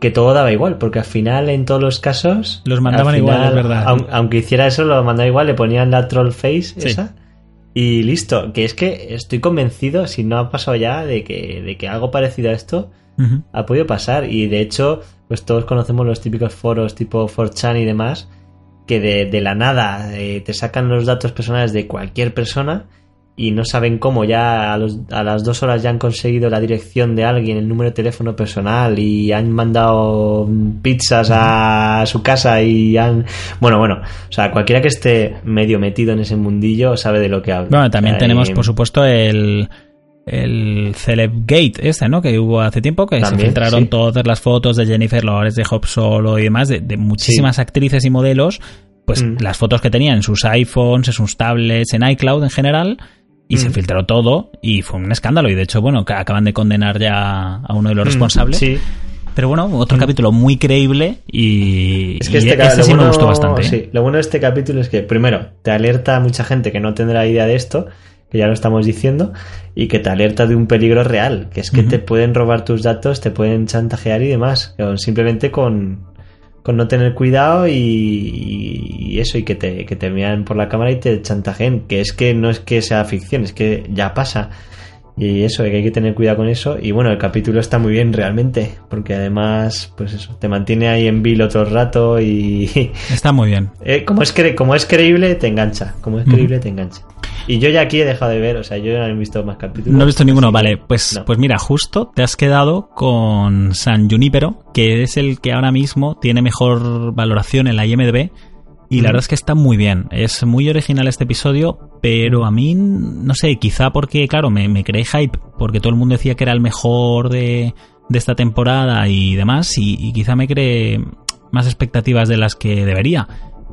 S3: que todo daba igual, porque al final en todos los casos...
S2: Los mandaban
S3: al
S2: igual, es verdad.
S3: aun- aunque hiciera eso, lo mandaba igual, le ponían la troll face
S2: Sí.
S3: esa. Y listo, que es que estoy convencido, si no ha pasado ya, de que, de que algo parecido a esto ha podido pasar. Y de hecho, pues todos conocemos los típicos foros tipo 4chan y demás, que de, de la nada eh, te sacan los datos personales de cualquier persona y no saben cómo. Ya a, los- a las dos horas ya han conseguido la dirección de alguien, el número de teléfono personal y han mandado pizzas a su casa y han... Bueno, bueno, o sea, cualquiera que esté medio metido en ese mundillo sabe de lo que habla.
S2: Bueno, también
S3: sea,
S2: tenemos, por supuesto, el, el Celebgate este, ¿no? Que hubo hace tiempo, que se filtraron
S3: sí.
S2: todas las fotos de Jennifer Lawrence, de Hop Solo y demás, de, de muchísimas actrices y modelos, pues
S3: Mm.
S2: las fotos que tenían en sus iPhones, en sus tablets, en iCloud en general, y se
S3: Mm.
S2: filtró todo y fue un escándalo. Y de hecho, bueno, que acaban de condenar ya a uno de los
S3: Mm,
S2: responsables.
S3: Sí,
S2: Pero bueno, otro
S3: Mm.
S2: capítulo muy creíble y,
S3: Es que
S2: y
S3: este
S2: ese
S3: lo
S2: sí me
S3: bueno-
S2: gustó bastante. ¿eh?
S3: sí, lo bueno de este capítulo es que, primero, te alerta a mucha gente que no tendrá idea de esto, que ya lo estamos diciendo, y que te alerta de un peligro real, que es que te pueden robar tus datos, te pueden chantajear y demás, simplemente con, con no tener cuidado y, y eso, y que te, que te miran por la cámara y te chantajeen, que es que no es que sea ficción, es que ya pasa. Y eso, que hay que tener cuidado con eso. Y bueno, el capítulo está muy bien realmente, porque además, pues eso, te mantiene ahí en vilo todo el rato y
S2: Está muy bien.
S3: eh, como, es cre- como es creíble, te engancha. Como es creíble, te engancha. Y yo ya aquí he dejado de ver, o sea, yo no he visto más capítulos.
S2: No he visto ninguno, vale. Pues,
S3: no.
S2: pues mira, justo te has quedado con San Junipero, que es el que ahora mismo tiene mejor valoración en la IMDB. Y la verdad es que está muy bien. Es muy original este episodio, pero a mí, no sé, quizá porque, claro, me, me creé hype, porque todo el mundo decía que era el mejor de, de esta temporada y demás, y, y quizá me creé más expectativas de las que debería.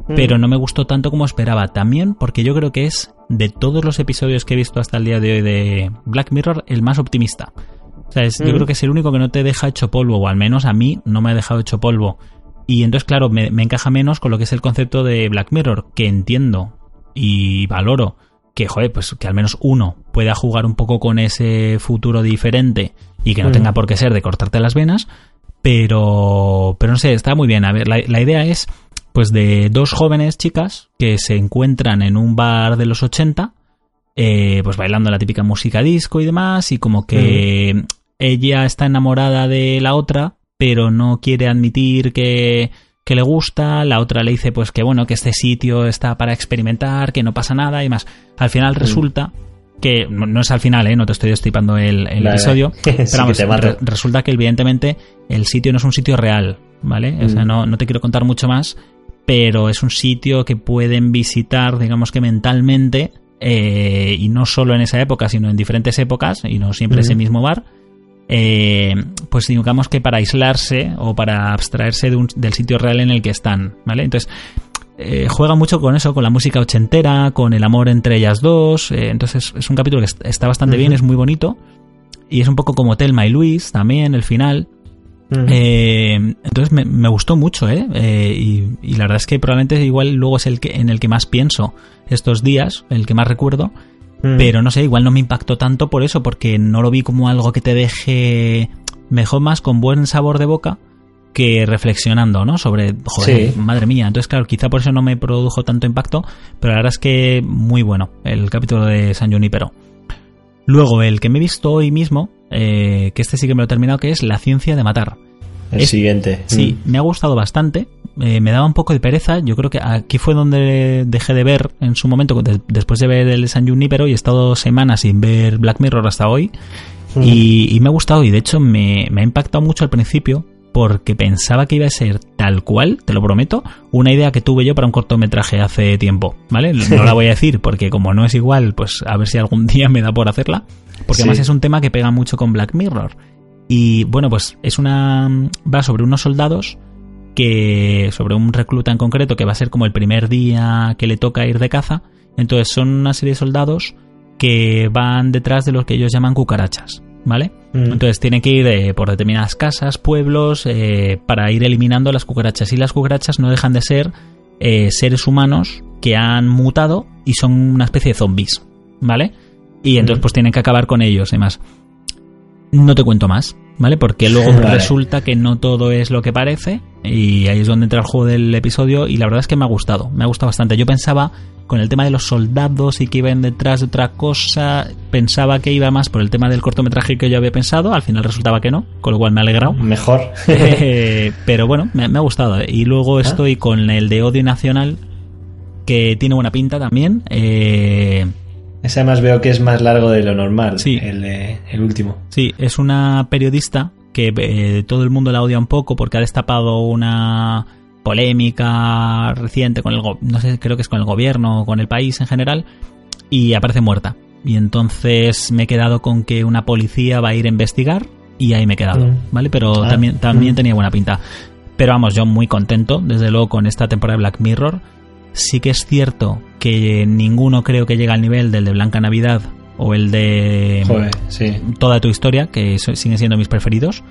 S3: Mm.
S2: Pero no me gustó tanto como esperaba. También porque yo creo que es, de todos los episodios que he visto hasta el día de hoy de Black Mirror, el más optimista. O sea, es- yo
S3: Mm.
S2: creo que es el único que no te deja hecho polvo, o al menos a mí no me ha dejado hecho polvo. Y entonces, claro, me, me encaja menos con lo que es el concepto de Black Mirror, que entiendo y valoro que, joder, pues que al menos uno pueda jugar un poco con ese futuro diferente y que no
S3: Mm.
S2: tenga por qué ser de cortarte las venas, pero, pero no sé, está muy bien. A ver, la, la idea es, pues, de dos jóvenes chicas que se encuentran en un bar de los 80, eh, pues bailando la típica música disco y demás, y como que ella está enamorada de la otra, pero no quiere admitir que, que le gusta, la otra le dice pues que bueno, que este sitio está para experimentar, que no pasa nada y demás. Al final resulta que, no, es al final, ¿eh? no te estoy destripando el, el
S3: Vale.
S2: episodio,
S3: Sí,
S2: pero vamos, re- resulta que evidentemente el sitio no es un sitio real, ¿vale? O sea,
S3: Mm.
S2: no, no te quiero contar mucho más, pero es un sitio que pueden visitar, digamos que mentalmente, eh, y no solo en esa época, sino en diferentes épocas, y no siempre
S3: Ujú.
S2: ese mismo bar, eh, pues digamos que para aislarse o para abstraerse de un- del sitio real en el que están, ¿vale? Entonces, eh, juega mucho con eso, con la música ochentera, con el amor entre ellas dos. entonces es un capítulo que est- está bastante bien, es muy bonito. Y es un poco como Telma y Luis también, el final.
S3: Mm.
S2: Eh, entonces me, me gustó mucho, ¿eh? Eh, y, y la verdad es que probablemente igual luego es el que, en el que más pienso estos días, el que más recuerdo.
S3: Mm.
S2: Pero no sé, igual no me impactó tanto por eso, porque no lo vi como algo que te deje mejor más con buen sabor de boca que reflexionando, ¿no? Sobre, joder,
S3: Sí.
S2: madre mía. Entonces, claro, quizá por eso no me produjo tanto impacto, pero la verdad es que muy bueno el capítulo de San Junipero. Luego, el que me he visto hoy mismo, eh, que este sí que me lo he terminado, que es La ciencia de matar.
S3: El
S2: es-
S3: siguiente.
S2: Sí, me ha gustado bastante. Eh, me daba un poco de pereza. Yo creo que aquí fue donde dejé de ver en su momento, de- después de ver el San Junipero, y he estado semanas sin ver Black Mirror hasta hoy.
S3: Mm.
S2: Y, y me ha gustado, y de hecho me, me ha impactado mucho al principio, porque pensaba que iba a ser tal cual, te lo prometo, una idea que tuve yo para un cortometraje hace tiempo, ¿vale? No la voy a decir, porque como no es igual, pues a ver si algún día me da por hacerla. Porque
S3: Sí.
S2: además es un tema que pega mucho con Black Mirror. Y bueno, pues es una. va sobre unos soldados que. sobre un recluta en concreto que va a ser como el primer día que le toca ir de caza. Entonces son una serie de soldados que van detrás de los que ellos llaman cucarachas, ¿vale?
S3: Mm.
S2: Entonces tienen que ir eh, por determinadas casas, pueblos, eh, para ir eliminando las cucarachas. Y las cucarachas no dejan de ser eh, seres humanos que han mutado y son una especie de zombies, ¿vale? Y entonces pues tienen que acabar con ellos y demás. No te cuento más, ¿vale? Porque luego
S3: Vale.
S2: resulta que no todo es lo que parece y ahí es donde entra el juego del episodio y la verdad es que me ha gustado, me ha gustado bastante. Yo pensaba con el tema de los soldados y que iban detrás de otra cosa, pensaba que iba más por el tema del cortometraje que yo había pensado, al final resultaba que no, con lo cual me ha alegrado.
S3: Mejor.
S2: Eh, pero bueno, me, me ha gustado. Y luego
S3: Ah.
S2: estoy con el de Odio Nacional, que tiene buena pinta también. Eh,
S3: Ese además veo que es más largo de lo normal.
S2: Sí.
S3: El, último.
S2: Sí, es una periodista que eh, todo el mundo la odia un poco porque ha destapado una polémica reciente con el no sé, creo que es con el gobierno o con el país en general y aparece muerta. Y entonces me he quedado con que una policía va a ir a investigar y ahí me he quedado,
S3: Mm.
S2: ¿vale? Pero
S3: Ah,
S2: también también
S3: mm.
S2: tenía buena pinta. Pero vamos, yo muy contento, desde luego, con esta temporada de Black Mirror. Sí que es cierto que ninguno creo que llegue al nivel del de Blanca Navidad o el de
S3: Joder, sí.
S2: toda tu historia, que siguen siendo mis preferidos.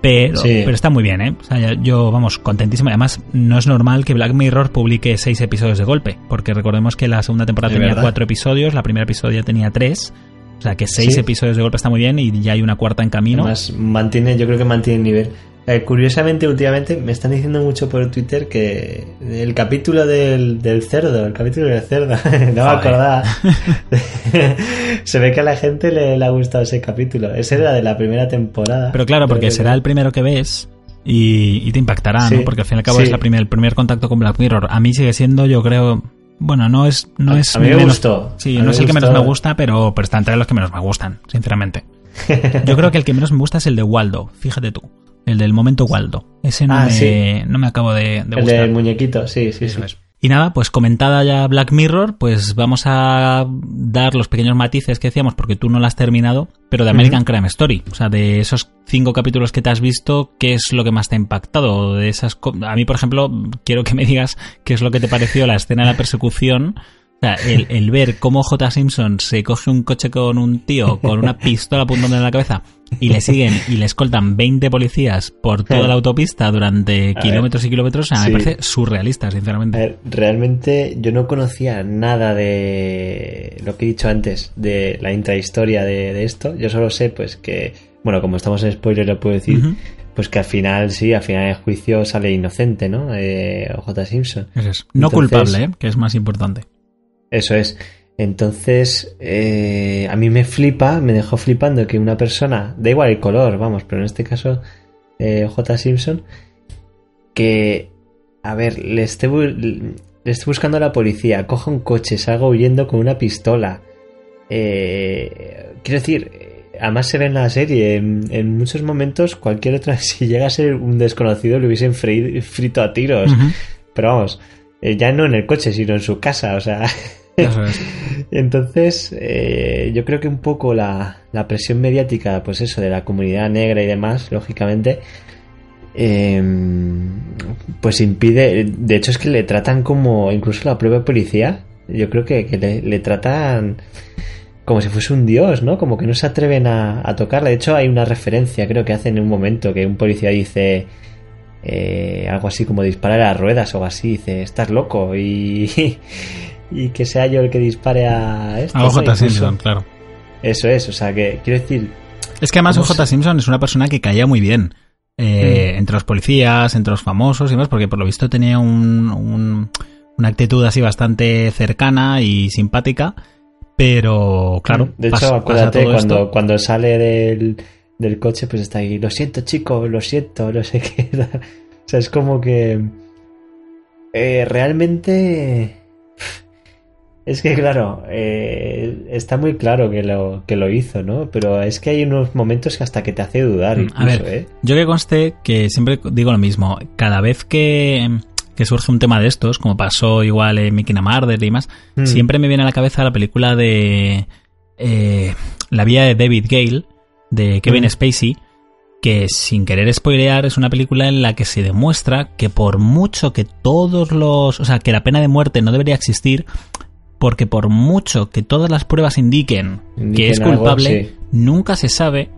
S2: Pero,
S3: Sí.
S2: pero está muy bien, ¿eh? O sea, yo, vamos, contentísimo. Además, no es normal que Black Mirror publique seis episodios de golpe, porque recordemos que la segunda temporada tenía
S3: verdad.
S2: cuatro episodios, la primera episodio tenía tres. O sea, que seis
S3: Sí.
S2: episodios de golpe está muy bien y ya hay una cuarta en camino.
S3: Además, mantiene, yo creo que mantiene el nivel. Eh, curiosamente, últimamente me están diciendo mucho por Twitter que el capítulo del, del cerdo, el capítulo del cerdo, no me acordaba. Se ve que a la gente le, le ha gustado ese capítulo. Ese era de la primera temporada.
S2: Pero claro, porque será el primero que ves y, y te impactará,
S3: Sí.
S2: ¿no? Porque al fin y al cabo
S3: Sí.
S2: es la primer, el primer contacto con Black Mirror. A mí sigue siendo, yo creo. Bueno, no es. No
S3: A-
S2: es
S3: a mí me
S2: menos-
S3: gustó.
S2: Sí, no es el que menos me gusta, pero, pero está entre los que menos me gustan, sinceramente. Yo creo que el que menos me gusta es el de Waldo, fíjate tú. El del momento Waldo. Ese no,
S3: Ah,
S2: me,
S3: sí.
S2: no me acabo de, de
S3: el del muñequito, sí, sí, sí.
S2: Y nada, pues comentada ya Black Mirror, pues vamos a dar los pequeños matices que decíamos, porque tú no la has terminado, pero de American Crime Story. O sea, de esos cinco capítulos que te has visto, ¿qué es lo que más te ha impactado? De esas a mí, por ejemplo, quiero que me digas qué es lo que te pareció la escena de la persecución. O sea, el, el ver cómo J. Simpson se coge un coche con un tío con una pistola apuntando en la cabeza y le siguen y le escoltan 20 policías por toda la autopista durante
S3: A
S2: kilómetros y kilómetros, o sea,
S3: sí.
S2: me parece surrealista, sinceramente.
S3: A ver, realmente yo no conocía nada de lo que he dicho antes, de la intrahistoria de, de esto. Yo solo sé, pues, que, bueno, como estamos en spoiler, lo puedo decir, pues que al final, sí, al final del juicio sale inocente, ¿no? Eh, J. Simpson.
S2: Eso es. No
S3: Entonces-
S2: culpable, ¿eh? que es más importante.
S3: Eso es. Entonces, eh, a mí me flipa, me dejó flipando que una persona, da igual el color, vamos, pero en este caso, eh, J. Simpson, que, a ver, le esté, bu- le esté buscando a la policía, coja un coche, salga huyendo con una pistola. Eh, quiero decir, además se ve en la serie, en, en muchos momentos, cualquier otra, si llega a ser un desconocido, le hubiesen fri- frito a tiros. Pero vamos, eh, ya no en el coche, sino en su casa, o sea. Entonces, eh, yo creo que un poco la, la presión mediática, pues eso, de la comunidad negra y demás, lógicamente, em, pues impide. De hecho, es que le tratan como. Incluso la propia policía. Yo creo que, que le, tratan como si fuese un dios, ¿no? Como que no se atreven a, a tocarla. De hecho, hay una referencia, creo que hacen en un momento, que un policía dice eh, algo así como disparar a las ruedas o así. Dice, estás loco. Y, y que sea yo el que dispare a esto.
S2: A. OJ Simpson, claro.
S3: Eso es, o sea, que quiero decir,
S2: Es que además
S3: ¿Cómo
S2: OJ Simpson es una persona que caía muy bien. eh,
S3: Mm.
S2: Entre los policías, entre los famosos y demás, porque por lo visto tenía un, un- una actitud así bastante cercana y simpática. Pero, claro,
S3: de
S2: pas-
S3: hecho,
S2: pasa
S3: acuérdate cuando,
S2: esto.
S3: cuando sale del, del coche, pues está ahí, lo siento chicos, lo siento, no sé qué. o sea, es como que eh, realmente... Es que claro, eh, está muy claro que lo, que lo hizo, ¿no? Pero es que hay unos momentos que hasta que te hace dudar.
S2: Mm,
S3: Incluso,
S2: A ver,
S3: ¿eh?
S2: yo que conste que siempre digo lo mismo. Cada vez que, que surge un tema de estos, como pasó igual en Mickey Marder y demás,
S3: Mm.
S2: siempre me viene a la cabeza la película de eh, La vida de David Gale, de Kevin
S3: Mm.
S2: Spacey, que sin querer spoilear es una película en la que se demuestra que por mucho que todos los... O sea, que la pena de muerte no debería existir, porque por mucho que todas las pruebas indiquen, que es
S3: algo,
S2: culpable,
S3: sí.
S2: nunca se sabe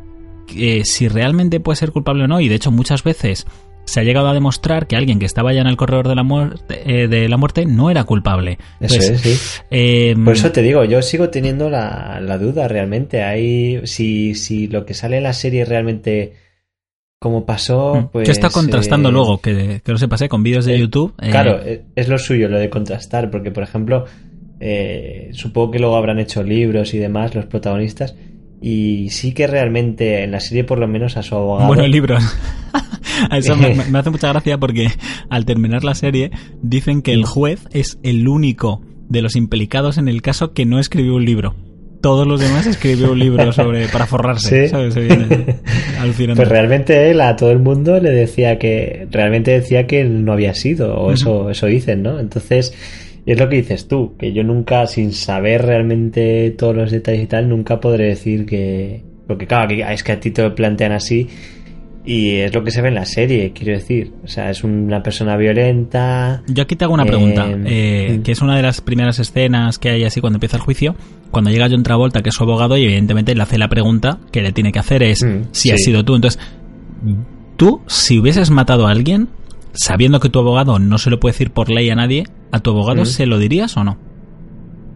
S2: eh, si realmente puede ser culpable o no. Y de hecho muchas veces se ha llegado a demostrar que alguien que estaba ya en el corredor de la muerte, eh, de la muerte no era culpable.
S3: Eso
S2: Entonces,
S3: es, sí.
S2: eh,
S3: Por eso te digo, yo sigo teniendo la, la duda realmente. Hay, si, si lo que sale en la serie realmente como pasó, pues...
S2: que está contrastando
S3: eh,
S2: luego, que, que lo sepas, ¿eh? con vídeos de YouTube.
S3: Claro, es lo suyo lo de contrastar, porque por ejemplo, eh, supongo que luego habrán hecho libros y demás los protagonistas, y sí que realmente en la serie por lo menos a su abogado...
S2: Bueno, libros. A Eso me, me hace mucha gracia porque al terminar la serie dicen que el juez es el único de los implicados en el caso que no escribió un libro. Todos los demás escribió un libro sobre para forrarse,
S3: Sí.
S2: ¿sabes?
S3: Pues realmente él a todo el mundo le decía que realmente decía que él no había sido o eso eso dicen, ¿no? Entonces y es lo que dices tú, que yo nunca sin saber realmente todos los detalles y tal nunca podré decir que porque claro, es que a ti te lo plantean así y es lo que se ve en la serie, quiero decir, o sea, es una persona violenta.
S2: Yo aquí te hago una pregunta,
S3: Eh,
S2: eh, que es una de las primeras escenas que hay así cuando empieza el juicio, cuando llega John Travolta, que es su abogado, y evidentemente le hace la pregunta que le tiene que hacer es
S3: Mm,
S2: si
S3: sí.
S2: has sido tú. Entonces, tú, si hubieses matado a alguien, sabiendo que tu abogado no se lo puede decir por ley a nadie, ¿a tu abogado
S3: Mm.
S2: se lo dirías o no?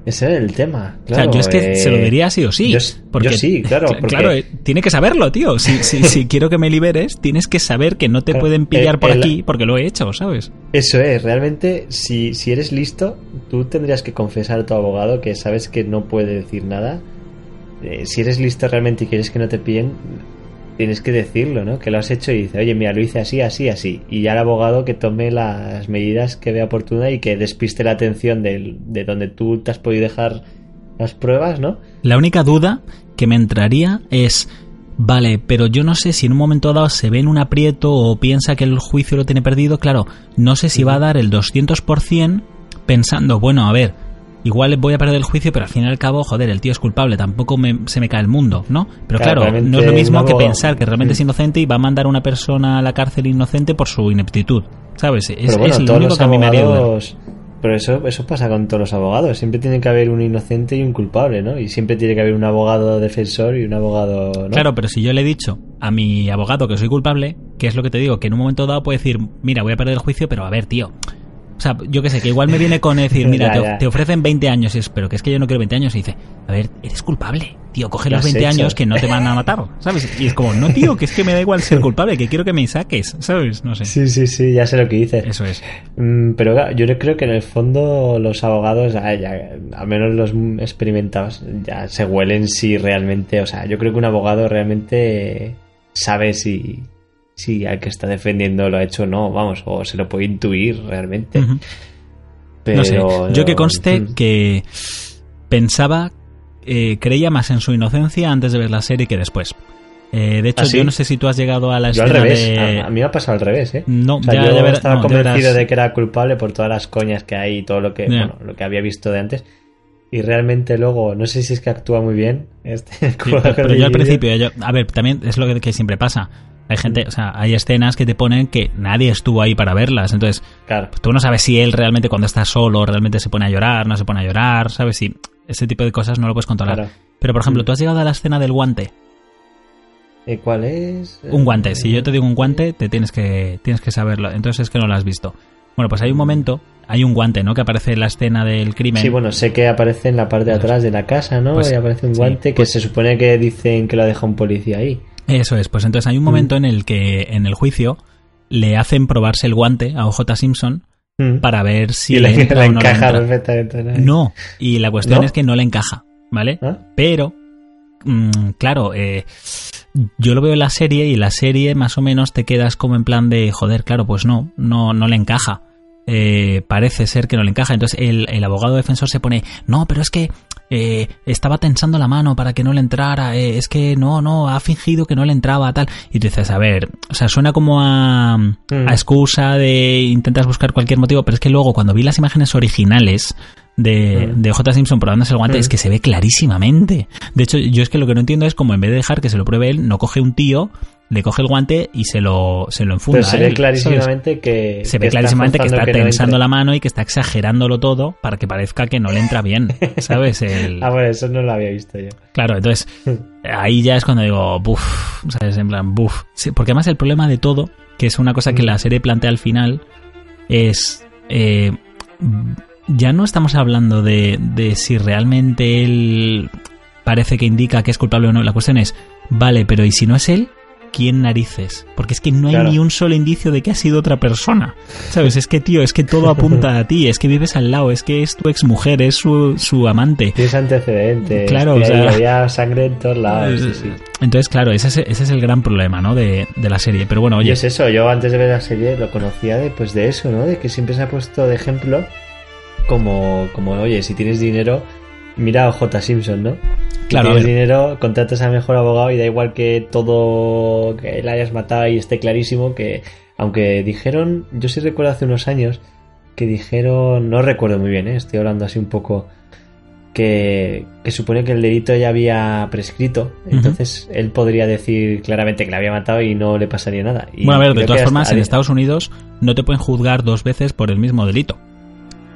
S3: Ese es el tema.
S2: o sea,
S3: claro,
S2: yo es que
S3: eh,
S2: se lo diría sí o sí.
S3: Yo,
S2: porque,
S3: yo sí, claro. porque-
S2: Claro, eh, tiene que saberlo, tío. Si, si, si quiero que me liberes, tienes que saber que no te
S3: Claro,
S2: pueden pillar
S3: eh,
S2: por
S3: el-
S2: aquí porque lo he hecho, ¿sabes?
S3: Eso es, realmente, si, si eres listo, tú tendrías que confesar a tu abogado que sabes que no puede decir nada. Eh, si eres listo realmente y quieres que no te pillen, tienes que decirlo, ¿no? Que lo has hecho y dice, oye, mira, lo hice así, así, así. Y ya el abogado que tome las medidas que vea oportunas y que despiste la atención de donde tú te has podido dejar las pruebas, ¿no?
S2: La única duda que me entraría es, vale, pero yo no sé si en un momento dado se ve en un aprieto o piensa que el juicio lo tiene perdido, claro, no sé si va a dar el 200% pensando, bueno, a ver, igual voy a perder el juicio, pero al fin y al cabo, joder, el tío es culpable, tampoco me- se me cae el mundo, ¿no? Pero
S3: Claro,
S2: no es lo mismo que pensar que realmente es inocente y va a mandar a una persona a la cárcel inocente por su ineptitud, ¿sabes? Es,
S3: Pero bueno,
S2: es lo único que a mí me haría dudar.
S3: Pero eso, eso pasa con todos los abogados. Siempre tiene que haber un inocente y un culpable, ¿no? Y siempre tiene que haber un abogado defensor y un abogado... ¿no?
S2: Claro, pero si yo le he dicho a mi abogado que soy culpable, que es lo que te digo, que en un momento dado puede decir, mira, voy a perder el juicio, pero a ver, tío. O sea, yo que sé, que igual me viene con decir, mira,
S3: Ya,
S2: te,
S3: ya.
S2: te ofrecen 20 años, y es, pero que es que yo no quiero 20 años, y dice, a ver, eres culpable, tío, coge
S3: Lo
S2: los
S3: has
S2: 20
S3: hecho.
S2: años que no te van a matar, ¿sabes? Y es como, no, tío, que es que me da igual ser culpable, que quiero que me saques, ¿sabes? No sé.
S3: Sí, sí, sí, ya sé lo que dices.
S2: Eso es.
S3: Mm, Pero yo creo que en el fondo los abogados, ya, al menos los experimentados, ya se huelen si realmente, o sea, yo creo que un abogado realmente sabe si, si al que está defendiendo lo ha hecho o no, vamos, o se lo puede intuir realmente. Pero,
S2: no sé, yo que conste que pensaba, eh, creía más en su inocencia antes de ver la serie que después. Eh, de hecho,
S3: ¿Ah, sí?
S2: yo no sé si tú has llegado a la
S3: Yo al
S2: escena
S3: revés,
S2: de...
S3: a, a mí me ha pasado al revés, ¿eh?
S2: No,
S3: O sea,
S2: ya,
S3: yo
S2: ya verás-
S3: estaba
S2: no,
S3: convencido
S2: verás.
S3: de que era culpable por todas las coñas que hay y todo lo que, bueno, lo que había visto de antes. Y realmente luego, no sé si es que actúa muy bien. Este,
S2: Sí, pero, pero yo al principio, yo- a ver, también es lo que, que siempre pasa. Hay gente, o sea, hay escenas que te ponen que nadie estuvo ahí para verlas. Entonces,
S3: Claro.
S2: tú no sabes si él realmente cuando está solo realmente se pone a llorar, no se pone a llorar, ¿sabes? Si ese tipo de cosas no lo puedes controlar.
S3: Claro.
S2: Pero, por ejemplo,
S3: Mm.
S2: tú has llegado a la escena del guante.
S3: Eh, ¿Cuál es?
S2: Un guante. Si yo te digo un guante, te tienes que, tienes que saberlo. Entonces es que no lo has visto. Bueno, pues hay un momento, hay un guante, ¿no? Que aparece en la escena del crimen.
S3: Sí, bueno, sé que aparece en la parte de atrás de la casa, ¿no?
S2: Pues,
S3: y aparece un
S2: sí,
S3: guante que
S2: pues-
S3: se supone que dicen que lo ha dejado un policía ahí.
S2: Eso es, pues entonces hay un momento en el que en el juicio le hacen probarse el guante a OJ Simpson
S3: Mm.
S2: para ver si
S3: y
S2: le entra
S3: le
S2: o no le
S3: encaja
S2: entra.
S3: ¿no?
S2: No, y la cuestión
S3: ¿No?
S2: es que no le encaja, ¿vale?
S3: ¿Ah?
S2: Pero, mm, claro, eh, yo lo veo en la serie y la serie más o menos te quedas como en plan de, joder, claro, pues no, no, no le encaja. Eh, parece ser que no le encaja. Entonces el, el abogado defensor se pone, no, pero es que eh, estaba tensando la mano para que no le entrara, eh, es que no, no, ha fingido que no le entraba, tal. Y tú dices, a ver, o sea, suena como a,
S3: Mm.
S2: a excusa de intentas buscar cualquier motivo, pero es que luego cuando vi las imágenes originales de,
S3: Mm.
S2: de J. Simpson probándose el guante,
S3: Mm.
S2: es que se ve clarísimamente. De hecho, yo es que lo que no entiendo es como en vez de dejar que se lo pruebe él, no coge un tío, le coge el guante y se lo, se lo enfunda.
S3: Pero se ve
S2: él, ¿sabes?
S3: clarísimamente que.
S2: Se
S3: que
S2: ve
S3: está
S2: clarísimamente que está tensando la mano y que está exagerándolo todo para que parezca que no le entra bien, ¿sabes? El-
S3: Ah, bueno, eso no lo había visto yo.
S2: Claro, entonces ahí ya es cuando digo, buf, ¿sabes? En plan, buf. Sí, porque además el problema de todo, que es una cosa que
S3: Mm.
S2: la serie plantea al final, es. eh, ya no estamos hablando de, de si realmente él parece que indica que es culpable o no. La cuestión es, vale, pero ¿y si no es él? ¿Quién narices? Porque es que no hay
S3: Claro.
S2: ni un solo indicio de que ha sido otra persona. ¿Sabes? Es que, tío, es que todo apunta a ti, es que vives al lado, es que es tu exmujer, es su, su amante.
S3: Tienes antecedentes.
S2: Claro, o sea-
S3: Había sangre en todos lados. Sí, sí.
S2: Entonces, claro, ese es, ese es el gran problema, ¿no? De, de la serie. Pero bueno,
S3: Y
S2: oye,
S3: es eso, yo antes de ver la serie lo conocía de, pues de eso, ¿no? De que siempre se ha puesto de ejemplo como, como oye, si tienes dinero, mira J. Simpson, ¿no?
S2: Claro,
S3: tienes dinero, contratas al mejor abogado y da igual que todo que la hayas matado y esté clarísimo que, aunque dijeron, yo sí recuerdo hace unos años que dijeron, no recuerdo muy bien, ¿eh? estoy hablando así un poco, que, que supone que el delito ya había prescrito, entonces él podría decir claramente que la había matado y no le pasaría nada. Y
S2: bueno, a ver, de todas formas, en Estados Unidos no te pueden juzgar dos veces por el mismo delito.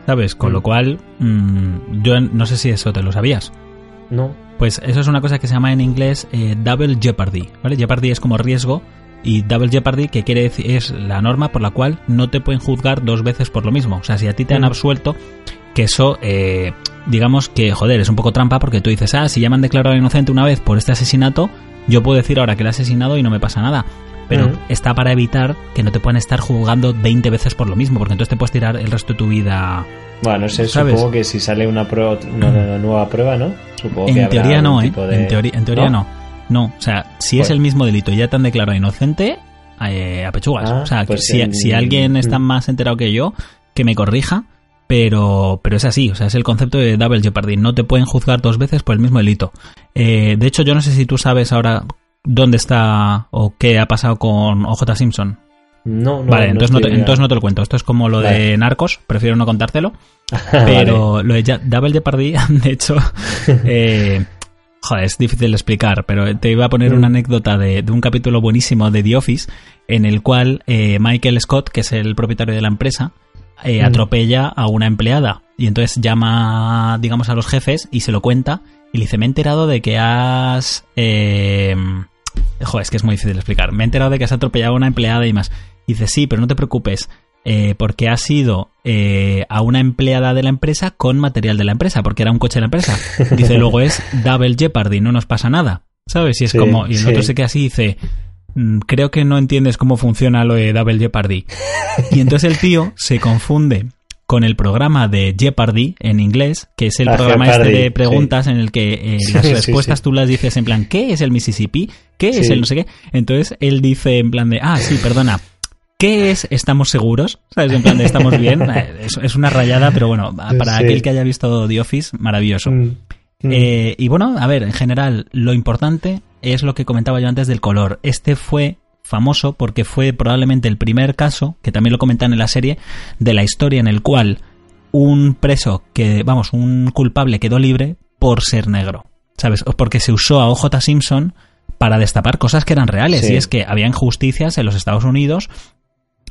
S2: ¿Sabes? Con
S3: Mm.
S2: lo cual, mm, yo no sé si eso te lo sabías.
S3: No.
S2: Pues eso es una cosa que se llama en inglés eh, double jeopardy, ¿vale? Jeopardy es como riesgo y double jeopardy que quiere decir es la norma por la cual no te pueden juzgar dos veces por lo mismo. O sea, si a ti te han
S3: Mm.
S2: absuelto, que eso, eh, digamos que, joder, es un poco trampa porque tú dices, ah, si ya me han declarado inocente una vez por este asesinato, yo puedo decir ahora que lo he asesinado y no me pasa nada. Pero está para evitar que no te puedan estar juzgando 20 veces por lo mismo, porque entonces te puedes tirar el resto de tu vida.
S3: Bueno, no sé,
S2: ¿Sabes?
S3: supongo que si sale una, prueba, una, una nueva prueba, ¿no? Supongo que
S2: En teoría no, ¿eh?
S3: de-
S2: En, teoría, en teoría no. no. o sea, si es
S3: Bueno.
S2: el mismo delito y ya te han declarado inocente, eh, a pechugas.
S3: Ah,
S2: o sea,
S3: pues
S2: si,
S3: en-
S2: si alguien está
S3: Mm.
S2: más enterado que yo, que me corrija, pero, pero es así, o sea, es el concepto de double jeopardy. No te pueden juzgar dos veces por el mismo delito. Eh, de hecho, yo no sé si tú sabes ahora dónde está o qué ha pasado con OJ Simpson.
S3: No, no,
S2: vale,
S3: no
S2: entonces, no te, entonces no te lo cuento. Esto es como lo de. Narcos, prefiero no contártelo.
S3: Vale.
S2: Pero lo de Double Jeopardy, de hecho, eh, joder, es difícil de explicar, pero te iba a poner
S3: Mm.
S2: una anécdota de, de un capítulo buenísimo de The Office en el cual eh, Michael Scott, que es el propietario de la empresa, eh,
S3: Mm.
S2: atropella a una empleada y entonces llama, digamos, a los jefes y se lo cuenta y le dice, me he enterado de que has... Eh, joder, es que es muy difícil de explicar. Me he enterado de que has atropellado a una empleada y más. Y dice, sí, pero no te preocupes, eh, porque has ido eh, a una empleada de la empresa con material de la empresa, porque era un coche de la empresa. Dice, luego es Double Jeopardy, no nos pasa nada. ¿Sabes? Y es
S3: Sí,
S2: como, y el
S3: sí.
S2: otro se queda así y dice, "Mm, creo que no entiendes cómo funciona lo de Double Jeopardy. Y entonces el tío se confunde con el programa de Jeopardy en inglés, que es el
S3: Ah,
S2: programa
S3: Jeopardy,
S2: este de preguntas en el que eh, las
S3: Sí,
S2: respuestas
S3: sí.
S2: tú las dices en plan, ¿qué es el Mississippi? ¿Qué es el no sé qué? Entonces él dice en plan de, ah, sí, perdona. ¿Qué es estamos seguros? ¿Sabes? En plan de estamos bien. Eh, Es, es una rayada, pero bueno, para aquel que haya visto The Office, maravilloso.
S3: Mm, mm.
S2: Eh, y bueno, a ver, en general, lo importante es lo que comentaba yo antes del color. Este fue famoso porque fue probablemente el primer caso, que también lo comentan en la serie, de la historia en el cual un preso que, vamos, un culpable quedó libre por ser negro. ¿Sabes? Porque se usó a OJ Simpson para destapar cosas que eran reales.
S3: Sí.
S2: Y es que había injusticias en los Estados Unidos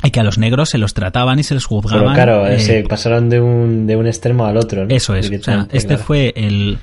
S2: y que a los negros se los trataban y se les juzgaban.
S3: Pero claro,
S2: eh,
S3: se pasaron de un, de un extremo al otro, ¿no?
S2: Eso es. O sea, este
S3: claro.
S2: fue el.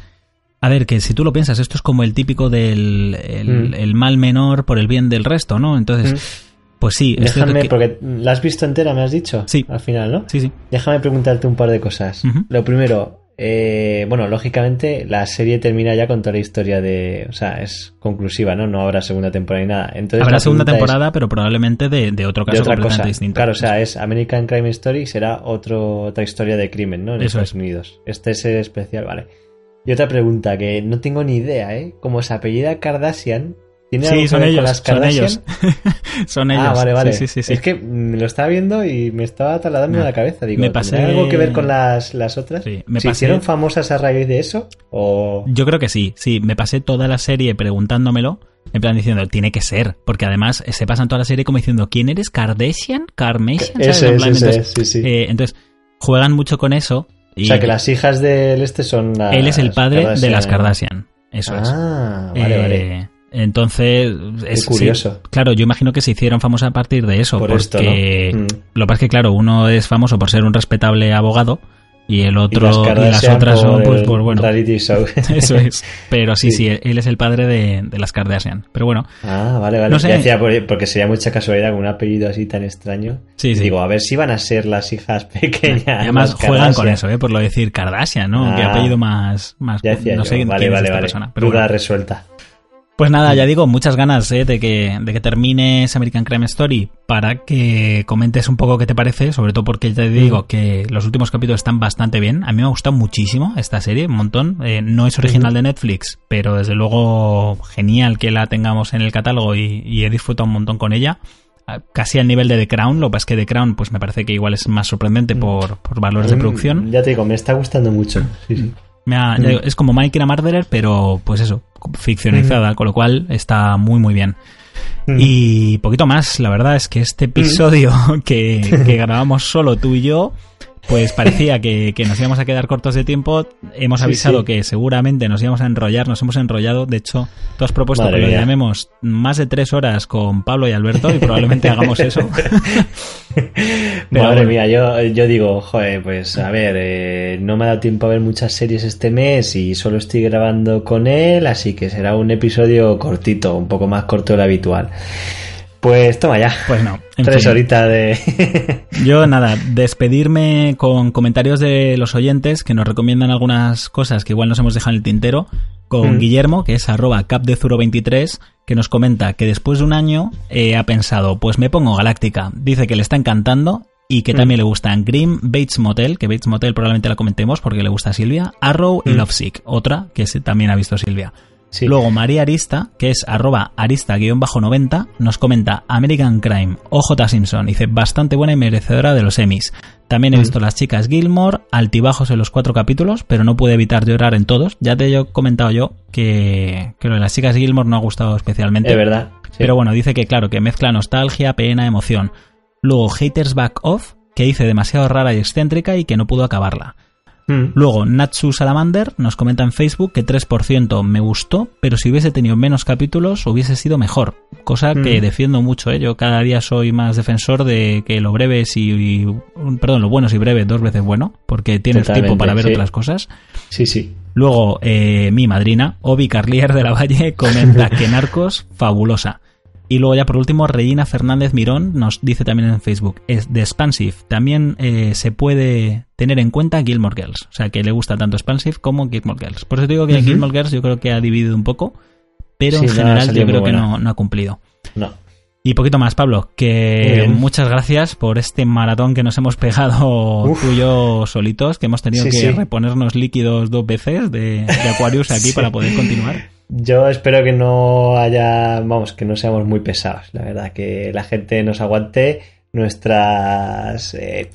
S2: A ver, que si tú lo piensas, esto es como el típico del el,
S3: Mm.
S2: el mal menor por el bien del resto, ¿no? Entonces, pues sí,
S3: Déjame,
S2: que-
S3: porque la has visto entera, me has dicho.
S2: Sí.
S3: Al final, ¿no?
S2: Sí, sí.
S3: Déjame preguntarte un par de cosas. Lo primero, eh, bueno, lógicamente la serie termina ya con toda la historia de. O sea, es conclusiva, ¿no? No habrá segunda temporada ni nada. Entonces,
S2: Habrá segunda
S3: es
S2: temporada, pero probablemente de, de otro
S3: de
S2: caso
S3: otra
S2: completamente
S3: cosa.
S2: distinto.
S3: Claro, o sea, es American Crime Story y será otro, otra historia de crimen, ¿no? En
S2: Eso
S3: Estados
S2: es.
S3: Unidos. Este es el especial, vale. Y otra pregunta que no tengo ni idea, ¿eh? Como se apellida Kardashian, ¿tiene algo
S2: Sí,
S3: que
S2: son
S3: ver con
S2: ellos,
S3: las
S2: son
S3: Kardashian?
S2: ellos. son ellos.
S3: Ah, vale, vale.
S2: Sí, sí, sí.
S3: Es que me lo estaba viendo y me estaba taladando
S2: No.
S3: en la cabeza. Digo,
S2: Me
S3: ¿tendrá
S2: pasé-
S3: algo que ver con las, las otras?
S2: Sí, me
S3: ¿Se
S2: pasé-
S3: hicieron famosas a raíz de eso? ¿O...?
S2: Yo creo que sí, sí. Me pasé toda la serie preguntándomelo, en plan diciendo, tiene que ser, porque además se pasan toda la serie como diciendo, ¿quién eres? ¿Kardashian? ¿Carmesian? ¿Sabes?
S3: Ese
S2: En plan,
S3: ese
S2: entonces,
S3: sí, sí.
S2: eh, entonces, juegan mucho con eso. Y
S3: o sea, que las hijas del este son las
S2: él es el padre de las
S3: Kardashian.
S2: Eso es.
S3: Ah, vale,
S2: Eh,
S3: vale.
S2: Entonces, es
S3: curioso.
S2: claro, yo imagino que se hicieron famosas a partir de eso,
S3: Por
S2: porque
S3: esto, ¿no? Mm.
S2: lo que pasa es que, claro, uno es famoso por ser un respetable abogado y el
S3: Y
S2: otro
S3: las
S2: y las, otras son, pues, por bueno.
S3: reality show.
S2: Eso es. Pero sí, sí,
S3: Sí.
S2: él es el padre de, de las Kardashian. Pero bueno,
S3: Ah, vale, vale.
S2: No sé.
S3: Decía, por- porque sería mucha casualidad con un apellido así tan extraño.
S2: Sí, sí.
S3: Digo, a ver si van a ser las hijas pequeñas.
S2: además
S3: las
S2: juegan con eso, ¿eh? Por lo de decir Kardashian, ¿no? Qué
S3: Ah.
S2: apellido más, más
S3: Ya decía
S2: no
S3: yo,
S2: sé quién
S3: vale,
S2: es
S3: vale,
S2: esta
S3: vale.
S2: persona. Pero
S3: Duda
S2: bueno.
S3: resuelta.
S2: Pues nada, ya digo, muchas ganas ¿eh? de, que, de que termines American Crime Story para que comentes un poco qué te parece, sobre todo porque ya te digo
S3: Mm.
S2: que los últimos capítulos están bastante bien. A mí me ha gustado muchísimo esta serie, un montón. Eh, no es original de Netflix, pero desde luego genial que la tengamos en el catálogo y, y he disfrutado un montón con ella. Ah, Casi al nivel de The Crown, lo que pasa es que The Crown pues me parece que igual es más sorprendente por, por valores de
S3: Mm,
S2: producción.
S3: Ya te digo, me está gustando mucho. Sí, sí.
S2: Me ha- ya digo, es como Mike a Murderer, pero pues eso, ficcionalizada, con lo cual está muy muy bien. Y poquito más, la verdad es que este episodio que, que grabamos solo tú y yo, pues parecía que, que nos íbamos a quedar cortos de tiempo. Hemos avisado
S3: sí.
S2: que seguramente nos íbamos a enrollar, nos hemos enrollado. De hecho, tú has propuesto
S3: Madre
S2: que lo llamemos más de tres horas con Pablo y Alberto y probablemente hagamos eso. Pero
S3: Madre
S2: bueno.
S3: mía, yo, yo digo, joder, pues a ver, eh, no me ha dado tiempo a ver muchas series este mes y solo estoy grabando con él, así que será un episodio cortito, un poco más corto de lo habitual. Pues toma ya.
S2: Pues no. en
S3: Tres horitas de...
S2: Yo nada, despedirme con comentarios de los oyentes que nos recomiendan algunas cosas que igual nos hemos dejado en el tintero. Con
S3: Mm.
S2: Guillermo, que es arroba capdezuro23, que nos comenta que después de un año eh, ha pensado, pues me pongo Galáctica. Dice que le está encantando y que
S3: Mm.
S2: también le gustan Grimm, Bates Motel, que Bates Motel probablemente la comentemos porque le gusta a Silvia, Arrow y
S3: Mm.
S2: Lovesick, otra que también ha visto Silvia.
S3: Sí.
S2: Luego María Arista, que es arroba arista-90, nos comenta American Crime, OJ Simpson, dice bastante buena y merecedora de los Emmys. También he visto las chicas Gilmore, altibajos en los cuatro capítulos, pero no pude evitar llorar en todos. Ya te he comentado yo que, que lo de las chicas Gilmore no ha gustado especialmente.
S3: Es verdad. sí.
S2: Pero bueno, dice que claro, que mezcla nostalgia, pena, emoción. Luego Haters Back Off, que dice demasiado rara y excéntrica y que no pudo acabarla.
S3: Mm.
S2: Luego, Natsu Salamander nos comenta en Facebook que 3% me gustó, pero si hubiese tenido menos capítulos hubiese sido mejor. Cosa que
S3: Mm.
S2: defiendo mucho, ¿eh? Yo cada día soy más defensor de que lo breve es y, y- perdón, lo bueno es y breve dos veces bueno, porque tienes
S3: Totalmente,
S2: tiempo para ver
S3: sí.
S2: otras cosas.
S3: Sí, sí.
S2: Luego, eh, mi madrina, Obi Carlier de la Valle, comenta que Narcos, fabulosa. Y luego ya por último, Regina Fernández Mirón nos dice también en Facebook, es de Expansive. También eh, se puede tener en cuenta Gilmore Girls. O sea, que le gusta tanto Expansive como Gilmore Girls. Por eso te digo que
S3: Ujú.
S2: Gilmore Girls yo creo que ha dividido un poco, pero
S3: Sí,
S2: en general yo creo que no, no ha cumplido.
S3: No.
S2: Y poquito más, Pablo, que muchas gracias por este maratón que nos hemos pegado
S3: Uf.
S2: tú y yo solitos, que hemos tenido
S3: Sí,
S2: que
S3: sí.
S2: reponernos líquidos dos veces de, de Aquarius aquí para poder continuar.
S3: Yo espero que no haya, vamos, que no seamos muy pesados, la verdad, que la gente nos aguante nuestras... Eh,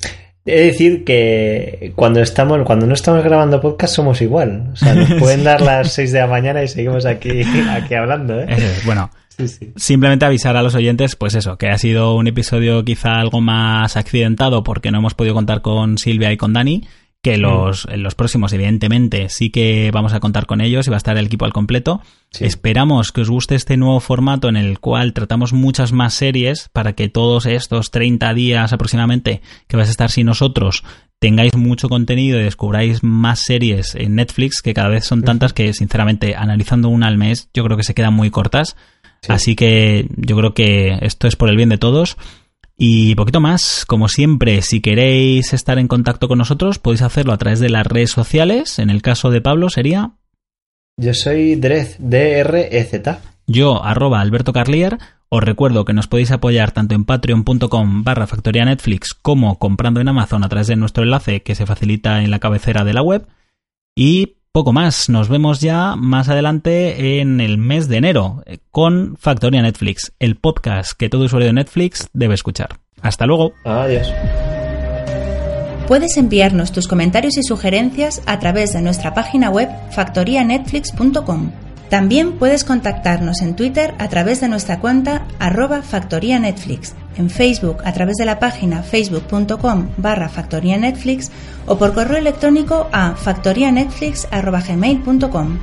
S3: he de decir que cuando estamos, cuando no estamos grabando podcast somos igual, o sea, nos pueden dar las 6 de la mañana y seguimos aquí, aquí hablando, ¿eh?
S2: Es, bueno,
S3: Sí, sí.
S2: simplemente avisar a los oyentes, pues eso, que ha sido un episodio quizá algo más accidentado porque no hemos podido contar con Silvia y con Dani, que los, en los próximos, evidentemente, sí que vamos a contar con ellos y va a estar el equipo al completo. Esperamos que os guste este nuevo formato en el cual tratamos muchas más series para que todos estos 30 días aproximadamente que vais a estar sin nosotros tengáis mucho contenido y descubráis más series en Netflix, que cada vez son tantas que, sinceramente, analizando una al mes, yo creo que se quedan muy cortas. Así que yo creo que esto es por el bien de todos. Y poquito más, como siempre, si queréis estar en contacto con nosotros, podéis hacerlo a través de las redes sociales. En el caso de Pablo sería...
S3: Yo soy Drez, D-R-E-Z.
S2: Yo, arroba Alberto Carlier. Os recuerdo que nos podéis apoyar tanto en patreon.com barra factoría Netflix como comprando en Amazon a través de nuestro enlace que se facilita en la cabecera de la web. Y poco más, nos vemos ya más adelante en el mes de enero con Factoría Netflix, el podcast que todo usuario de Netflix debe escuchar. Hasta luego.
S3: Adiós.
S1: Puedes enviarnos tus comentarios y sugerencias a través de nuestra página web factorianetflix.com. También puedes contactarnos en Twitter a través de nuestra cuenta arroba Factoría Netflix, en Facebook a través de la página facebook.com barra Factoría Netflix o por correo electrónico a factorianetflix.gmail.com.